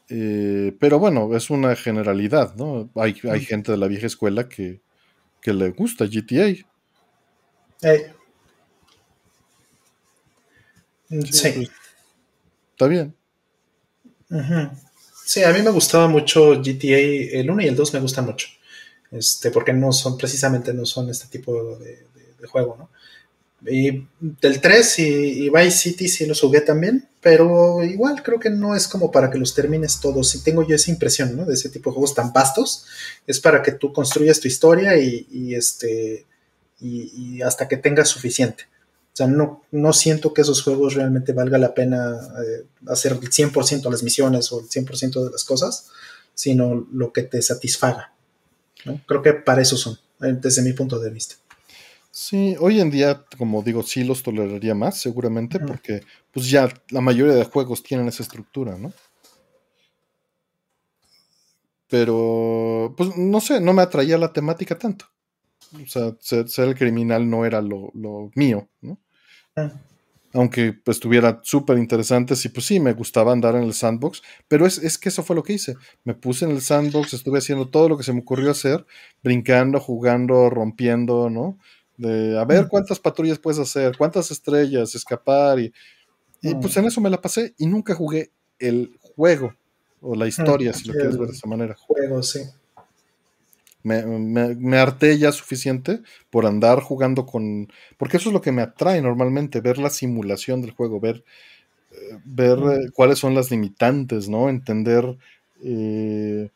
Eh, pero bueno, es una generalidad, ¿no? Hay, hay gente de la vieja escuela que, le gusta GTA. Sí. Pues, está bien. Sí, a mí me gustaba mucho GTA, el 1 y el 2 me gustan mucho este, porque no son precisamente no son este tipo de, juego, ¿no? Y del 3 y, Vice City sí los jugué también, pero igual creo que no es como para que los termines todos. Y tengo yo esa impresión, ¿no? De ese tipo de juegos tan vastos. Es para que tú construyas tu historia y, este, y, hasta que tengas suficiente. O sea, no, no siento que esos juegos realmente valga la pena eh, hacer el 100% de las misiones o el 100% de las cosas, sino lo que te satisfaga. Creo que para eso son, eh, desde mi punto de vista. Sí, hoy en día, como digo, sí los toleraría más, seguramente, porque pues ya la mayoría de juegos tienen esa estructura, ¿no? Pero, pues no sé, no me atraía la temática tanto. O sea, ser, el criminal no era lo, mío, ¿no? aunque pues, estuviera súper interesante, sí, pues sí, me gustaba andar en el sandbox, pero es, que eso fue lo que hice. Me puse en el sandbox, estuve haciendo todo lo que se me ocurrió hacer, brincando, jugando, rompiendo, ¿no? De a ver cuántas patrullas puedes hacer, cuántas estrellas, escapar y, y pues en eso me la pasé y nunca jugué el juego o la historia, si lo quieres ver de esa manera. Juego, sí. Me, me, harté ya suficiente por andar jugando con... Porque eso es lo que me atrae normalmente, ver la simulación del juego, ver, eh, ver eh, cuáles son las limitantes, ¿no? Entender... Eh,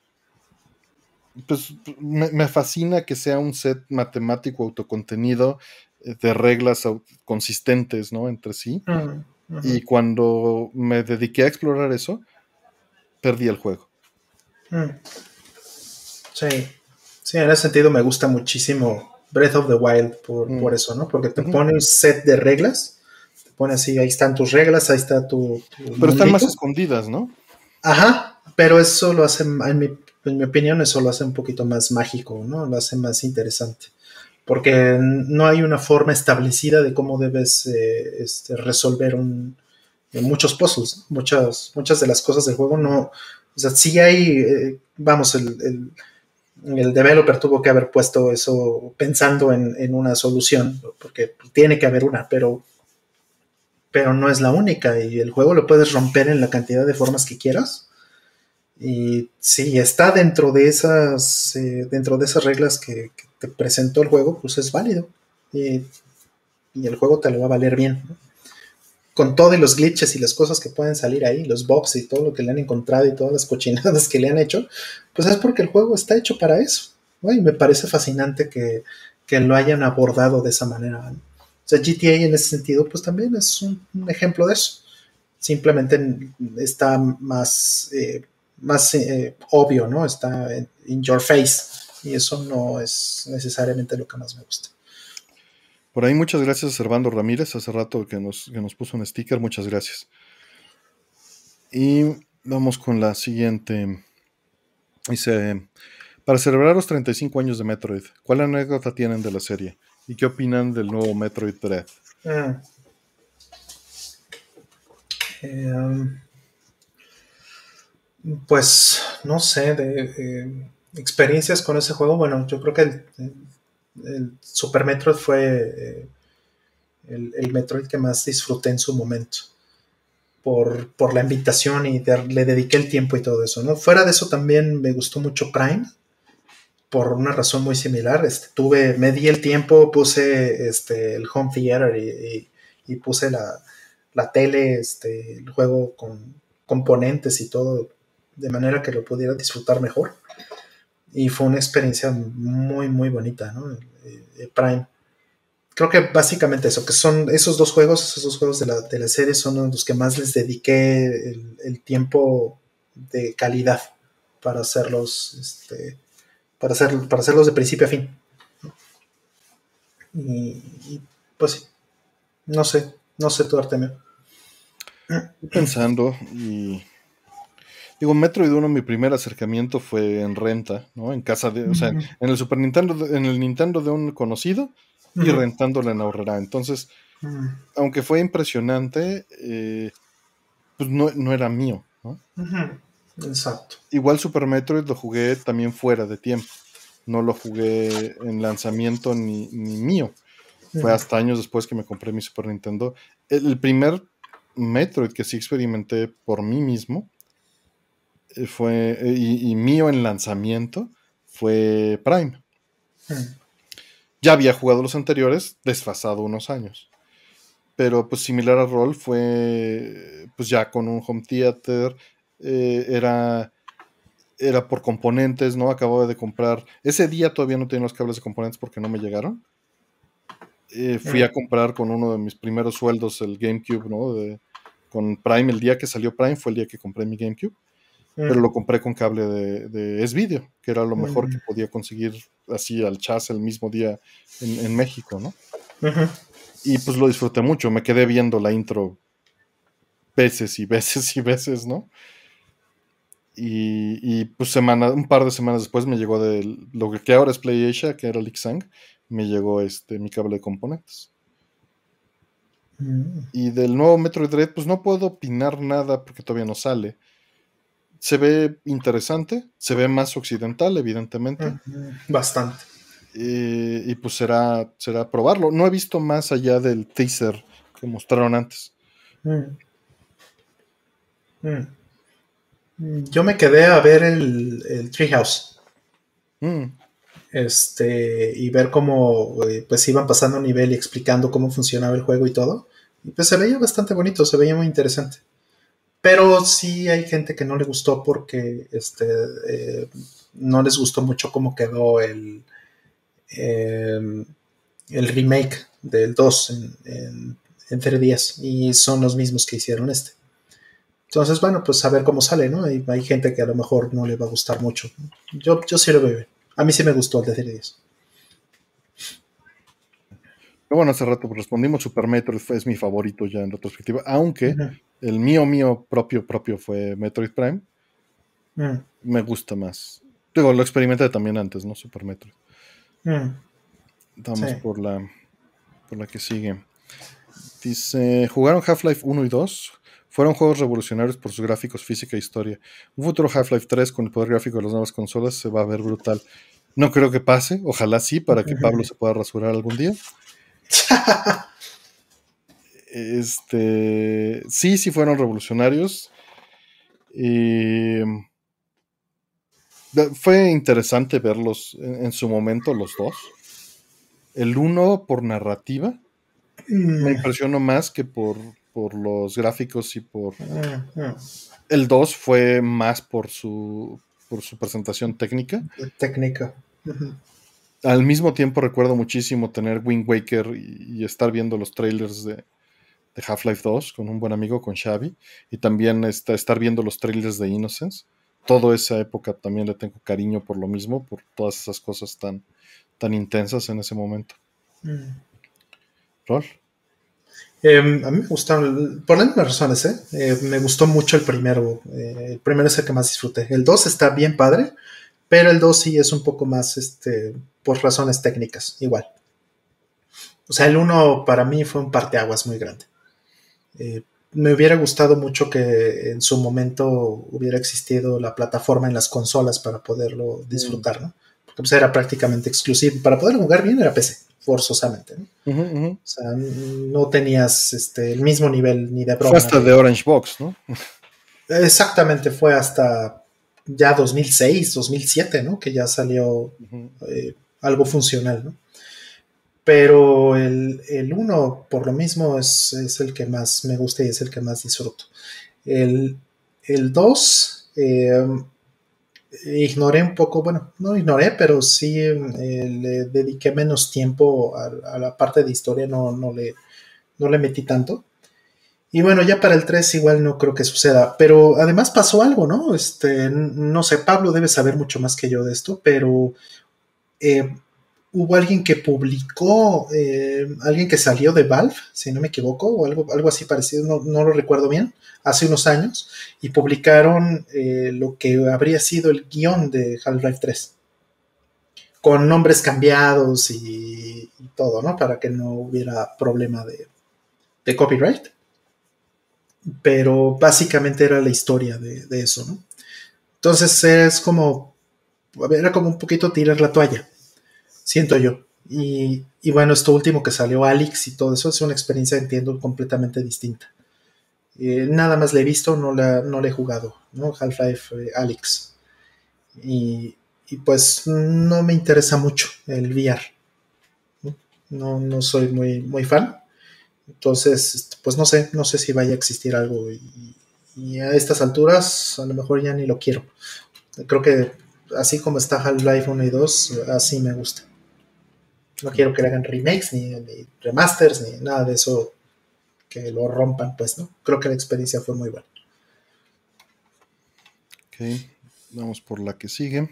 pues me, fascina que sea un set matemático autocontenido de reglas consistentes, ¿no? Entre sí. Y cuando me dediqué a explorar eso, perdí el juego. Sí. Sí, en ese sentido me gusta muchísimo Breath of the Wild por, mm. eso, ¿no? Porque te pone un set de reglas, te pone así, ahí están tus reglas, ahí está tu... pero están más escondidas, ¿no? Ajá, pero eso lo hace, en mi, opinión, eso lo hace un poquito más mágico, ¿no? Lo hace más interesante. Porque no hay una forma establecida de cómo debes eh, este, resolver un, muchos puzzles, muchas, muchas de las cosas del juego no, o sea, sí hay, eh, vamos, el el developer tuvo que haber puesto eso pensando en, una solución, porque tiene que haber una, pero, pero no es la única y el juego lo puedes romper en la cantidad de formas que quieras. Y si está dentro de esas, eh, dentro de esas reglas que, te presentó el juego, pues es válido. Y, el juego te lo va a valer bien con todos los glitches y las cosas que pueden salir ahí, los bugs y todo lo que le han encontrado y todas las cochinadas que le han hecho, pues es porque el juego está hecho para eso. Y me parece fascinante que, lo hayan abordado de esa manera. O sea, GTA en ese sentido, pues también es un, ejemplo de eso. Simplemente está más, eh, más eh, obvio, ¿no? Está in your face. Y eso no es necesariamente lo que más me gusta. Por ahí muchas gracias a Servando Ramírez, hace rato que nos, nos puso un sticker, muchas gracias. Y vamos con la siguiente. Dice, para celebrar los 35 años de Metroid, ¿cuál anécdota tienen de la serie? ¿Y qué opinan del nuevo Metroid Dread? Ah. Em, pues no sé, de, experiencias con ese juego. Bueno, yo creo que el, Super Metroid fue eh, el, Metroid que más disfruté en su momento. Por, la invitación y le dediqué el tiempo y todo eso, ¿no? Fuera de eso también me gustó mucho Prime, por una razón muy similar. Este, tuve, me di el tiempo, puse este, el home theater y, puse la, la, tele, este, el juego con componentes y todo, de manera que lo pudiera disfrutar mejor y fue una experiencia muy, muy bonita, ¿no? Eh, Prime. Creo que básicamente eso, que son esos dos juegos, esos dos juegos de la, de la serie son los que más les dediqué el, tiempo de calidad para hacerlos, este, para, hacer, para hacerlos de principio a fin. Y, pues sí, no sé, no sé tu Artemio. Pensando y Digo, Metroid 1, mi primer acercamiento fue en renta, ¿no? En casa de, o sea, en el Super Nintendo, en el Nintendo de un conocido y rentándola en ahorrera. Entonces, aunque fue impresionante, eh, pues no, era mío, ¿no? Exacto. Igual Super Metroid lo jugué también fuera de tiempo. No lo jugué en lanzamiento ni, mío. Fue hasta años después que me compré mi Super Nintendo. el primer Metroid que sí experimenté por mí mismo fue, eh, y, mío en lanzamiento fue Prime. Hmm. Ya había jugado los anteriores, desfasado unos años. Pero pues similar a Roll fue pues ya con un home theater, eh, era, era por componentes, ¿no? Acababa de comprar, ese día todavía no tenía los cables de componentes porque no me llegaron. fui a hmm. comprar con uno de mis primeros sueldos el GameCube, ¿no? De, con Prime, el día que salió Prime fue el día que compré mi GameCube pero mm. lo compré con cable de, de S-Video, que era lo mejor que mm. podía conseguir así al chas el mismo día en, México, ¿no? Y pues lo disfruté mucho, me quedé viendo la intro veces y veces y veces, ¿no? Y, pues semana, un par de semanas después me llegó de lo que ahora es PlayAsia, que era Lixang, me llegó este mi cable de componentes. Mm. Y del nuevo Metroid Dread, pues no puedo opinar nada porque todavía no sale se ve interesante, se ve más occidental, evidentemente. Bastante. y pues será, será probarlo. No he visto más allá del teaser que mostraron antes. Mm. Mm. Yo me quedé a ver el, el Treehouse. Mm. Este, y ver cómo eh, pues iban pasando un nivel y explicando cómo funcionaba el juego y todo. Y pues se veía bastante bonito, se veía muy interesante. Pero sí hay gente que no le gustó porque este, eh, no les gustó mucho cómo quedó el, em, el remake del 2 en, en, en 3DS y son los mismos que hicieron este. Entonces, bueno, pues a ver cómo sale, ¿no? Hay, hay gente que a lo mejor no le va a gustar mucho. Yo, yo sí lo veo. A mí sí me gustó el de 3DS. Bueno, hace rato respondimos, Super Metroid es mi favorito ya en retrospectiva, aunque el mío, mío propio, propio fue Metroid Prime. Mm. Me gusta más. Digo, lo experimenté también antes, ¿no? Super Metroid. Mm. Vamos por, la, por la que sigue. Dice, ¿jugaron Half-Life 1 y 2? Fueron juegos revolucionarios por sus gráficos, física e historia. Un futuro Half-Life 3 con el poder gráfico de las nuevas consolas se va a ver brutal. No creo que pase, ojalá sí, para que Pablo se pueda rasurar algún día. Este, sí, sí fueron revolucionarios. Y fue interesante verlos en, su momento los dos. El uno por narrativa me mm. impresionó más que por, por los gráficos y por... El 2 fue más por su, por su presentación técnica. Técnica. Al mismo tiempo recuerdo muchísimo tener Wind Waker y, estar viendo los trailers de, de Half-Life 2 con un buen amigo, con Xavi, y también estar viendo los trailers de Innocence. Toda esa época también le tengo cariño por lo mismo, por todas esas cosas tan, tan intensas en ese momento. Mm. Rol. Em, a mí me gustaron, por las mismas razones, ¿eh? ¿eh? me gustó mucho el primero. Eh, el primero es el que más disfruté. El 2 está bien padre, pero el 2 sí es un poco más este, por razones técnicas, igual. O sea, el 1 para mí fue un parteaguas muy grande. Eh, me hubiera gustado mucho que en su momento hubiera existido la plataforma en las consolas para poderlo disfrutar, ¿no? Porque pues, era prácticamente exclusivo. Para poder jugar bien era PC forzosamente. ¿no? O sea, no tenías este, el mismo nivel ni de broma. Fue hasta de Orange Box, ¿no? Exactamente, fue hasta ya 2006, 2007, ¿no? Que ya salió eh, algo funcional, ¿no? Pero el, el uno, por lo mismo, es, es, el que más me gusta y es el que más disfruto. El, el 2, ignoré un poco, bueno, no ignoré, pero sí eh, le dediqué menos tiempo a, la parte de historia, no, no, le, no le metí tanto. Y bueno, ya para el 3 igual no creo que suceda, pero además pasó algo, ¿no? Este, no sé, Pablo debe saber mucho más que yo de esto, pero eh, hubo alguien que publicó, eh, alguien que salió de Valve, si no me equivoco, o algo, algo así parecido, no, lo recuerdo bien, hace unos años, y publicaron eh, lo que habría sido el guion de Half-Life 3, con nombres cambiados y, todo, ¿no? Para que no hubiera problema de, de, copyright. Pero básicamente era la historia de, de eso, ¿no? Entonces es como, era como un poquito tirar la toalla siento yo. Y, bueno, esto último que salió, Alex y todo eso, es una experiencia, entiendo, completamente distinta. Eh, nada más le he visto, no la, no le he jugado, ¿no? Half-Life eh, Alex. Y, pues no me interesa mucho el VR. No, no soy muy, muy fan. Entonces, este, pues no sé, no sé si vaya a existir algo. Y, a estas alturas, a lo mejor ya ni lo quiero. Creo que así como está Half-Life 1 y 2, así me gusta. No quiero que le hagan remakes, ni, remasters, ni nada de eso que lo rompan, pues, ¿no? Creo que la experiencia fue muy buena. Ok, vamos por la que sigue.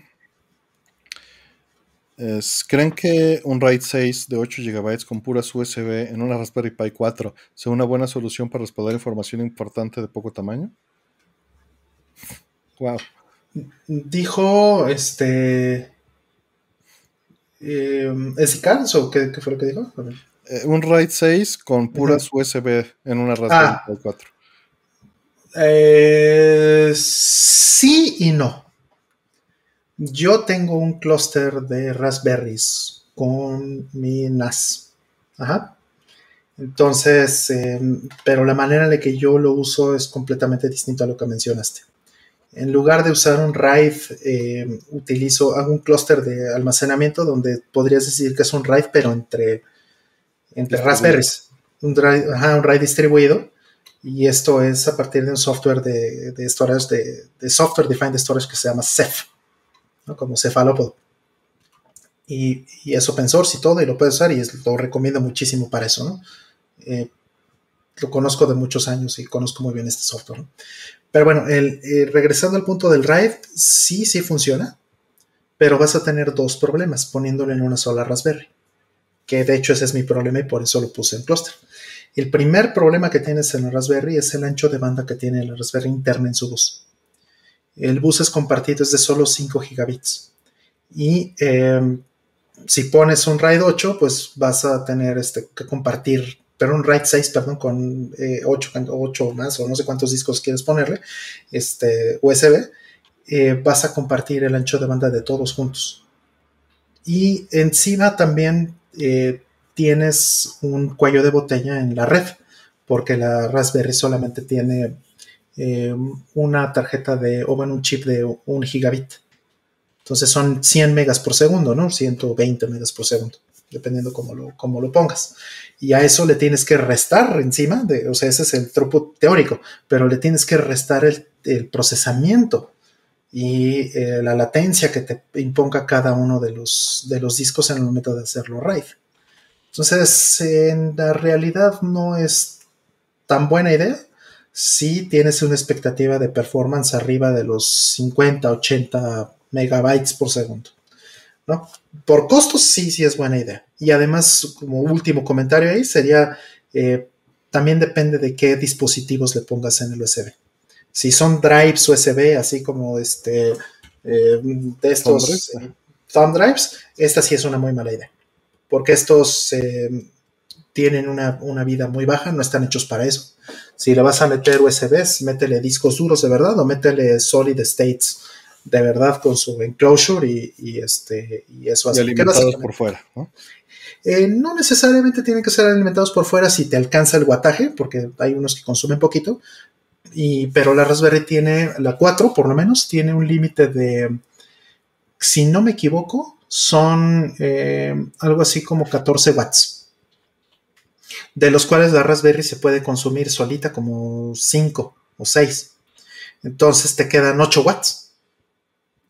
¿Creen que un RAID 6 de 8 GB con puras USB en una Raspberry Pi 4 sea una buena solución para respaldar información importante de poco tamaño? Wow. Dijo este eh, ¿Es o qué, fue lo que dijo? Eh, un RAID 6 con puras USB en una Raspberry Pi 4. Ah. Eh, sí y no. Yo tengo un clúster de Raspberries con mi NAS. Ajá. Entonces, em, pero la manera en la que yo lo uso es completamente distinta a lo que mencionaste. En lugar de usar un RAID, em, utilizo, hago un clúster de almacenamiento donde podrías decir que es un RAID, pero entre, entre Raspberries. Un, un RAID distribuido. Y esto es a partir de un software de, de storage, de, software defined storage que se llama Ceph, como Cephalopods y, es open source y todo, y lo puedes usar y lo recomiendo muchísimo para eso. Eh, lo conozco de muchos años y conozco muy bien este software. Pero bueno, el, eh, regresando al punto del RAID, sí, sí funciona, pero vas a tener dos problemas poniéndolo en una sola Raspberry, que de hecho ese es mi problema y por eso lo puse en cluster. El primer problema que tienes en la Raspberry es el ancho de banda que tiene la Raspberry interna en su bus. El bus es compartido, es de solo 5 gigabits. Y eh, si pones un RAID 8, pues vas a tener este, que compartir, pero un RAID 6, perdón, con 8, eh, 8 más o no sé cuántos discos quieres ponerle, este, USB, eh, vas a compartir el ancho de banda de todos juntos. Y encima también eh, tienes un cuello de botella en la red, porque la Raspberry solamente tiene una tarjeta de, o bueno, un chip de un gigabit. Entonces son 100 megas por segundo, ¿no? 120 megas por segundo, dependiendo cómo lo, cómo lo pongas. Y a eso le tienes que restar encima, de, o sea, ese es el throughput teórico, pero le tienes que restar el, procesamiento y eh, la latencia que te imponga cada uno de los, de los discos en el momento de hacerlo RAID. Entonces, en la realidad no es tan buena idea si tienes una expectativa de performance arriba de los 50, 80 megabytes por segundo. ¿no? Por costos, sí, sí es buena idea. Y además, como último comentario ahí, sería, eh, también depende de qué dispositivos le pongas en el USB. Si son drives USB, así como este, eh, de estos eh, thumb drives, esta sí es una muy mala idea. Porque estos tienen una, una, vida muy baja, no están hechos para eso. Si le vas a meter USBs, métele discos duros de verdad o métele solid states de verdad con su enclosure y, este, y eso Y alimentados por fuera, ¿no? Eh, no necesariamente tienen que ser alimentados por fuera si te alcanza el guataje, porque hay unos que consumen poquito, y, pero la Raspberry tiene, la 4 por lo menos, tiene un límite de, si no me equivoco, son eh, algo así como 14 watts, de los cuales la Raspberry se puede consumir solita como 5 o 6. Entonces te quedan 8 watts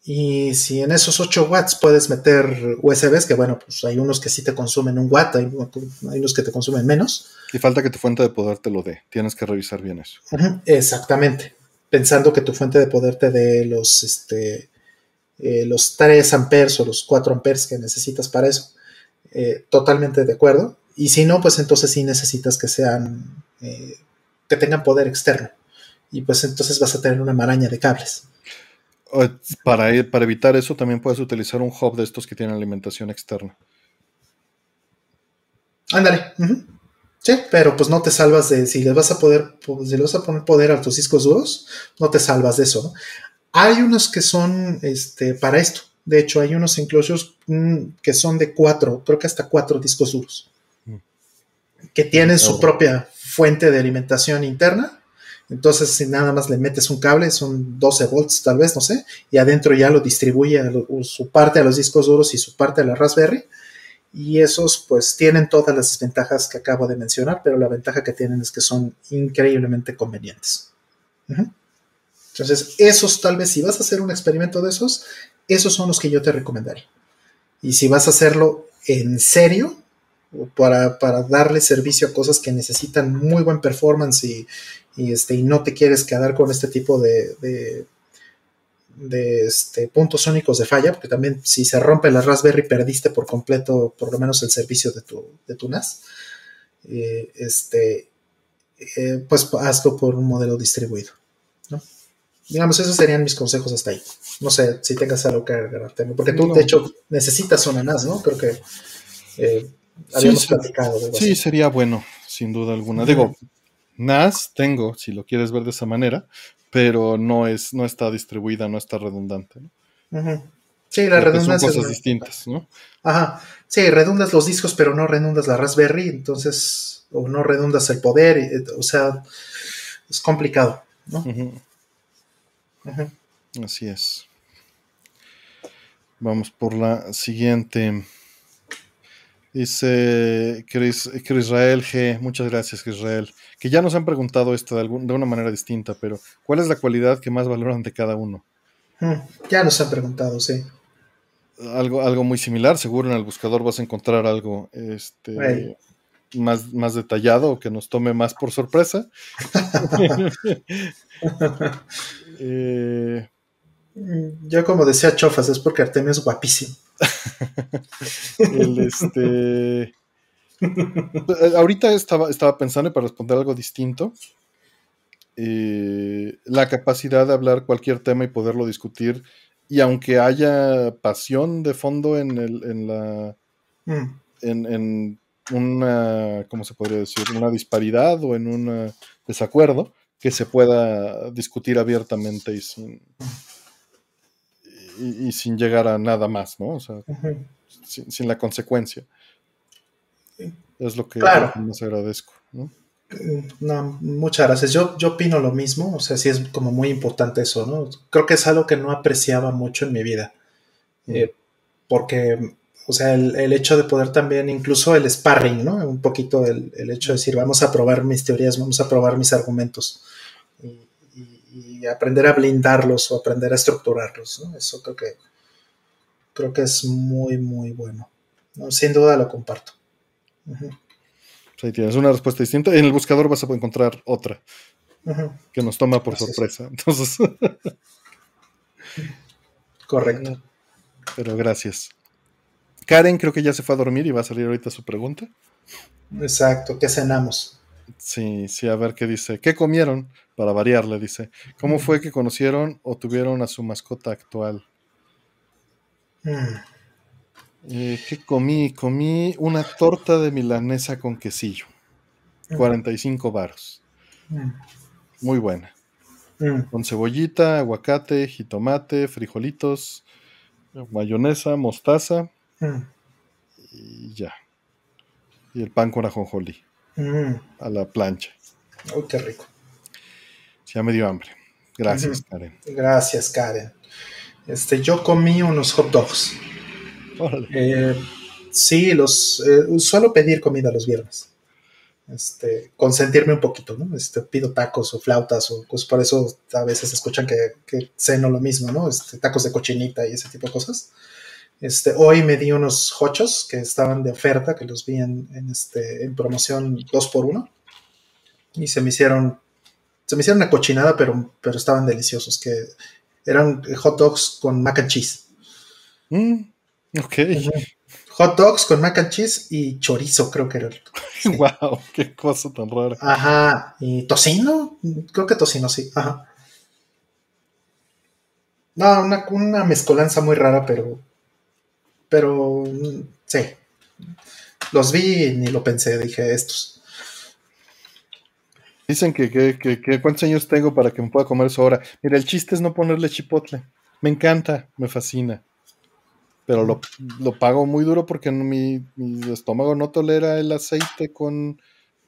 y si en esos 8 watts puedes meter USBs, que bueno, pues hay unos que sí te consumen un watt, hay, unos que te consumen menos. Y falta que tu fuente de poder te lo dé. Tienes que revisar bien eso. exactamente. Pensando que tu fuente de poder te dé los, este, eh, los 3 amperes o los 4 amperes que necesitas para eso. Eh, totalmente de acuerdo. Y si no, pues entonces sí necesitas que sean, eh, que tengan poder externo. Y pues entonces vas a tener una maraña de cables. Para, para evitar eso también puedes utilizar un hub de estos que tienen alimentación externa. Ándale. Sí, pero pues no te salvas de si les vas a poder, pues, si le vas a poner poder a tus discos duros, no te salvas de eso. Hay unos que son este, para esto. De hecho, hay unos enclosures mm, que son de cuatro, creo que hasta cuatro discos duros. Que tienen su propia fuente de alimentación interna entonces, si nada más le metes un cable, son 12 volts tal vez, no sé, y adentro ya lo distribuye su parte a los discos duros y su parte a la Raspberry. Y esos pues tienen todas las desventajas que acabo de mencionar, pero la ventaja que tienen es que son increíblemente convenientes. Entonces, esos tal vez si vas a hacer un experimento de esos, esos son los que yo te recomendaría. Y si vas a hacerlo en serio, para, para darle servicio a cosas que necesitan muy buen performance y, y, este, y no te quieres quedar con este tipo de, de, este, puntos sónicos de falla, porque también si se rompe la Raspberry perdiste por completo por lo menos el servicio de tu, de tu NAS. Eh, este, eh, pues hazlo por un modelo distribuido. Digamos, esos serían mis consejos hasta ahí. No sé si tengas algo que agregarte, porque tú de hecho necesitas una NAS, ¿no? Creo que eh, habíamos sí, platicado. Sí, sería bueno, sin duda alguna. Digo, NAS tengo, si lo quieres ver de esa manera, pero no, es, no está distribuida, no está redundante. Sí, la Porque redundancia. Son cosas es- distintas, ¿no? Ajá. Sí, redundas los discos, pero no redundas la Raspberry, entonces, o no redundas el poder, y- o sea, es complicado, ¿no? Así es. Vamos por la siguiente. Dice Chris, Israel G. Muchas gracias, Israel. Que ya nos han preguntado esto de, algún- de una manera distinta, pero ¿cuál es la cualidad que más valoran de cada uno? Mm, Ya nos han preguntado, sí. Algo, algo muy similar, seguro en el buscador vas a encontrar algo este, más, más detallado o que nos tome más por sorpresa. Eh, Yo, como decía Chofas, es porque Artemio es guapísimo. el, este, eh, ahorita estaba, estaba pensando y para responder algo distinto. eh, la capacidad de hablar cualquier tema y poderlo discutir. Y aunque haya pasión de fondo en, el, en la. Mm, En, en una. ¿Cómo se podría decir? Una disparidad o en un desacuerdo que se pueda discutir abiertamente y sin. Y, y sin llegar a nada más, ¿no? O sea, sin, sin la consecuencia. Sí. Es lo que, Claro. más agradezco. ¿no? Mm, No, muchas gracias. Yo, yo opino lo mismo, o sea, sí es como muy importante eso, ¿no? Creo que es algo que no apreciaba mucho en mi vida, Eh, porque, o sea, el, el hecho de poder también, incluso el sparring, ¿no? Un poquito el, el hecho de decir, vamos a probar mis teorías, vamos a probar mis argumentos y- aprender a blindarlos o aprender a estructurarlos, ¿no? Eso creo que, creo que es muy, muy bueno. ¿no? Sin duda lo comparto. O sea, ahí tienes una respuesta distinta. En el buscador vas a encontrar otra que nos toma por sorpresa. Entonces, Correcto. pero gracias. Karen creo que ya se fue a dormir y va a salir ahorita su pregunta. Exacto, ¿qué cenamos? Sí, sí, a ver qué dice. ¿Qué comieron? Para variarle, dice. ¿Cómo fue que conocieron o tuvieron a su mascota actual? Mm, Eh, ¿Qué comí? Comí una torta de milanesa con quesillo. 45 varos. mm, Muy buena. mm. Con cebollita, aguacate, jitomate, frijolitos, mayonesa, mostaza Mm, y ya. Y el pan con ajonjolí mm. a la plancha. Uy, qué rico. Ya me dio hambre. Gracias. Karen. Gracias, Karen. Este, yo comí unos hot dogs. Órale. Eh, sí, los eh, suelo pedir comida los viernes. Este, consentirme un poquito, ¿no? Este, pido tacos o flautas o pues por eso a veces escuchan que, que ceno lo mismo, ¿no? Este, tacos de cochinita y ese tipo de cosas. Este, hoy me di unos hochos que estaban de oferta, que los vi en, en, este, en promoción 2 por 1 y se me hicieron se me hicieron una cochinada, pero, pero estaban deliciosos, que eran hot dogs con mac and cheese. Mm, ok. Hot dogs con mac and cheese y chorizo, creo que era. Sí. Wow, qué cosa tan rara. Ajá, y tocino, creo que tocino, sí. Ajá. No, una, una mezcolanza muy rara, pero. Pero. Sí. Los vi y ni lo pensé, dije estos. Dicen que, que, que- que cuántos años tengo para que me pueda comer eso ahora. Mira, el chiste es no ponerle chipotle. Me encanta, me fascina. Pero lo, lo pago muy duro porque mi, mi estómago no tolera el aceite con,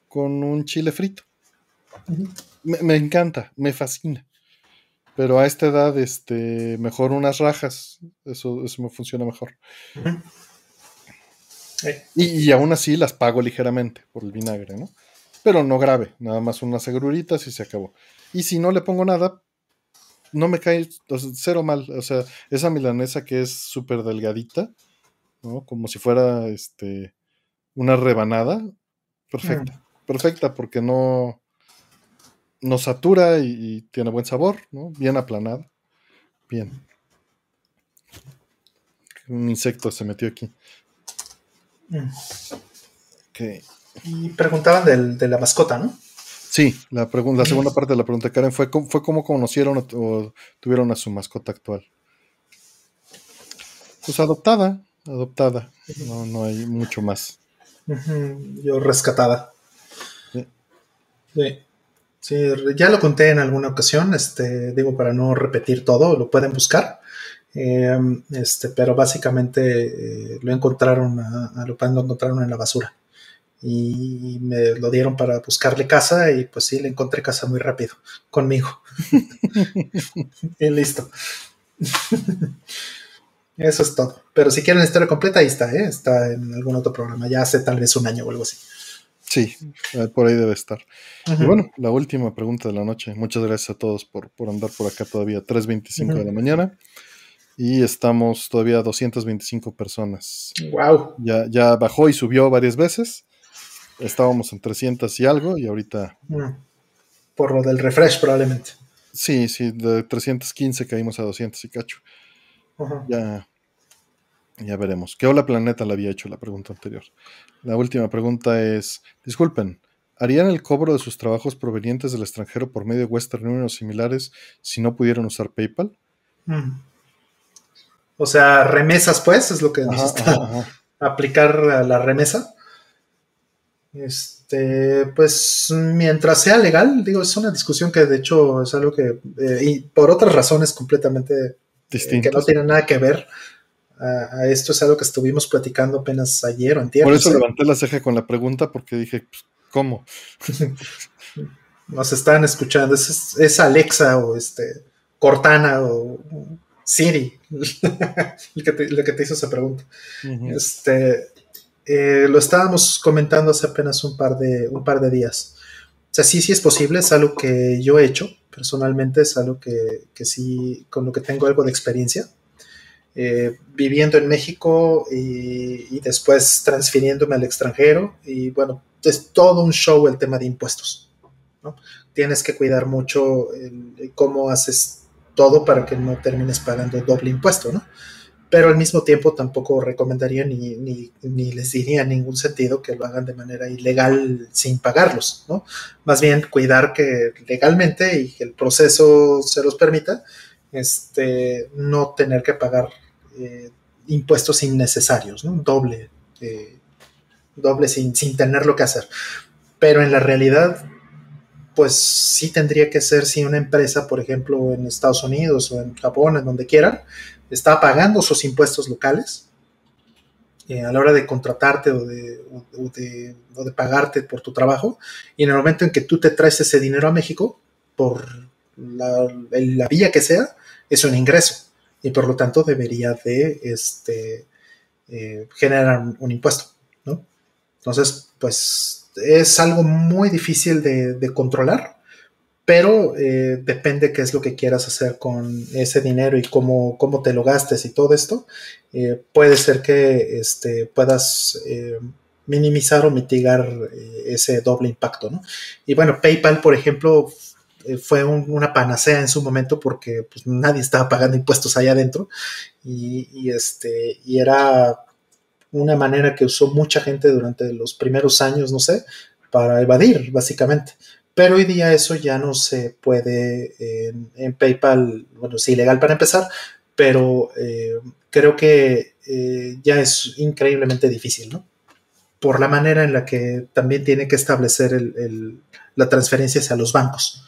con un chile frito. Me, me encanta, me fascina. Pero a esta edad, este, mejor unas rajas. Eso, eso me funciona mejor. Eh, Y, y aún así las pago ligeramente por el vinagre, ¿no? Pero no grave, nada más unas seguritas y se acabó. Y si no le pongo nada, no me cae o sea, cero mal. O sea, esa milanesa que es súper delgadita, ¿no? Como si fuera este una rebanada, perfecta. Perfecta porque no, no satura y, y tiene buen sabor, ¿no? Bien aplanada. Bien. Un insecto se metió aquí. mm. Y preguntaban del- de la mascota, ¿no? Sí, la, la segunda parte de la pregunta, Karen, fue, cómo- fue cómo conocieron o, o tuvieron a su mascota actual. Pues adoptada, adoptada. No, no hay mucho más. Yo rescatada. Sí. Sí. Sí, ya lo conté en alguna ocasión, este, digo, para no repetir todo, lo pueden buscar. Em, este, pero básicamente eh, lo encontraron a, lo encontraron en la basura y me lo dieron para buscarle casa y pues sí, le encontré casa muy rápido conmigo. y listo. Eso es todo. Pero si quieren la historia completa, ahí está, ¿eh? está en algún otro programa, ya hace tal vez un año o algo así. Sí, eh, por ahí debe estar. Y bueno, la última pregunta de la noche. Muchas gracias a todos por, andar por acá todavía, 3.25 de la mañana. Y estamos todavía 225 personas. Wow. Ya, ya bajó y subió varias veces. Estábamos en 300 y algo y ahorita... Por lo del refresh probablemente. Sí, sí, de 315 caímos a 200 y cacho. Ya, ya veremos. ¿Qué hola planeta le había hecho la pregunta anterior? La última pregunta es, disculpen, ¿harían el cobro de sus trabajos provenientes del extranjero por medio de Western Union o similares si no pudieran usar PayPal? Mm. O sea, remesas, pues, es lo que nos aplicar la remesa. Este, pues mientras sea legal, digo, es una discusión que de hecho es algo que, eh, y por otras razones completamente eh, que no tiene nada que ver a, esto, es algo que estuvimos platicando apenas ayer o antier. Por eso levanté la ceja con la pregunta, porque dije, pues, ¿cómo? Nos están escuchando, es, Alexa o este Cortana o Siri el, que te, hizo esa pregunta. Este eh, lo estábamos comentando hace apenas un par, de, un par de días. O sea, sí, sí es posible, es algo que yo he hecho personalmente, es algo que, sí, con lo que tengo algo de experiencia. Eh, viviendo en México y, después transfiriéndome al extranjero. Y bueno, es todo un show el tema de impuestos. Tienes que cuidar mucho cómo haces todo para que no termines pagando doble impuesto, ¿no? pero al mismo tiempo tampoco recomendaría ni, ni, les diría ningún sentido que lo hagan de manera ilegal sin pagarlos, ¿no? Más bien cuidar que legalmente y que el proceso se los permita, este, no tener que pagar eh, impuestos innecesarios. Doble, eh, doble sin, sin tener lo que hacer. Pero en la realidad, pues sí tendría que ser si una empresa, por ejemplo, en Estados Unidos o en Japón, en donde quieran, está pagando sus impuestos locales eh, a la hora de contratarte o de, de, pagarte por tu trabajo. Y en el momento en que tú te traes ese dinero a México, por la, vía que sea, es un ingreso. Y por lo tanto debería de este, eh, generar un, impuesto. ¿no? Entonces, pues es algo muy difícil de controlar pero eh, depende qué es lo que quieras hacer con ese dinero y cómo, cómo te lo gastes y todo esto. Eh, puede ser que este, puedas minimizar o mitigar ese doble impacto. ¿no? Y bueno, PayPal, por ejemplo, fue una panacea en su momento porque pues, nadie estaba pagando impuestos allá adentro y, este, y era una manera que usó mucha gente durante los primeros años, no sé, para evadir, básicamente. Pero hoy día eso ya no se puede en, PayPal, bueno, es ilegal para empezar, pero eh, creo que eh, ya es increíblemente difícil, ¿no? Por la manera en la que también tiene que establecer la transferencia hacia los bancos,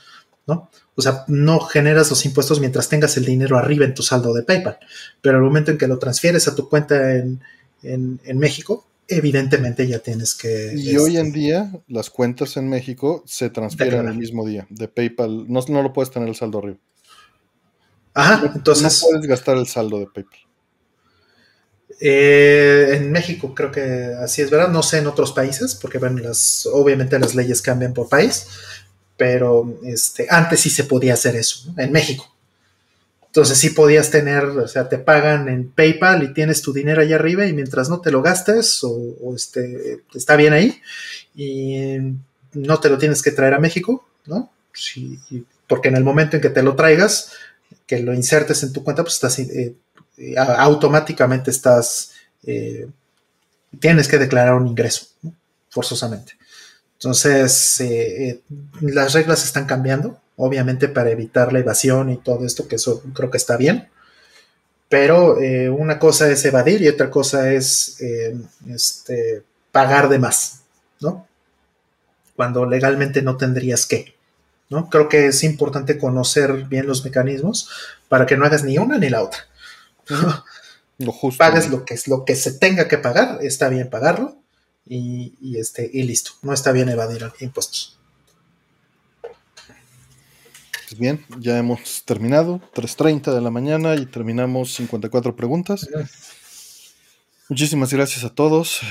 ¿no? O sea, no generas los impuestos mientras tengas el dinero arriba en tu saldo de PayPal, pero al momento en que lo transfieres a tu cuenta en, en México, evidentemente ya tienes que... Y hoy en este, día las cuentas en México se transfieren el mismo día de PayPal. No, no lo puedes tener el saldo arriba. Ajá, entonces... No puedes gastar el saldo de PayPal. Eh, en México creo que así es, ¿verdad? No sé en otros países, porque bueno, las, obviamente las leyes cambian por país, pero este, antes sí se podía hacer eso, en México. Entonces sí podías tener, o sea, te pagan en PayPal y tienes tu dinero allá arriba y mientras no te lo gastes o, este, está bien ahí y no te lo tienes que traer a México, ¿no? Sí, porque en el momento en que te lo traigas, que lo insertes en tu cuenta, pues estás eh, eh, automáticamente estás, eh, tienes que declarar un ingreso, forzosamente. Entonces, las reglas están cambiando obviamente para evitar la evasión y todo esto, que eso creo que está bien. Pero eh, una cosa es evadir y otra cosa es eh, este, pagar de más, ¿no? Cuando legalmente no tendrías que, ¿no? Creo que es importante conocer bien los mecanismos para que no hagas ni una ni la otra. Lo justo. Pagas lo que, es, lo que se tenga que pagar, está bien pagarlo y, y, este, y listo. No está bien evadir impuestos. Pues bien, ya hemos terminado, 3.30 de la mañana y terminamos 54 preguntas. Muchísimas gracias a todos.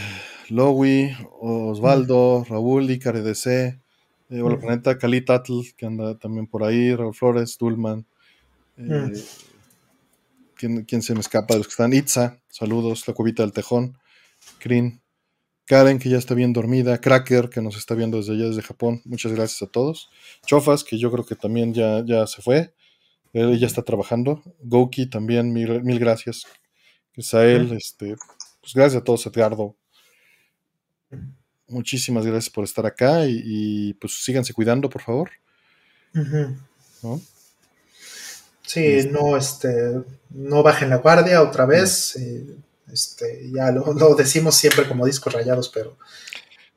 Lowy, Osvaldo, Raúl, Icare DC, eh, Hola Planeta, Cali Tatl, que anda también por ahí, Raúl Flores, Dulman. Eh, ¿quién, se me escapa de los que están? Itza, saludos, la cubita del tejón, Krin, Karen, que ya está bien dormida, Cracker, que nos está viendo desde allá, desde Japón, muchas gracias a todos. Chofas, que yo creo que también ya, ya se fue, él ya está trabajando. Goki también, mil, mil gracias. Isael, este, pues gracias a todos, Edgardo. Muchísimas gracias por estar acá y, pues síganse cuidando, por favor. ¿No? Sí, este no, este, no bajen la guardia otra vez. Eh, este, ya lo, decimos siempre como discos rayados, pero.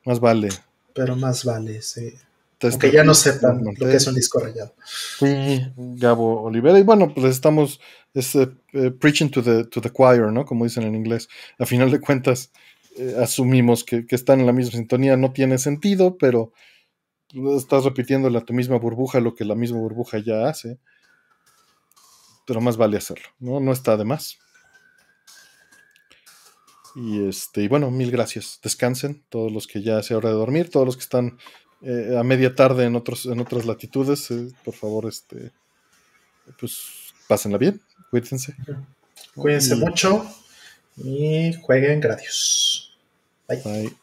Más vale. Pero más vale, sí. Aunque ya no sepan lo que es un disco rayado. Sí, Gabo Olivera. Y bueno, pues estamos eh, eh, preaching to the, to the choir, ¿no? Como dicen en inglés. A final de cuentas, eh, asumimos que, están en la misma sintonía. No tiene sentido, pero estás repitiendo a tu misma burbuja lo que la misma burbuja ya hace. Pero más vale hacerlo, ¿no? No está de más. Y este, y bueno, mil gracias. Descansen, todos los que ya sea hora de dormir, todos los que están eh, a media tarde en otros, en otras latitudes, eh, por favor, este, pues pásenla bien, cuídense. Cuídense mucho y jueguen gradios. Bye. Bye.